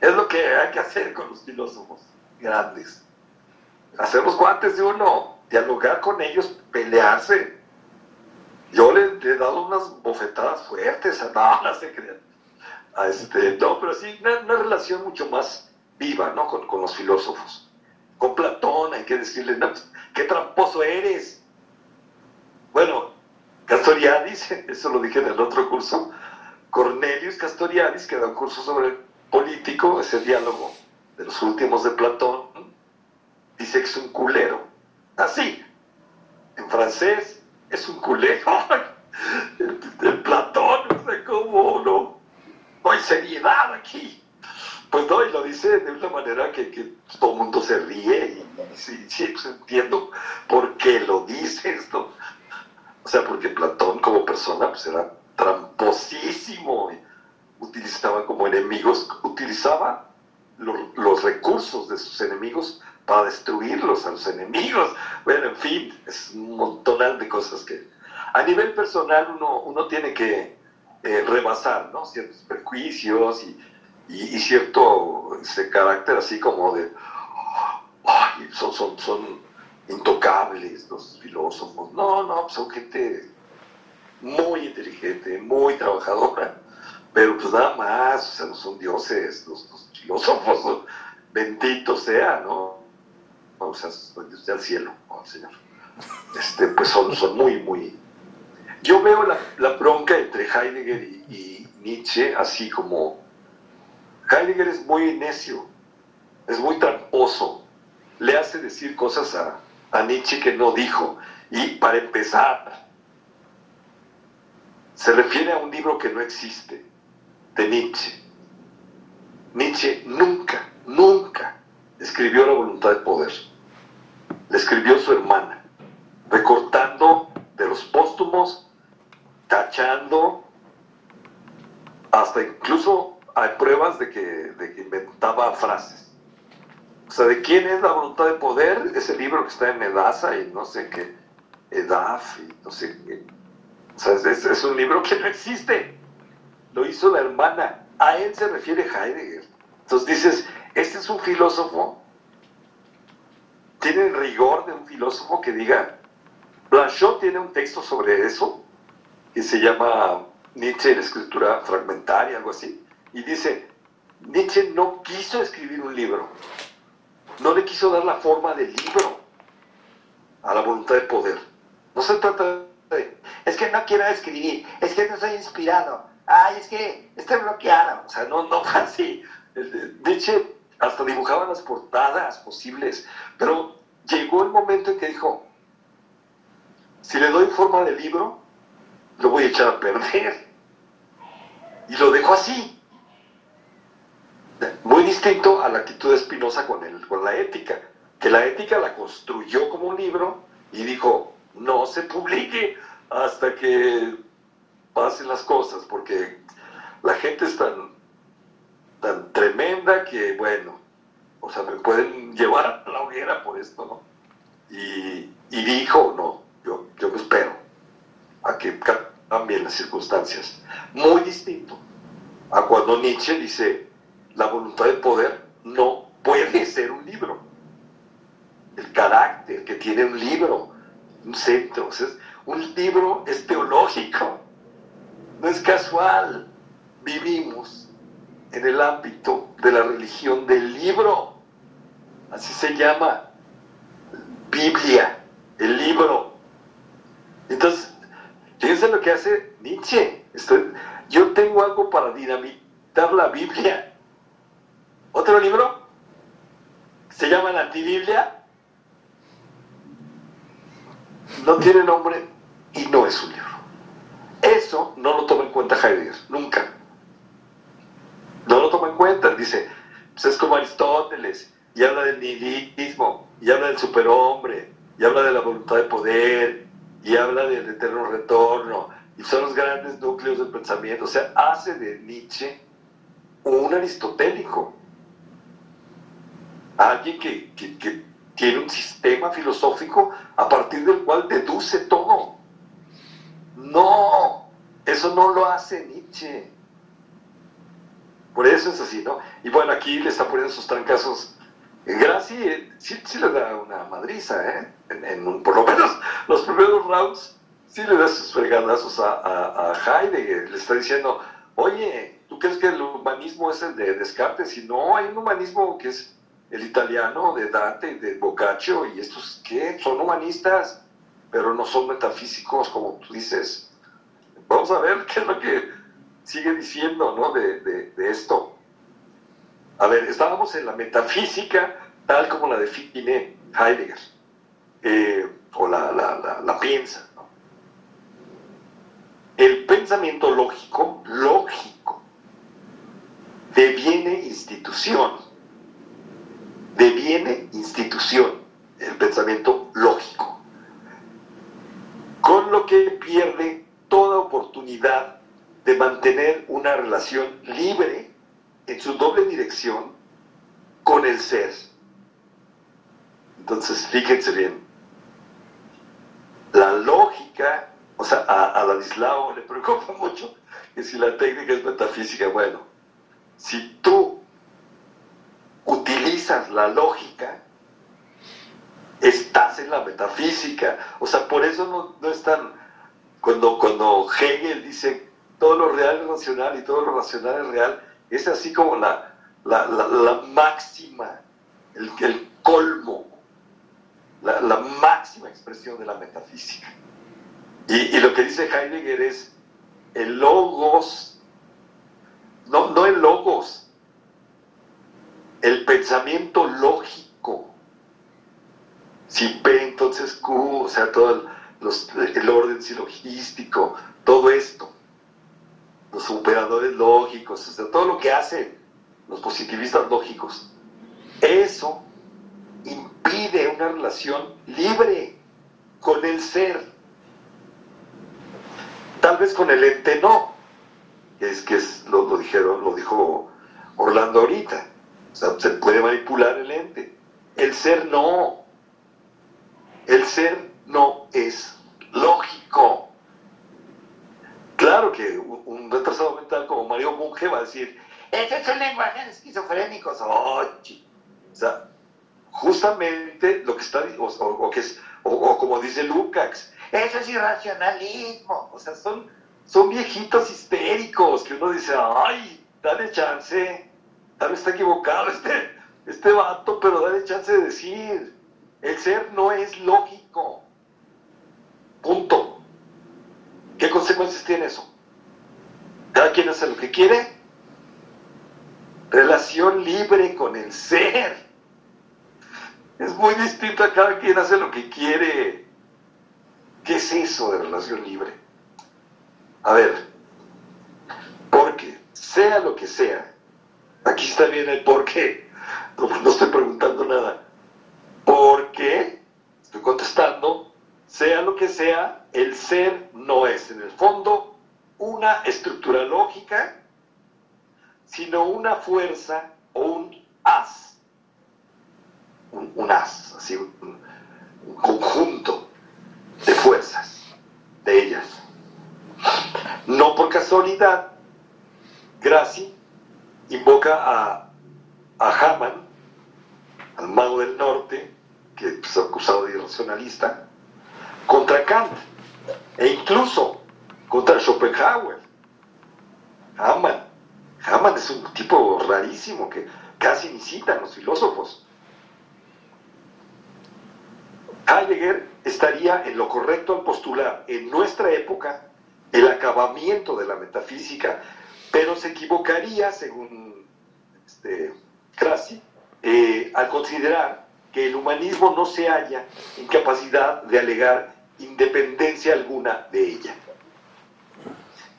[SPEAKER 2] Es lo que hay que hacer con los filósofos grandes. Hacer los cuates de uno, dialogar con ellos, pelearse. Yo le, he dado unas bofetadas fuertes, no, no se crean. A este, no, pero sí, una, relación mucho más viva, ¿no? Con, los filósofos. Con Platón hay que decirle, no, qué tramposo eres. Bueno, Castoriadis, eso lo dije en el otro curso, Cornelius Castoriadis, que da un curso sobre político, ese diálogo de los últimos de Platón, dice que es un culero. Así. En francés es un culero. El, Platón, no sé cómo, no. No hay seriedad aquí. Pues no, y lo dice de una manera que, todo el mundo se ríe y, sí, sí, pues entiendo por qué lo dice esto. O sea, porque Platón como persona pues era tramposísimo, utilizaba como enemigos, utilizaba los recursos de sus enemigos para destruirlos a los enemigos. Bueno, en fin, es un montón de cosas que a nivel personal uno, uno tiene que eh, rebasar, ¿no? Ciertos prejuicios y, y, cierto ese carácter así como de, son, son, son intocables los filósofos. No, no, son gente muy inteligente, muy trabajadora, pero pues nada más, o sea, no son dioses los, filósofos, bendito sea, ¿no? o sea, desde al cielo, oh, Señor. Este, pues son, son muy, muy... Yo veo la, la bronca entre Heidegger y, Nietzsche así como... Heidegger es muy necio, es muy tramposo, le hace decir cosas a, a Nietzsche que no dijo. Y para empezar, se refiere a un libro que no existe, de Nietzsche. Nietzsche nunca, nunca escribió La voluntad de poder le escribió su hermana, recortando de los póstumos, tachando hasta incluso hay pruebas de que, de que inventaba frases. O sea, ¿de quién es la voluntad de poder? Ese libro que está en Edasa y no sé qué, Edaf y no sé qué. O sea, es, es un libro que no existe. Lo hizo la hermana. A él se refiere Heidegger. Entonces dices, este es un filósofo, tiene el rigor de un filósofo que diga, Blanchot tiene un texto sobre eso, que se llama Nietzsche en escritura fragmentaria, algo así, y dice, Nietzsche no quiso escribir un libro, no le quiso dar la forma del libro a la voluntad de poder. No se trata de, es que no quiero escribir, es que no soy inspirado, ay, es que estoy bloqueado, o sea, no, no fue. Nietzsche hasta dibujaba las portadas posibles, pero llegó el momento en que dijo, si le doy forma de libro, lo voy a echar a perder. Y lo dejó así. Muy distinto a la actitud de Spinoza con, con la ética, que la ética la construyó como un libro y dijo, no se publique hasta que pasen las cosas, porque la gente es tan, tan tremenda que, bueno, o sea, me pueden llevar a la hoguera por esto, ¿no? Y, y dijo, no, yo, yo me espero a que cambien las circunstancias. Muy distinto a cuando Nietzsche dice, la voluntad de poder no puede ser un libro. El carácter que tiene un libro, un centro, un libro es teológico, no es casual. Vivimos en el ámbito de la religión del libro, así se llama, Biblia, el libro. Entonces, fíjense lo que hace Nietzsche. yo tengo algo para dinamitar la Biblia. Otro libro, se llama la Antibiblia, no tiene nombre y no es un libro. Eso no lo toma en cuenta Heidegger, nunca. No lo toma en cuenta, dice, pues es como Aristóteles, y habla del nihilismo, y habla del superhombre, y habla de la voluntad de poder, y habla del eterno retorno, y son los grandes núcleos del pensamiento. O sea, hace de Nietzsche un aristotélico, alguien que, que tiene un sistema filosófico a partir del cual deduce todo. No, eso no lo hace Nietzsche. Por eso es así, ¿no? Y bueno, aquí le está poniendo sus trancazos. Graci eh, sí, sí, le da una madriza, ¿eh? En, por lo menos los primeros rounds sí le da sus fregadazos a, a, Heidegger. Le está diciendo, oye, ¿tú crees que el humanismo es el de Descartes? Y no, hay un humanismo que es el italiano de Dante, de Boccaccio, y estos, ¿qué? Son humanistas, pero no son metafísicos, como tú dices. Vamos a ver qué es lo que sigue diciendo, ¿no? De, esto. A ver, estábamos en la metafísica tal como la define Heidegger, eh, o la, la piensa. ¿no? El pensamiento lógico, lógico, deviene institución deviene institución, el pensamiento lógico, con lo que pierde toda oportunidad de mantener una relación libre en su doble dirección con el ser. Entonces, fíjense bien, la lógica, o sea, a, a Ladislao le preocupa mucho que si la técnica es metafísica, bueno, si tú la lógica, estás en la metafísica. O sea, por eso no, no es tan... Cuando, cuando Hegel dice todo lo real es racional y todo lo racional es real, es así como la, la, máxima, el, el colmo, la, máxima expresión de la metafísica. Y, y, lo que dice Heidegger es el logos, no, no el logos, el pensamiento lógico. Si P, entonces Q, o sea, todo el, orden silogístico, todo esto, los operadores lógicos, todo lo que hacen los positivistas lógicos, eso impide una relación libre con el ser. Tal vez con el ente no, es que es, lo, lo, dijeron, lo dijo Orlando ahorita. O sea, se puede manipular el ente. El ser no. El ser no es lógico. Claro que un retrasado mental como Mario Bunge va a decir, ese es un lenguaje de esquizofrénicos. o sea, justamente lo que está, o, que es, o, como dice Lukács, eso es irracionalismo. O sea, son, son viejitos histéricos que uno dice, ay, dale chance, tal vez está equivocado este, este vato, pero dale chance de decir, el ser no es lógico. Punto. ¿Qué consecuencias tiene eso? Cada quien hace lo que quiere. Relación libre con el ser. Es muy distinto a cada quien hace lo que quiere. ¿Qué es eso de relación libre? A ver, porque sea lo que sea, aquí está bien el por qué. No, estoy preguntando nada. ¿Por qué? Estoy contestando, sea lo que sea, el ser no es en el fondo una estructura lógica, sino una fuerza o un haz. Un, haz, así, un, un conjunto de fuerzas, de ellas. No por casualidad, Gracie invoca a, a Haman, al mago del norte, que es acusado de irracionalista, contra Kant e incluso contra Schopenhauer. Hamann. Hamann es un tipo rarísimo que casi ni citan los filósofos. Heidegger estaría en lo correcto al postular en nuestra época el acabamiento de la metafísica, pero se equivocaría, según este, eh, al considerar que el humanismo no se halla en capacidad de alegar independencia alguna de ella.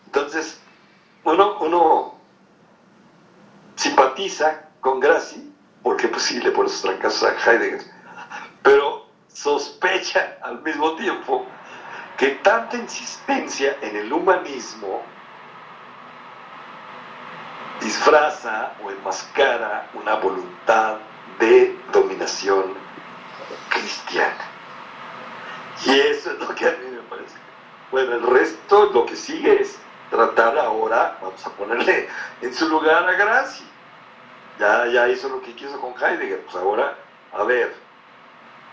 [SPEAKER 2] Entonces, uno, uno simpatiza con Graci, porque pues sí, le pone sus a Heidegger, pero sospecha al mismo tiempo que tanta insistencia en el humanismo disfraza o enmascara una voluntad de dominación cristiana. Y eso es lo que a mí me parece. Bueno, el resto, lo que sigue es tratar ahora, vamos a ponerle en su lugar a Graci. Ya, ya hizo lo que quiso con Heidegger, pues ahora, a ver,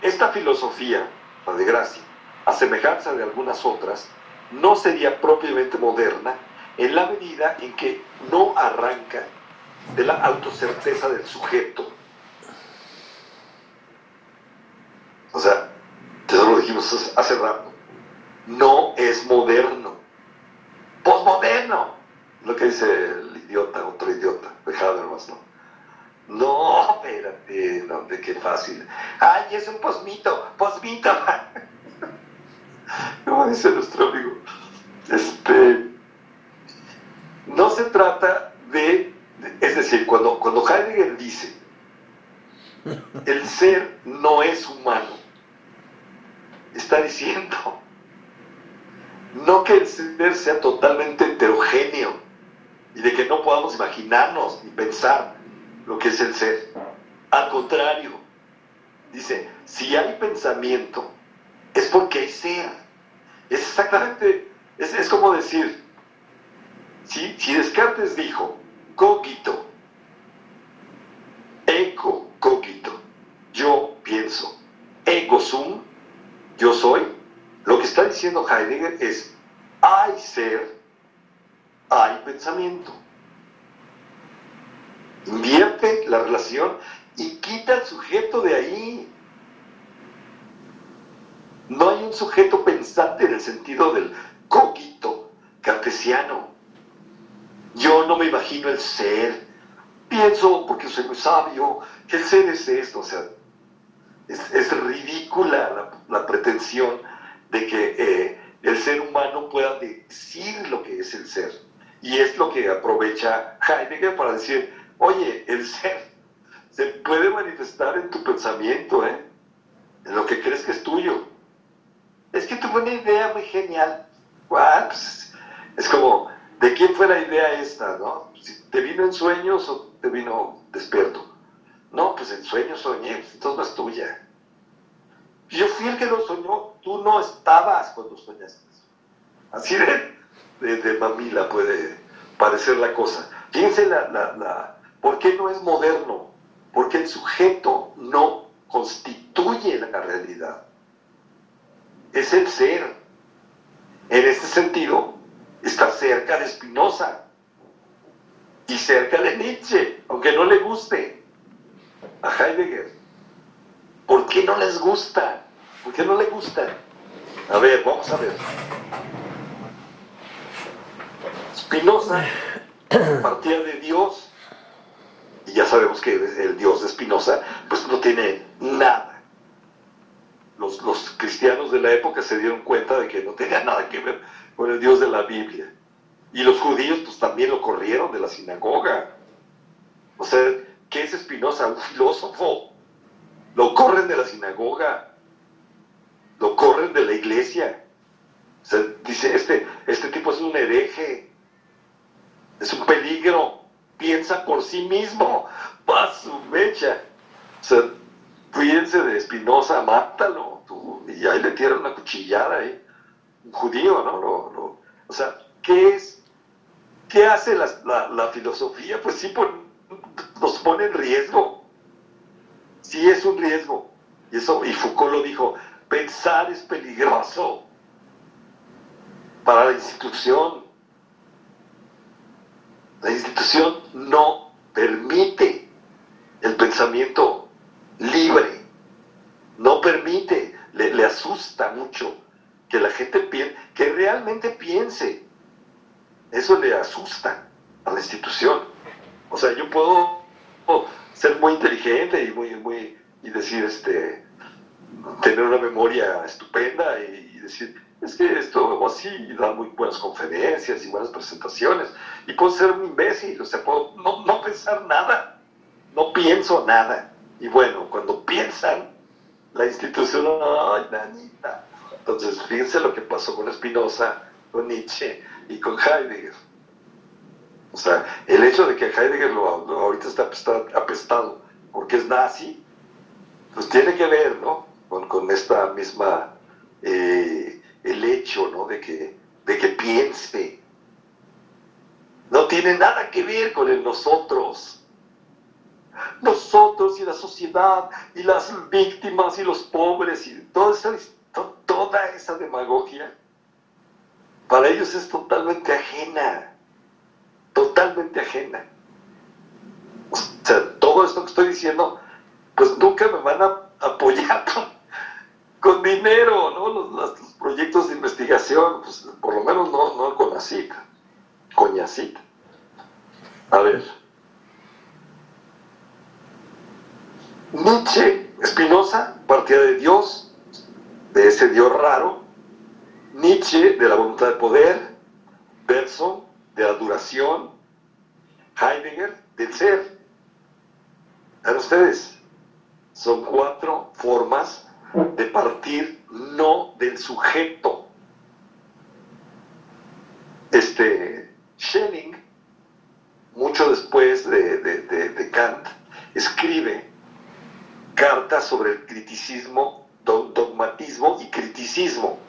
[SPEAKER 2] esta filosofía, la de Graci, a semejanza de algunas otras, no sería propiamente moderna en la medida en que no arranca de la autocerteza del sujeto. O sea, eso lo dijimos hace rato, no es moderno, posmoderno, lo que dice el idiota, otro idiota, de Habermas, ¿no? No, espérate, no, de qué fácil. Ay, es un posmito, posmito. Como dice nuestro amigo. Este, no se trata de, es decir, cuando, cuando Heidegger dice, el ser no es humano, está diciendo, no que el ser sea totalmente heterogéneo y de que no podamos imaginarnos ni pensar lo que es el ser. Al contrario, dice, si hay pensamiento, es porque hay ser. Es exactamente, es, como decir, si, Descartes dijo, cogito, eco cogito, yo pienso, ego sum, yo soy, lo que está diciendo Heidegger es, hay ser, hay pensamiento. Invierte la relación y quita el sujeto de ahí. No hay un sujeto pensante en el sentido del cogito cartesiano. Yo no me imagino el ser. Pienso, porque soy muy sabio, que el ser es esto. O sea, es, ridícula la, pretensión de que eh, el ser humano pueda decir lo que es el ser. Y es lo que aprovecha Heidegger para decir, oye, el ser se puede manifestar en tu pensamiento, ¿eh? en lo que crees que es tuyo es que tuve una idea muy genial. Pues, es como, ¿De quién fue la idea esta, no? ¿Te vino en sueños o te vino despierto? No, pues en sueños soñé, entonces no es tuya. Yo fui el que lo soñó, tú no estabas cuando soñaste. Así de, de, mamila puede parecer la cosa. Fíjense la, la, la, ¿por qué no es moderno? Porque el sujeto no constituye la realidad. Es el ser. En este sentido, está cerca de Spinoza y cerca de Nietzsche, aunque no le guste a Heidegger. ¿Por qué no les gusta? ¿Por qué no le gusta? A ver, vamos a ver. Spinoza partía de Dios, y ya sabemos que el Dios de Spinoza, pues no tiene nada. Los, los cristianos de la época se dieron cuenta de que no tenía nada que ver con el Dios de la Biblia. Y los judíos pues también lo corrieron de la sinagoga. O sea, ¿qué es Espinosa? Un filósofo. Lo corren de la sinagoga. Lo corren de la iglesia. O sea, dice, este, este tipo es un hereje. Es un peligro. Piensa por sí mismo. Pa' su mecha. O sea, fíjense de Espinosa, mátalo. Y ahí le tiran una cuchillada ahí. Judío, ¿no? o sea, ¿qué es ¿Qué hace la, filosofía? Pues sí nos pone en riesgo. Sí es un riesgo. Y, eso, y Foucault lo dijo, pensar es peligroso para la institución. La institución no permite el pensamiento libre, no permite, le, le asusta mucho que la gente piense, que realmente piense eso le asusta a la institución. O sea, yo puedo ser muy inteligente y muy, muy, y decir, este, tener una memoria estupenda y, decir, es que esto o así, y dar muy buenas conferencias y buenas presentaciones. Y puedo ser un imbécil, o sea, puedo no, no pensar nada, no pienso nada. Y bueno, cuando piensan, la institución, ay, nanita. Entonces, fíjense lo que pasó con Spinoza, con Nietzsche, y con Heidegger. O sea, el hecho de que Heidegger lo, ahorita está apestado, porque es nazi, pues tiene que ver, ¿no? Con, esta misma, eh, el hecho, ¿no? De que, de que piense. No tiene nada que ver con el nosotros. Nosotros y la sociedad y las víctimas y los pobres y toda esa, toda esa demagogia para ellos es totalmente ajena, totalmente ajena. O sea, todo esto que estoy diciendo, pues nunca me van a apoyar con, dinero, ¿no? Los, proyectos de investigación, pues por lo menos no, no con ACIT, Coñacit. A ver. Nietzsche, Spinoza, partía de Dios, de ese Dios raro, Nietzsche de la voluntad de poder, Bergson de la duración, Heidegger del ser. ¿Ven ustedes? Son cuatro formas de partir no del sujeto. Este Schelling, mucho después de, de Kant, escribe cartas sobre el criticismo, dogmatismo y criticismo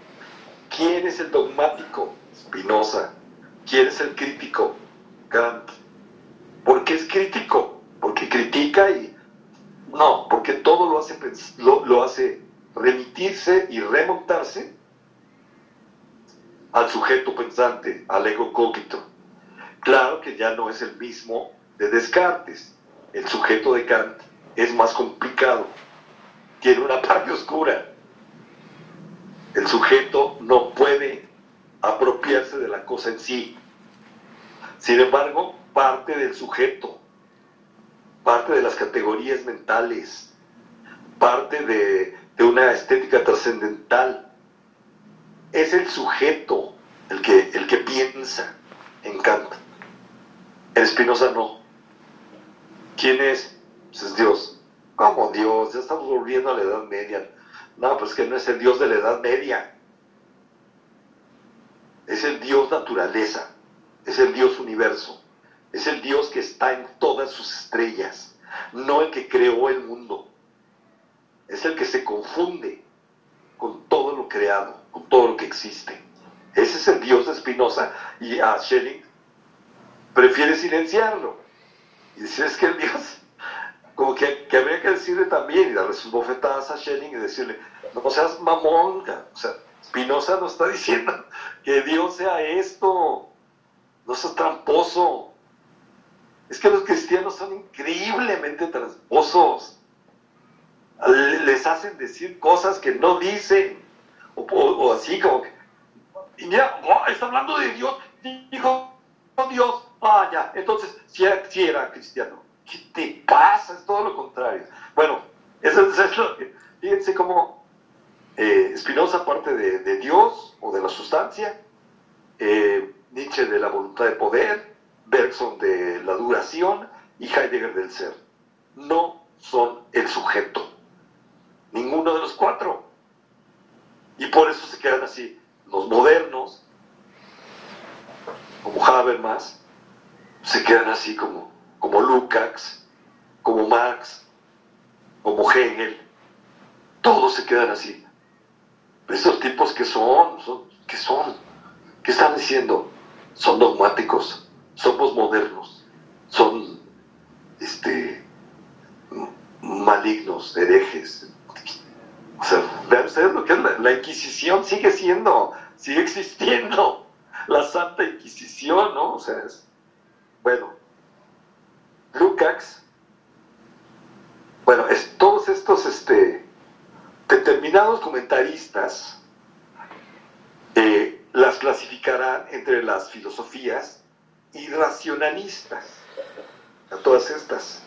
[SPEAKER 2] ¿Quién es el dogmático? Spinoza. ¿Quién es el crítico? Kant. ¿Por qué es crítico? Porque critica y... No, porque todo lo hace, lo, hace remitirse y remontarse al sujeto pensante, al ego cogito. Claro que ya no es el mismo de Descartes. El sujeto de Kant es más complicado, tiene una parte oscura, el sujeto no puede apropiarse de la cosa en sí. Sin embargo, parte del sujeto, parte de las categorías mentales, parte de, una estética trascendental, es el sujeto el que, el que piensa en Kant. En Spinoza no. ¿Quién es? Pues es Dios. ¿Cómo Dios? Ya estamos volviendo a la Edad Media no, pues que no es el Dios de la Edad Media. Es el Dios naturaleza. es el Dios universo, es el Dios que está en todas sus estrellas, no el que creó el mundo, es el que se confunde con todo lo creado, con todo lo que existe. Ese es el Dios de Spinoza y a Schelling prefiere silenciarlo y decir es que el Dios, como que, habría que decirle también y darle sus bofetadas a Schelling y decirle, no seas mamón, o sea, Spinoza no está diciendo que Dios sea esto, no seas tramposo. Es que los cristianos son increíblemente tramposos. Les hacen decir cosas que no dicen, o, así como que, y mira, oh, está hablando de Dios, dijo Dios, vaya, entonces si era, cristiano. ¿Qué te pasa? Es todo lo contrario. Bueno, eso, es lo que, fíjense cómo eh, Spinoza parte de, Dios o de la sustancia, eh, Nietzsche de la voluntad de poder, Bergson de la duración y Heidegger del ser. No son el sujeto. Ninguno de los cuatro. Y por eso se quedan así. Los modernos, como Habermas, se quedan así como, como Lukács, como Marx, como Hegel. Todos se quedan así. Estos tipos que son, son ¿qué son? ¿Qué están diciendo? Son dogmáticos, son posmodernos, son este, malignos, herejes. O sea, vean ustedes lo que es la, Inquisición, sigue siendo, sigue existiendo. La Santa Inquisición, ¿no? O sea, es, bueno, Lukács, bueno, es, todos estos este, determinados comentaristas eh, las clasificarán entre las filosofías irracionalistas, a todas estas.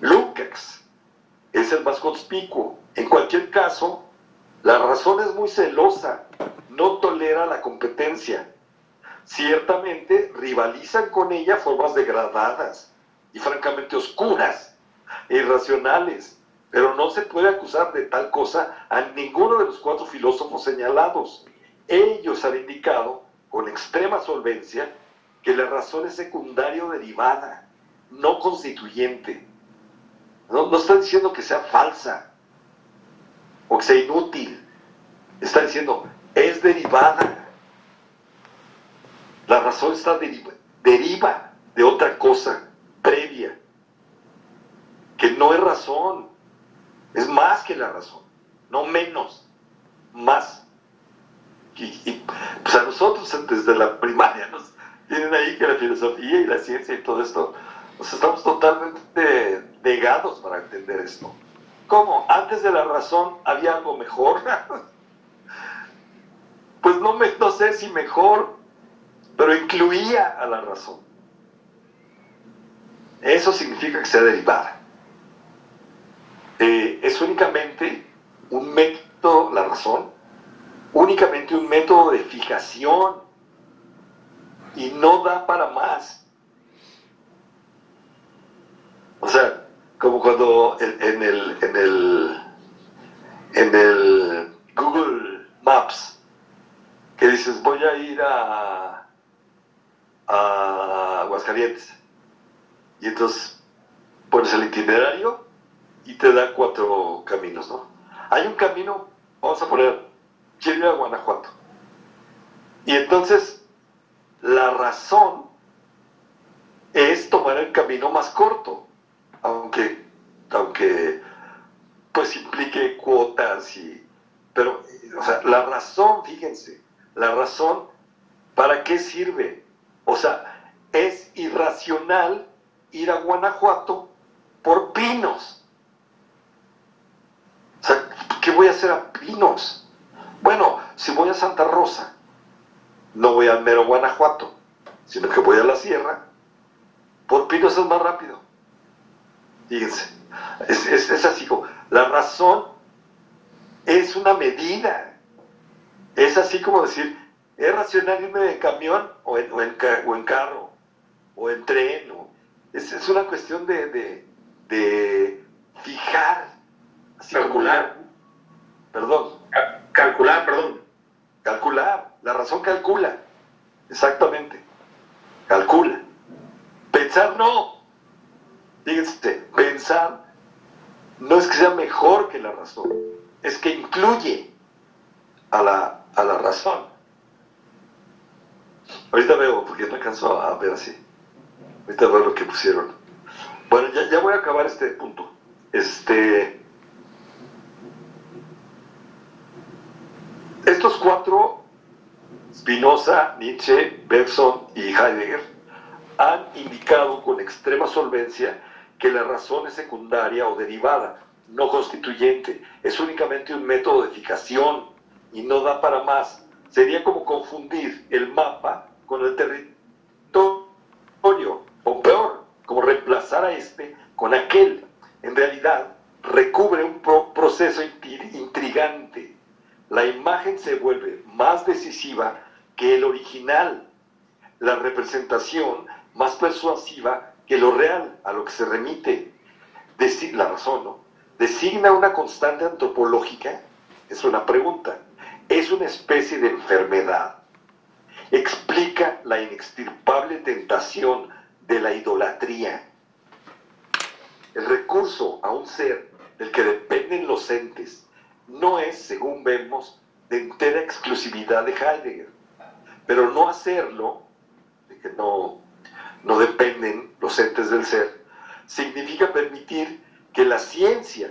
[SPEAKER 2] Lukács es el más conspicuo. En cualquier caso, la razón es muy celosa, no tolera la competencia. Ciertamente rivalizan con ella formas degradadas y francamente oscuras e irracionales, pero no se puede acusar de tal cosa a ninguno de los cuatro filósofos señalados. Ellos han indicado con extrema solvencia que la razón es secundaria derivada, no constituyente. No, no están diciendo que sea falsa o que sea inútil. Está diciendo, es derivada. La razón está deriva, de otra cosa previa, que no es razón. Es más que la razón, no menos, más. Y, pues a nosotros desde la primaria nos tienen ahí que la filosofía y la ciencia y todo esto, nos estamos totalmente negados para entender esto. ¿Cómo? Antes de la razón había algo mejor. pues no, me, no sé si mejor, pero incluía a la razón. Eso significa que sea derivada. Eh, es únicamente un método, la razón, únicamente un método de fijación y no da para más. O sea, como cuando en, el, en, el, en el Google Maps, que dices, voy a ir a, a Aguascalientes. Y entonces pones el itinerario y te da cuatro caminos, ¿no? Hay un camino, vamos a poner, quiero a Guanajuato. Y entonces la razón es tomar el camino más corto, aunque, aunque pues implique cuotas y... Pero, o sea, la razón, fíjense, la razón, ¿para qué sirve? O sea, es irracional ir a Guanajuato por pinos. O sea, ¿qué voy a hacer a Pinos? Bueno, si voy a Santa Rosa, no voy al mero Guanajuato, sino que voy a la sierra, por Pinos es más rápido. Fíjense, es, así como, la razón es una medida. Es así como decir, es racional irme en camión o en, en, carro o en tren. es, una cuestión de, de fijar
[SPEAKER 6] calcular.
[SPEAKER 2] Perdón.
[SPEAKER 6] calcular, perdón.
[SPEAKER 2] Calcular. La razón calcula. exactamente. Calcula. Pensar no. Fíjense, pensar no es que sea mejor que la razón, es que incluye a la, a la razón. Ahorita veo, porque no alcanzo a ver así. Ahorita veo lo que pusieron. Bueno, ya, ya voy a acabar este punto. Este. Estos cuatro, Spinoza, Nietzsche, Bergson y Heidegger, han indicado con extrema solvencia que la razón es secundaria o derivada, no constituyente, es únicamente un método de fijación y no da para más. Sería como confundir el mapa con el territorio, o peor, como reemplazar a este con aquel. En realidad, recubre un proceso intrigante. La imagen se vuelve más decisiva que el original, la representación más persuasiva que lo real, a lo que se remite. la razón, ¿no? Designa una constante antropológica, es una pregunta, es una especie de enfermedad. Explica la inextirpable tentación de la idolatría. El recurso a un ser del que dependen los entes no es, según vemos, de entera exclusividad de Heidegger. Pero no hacerlo, de que no, no dependen los entes del ser, significa permitir que la ciencia,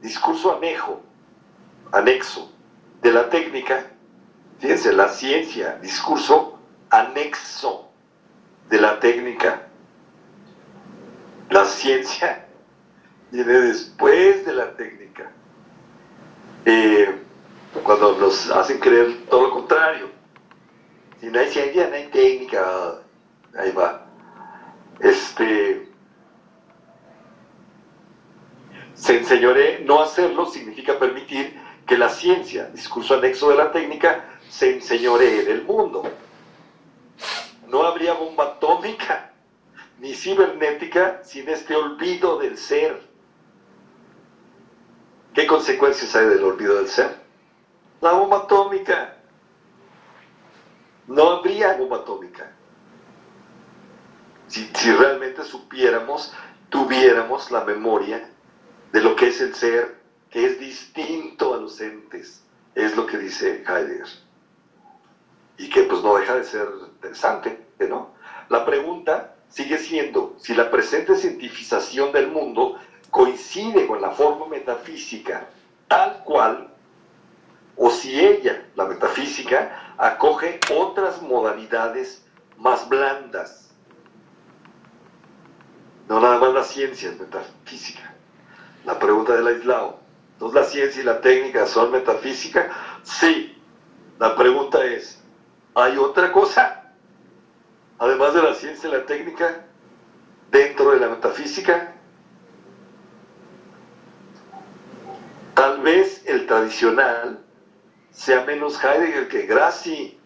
[SPEAKER 2] discurso anejo, anexo de la técnica, fíjense, la ciencia, discurso anexo de la técnica, la ciencia viene después de la técnica. Eh, cuando nos hacen creer todo lo contrario. Si no hay ciencia, no hay técnica. Ahí va. Este. Se enseñoré, no hacerlo significa permitir que la ciencia, discurso anexo de la técnica, se enseñoree del mundo. No habría bomba atómica ni cibernética sin este olvido del ser. ¿Qué consecuencias hay del olvido del ser? La bomba atómica. No habría bomba atómica. Si, si, realmente supiéramos, tuviéramos la memoria de lo que es el ser, es distinto a los entes, es lo que dice Heidegger. Y que pues no deja de ser interesante, ¿no? La pregunta sigue siendo si la presente cientificación del mundo coincide con la forma metafísica tal cual, o si ella, la metafísica, acoge otras modalidades más blandas. No nada más la ciencia es metafísica. La pregunta del aislado. ¿Entonces la ciencia y la técnica son metafísica? Sí. La pregunta es, ¿hay otra cosa? además de la ciencia y la técnica, dentro de la metafísica? Tal vez el tradicional sea menos Heidegger que Grassi.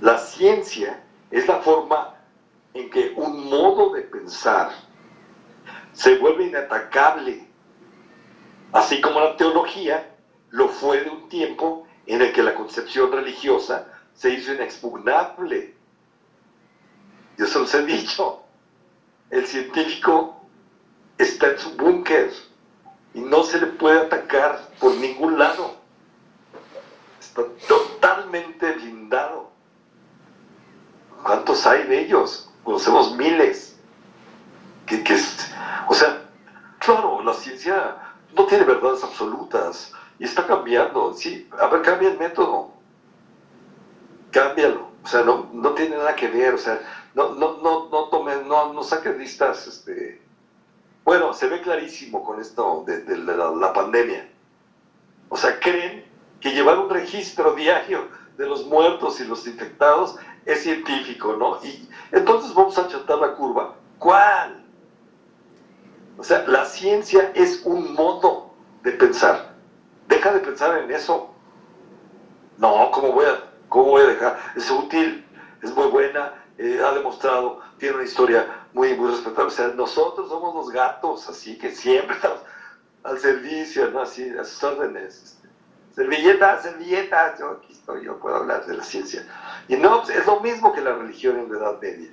[SPEAKER 2] La ciencia es la forma en que un modo de pensar se vuelve inatacable, así como la teología lo fue de un tiempo en el que la concepción religiosa se hizo inexpugnable. Yo se los he dicho, el científico está en su búnker y no se le puede atacar por ningún lado. Está totalmente blindado. ¿Cuántos hay de ellos? Conocemos miles. Que, que, o sea, claro, la ciencia no tiene verdades absolutas y está cambiando. Sí, a ver, cambia el método cámbialo. O sea, no, no tiene nada que ver, o sea, no, no, no, no tomes, no, no saques listas, este. Bueno, se ve clarísimo con esto de, la, pandemia. O sea, creen que llevar un registro diario de los muertos y los infectados es científico, ¿no? Y entonces vamos a achatar la curva. ¿Cuál? O sea, la ciencia es un modo de pensar. Deja de pensar en eso. No, ¿cómo voy a ¿Cómo voy a dejar? Es útil, es muy buena, eh, ha demostrado, tiene una historia muy, muy respetable. O sea, nosotros somos los gatos, así que siempre estamos al servicio, ¿no? Así, a sus órdenes. Este. servilleta, servilleta, yo aquí estoy, yo puedo hablar de la ciencia. Y no, es lo mismo que la religión en la Edad Media.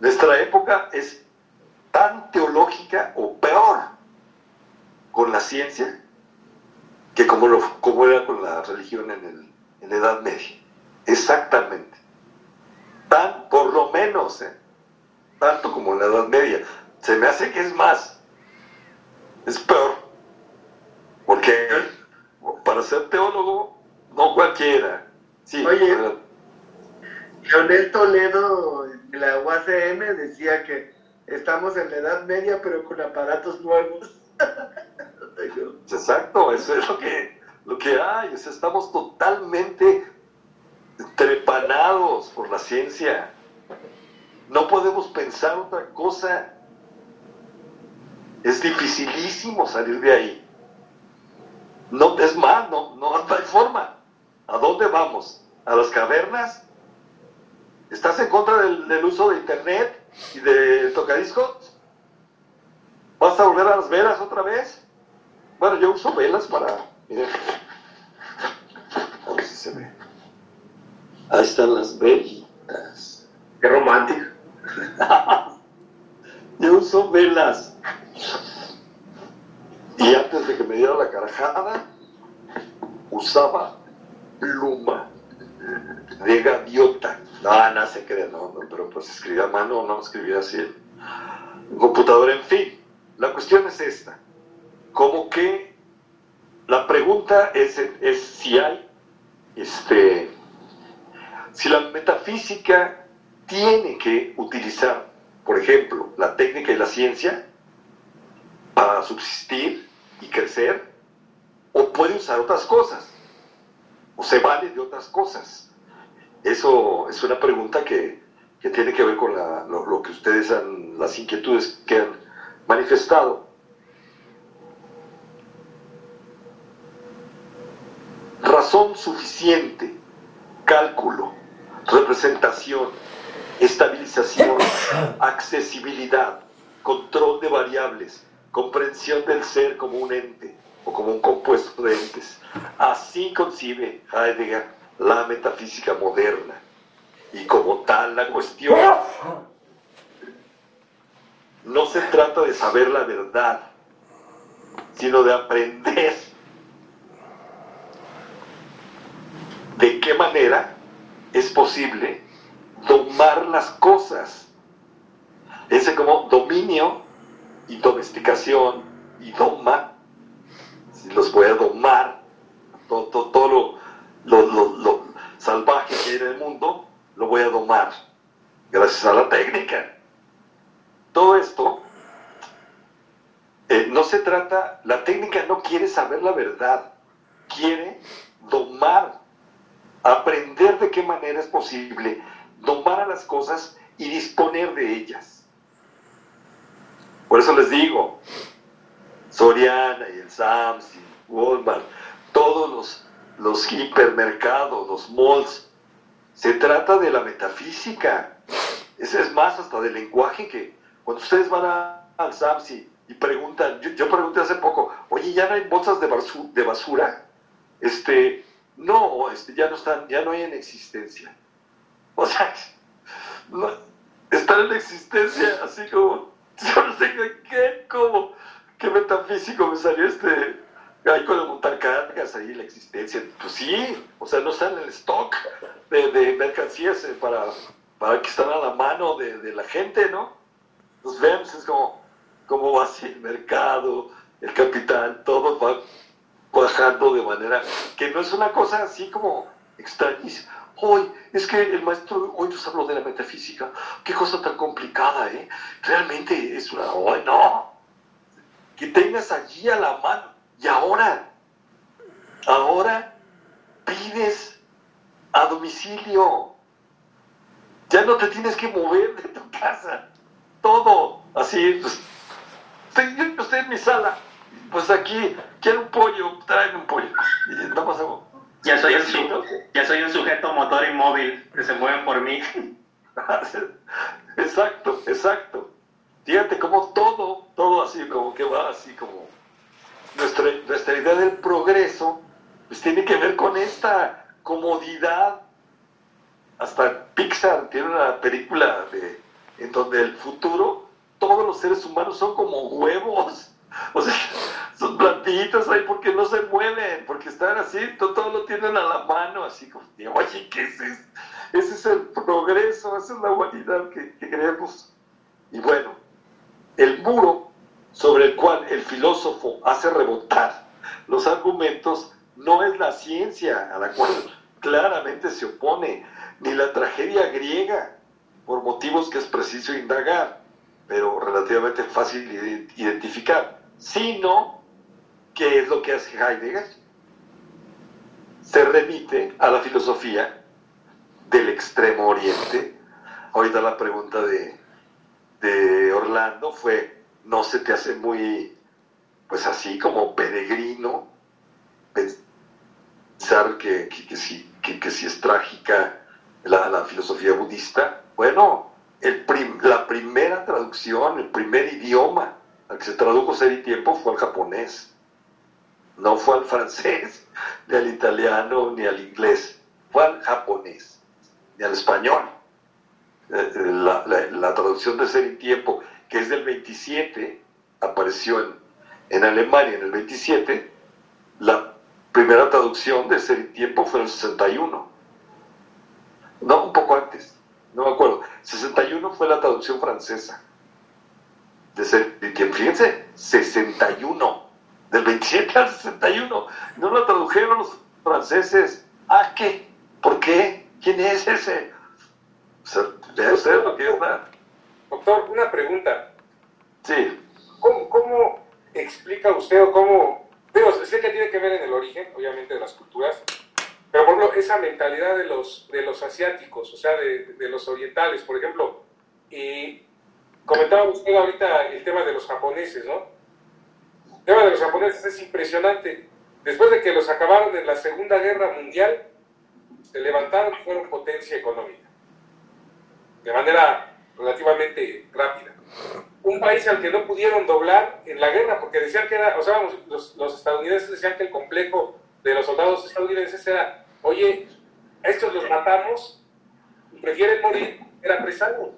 [SPEAKER 2] Nuestra época es tan teológica o peor con la ciencia que como, lo, como era con la religión en, el, en la Edad Media. Exactamente. Tan, por lo menos, ¿eh? tanto como en la Edad Media. Se me hace que es más. Es peor. Porque para ser teólogo, no cualquiera. Sí,
[SPEAKER 5] Oye, Leonel Toledo, de la UACM, decía que estamos en la Edad Media, pero con aparatos nuevos.
[SPEAKER 2] Exacto, eso es lo que, lo que hay. O estamos totalmente trepanados por la ciencia. No podemos pensar otra cosa. Es dificilísimo salir de ahí. No, es más, no, no hay forma. ¿A dónde vamos? ¿A las cavernas? ¿Estás en contra del, uso de internet y de tocadiscos? ¿Vas a volver a las velas otra vez? Bueno, yo uso velas para... Miren. A ver si se ve. Ahí están las velitas.
[SPEAKER 3] Qué romántico.
[SPEAKER 2] yo uso velas. Y antes de que me diera la carajada, usaba pluma de gaviota. No, no se cree, no, no, pero pues escribía a mano, no escribía así en computadora, en fin. La cuestión es esta. Como que la pregunta es, es si hay, este, si la metafísica tiene que utilizar, por ejemplo, la técnica y la ciencia para subsistir y crecer, o puede usar otras cosas, o se vale de otras cosas. Eso es una pregunta que, tiene que ver con lo, que ustedes han, las inquietudes que han manifestado. Razón suficiente, cálculo, representación, estabilización, accesibilidad, control de variables, comprensión del ser como un ente o como un compuesto de entes. Así concibe Heidegger la metafísica moderna. Y como tal la cuestión no se trata de saber la verdad, sino de aprender de qué manera es posible domar las cosas. Ese como dominio y domesticación y doma, si los voy a domar, todo, lo, salvaje que hay en el mundo, lo voy a domar, gracias a la técnica. Todo esto, eh, no se trata, la técnica no quiere saber la verdad, quiere domar, aprender de qué manera es posible domar a las cosas y disponer de ellas. Por eso les digo, Soriana y el Sams y Walmart, todos los, los hipermercados, los malls, se trata de la metafísica. Ese es más hasta del lenguaje que cuando ustedes van al Sams y, preguntan, yo, pregunté hace poco, oye, ¿ya no hay bolsas de basura? Este, no, este, ya no están, ya no hay en existencia. O sea, están en existencia así como no qué, cómo, qué metafísico me salió este, ahí con el montar cargas, ahí la existencia. Pues sí, o sea, no están en el stock de, mercancías eh, para, para que están a la mano de, la gente, ¿no? Los vemos, es como, cómo va así el mercado, el capital, todo va bajando de manera que no es una cosa así como extrañísima. Hoy, es que el maestro hoy nos habló de la metafísica. Qué cosa tan complicada, ¿eh? Realmente es una... Hoy no. Que tengas allí a la mano. Y ahora, ahora pides a domicilio. Ya no te tienes que mover de tu casa. Todo así. Pues, yo estoy en mi sala. Pues aquí, quiero un pollo, tráeme un pollo. Y nada más hago
[SPEAKER 8] ya soy, un, ya soy un sujeto motor inmóvil que se mueve por mí.
[SPEAKER 2] exacto, exacto. Fíjate como todo, todo así, como que va así como... nuestra, idea del progreso pues tiene que ver con esta comodidad. Hasta Pixar tiene una película de, en donde el futuro, todos los seres humanos son como huevos. O sea, son plantitas ahí porque no se mueven, porque están así, todo, lo tienen a la mano, así como, oye, ¿qué es eso? Ese es el progreso, esa es la humanidad que queremos. Y bueno, el muro sobre el cual el filósofo hace rebotar los argumentos no es la ciencia a la cual claramente se opone, ni la tragedia griega, por motivos que es preciso indagar, pero relativamente fácil de identificar, sino que es lo que hace Heidegger. Se remite a la filosofía del extremo oriente. Ahorita la pregunta de, de Orlando fue, ¿no se te hace muy, pues así como peregrino? pensar que, que, si, que, si es trágica la, la filosofía budista. Bueno, el la primera traducción, el primer idioma al que se tradujo Ser y Tiempo fue al japonés. No fue al francés, ni al italiano, ni al inglés. Fue al japonés, ni al español. Eh, la, la, traducción de Ser y Tiempo, que es del 27, apareció en, en Alemania en el 27. La primera traducción de ese tiempo fue en el 61. No, un poco antes, no me acuerdo. 61 fue la traducción francesa de ese tiempo. Fíjense, 61. Del 27 al 61. No lo tradujeron los franceses. ¿A qué? ¿Por qué? ¿Quién es ese?
[SPEAKER 3] Usted lo que es Doctor, una pregunta.
[SPEAKER 2] Sí.
[SPEAKER 3] ¿Cómo, ¿Cómo explica usted o cómo Digo, sé que tiene que ver en el origen, obviamente, de las culturas, pero por ejemplo, esa mentalidad de los, de los asiáticos, o sea, de, de los orientales, por ejemplo, y comentaba usted ahorita el tema de los japoneses, ¿no? El tema de los japoneses es impresionante. Después de que los acabaron en la Segunda Guerra Mundial, se levantaron y fueron potencia económica. De manera relativamente rápida un país al que no pudieron doblar en la guerra, porque decían que era, o sea, los, estadounidenses decían que el complejo de los soldados estadounidenses era, oye, a estos los matamos prefieren morir, era apresarlos.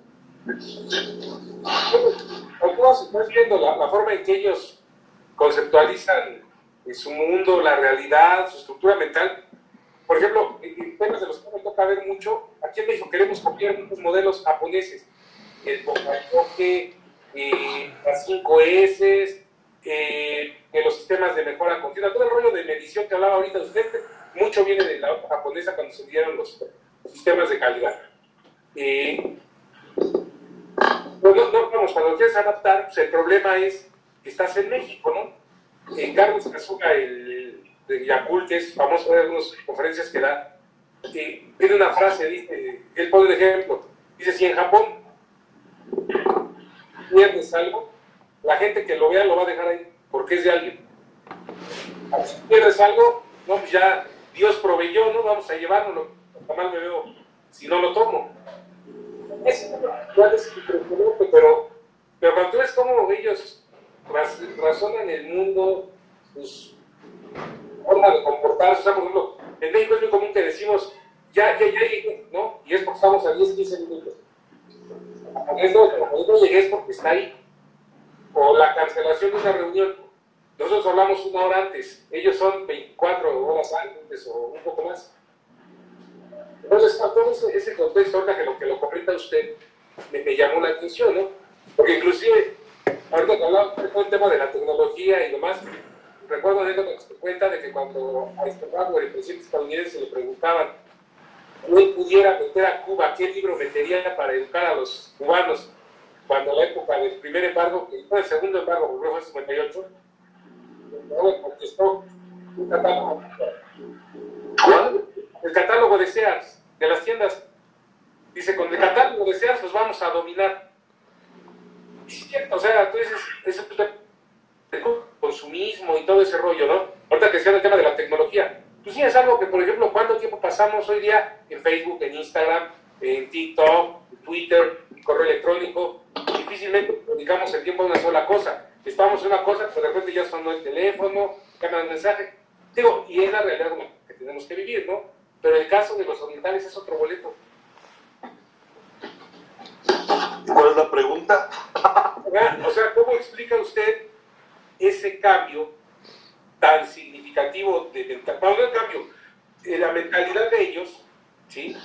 [SPEAKER 3] Estás viendo la, la, forma en que ellos conceptualizan en su mundo, la realidad, su estructura mental. Por ejemplo, en temas de los que me toca ver mucho, aquí en México queremos copiar muchos modelos japoneses. El Bocayoke, eh, las 5 S, eh, los sistemas de mejora continua, todo el rollo de medición que hablaba ahorita usted, mucho viene de la japonesa cuando se dieron los, sistemas de calidad. Eh, pues no, vamos, cuando quieres adaptar, pues el problema es que estás en México, ¿no? Carlos Kazuga, el de Yakult, es famoso de algunas conferencias que da, tiene una frase, dice, él pone un ejemplo, dice, si en Japón pierdes algo, la gente que lo vea lo va a dejar ahí, porque es de alguien. Si pierdes algo, no, pues ya Dios proveyó, no vamos a llevárnoslo, jamás me veo si no lo tomo. Es, es pero, pero cuando tú ves cómo ellos razonan el mundo, sus forma de comportarse, o sea, por ejemplo, en México es muy común que decimos, ya, ya, ya ¿no? Y es porque estamos a 10, 15 minutos esto, no llegué es porque está ahí. O la cancelación de una reunión. Nosotros hablamos una hora antes, ellos son 24 horas antes o un poco más. Entonces, todo ese, contexto, ahorita que lo que lo comenta usted, me, llamó la atención, ¿no? Porque inclusive, ahorita que hablaba del tema de la tecnología y demás, recuerdo anécdota que cuenta de que cuando a este el presidente estadounidense, le preguntaban él pudiera meter a Cuba, ¿qué libro metería para educar a los cubanos cuando la época del primer embargo, que fue el segundo embargo, porque fue en 58, contestó un catálogo. ¿Cuál? El catálogo de Sears, de las tiendas. Dice, con el catálogo de Sears los vamos a dominar. Y es cierto, o sea, tú dices, eso el consumismo y todo ese rollo, ¿no? Ahorita que decía el tema de la tecnología pues sí, es algo que, por ejemplo, ¿cuánto tiempo pasamos hoy día en Facebook, en Instagram, en TikTok, en Twitter, en correo electrónico? Difícilmente dedicamos el tiempo a una sola cosa. estamos en una cosa, pero de repente ya sonó el teléfono, llaman el mensaje. Digo, y es la realidad que tenemos que vivir, ¿no? Pero el caso de los orientales es otro boleto.
[SPEAKER 2] ¿Cuál es la pregunta?
[SPEAKER 3] O sea, ¿cómo explica usted ese cambio tan significativo de mentalidad? el cambio? la mentalidad de ellos, ¿sí?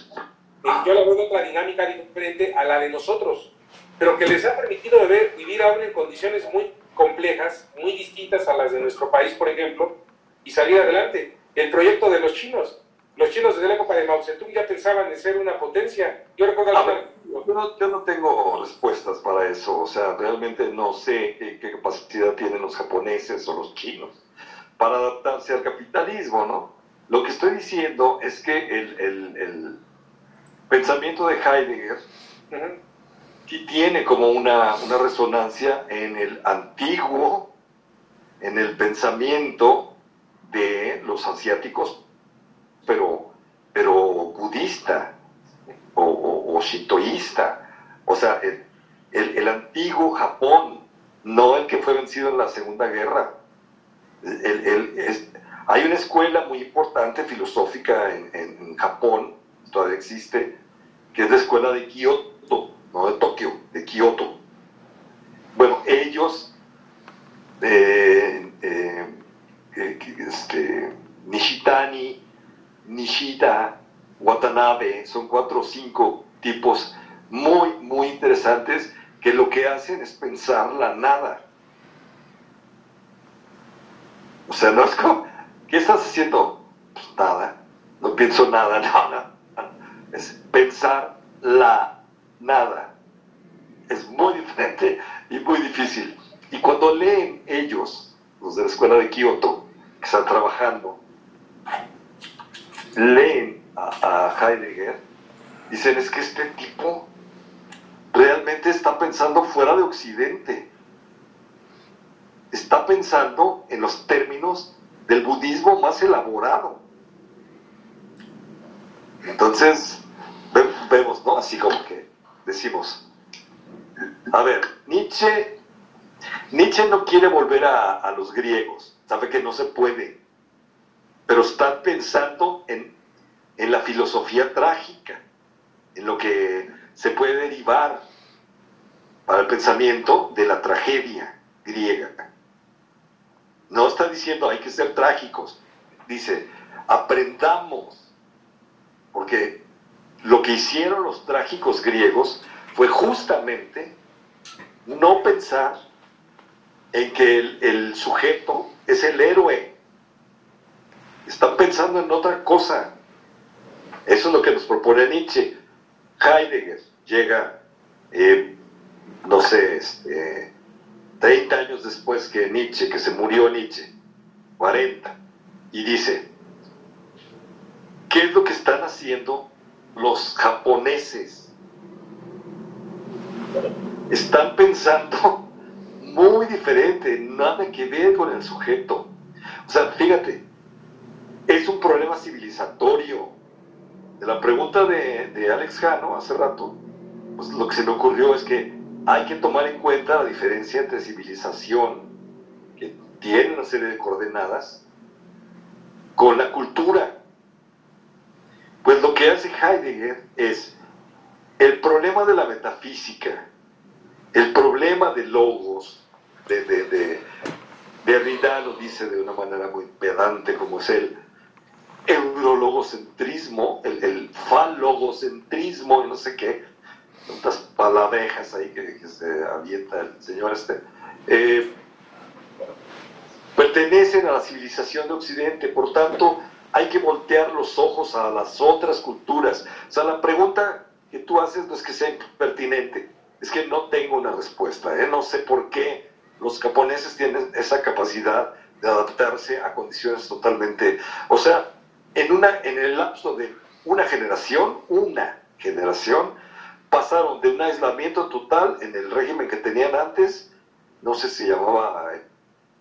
[SPEAKER 3] Eh, yo la veo otra dinámica diferente a la de nosotros, pero que les ha permitido ver, vivir aún en condiciones muy complejas, muy distintas a las de nuestro país, por ejemplo, y salir adelante. El proyecto de los chinos. Los chinos desde la época de Mao Zedong ya pensaban en ser una potencia. Yo recuerdo
[SPEAKER 2] yo, no, yo no tengo respuestas para eso. O sea, realmente no sé qué, qué capacidad tienen los japoneses o los chinos para adaptarse al capitalismo, ¿no? Lo que estoy diciendo es que el, el, el pensamiento de Heidegger tiene como una, una, resonancia en el antiguo, en el pensamiento de los asiáticos, pero, pero budista o, o, o shintoísta. O sea, el, el, antiguo Japón, no el que fue vencido en la Segunda Guerra. El, hay una escuela muy importante filosófica en, en, Japón, todavía existe, que es la escuela de Kioto, no de Tokio, de Kioto. Bueno, ellos, eh, eh, eh, este, Nishitani, Nishida, Watanabe, son cuatro o cinco tipos muy, muy interesantes que lo que hacen es pensar la nada. O sea, no es como, ¿Qué estás haciendo? Pues nada, no pienso nada, nada. Es pensar la nada. Es muy diferente y muy difícil. Y cuando leen ellos, los de la escuela de Kioto, que están trabajando, leen a, a Heidegger, dicen es que este tipo realmente está pensando fuera de Occidente. Está pensando en los términos del budismo más elaborado. Entonces, vemos, ¿no? Así como que decimos, a ver, Nietzsche, Nietzsche no quiere volver a, a los griegos, sabe que no se puede, pero está pensando en, en la filosofía trágica, en lo que se puede derivar para el pensamiento de la tragedia griega. No está diciendo hay que ser trágicos. Dice, aprendamos. Porque lo que hicieron los trágicos griegos fue justamente no pensar en que el, sujeto es el héroe. Están pensando en otra cosa. Eso es lo que nos propone Nietzsche. Heidegger llega, eh, no sé, este, 30 años después que Nietzsche, que se murió Nietzsche, 40, y dice, ¿qué es lo que están haciendo los japoneses? Están pensando muy diferente, nada que ver con el sujeto. O sea, fíjate, es un problema civilizatorio. De la pregunta de, de Alex Jano hace rato, pues lo que se me ocurrió es que hay que tomar en cuenta la diferencia entre civilización, que tiene una serie de coordenadas, con la cultura. Pues lo que hace Heidegger es el problema de la metafísica, el problema de logos, de, de, de Derrida lo dice de una manera muy pedante como es el eurologocentrismo, el, el falogocentrismo y no sé qué, tantas palabrejas ahí que, se avienta el señor este, eh, pertenecen a la civilización de Occidente, por tanto hay que voltear los ojos a las otras culturas. O sea, la pregunta que tú haces no es que sea pertinente, es que no tengo una respuesta, ¿eh? no sé por qué los japoneses tienen esa capacidad de adaptarse a condiciones totalmente, o sea, en, una, en el lapso de una generación, una generación, pasaron de un aislamiento total en el régimen que tenían antes, no sé si llamaba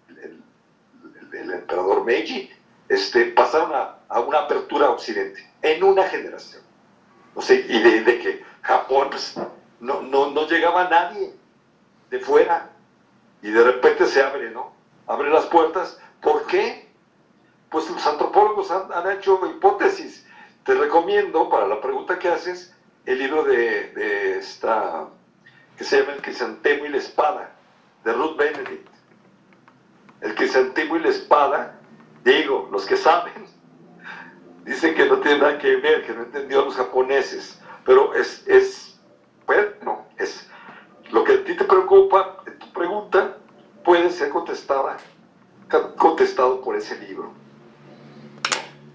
[SPEAKER 2] el, emperador Meiji, este, pasaron a, una apertura a Occidente, en una generación. No sé, y de, que Japón pues, no, no, no llegaba nadie de fuera. y de repente se abre, ¿no? Abre las puertas. ¿Por qué? Pues los antropólogos han, han hecho hipótesis. Te recomiendo, para la pregunta que haces, el libro de, de esta, que se llama El crisantemo y la espada, de Ruth Benedict. El crisantemo y la espada, digo, los que saben, dicen que no tiene nada que ver, que no entendió a los japoneses, pero es, es bueno, es lo que a ti te preocupa, tu pregunta, puede ser contestada, contestado por ese libro.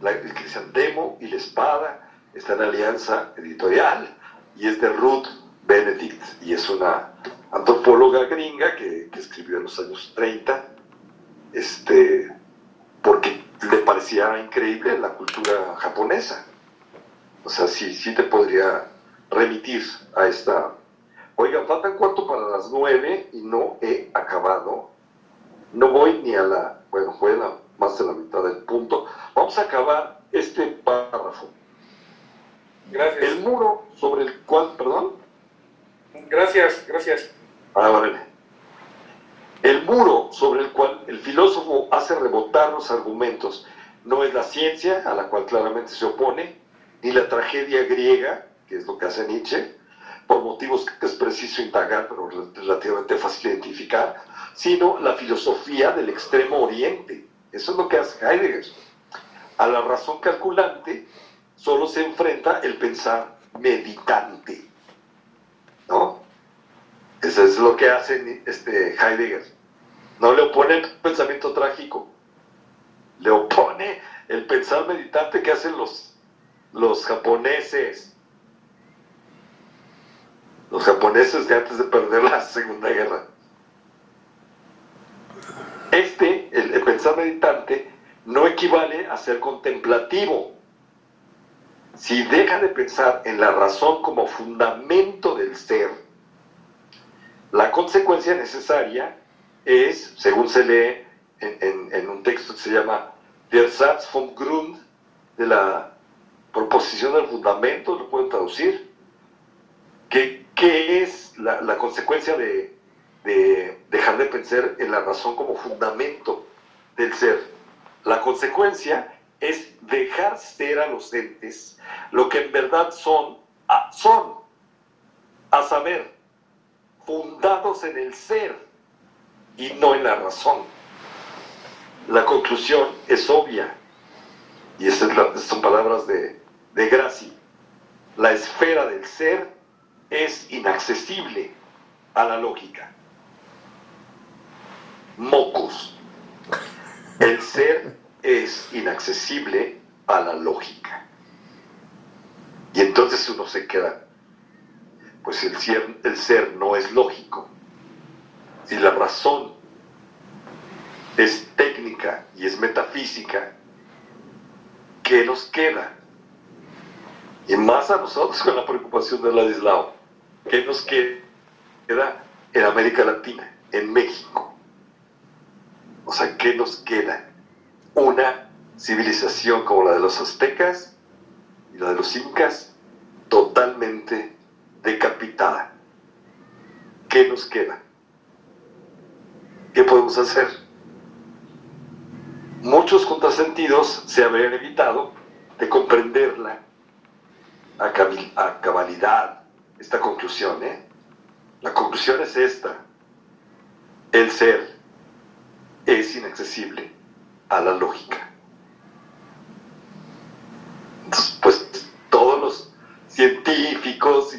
[SPEAKER 2] La, el crisantemo y la espada está en alianza editorial y es de Ruth Benedict y es una antropóloga gringa que, escribió en los años 30 este, porque le parecía increíble la cultura japonesa. O sea, sí, sí te podría remitir a esta... Oigan, faltan cuarto para las nueve y no he acabado. No voy ni a la... Bueno, fue la, más de la mitad del punto. Vamos a acabar este párrafo.
[SPEAKER 3] Gracias.
[SPEAKER 2] El muro sobre el cual... ¿Perdón?
[SPEAKER 3] Gracias, gracias.
[SPEAKER 2] Ah, vale. El muro sobre el cual el filósofo hace rebotar los argumentos no es la ciencia, a la cual claramente se opone, ni la tragedia griega, que es lo que hace Nietzsche, por motivos que es preciso indagar, pero relativamente fácil identificar, sino la filosofía del extremo oriente. Eso es lo que hace Heidegger. A la razón calculante solo se enfrenta el pensar meditante. ¿No? Eso es lo que hace este Heidegger. No le opone el pensamiento trágico, le opone el pensar meditante que hacen los, los japoneses. Los japoneses de antes de perder la Segunda Guerra. Este, meditante, no equivale a ser contemplativo. Si deja de pensar en la razón como fundamento del ser, la consecuencia necesaria es, según se lee en, un texto que se llama Der Satz vom Grund, de la proposición del fundamento, lo pueden traducir, que, es la, consecuencia de, dejar de pensar en la razón como fundamento del ser. La consecuencia es dejar ser a los entes lo que en verdad son, son, a saber, fundados en el ser y no en la razón. La conclusión es obvia, y estas son palabras de, de Graci. La esfera del ser es inaccesible a la lógica. Mocos. El ser es inaccesible a la lógica. Y entonces uno se queda, pues el ser, el ser no es lógico. Si la razón es técnica y es metafísica, ¿qué nos queda? Y más a nosotros con la preocupación de Ladislao, ¿qué nos queda en América Latina, en México? O sea, ¿qué nos queda? Una civilización como la de los aztecas y la de los incas totalmente decapitada. ¿Qué nos queda? ¿Qué podemos hacer? Muchos contrasentidos se habrían evitado de comprenderla a, cabalidad, esta conclusión. ¿eh? La conclusión es esta. El ser es inaccesible a la lógica. Entonces, pues todos los científicos,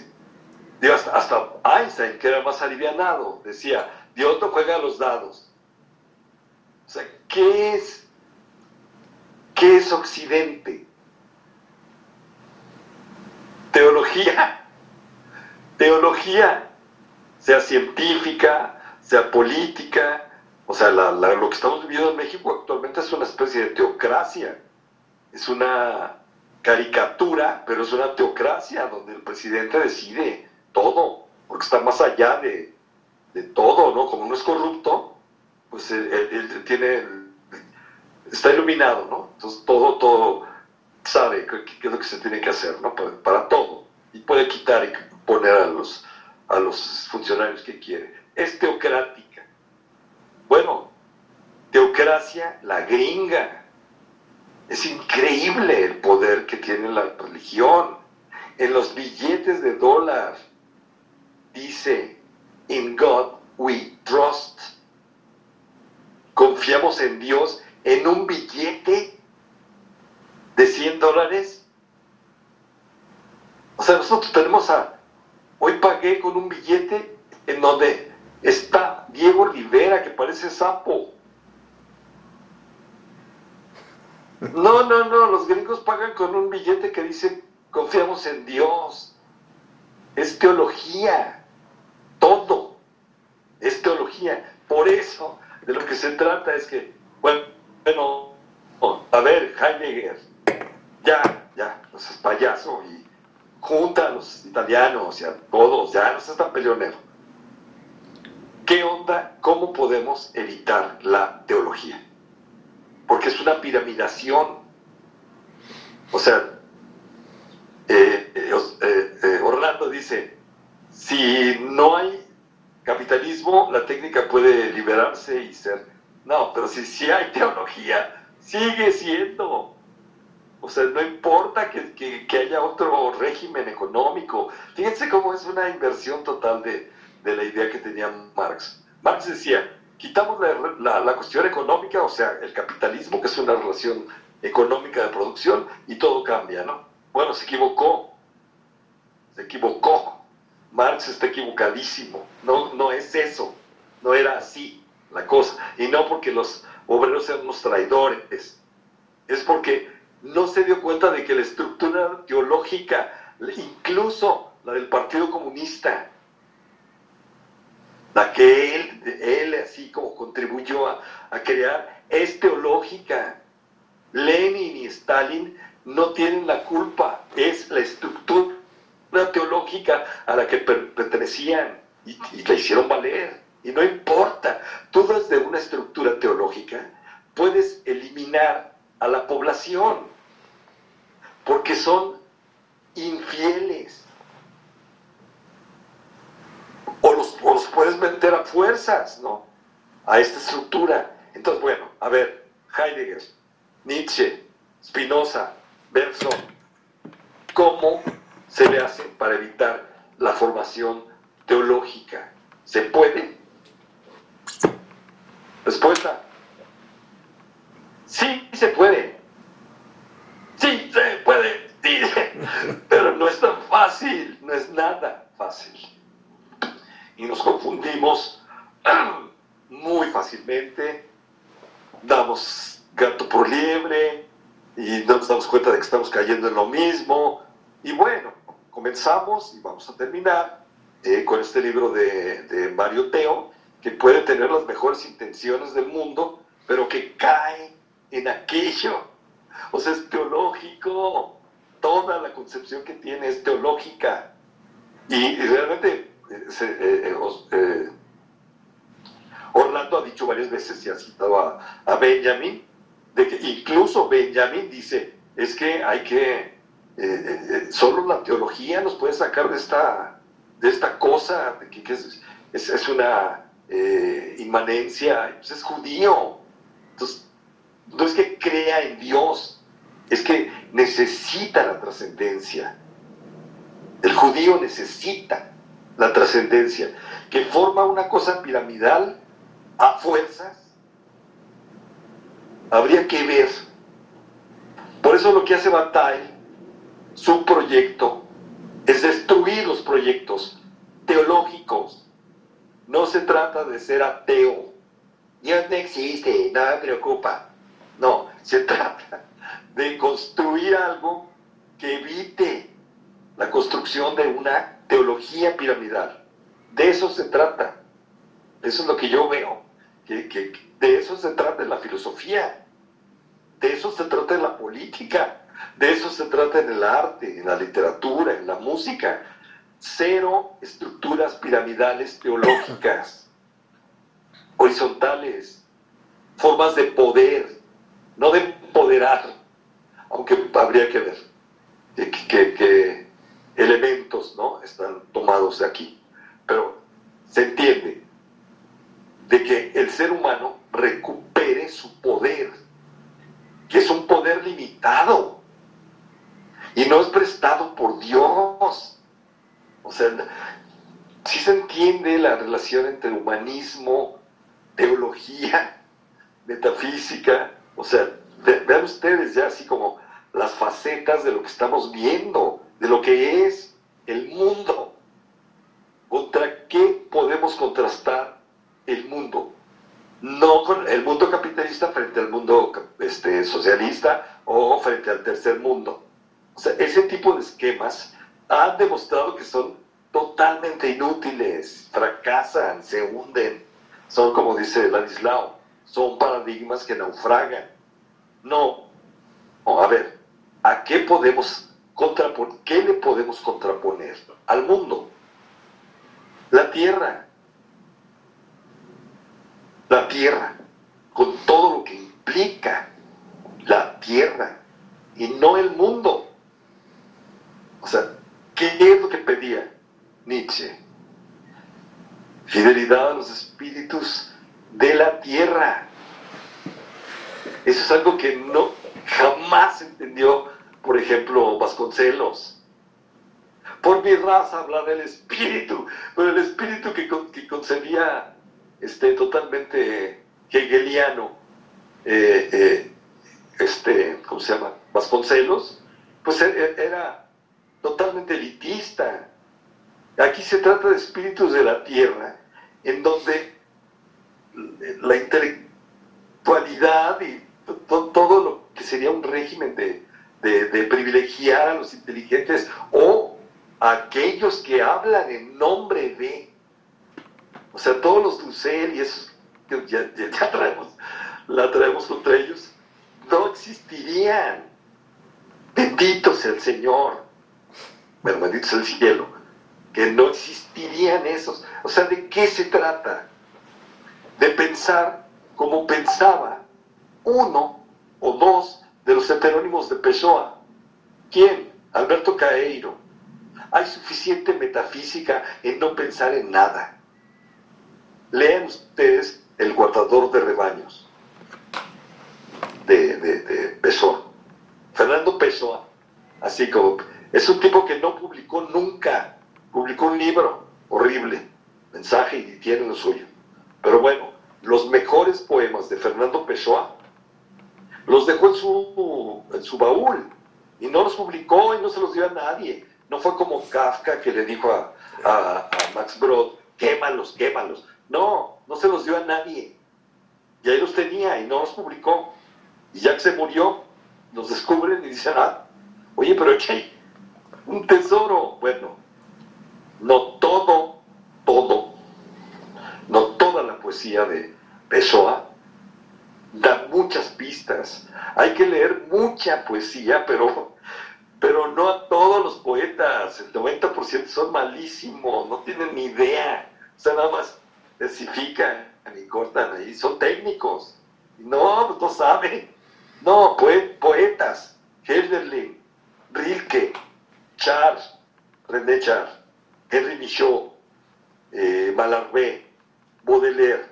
[SPEAKER 2] hasta, hasta Einstein, que era más alivianado, decía, Dios no juega los dados. O sea, ¿qué es, qué es Occidente? Teología. Teología, sea científica, sea política, o sea, la- lo que estamos viviendo en México actualmente es una especie de teocracia. Es una caricatura, pero es una teocracia donde el presidente decide todo, porque está más allá de, de todo, ¿no? Como no es corrupto, pues él, tiene, está iluminado, ¿no? Entonces todo, todo sabe qué, es lo que se tiene que hacer, ¿no? Para, para todo. Y puede quitar y poner a los, a los funcionarios que quiere. Es teocrática. Bueno, teocracia, la gringa. Es increíble el poder que tiene la religión. En los billetes de dólar dice, in God we trust. Confiamos en Dios en un billete de 100 dólares. O sea, nosotros tenemos a, hoy pagué con un billete en donde está Diego Rivera, que parece sapo. No, no, no, los gringos pagan con un billete que dice, confiamos en Dios. Es teología, todo es teología. Por eso, de lo que se trata es que, bueno, bueno a ver, Heidegger, ya, ya, no seas payaso y junta a los italianos y a todos, ya no seas tan peleonero. ¿Qué onda? ¿Cómo podemos evitar la teología? Porque es una piramidación. O sea, eh, eh, eh, Orlando dice, si no hay capitalismo, la técnica puede liberarse y ser... No, pero si, si hay teología, sigue siendo. O sea, no importa que, haya otro régimen económico. Fíjense cómo es una inversión total de, la idea que tenía Marx. Marx decía, quitamos la, la, cuestión económica, o sea, el capitalismo, que es una relación económica de producción, y todo cambia, ¿no? Bueno, se equivocó. Se equivocó. Marx está equivocadísimo. No, no es eso. No era así la cosa. Y no porque los obreros sean unos traidores. Es porque no se dio cuenta de que la estructura teológica, incluso la del Partido Comunista, la que él, él así como contribuyó a, crear, es teológica. Lenin y Stalin no tienen la culpa, es la estructura teológica a la que pertenecían y, y la hicieron valer. Y no importa, tú desde una estructura teológica puedes eliminar a la población porque son infieles. O los, puedes meter a fuerzas, ¿no? A esta estructura. Entonces, bueno, a ver, Heidegger, Nietzsche, Spinoza, Bergson, ¿cómo se le hace para evitar la formación teológica? ¿Se puede? Respuesta. Sí, se puede. Sí, se puede. Pero no es tan fácil, no es nada fácil. Y nos confundimos muy fácilmente. Damos gato por liebre y no nos damos cuenta de que estamos cayendo en lo mismo. Y bueno, comenzamos y vamos a terminar eh, con este libro de, de Mario Teo, que puede tener las mejores intenciones del mundo, pero que cae en aquello. O sea, es teológico. Toda la concepción que tiene es teológica. Y, realmente eh, eh, eh, Orlando ha dicho varias veces, y ha citado a, a, Benjamin, de que incluso Benjamin dice, es que hay que, solo la teología nos puede sacar de esta, de esta cosa, que, que es, es, una inmanencia, pues es judío. Entonces, no es que crea en Dios, es que necesita la trascendencia. El judío necesita la trascendencia, que forma una cosa piramidal a fuerzas. Habría que ver. Por eso lo que hace Bataille, su proyecto, es destruir los proyectos teológicos. No se trata de ser ateo. Dios no existe, nada me preocupa. No, se trata de construir algo que evite la construcción de una teología piramidal. De eso se trata. Eso es lo que yo veo. Que, de eso se trata en la filosofía. De eso se trata la política. De eso se trata en el arte, en la literatura, en la música. Cero estructuras piramidales teológicas, horizontales, formas de poder, no de empoderar, aunque habría que ver qué elementos ¿no? están tomados de aquí. Pero se entiende de que el ser humano recupere su poder, que es un poder limitado y no es prestado por Dios. O sea, si se entiende la relación entre humanismo, teología, metafísica, o sea, vean ustedes ya así como las facetas de lo que estamos viendo, de lo que es el mundo. ¿Contra qué podemos contrastar el mundo? No con el mundo capitalista frente al mundo este, socialista o frente al tercer mundo. Ese tipo de esquemas han demostrado que son totalmente inútiles, fracasan, se hunden. Son, como dice Ladislao, son paradigmas que naufragan. No. a ver, ¿a qué podemos? ¿Qué le podemos contraponer al mundo? La tierra. La tierra, con todo lo que implica la tierra y no el mundo. O sea, ¿qué es lo que pedía Nietzsche? Fidelidad a los espíritus de la tierra. Eso es algo que no jamás entendió, por ejemplo, Vasconcelos. Por mi raza habla del espíritu, pero el espíritu que, que concebía este, totalmente hegeliano, eh, eh, este, ¿cómo se llama? Vasconcelos, pues e, e, era totalmente elitista. Aquí se trata de espíritus de la tierra, en donde la intelectualidad y todo lo que sería un régimen de, privilegiar a los inteligentes o a aquellos que hablan en nombre de, o sea, todos los Dussel y esos que ya, traemos, la traemos contra ellos, no existirían. Bendito sea el Señor, bendito sea el cielo, que no existirían esos. O sea, ¿de qué se trata? De pensar como pensaba uno o dos de los heterónimos de Pessoa. ¿Quién? Alberto Caeiro. Hay suficiente metafísica en no pensar en nada. Lean ustedes El guardador de rebaños de, de, Pessoa. Fernando Pessoa, así como, es un tipo que no publicó nunca, publicó un libro horrible, mensaje y tiene lo suyo. Pero bueno, los mejores poemas de Fernando Pessoa los dejó en su, baúl y no los publicó y no se los dio a nadie. No fue como Kafka que le dijo a, a, Max Brod, quémalos, quémalos. No, no se los dio a nadie. Y ahí los tenía y no los publicó. Y ya que se murió, los descubren y dicen, ah, oye, pero aquí hay un tesoro. Bueno, no todo, todo, no toda la poesía de Pessoa da muchas pistas. Hay que leer mucha poesía, pero, pero no a todos los poetas. El 90% son malísimos, no tienen ni idea. O sea, nada más especifican y cortan ahí. Son técnicos. No, pues no saben. No, poetas. Helderlin, Rilke, Charles, René Charles, Henry Michaud, eh, Baudelaire.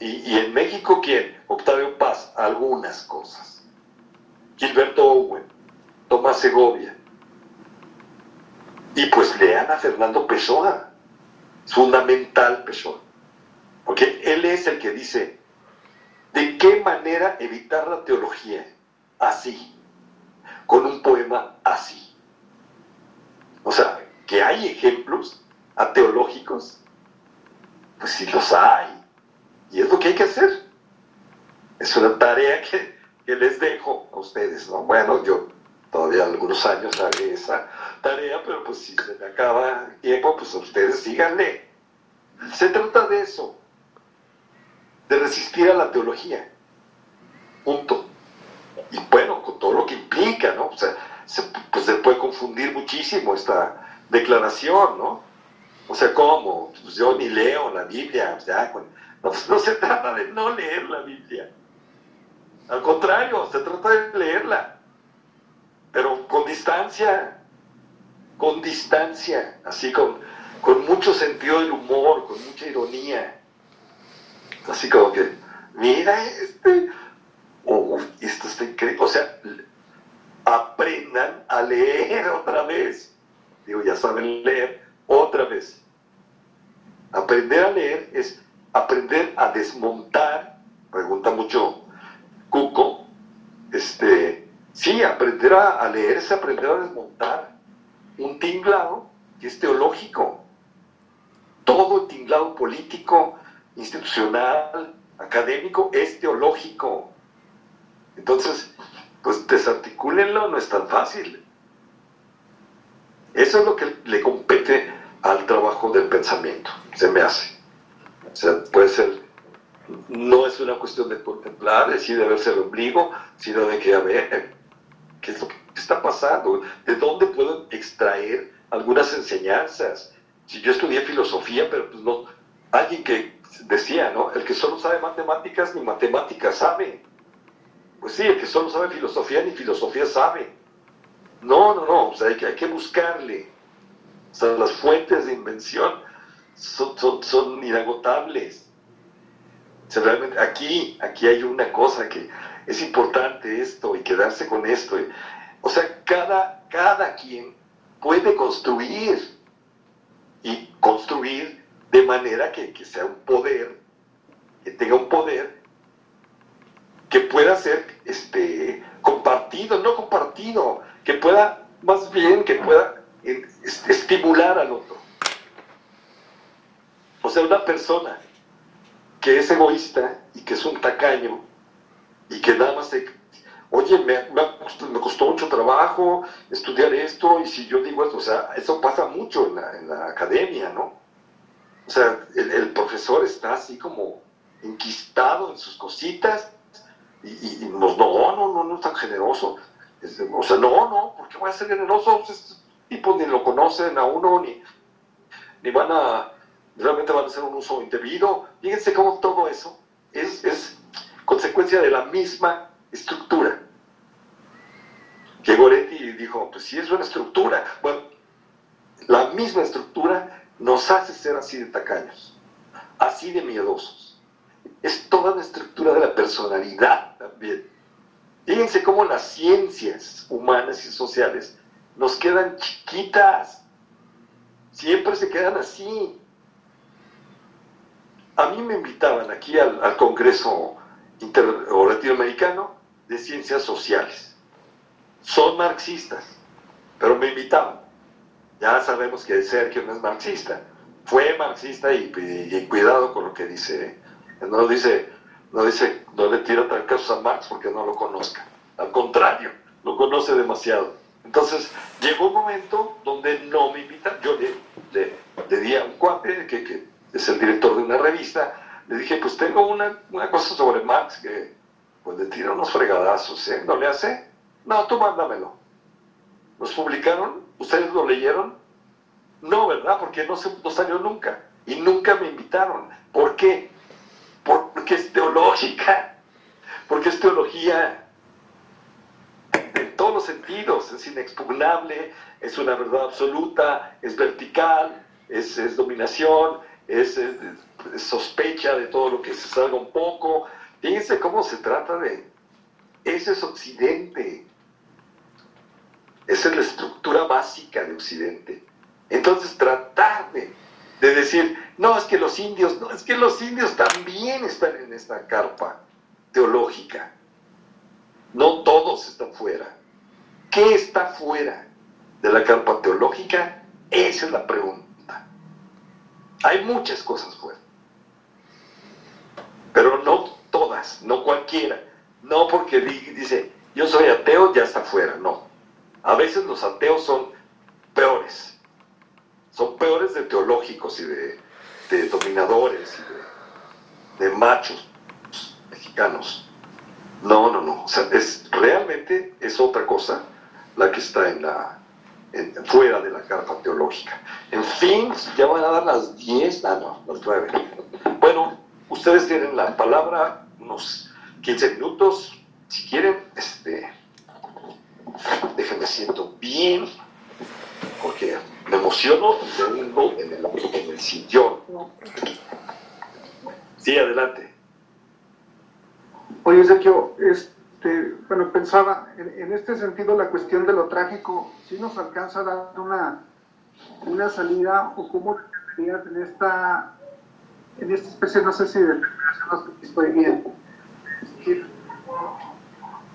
[SPEAKER 2] Y, en México, ¿quién? Octavio Paz, algunas cosas. Gilberto Owen, Tomás Segovia. Y pues lean a Fernando Pessoa, fundamental Pessoa. Porque él es el que dice, ¿de qué manera evitar la teología? Así, con un poema así. O sea, que hay ejemplos ateológicos, pues sí los hay. Y es lo que hay que hacer es una tarea que, les dejo a ustedes, ¿no? Bueno, yo todavía algunos años haré esa tarea, pero pues si se me acaba el tiempo, pues ustedes síganle. Se trata de eso, de resistir a la teología. Punto. Y bueno, con todo lo que implica, ¿no? O sea, se, pues se puede confundir muchísimo esta declaración, ¿no? O sea, ¿cómo? Pues yo ni leo la Biblia, ya, no, se trata de no leer la Biblia al contrario, se trata de leerla, pero con distancia, con distancia, así con, con mucho sentido del humor, con mucha ironía. Así como que, mira este, oh, esto está increíble. O sea, aprendan a leer otra vez. Digo, ya saben leer otra vez. Aprender a leer es aprender a desmontar, pregunta mucho Cuco, este, sí, aprender a, leer es aprender a desmontar un tinglado que es teológico. Todo tinglado político, institucional, académico, es teológico. Entonces, pues desarticúlenlo, no es tan fácil. Eso es lo que le compete al trabajo del pensamiento, se me hace. O sea, puede ser, no es una cuestión de contemplar, decir de verse el ombligo, sino de que, a ver, ¿qué es lo que está pasando? ¿De dónde puedo extraer algunas enseñanzas? Si yo estudié filosofía, pero pues no, alguien que decía, ¿no? El que solo sabe matemáticas, ni matemáticas sabe. Pues sí, el que solo sabe filosofía, ni filosofía sabe. No, no, no, o sea, hay que, hay que buscarle. O las fuentes de invención son, son, son inagotables. O sea, realmente aquí, aquí hay una cosa que es importante esto y quedarse con esto. O sea, cada, cada quien puede construir y construir de manera que, que sea un poder, que tenga un poder que pueda ser este, compartido, no compartido, que pueda, más bien, que pueda estimular al otro. O sea, una persona que es egoísta y que es un tacaño y que nada más se, oye, me, me, costó mucho trabajo estudiar esto y si yo digo esto, o sea, eso pasa mucho en la, en la academia, ¿no? O sea, el, el, profesor está así como enquistado en sus cositas y, no, no, no, no es tan generoso. o sea, no, no, ¿por qué voy a ser generoso? Pues, tipo ni lo conocen a uno, ni, ni van a, realmente van a hacer un uso indebido. Fíjense cómo todo eso es, es consecuencia de la misma estructura. Que Goretti dijo, pues sí es una estructura. Bueno, la misma estructura nos hace ser así de tacaños, así de miedosos es toda la estructura de la personalidad también. Fíjense cómo las ciencias humanas y sociales nos quedan chiquitas. Siempre se quedan así. A mí me invitaban aquí al, Congreso Inter de Ciencias Sociales. Son marxistas, pero me invitaban. Ya sabemos que Sergio no es marxista. Fue marxista y, cuidado con lo que dice no dice, no dice, no le tira caso a Marx porque no lo conozca. Al contrario, lo conoce demasiado. Entonces, llegó un momento donde no me invitan. Yo le, le, di a un cuate, que, que, es el director de una revista, le dije, pues tengo una, una cosa sobre Marx que pues le tira unos fregadazos, ¿eh? ¿No le hace? No, tú mándamelo. ¿Los publicaron? ¿Ustedes lo leyeron? No, ¿verdad? Porque no, se, no salió nunca. Y nunca me invitaron. ¿Por qué? porque es teológica, porque es teología en todos los sentidos, es inexpugnable, es una verdad absoluta, es vertical, es, dominación, es, sospecha de todo lo que se salga un poco. Fíjense cómo se trata de... Eso es Occidente. Esa es la estructura básica de Occidente. Entonces tratar de de decir, no, es que los indios, no, es que los indios también están en esta carpa teológica. No todos están fuera. ¿Qué está fuera de la carpa teológica? Esa es la pregunta. Hay muchas cosas fuera. Pero no todas, no cualquiera. No porque dice, yo soy ateo, ya está fuera. No. A veces los ateos son peores son peores de teológicos y de, dominadores y de, machos mexicanos. No, no, no. O sea, es, realmente es otra cosa la que está en la, fuera de la carta teológica. En fin, ya van a dar las 10, ah, no, las 9. Bueno, ustedes tienen la palabra unos 15 minutos. Si quieren, este, déjenme siento bien, porque me emociono y me en el, en el sillón. Sí, adelante.
[SPEAKER 9] Oye, Sergio, este, bueno, pensaba, en, este sentido la cuestión de lo trágico, si nos alcanza a dar una, una salida o cómo en esta, en esta especie, no sé si de estoy bien,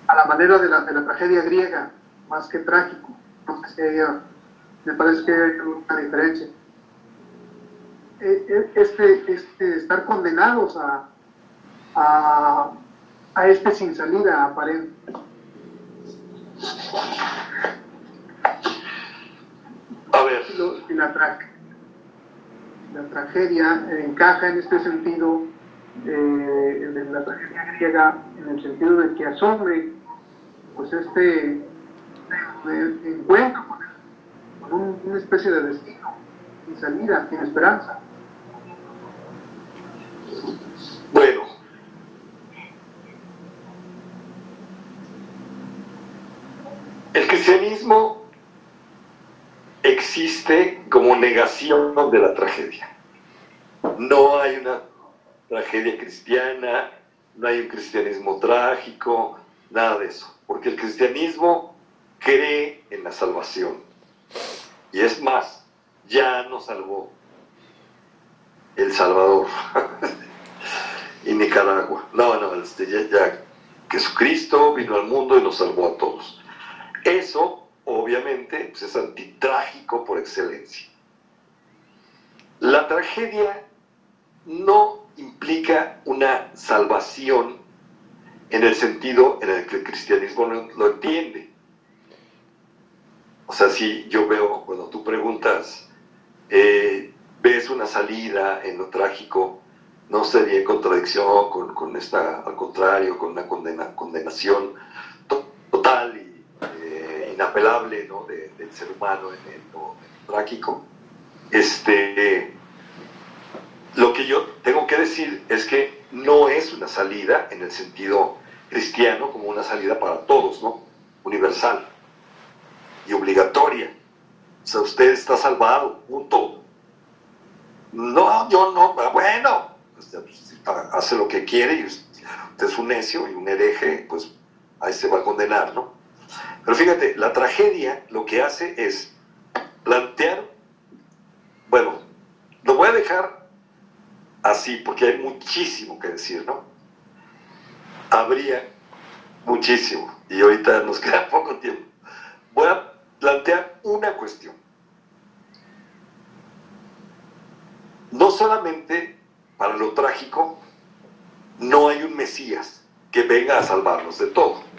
[SPEAKER 9] a la manera de la, de la tragedia griega, más que trágico, no sé si me parece que hay una diferencia. Eh, eh, este, este, estar condenados a, a este sin salida aparente.
[SPEAKER 2] A ver.
[SPEAKER 9] la, la tragedia encaja en este sentido, eh, en la tragedia griega, en el sentido de que asume pues este encuentro con, una especie de destino, sin salida, sin esperanza.
[SPEAKER 2] Bueno, el cristianismo existe como negación de la tragedia. No hay una tragedia cristiana, no hay un cristianismo trágico, nada de eso, porque el cristianismo cree en la salvación. Y es más, ya nos salvó El Salvador y Nicaragua. No, no, este, ya, ya Jesucristo vino al mundo y nos salvó a todos. Eso, obviamente, pues, es antitrágico por excelencia. La tragedia no implica una salvación en el sentido en el que el cristianismo lo, entiende. O sea, si yo veo, cuando tú preguntas, eh, ves una salida en lo trágico, no sería en contradicción con, esta, al contrario, con una condena, condenación total inapelable ¿no? del ser humano en, lo, trágico. Este, lo que yo tengo que decir es que no es una salida en el sentido cristiano como una salida para todos, ¿no? Universal y obligatoria. O sea, usted está salvado, punto. No, yo no, bueno, pues, hace lo que quiere y usted es un necio y un hereje, pues ahí se va a condenar, ¿no? Pero fíjate, la tragedia lo que hace es plantear, bueno, lo voy a dejar así porque hay muchísimo que decir, ¿no? Habría muchísimo y ahorita nos queda poco tiempo. Voy a plantear una cuestión. No solamente para lo trágico, no hay un Mesías que venga a salvarnos de todo.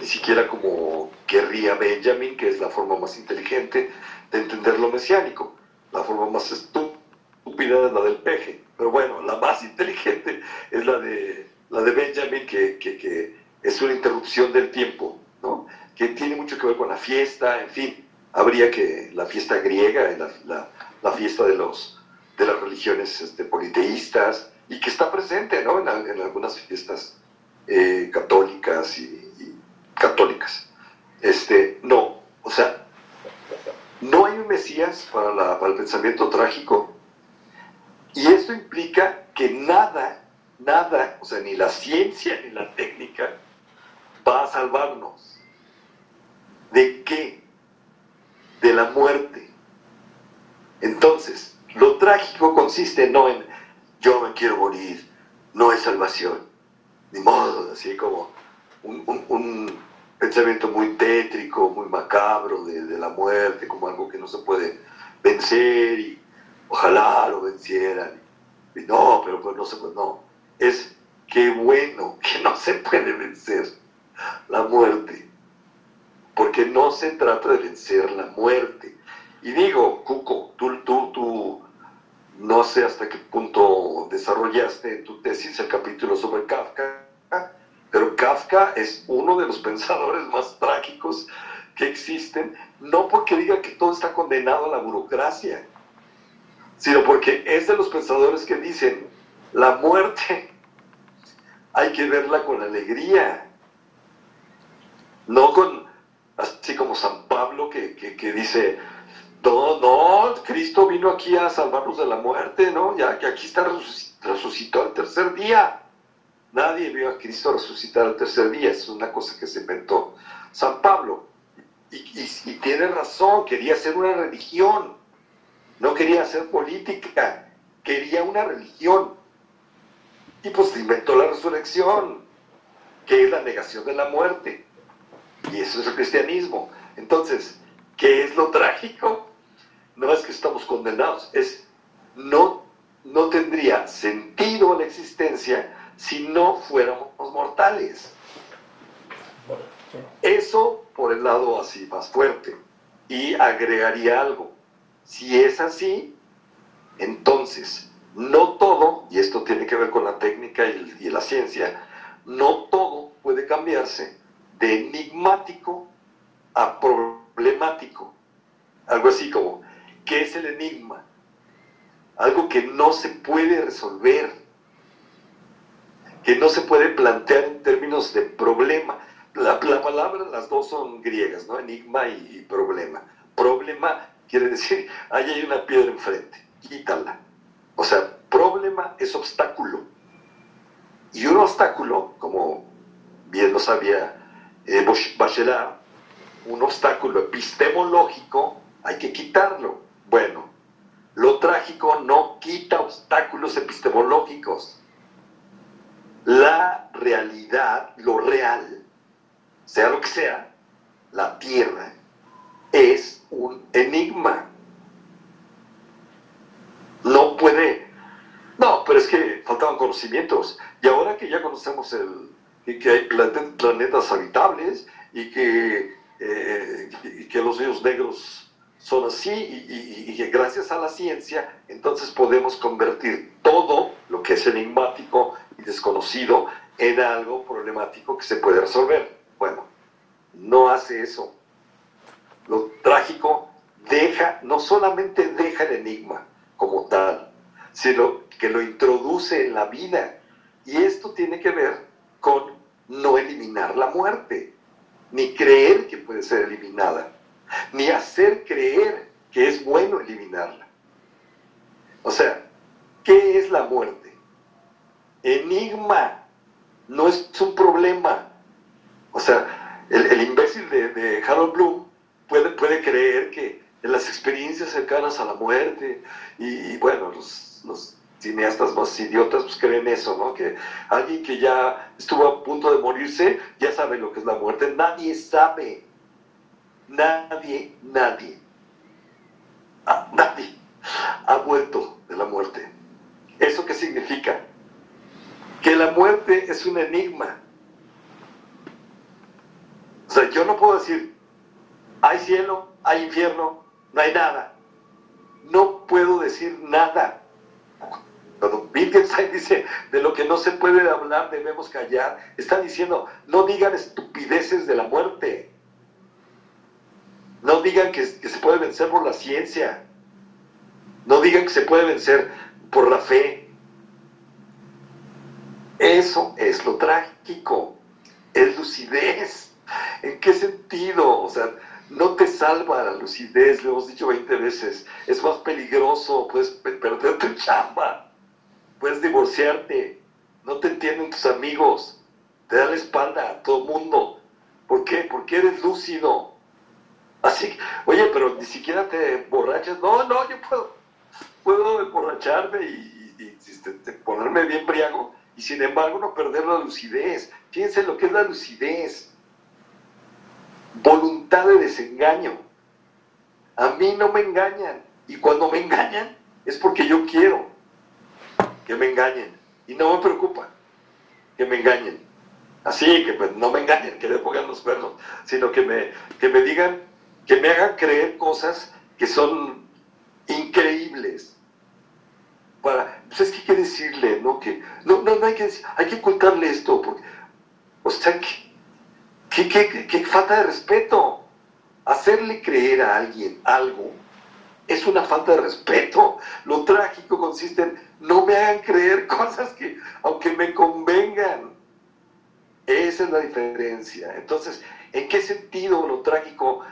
[SPEAKER 2] Ni siquiera como querría Benjamin, que es la forma más inteligente de entender lo mesiánico. La forma más estúpida es la del peje. Pero bueno, la más inteligente es la de, la de Benjamin, que, que, es una interrupción del tiempo, ¿no? que tiene mucho que ver con la fiesta, en fin. Habría que la fiesta griega, la, la, fiesta de los de las religiones este, politeístas y que está presente ¿no? en, algunas fiestas eh, católicas y, católicas. Este, no, o sea, no hay un Mesías para, el pensamiento trágico y esto implica que nada, nada, o sea, ni la ciencia ni la técnica va a salvarnos. ¿De qué? De la muerte. Entonces, lo trágico consiste no en yo me quiero morir, no es salvación, ni modo, así como un, pensamiento muy tétrico, muy macabro de, la muerte, como algo que no se puede vencer y ojalá lo vencieran. Y no, pero pues no se puede, no. Es qué bueno que no se puede vencer la muerte, porque no se trata de vencer la muerte, y digo, Cuco, tú, tú, tú, no sé hasta qué punto desarrollaste tu tesis el capítulo sobre Kafka, pero Kafka es uno de los pensadores más trágicos que existen, no porque diga que todo está condenado a la burocracia, sino porque es de los pensadores que dicen, la muerte hay que verla con alegría, no con, así como San Pablo que, que dice, no, no, Cristo vino aquí a salvarnos de la muerte, ¿no? Ya que aquí está resucitó al tercer día. Nadie vio a Cristo resucitar al tercer día, es una cosa que se inventó San Pablo. Y, tiene razón, quería hacer una religión, no quería hacer política, quería una religión. Y pues inventó la resurrección, que es la negación de la muerte. Y eso es el cristianismo. Entonces, ¿qué es lo trágico? No es que estamos condenados, es no, no tendría sentido la existencia si no fuéramos mortales. Eso por el lado así más fuerte. Y agregaría algo. Si es así, entonces no todo, y esto tiene que ver con la técnica y, la ciencia, no todo puede cambiarse de enigmático a problemático. Algo así como, ¿qué es el enigma? Algo que no se puede resolver que no se puede plantear en términos de problema. La, palabra, las dos son griegas, ¿no? Enigma y, problema. Problema quiere decir, ahí hay una piedra enfrente, quítala. O sea, problema es obstáculo. Y un obstáculo, como bien lo sabía eh, Bachelard, un obstáculo epistemológico hay que quitarlo. Bueno, lo trágico no quita obstáculos epistemológicos la realidad, lo real, sea lo que sea, la tierra, es un enigma. No puede, no, pero es que faltaban conocimientos. Y ahora que ya conocemos el, que hay planetas habitables y que, eh, y que los ríos negros son así y, que gracias a la ciencia entonces podemos convertir todo lo que es enigmático desconocido en algo problemático que se puede resolver. Bueno, no hace eso. Lo trágico deja, no solamente deja el enigma como tal, sino que lo introduce en la vida. Y esto tiene que ver con no eliminar la muerte, ni creer que puede ser eliminada ni hacer creer que es bueno eliminarla. O sea, ¿qué es la muerte? Enigma, no es un problema. O sea, el, imbécil de, Harold Bloom puede, puede creer que en las experiencias cercanas a la muerte, y, bueno, los, los cineastas más idiotas pues creen eso, ¿no? Que alguien que ya estuvo a punto de morirse ya sabe lo que es la muerte. Nadie sabe. Nadie, nadie, ah, nadie ha vuelto de la muerte. ¿Eso qué significa? Que la muerte es un enigma. O sea, yo no puedo decir, hay cielo, hay infierno, no hay nada. No puedo decir nada. Cuando Wittgenstein dice, de lo que no se puede hablar debemos callar, está diciendo, no digan estupideces de la muerte. No digan que, se puede vencer por la ciencia. No digan que se puede vencer por la fe. Eso es lo trágico. Es lucidez. ¿En qué sentido? O sea, no te salva la lucidez, lo hemos dicho 20 veces. Es más peligroso, puedes perder tu chamba, puedes divorciarte, no te entienden tus amigos, te dan la espalda a todo mundo. ¿Por qué? Porque eres lúcido. Así, oye, pero ni siquiera te borrachas. No, no, yo puedo, puedo emborracharme y, y, ponerme bien briago y sin embargo no perder la lucidez. Fíjense lo que es la lucidez. Voluntad de desengaño. A mí no me engañan. Y cuando me engañan es porque yo quiero que me engañen. Y no me preocupa que me engañen. Así que pues, no me engañen, que le pongan los perros, sino que me, que me digan que me hagan creer cosas que son increíbles. Para, pues es que hay que decirle, ¿no? Que, no, no, no hay que decir, hay que ocultarle esto, porque, o sea, que, que, falta de respeto. Hacerle creer a alguien algo es una falta de respeto. Lo trágico consiste en no me hagan creer cosas que, aunque me convengan, esa es la diferencia. Entonces, ¿en qué sentido lo trágico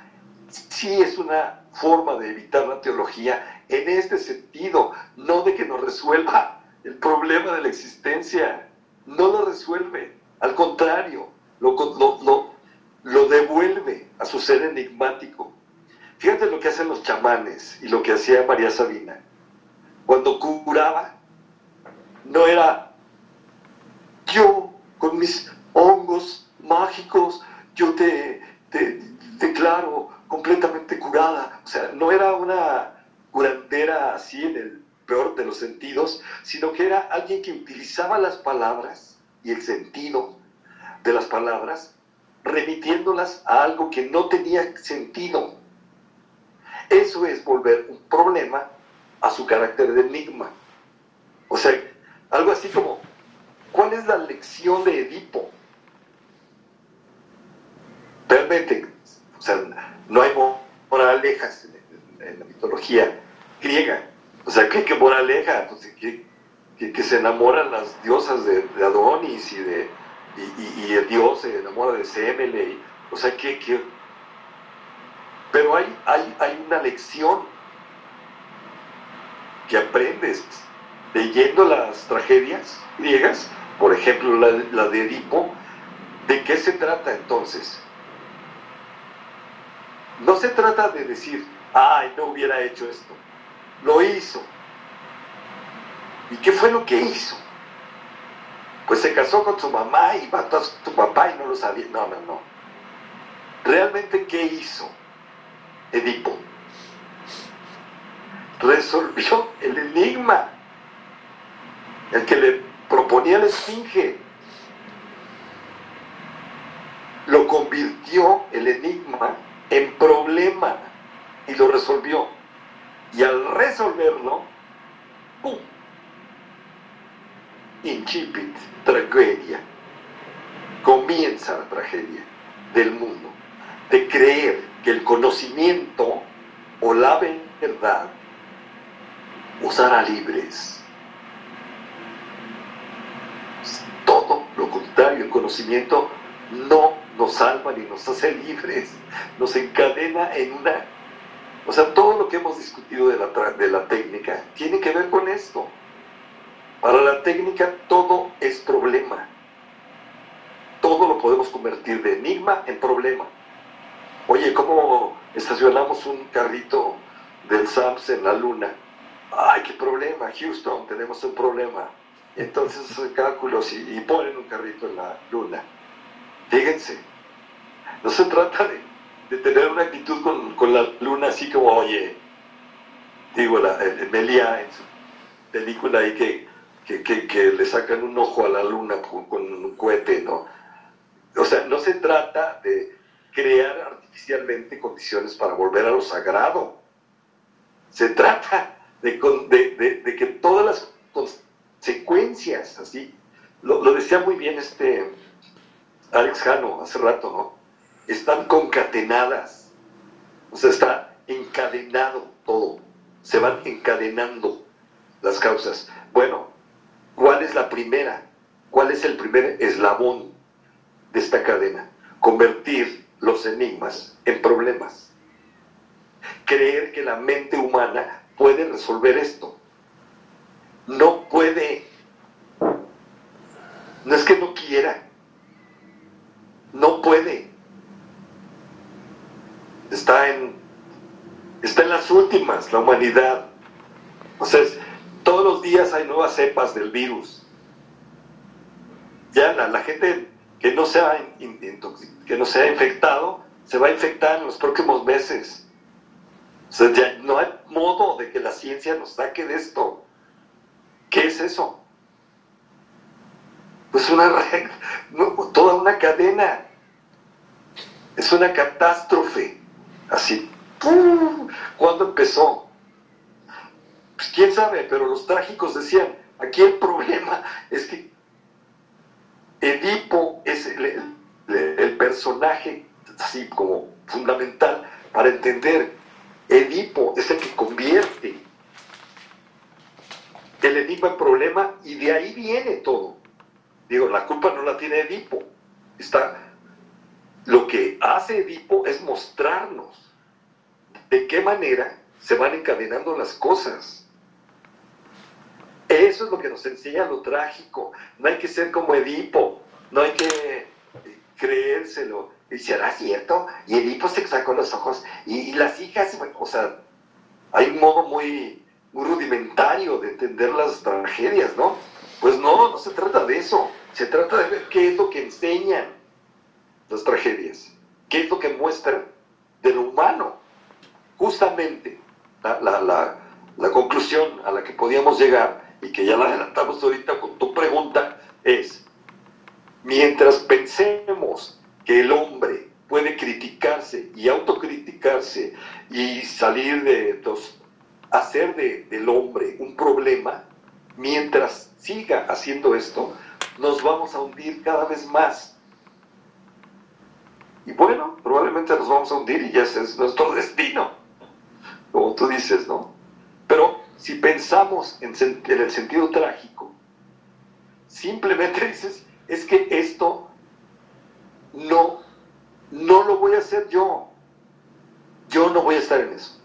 [SPEAKER 2] sí es una forma de evitar la teología en este sentido, no de que nos resuelva el problema de la existencia. no lo resuelve, al contrario, lo, lo, lo devuelve a su ser enigmático. Fíjate lo que hacen los chamanes y lo que hacía María Sabina. Cuando curaba, no era yo con mis hongos mágicos, yo te, te declaro completamente curada. O sea, no era una curandera así en el peor de los sentidos, sino que era alguien que utilizaba las palabras y el sentido de las palabras, remitiéndolas a algo que no tenía sentido. Eso es volver un problema a su carácter de enigma. O sea, algo así como, ¿cuál es la lección de Edipo? Realmente, o sea, no hay moralejas en la mitología griega. O sea, ¿qué, moraleja? Pues, que, se enamoran las diosas de, Adonis y, de, y, el dios se enamora de Semele. o sea, ¿qué, Pero hay, hay, hay una lección que aprendes leyendo las tragedias griegas, por ejemplo la de Edipo, ¿de qué se trata entonces? No se trata de decir, ay, no hubiera hecho esto. Lo hizo. ¿Y qué fue lo que hizo? Pues se casó con su mamá y mató a su papá y no lo sabía. No, no, no. ¿Realmente qué hizo Edipo? Resolvió el enigma, el que le proponía la esfinge. Lo convirtió el enigma en problema y lo resolvió. Y al resolverlo, ¡pum! Incipit, tragedia. Comienza la tragedia del mundo, de creer que el conocimiento o la verdad os hará libres. Todo lo contrario, el conocimiento no nos salva ni nos hace libres, nos encadena en una o sea, todo lo que hemos discutido de la, de la técnica tiene que ver con esto. Para la técnica todo es problema. Todo lo podemos convertir de enigma en problema. Oye, ¿cómo estacionamos un carrito del SAMS en la luna? Ay, qué problema, Houston, tenemos un problema. Entonces cálculos y, y ponen un carrito en la luna. Fíjense, no se trata de de tener una actitud con, la luna así como, oye, digo, la, Melia en su película ahí que, que, le sacan un ojo a la luna con, un cohete, ¿no? O sea, no se trata de crear artificialmente condiciones para volver a lo sagrado. Se trata de, de, que todas las consecuencias, así, lo, lo, decía muy bien este Alex Jano hace rato, ¿no? Están concatenadas. O sea, está encadenado todo. Se van encadenando las causas. Bueno, ¿cuál es la primera? ¿Cuál es el primer eslabón de esta cadena? Convertir los enigmas en problemas. Creer que la mente humana puede resolver esto. No puede. No es que no quiera. No puede está en, está en las últimas, la humanidad. Sea, todos los días hay nuevas cepas del virus. Ya la, gente que no, sea que no sea infectado se va a infectar en los próximos meses. Ya no hay modo de que la ciencia nos saque de esto. ¿Qué es eso? Pues una red, toda una cadena. Es una catástrofe. Así. ¿Cuándo empezó? Pues quién sabe, pero los trágicos decían, aquí el problema es que Edipo es el, personaje así como fundamental para entender. Edipo es el que convierte el enigma en problema y de ahí viene todo. Digo, la culpa no la tiene Edipo, está lo que hace Edipo es mostrarnos de qué manera se van encadenando las cosas. Eso es lo que nos enseña lo trágico. No hay que ser como Edipo, no hay que creérselo. Y será cierto, y Edipo se sacó los ojos, y, las hijas, o sea, hay un modo muy, muy rudimentario de entender las tragedias, ¿no? Pues no, no se trata de eso. Se trata de ver qué es lo que enseñan las tragedias, qué es lo que muestran de lo humano. Justamente la, conclusión a la que podíamos llegar y que ya la adelantamos ahorita con tu pregunta es, mientras pensemos que el hombre puede criticarse y autocriticarse y salir de hacer del hombre un problema, mientras siga haciendo esto, nos vamos a hundir cada vez más. Y bueno, probablemente nos vamos a hundir y ese es nuestro destino, como tú dices, ¿no? Pero si pensamos en, el sentido trágico, simplemente dices, es que esto no, no lo voy a hacer yo. Yo no voy a estar en eso.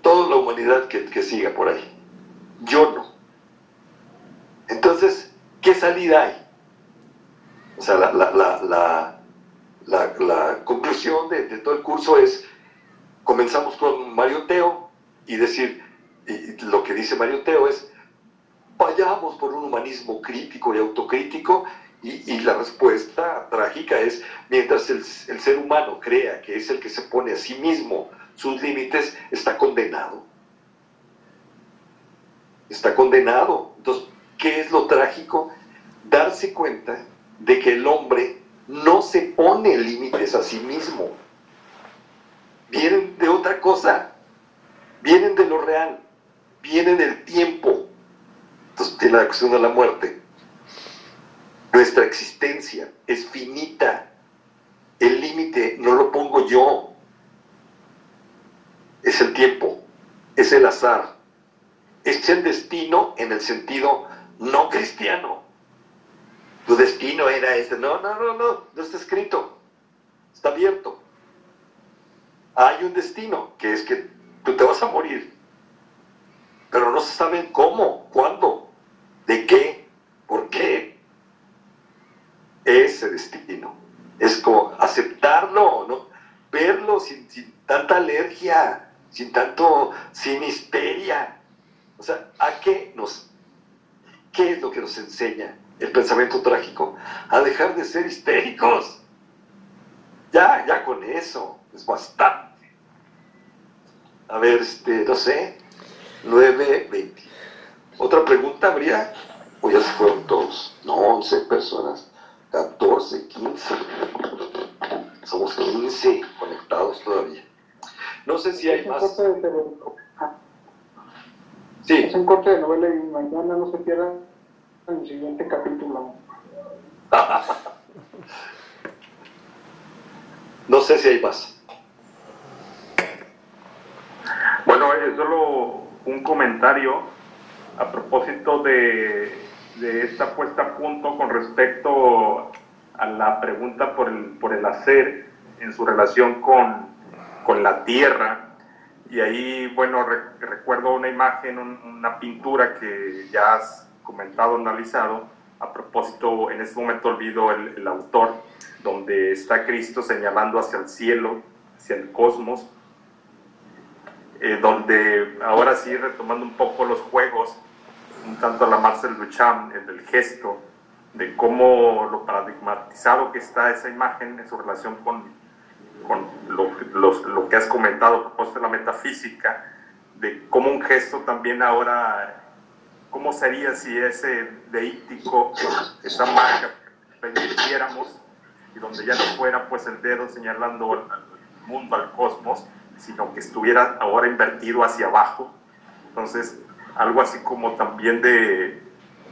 [SPEAKER 2] Toda la humanidad que, que siga por ahí. Yo no. Entonces, ¿qué salida hay? O sea, la, conclusión de, todo el curso es, comenzamos con Mario Teo y decir, lo que dice Mario Teo es, vayamos por un humanismo crítico y autocrítico y, la respuesta trágica es, mientras el, el, ser humano crea que es el que se pone a sí mismo sus límites, está condenado. Está condenado. Entonces, ¿Qué es lo trágico? Darse cuenta de que el hombre no se pone límites a sí mismo. Vienen de otra cosa, vienen de lo real, vienen del tiempo. Entonces tiene la cuestión de la muerte. Nuestra existencia es finita. El límite no lo pongo yo. Es el tiempo, es el azar, es el destino en el sentido no cristiano. Tu destino era este. No, no, no, no, no está escrito. Está abierto. Hay un destino, que es que tú te vas a morir. Pero no se sabe cómo, cuándo, de qué, por qué. Ese destino. Es como aceptarlo, ¿no? verlo sin, sin tanta alergia, sin tanto, sin histeria. O sea, ¿a qué nos ¿Qué es lo que nos enseña el pensamiento trágico? A dejar de ser histéricos. Ya, ya con eso, es bastante. A ver, este, no sé, 9.20. ¿Otra pregunta habría? O ya se fueron todos. No, 11 personas. 14, 15. Somos 15 conectados todavía. No sé si hay más.
[SPEAKER 9] Sí. Es un corte de novela y mañana no se pierdan en el siguiente capítulo.
[SPEAKER 2] no sé si hay más.
[SPEAKER 10] Bueno, es solo un comentario a propósito de, de esta puesta a punto con respecto a la pregunta por el, por el hacer en su relación con, con la tierra y ahí, bueno, recuerdo una imagen, una pintura que ya has comentado, analizado. A propósito, en este momento olvido el, autor, donde está Cristo señalando hacia el cielo, hacia el cosmos, eh, donde ahora sí, retomando un poco los juegos, un tanto a la Marcel Duchamp, el del gesto, de cómo lo paradigmatizado que está esa imagen en su relación con con lo, lo, que has comentado a propósito de la metafísica, de cómo un gesto también ahora, cómo sería si ese deítico, esa marca, permitiéramos, y donde ya no fuera pues el dedo señalando al, mundo, al cosmos, sino que estuviera ahora invertido hacia abajo. Entonces, algo así como también de,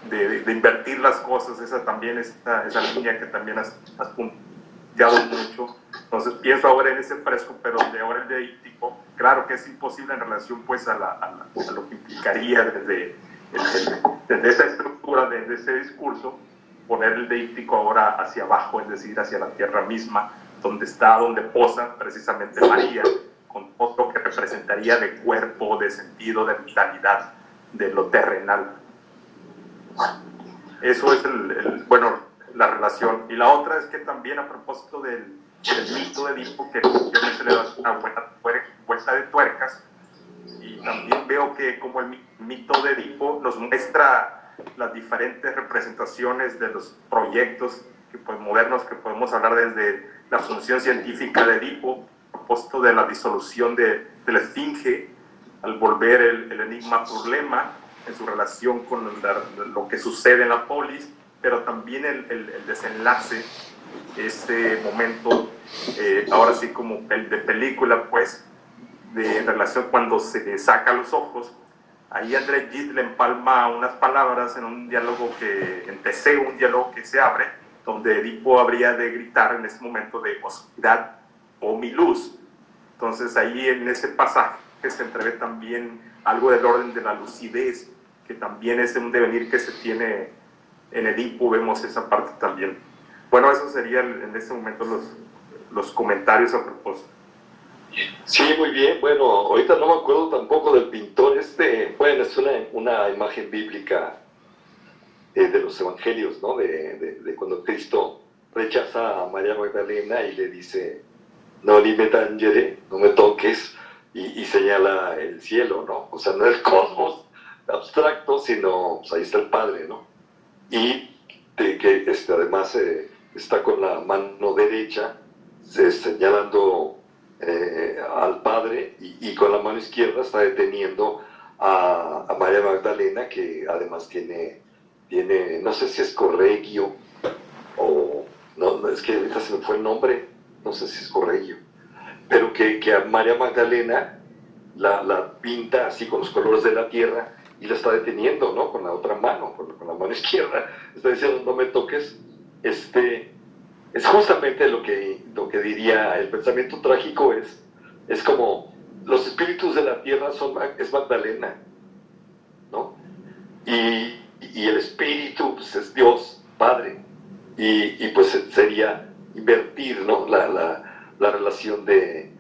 [SPEAKER 10] de, invertir las cosas, esa también, esa, esa línea que también has, has mucho. Entonces pienso ahora en ese fresco, pero de ahora el deítico, claro que es imposible en relación pues a, la, lo que implicaría desde, desde esa estructura, desde ese discurso, poner el deítico ahora hacia abajo, es decir, hacia la tierra misma, donde está, donde posa precisamente María, con lo que representaría de cuerpo, de sentido, de vitalidad. de lo terrenal. Eso es el, bueno, la relación. Y la otra es que también a propósito del, mito de Edipo, que se le da una buena vuelta de tuercas, y también veo que como el mito de Edipo nos muestra las diferentes representaciones de los proyectos que, pues, modernos que podemos hablar desde la asunción científica de Edipo, propósito de la disolución de, de la esfinge, al volver el, el enigma problema en su relación con lo que sucede en la polis, pero también el, el, desenlace, este momento, eh, ahora sí como el de película, pues, de, en relación cuando se saca los ojos, ahí André Gide le empalma unas palabras en un diálogo que, en un diálogo que se abre, donde Edipo habría de gritar en ese momento de oscuridad o mi luz. Entonces ahí en ese pasaje se entrevé también algo del orden de la lucidez, que también es un devenir que se tiene en Edipo, vemos esa parte también. Bueno, eso serían en este momento los, los comentarios a propósito.
[SPEAKER 2] Sí, muy bien. Bueno, ahorita no me acuerdo tampoco del pintor este. Bueno, es una, una imagen bíblica eh, de los evangelios, ¿no? De, de, cuando Cristo rechaza a María Magdalena y le dice, no me tangere, no me toques, y, y, señala el cielo, ¿no? O sea, no el cosmos abstracto, sino pues ahí está el Padre, ¿no? Y que este, además eh, está con la mano derecha señalando eh, al Padre y, con la mano izquierda está deteniendo a, María Magdalena, que además tiene, tiene, no sé si es Corregio o, no, es que ahorita se me fue el nombre, no sé si es Corregio, pero que, que a María Magdalena la, la, pinta así con los colores de la tierra y la está deteniendo, ¿no? Con la otra mano, con, la mano izquierda. Está diciendo, no me toques. Este, es justamente lo que, lo que diría el pensamiento trágico es, es como los espíritus de la tierra son, es Magdalena, ¿no? Y, y el espíritu pues, es Dios, Padre. Y, y pues sería invertir, ¿no? La, la, la relación de,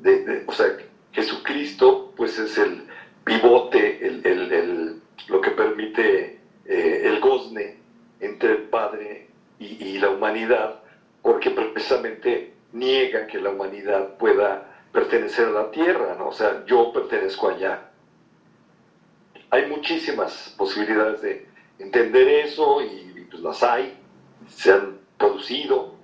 [SPEAKER 2] de, o sea, Jesucristo pues es el, pivote, el, el, lo que permite eh, el gozne entre el Padre y, la humanidad, porque precisamente niega que la humanidad pueda pertenecer a la tierra, ¿no? O sea, yo pertenezco allá. Hay muchísimas posibilidades de entender eso y, pues las hay, se han producido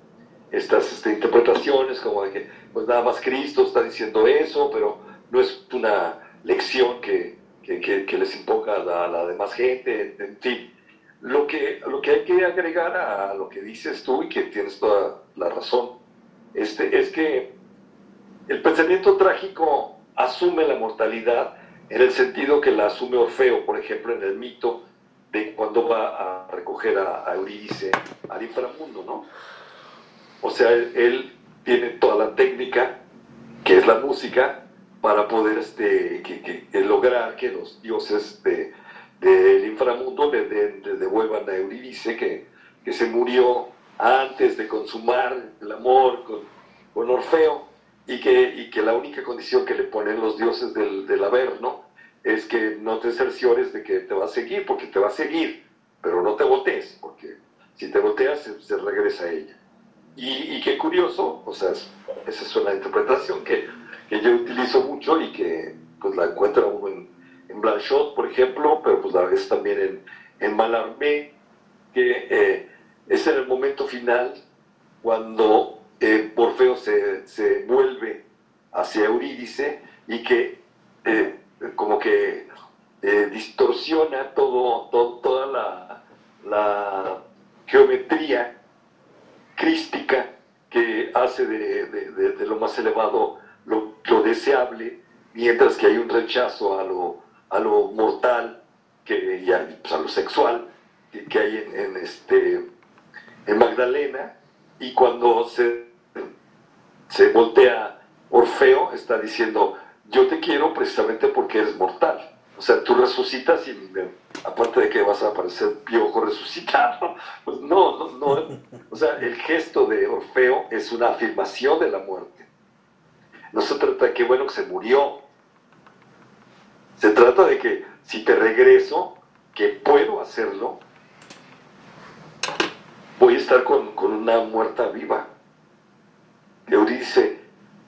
[SPEAKER 2] estas este, interpretaciones como de que pues nada más Cristo está diciendo eso, pero no es una lección que, que, les imponga a la, demás gente, en fin. Lo que, lo que hay que agregar a lo que dices tú y que tienes toda la razón, este, es que el pensamiento trágico asume la mortalidad en el sentido que la asume Orfeo, por ejemplo, en el mito de cuando va a recoger a, a al inframundo, ¿no? O sea, él tiene toda la técnica, que es la música, para poder este, que, lograr que los dioses del inframundo le, devuelvan a Eurídice, que, que se murió antes de consumar el amor con, con Orfeo, y que, y que la única condición que le ponen los dioses del, del Averno es que no te cerciores de que te va a seguir, porque te va a seguir, pero no te voltees, porque si te volteas se, regresa a ella. Y, y, qué curioso, o sea, esa es una interpretación que que yo utilizo mucho y que pues la encuentro en, en Blanchot, por ejemplo, pero pues la vez también en, en Mallarmé, que eh, es en el momento final cuando eh, Morfeo se, se, vuelve hacia Eurídice y que eh, como que eh, distorsiona todo, toda la, la, geometría crística que hace de, de, de lo más elevado lo, deseable, mientras que hay un rechazo a lo, a lo mortal que, y a, pues, a lo sexual que, hay en, este, en Magdalena, y cuando se, se voltea Orfeo, está diciendo, yo te quiero precisamente porque eres mortal. O sea, tú resucitas y aparte de que vas a aparecer piojo resucitado, pues no, no, no. O sea, el gesto de Orfeo es una afirmación de la muerte. No se trata de que bueno que se murió. Se trata de que si te regreso, que puedo hacerlo, voy a estar con, con una muerta viva. Eurídice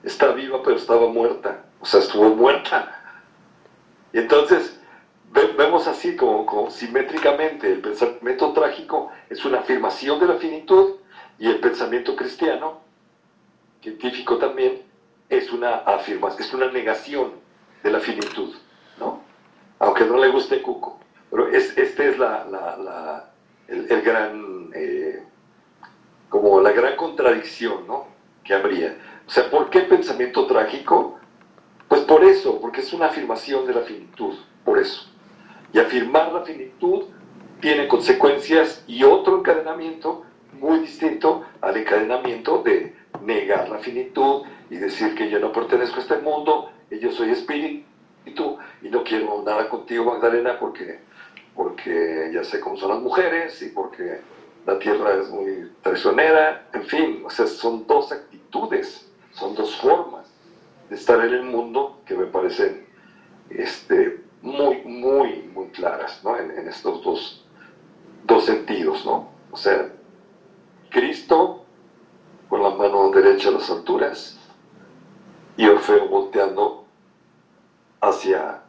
[SPEAKER 2] está viva pero estaba muerta, o sea, estuvo muerta. Y entonces vemos así como, como, simétricamente el pensamiento trágico es una afirmación de la finitud y el pensamiento cristiano, científico también, es una afirmación, es una negación de la finitud. Aunque no le guste Cuco. Pero es, este es la, el, gran, eh, como la gran contradicción, ¿no? Que habría. O sea, ¿por qué pensamiento trágico? Pues por eso, porque es una afirmación de la finitud, por eso. Y afirmar la finitud tiene consecuencias y otro encadenamiento muy distinto al encadenamiento de negar la finitud y decir que yo no pertenezco a este mundo y yo soy espíritu y no quiero nada contigo Magdalena porque, porque ya sé cómo son las mujeres y porque la tierra es muy traicionera, en fin, o sea, son dos actitudes, son dos formas de estar en el mundo que me parecen este, muy, muy, muy claras, ¿no? En, en estos dos, dos sentidos, ¿no? O sea, Cristo con la mano derecha a las alturas y Orfeo volteando hacia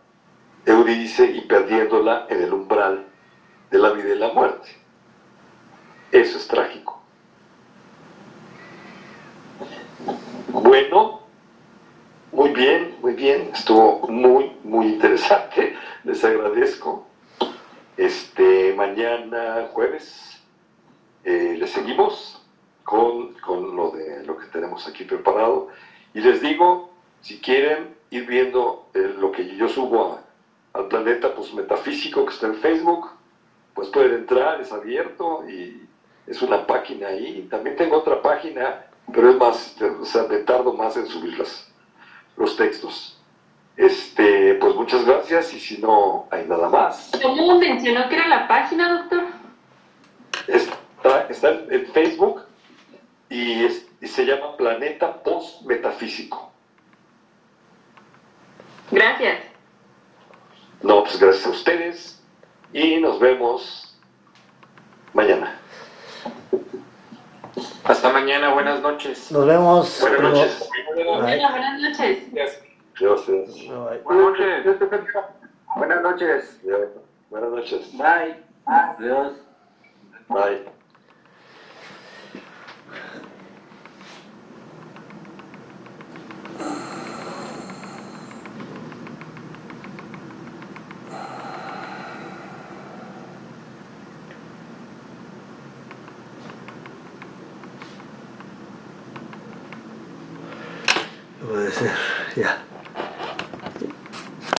[SPEAKER 2] Eurídice y perdiéndola en el umbral de la vida y la muerte. Eso es trágico. Bueno, muy bien, muy bien, estuvo muy, muy interesante, les agradezco. Este, mañana jueves eh, le seguimos con, con lo de lo que tenemos aquí preparado. Y les digo, si quieren ir viendo eh, lo que yo subo al planeta pues, metafísico que está en Facebook, pues pueden entrar, es abierto y es una página ahí. También tengo otra página, pero es más, este, o sea, me tardo más en subir los textos. Este, pues muchas gracias y si no hay nada más.
[SPEAKER 4] ¿Cómo mencionó que era la página, doctor?
[SPEAKER 2] Está, está en Facebook y, y se llama Planeta Post Metafísico.
[SPEAKER 4] Gracias.
[SPEAKER 2] No, pues gracias a ustedes y nos vemos mañana.
[SPEAKER 1] Hasta mañana, buenas noches.
[SPEAKER 7] Nos vemos.
[SPEAKER 2] Buenas noches.
[SPEAKER 4] Buenas noches.
[SPEAKER 2] Gracias.
[SPEAKER 10] Buenas noches.
[SPEAKER 5] Buenas noches.
[SPEAKER 2] Buenas noches.
[SPEAKER 5] Bye. Adiós.
[SPEAKER 2] Bye.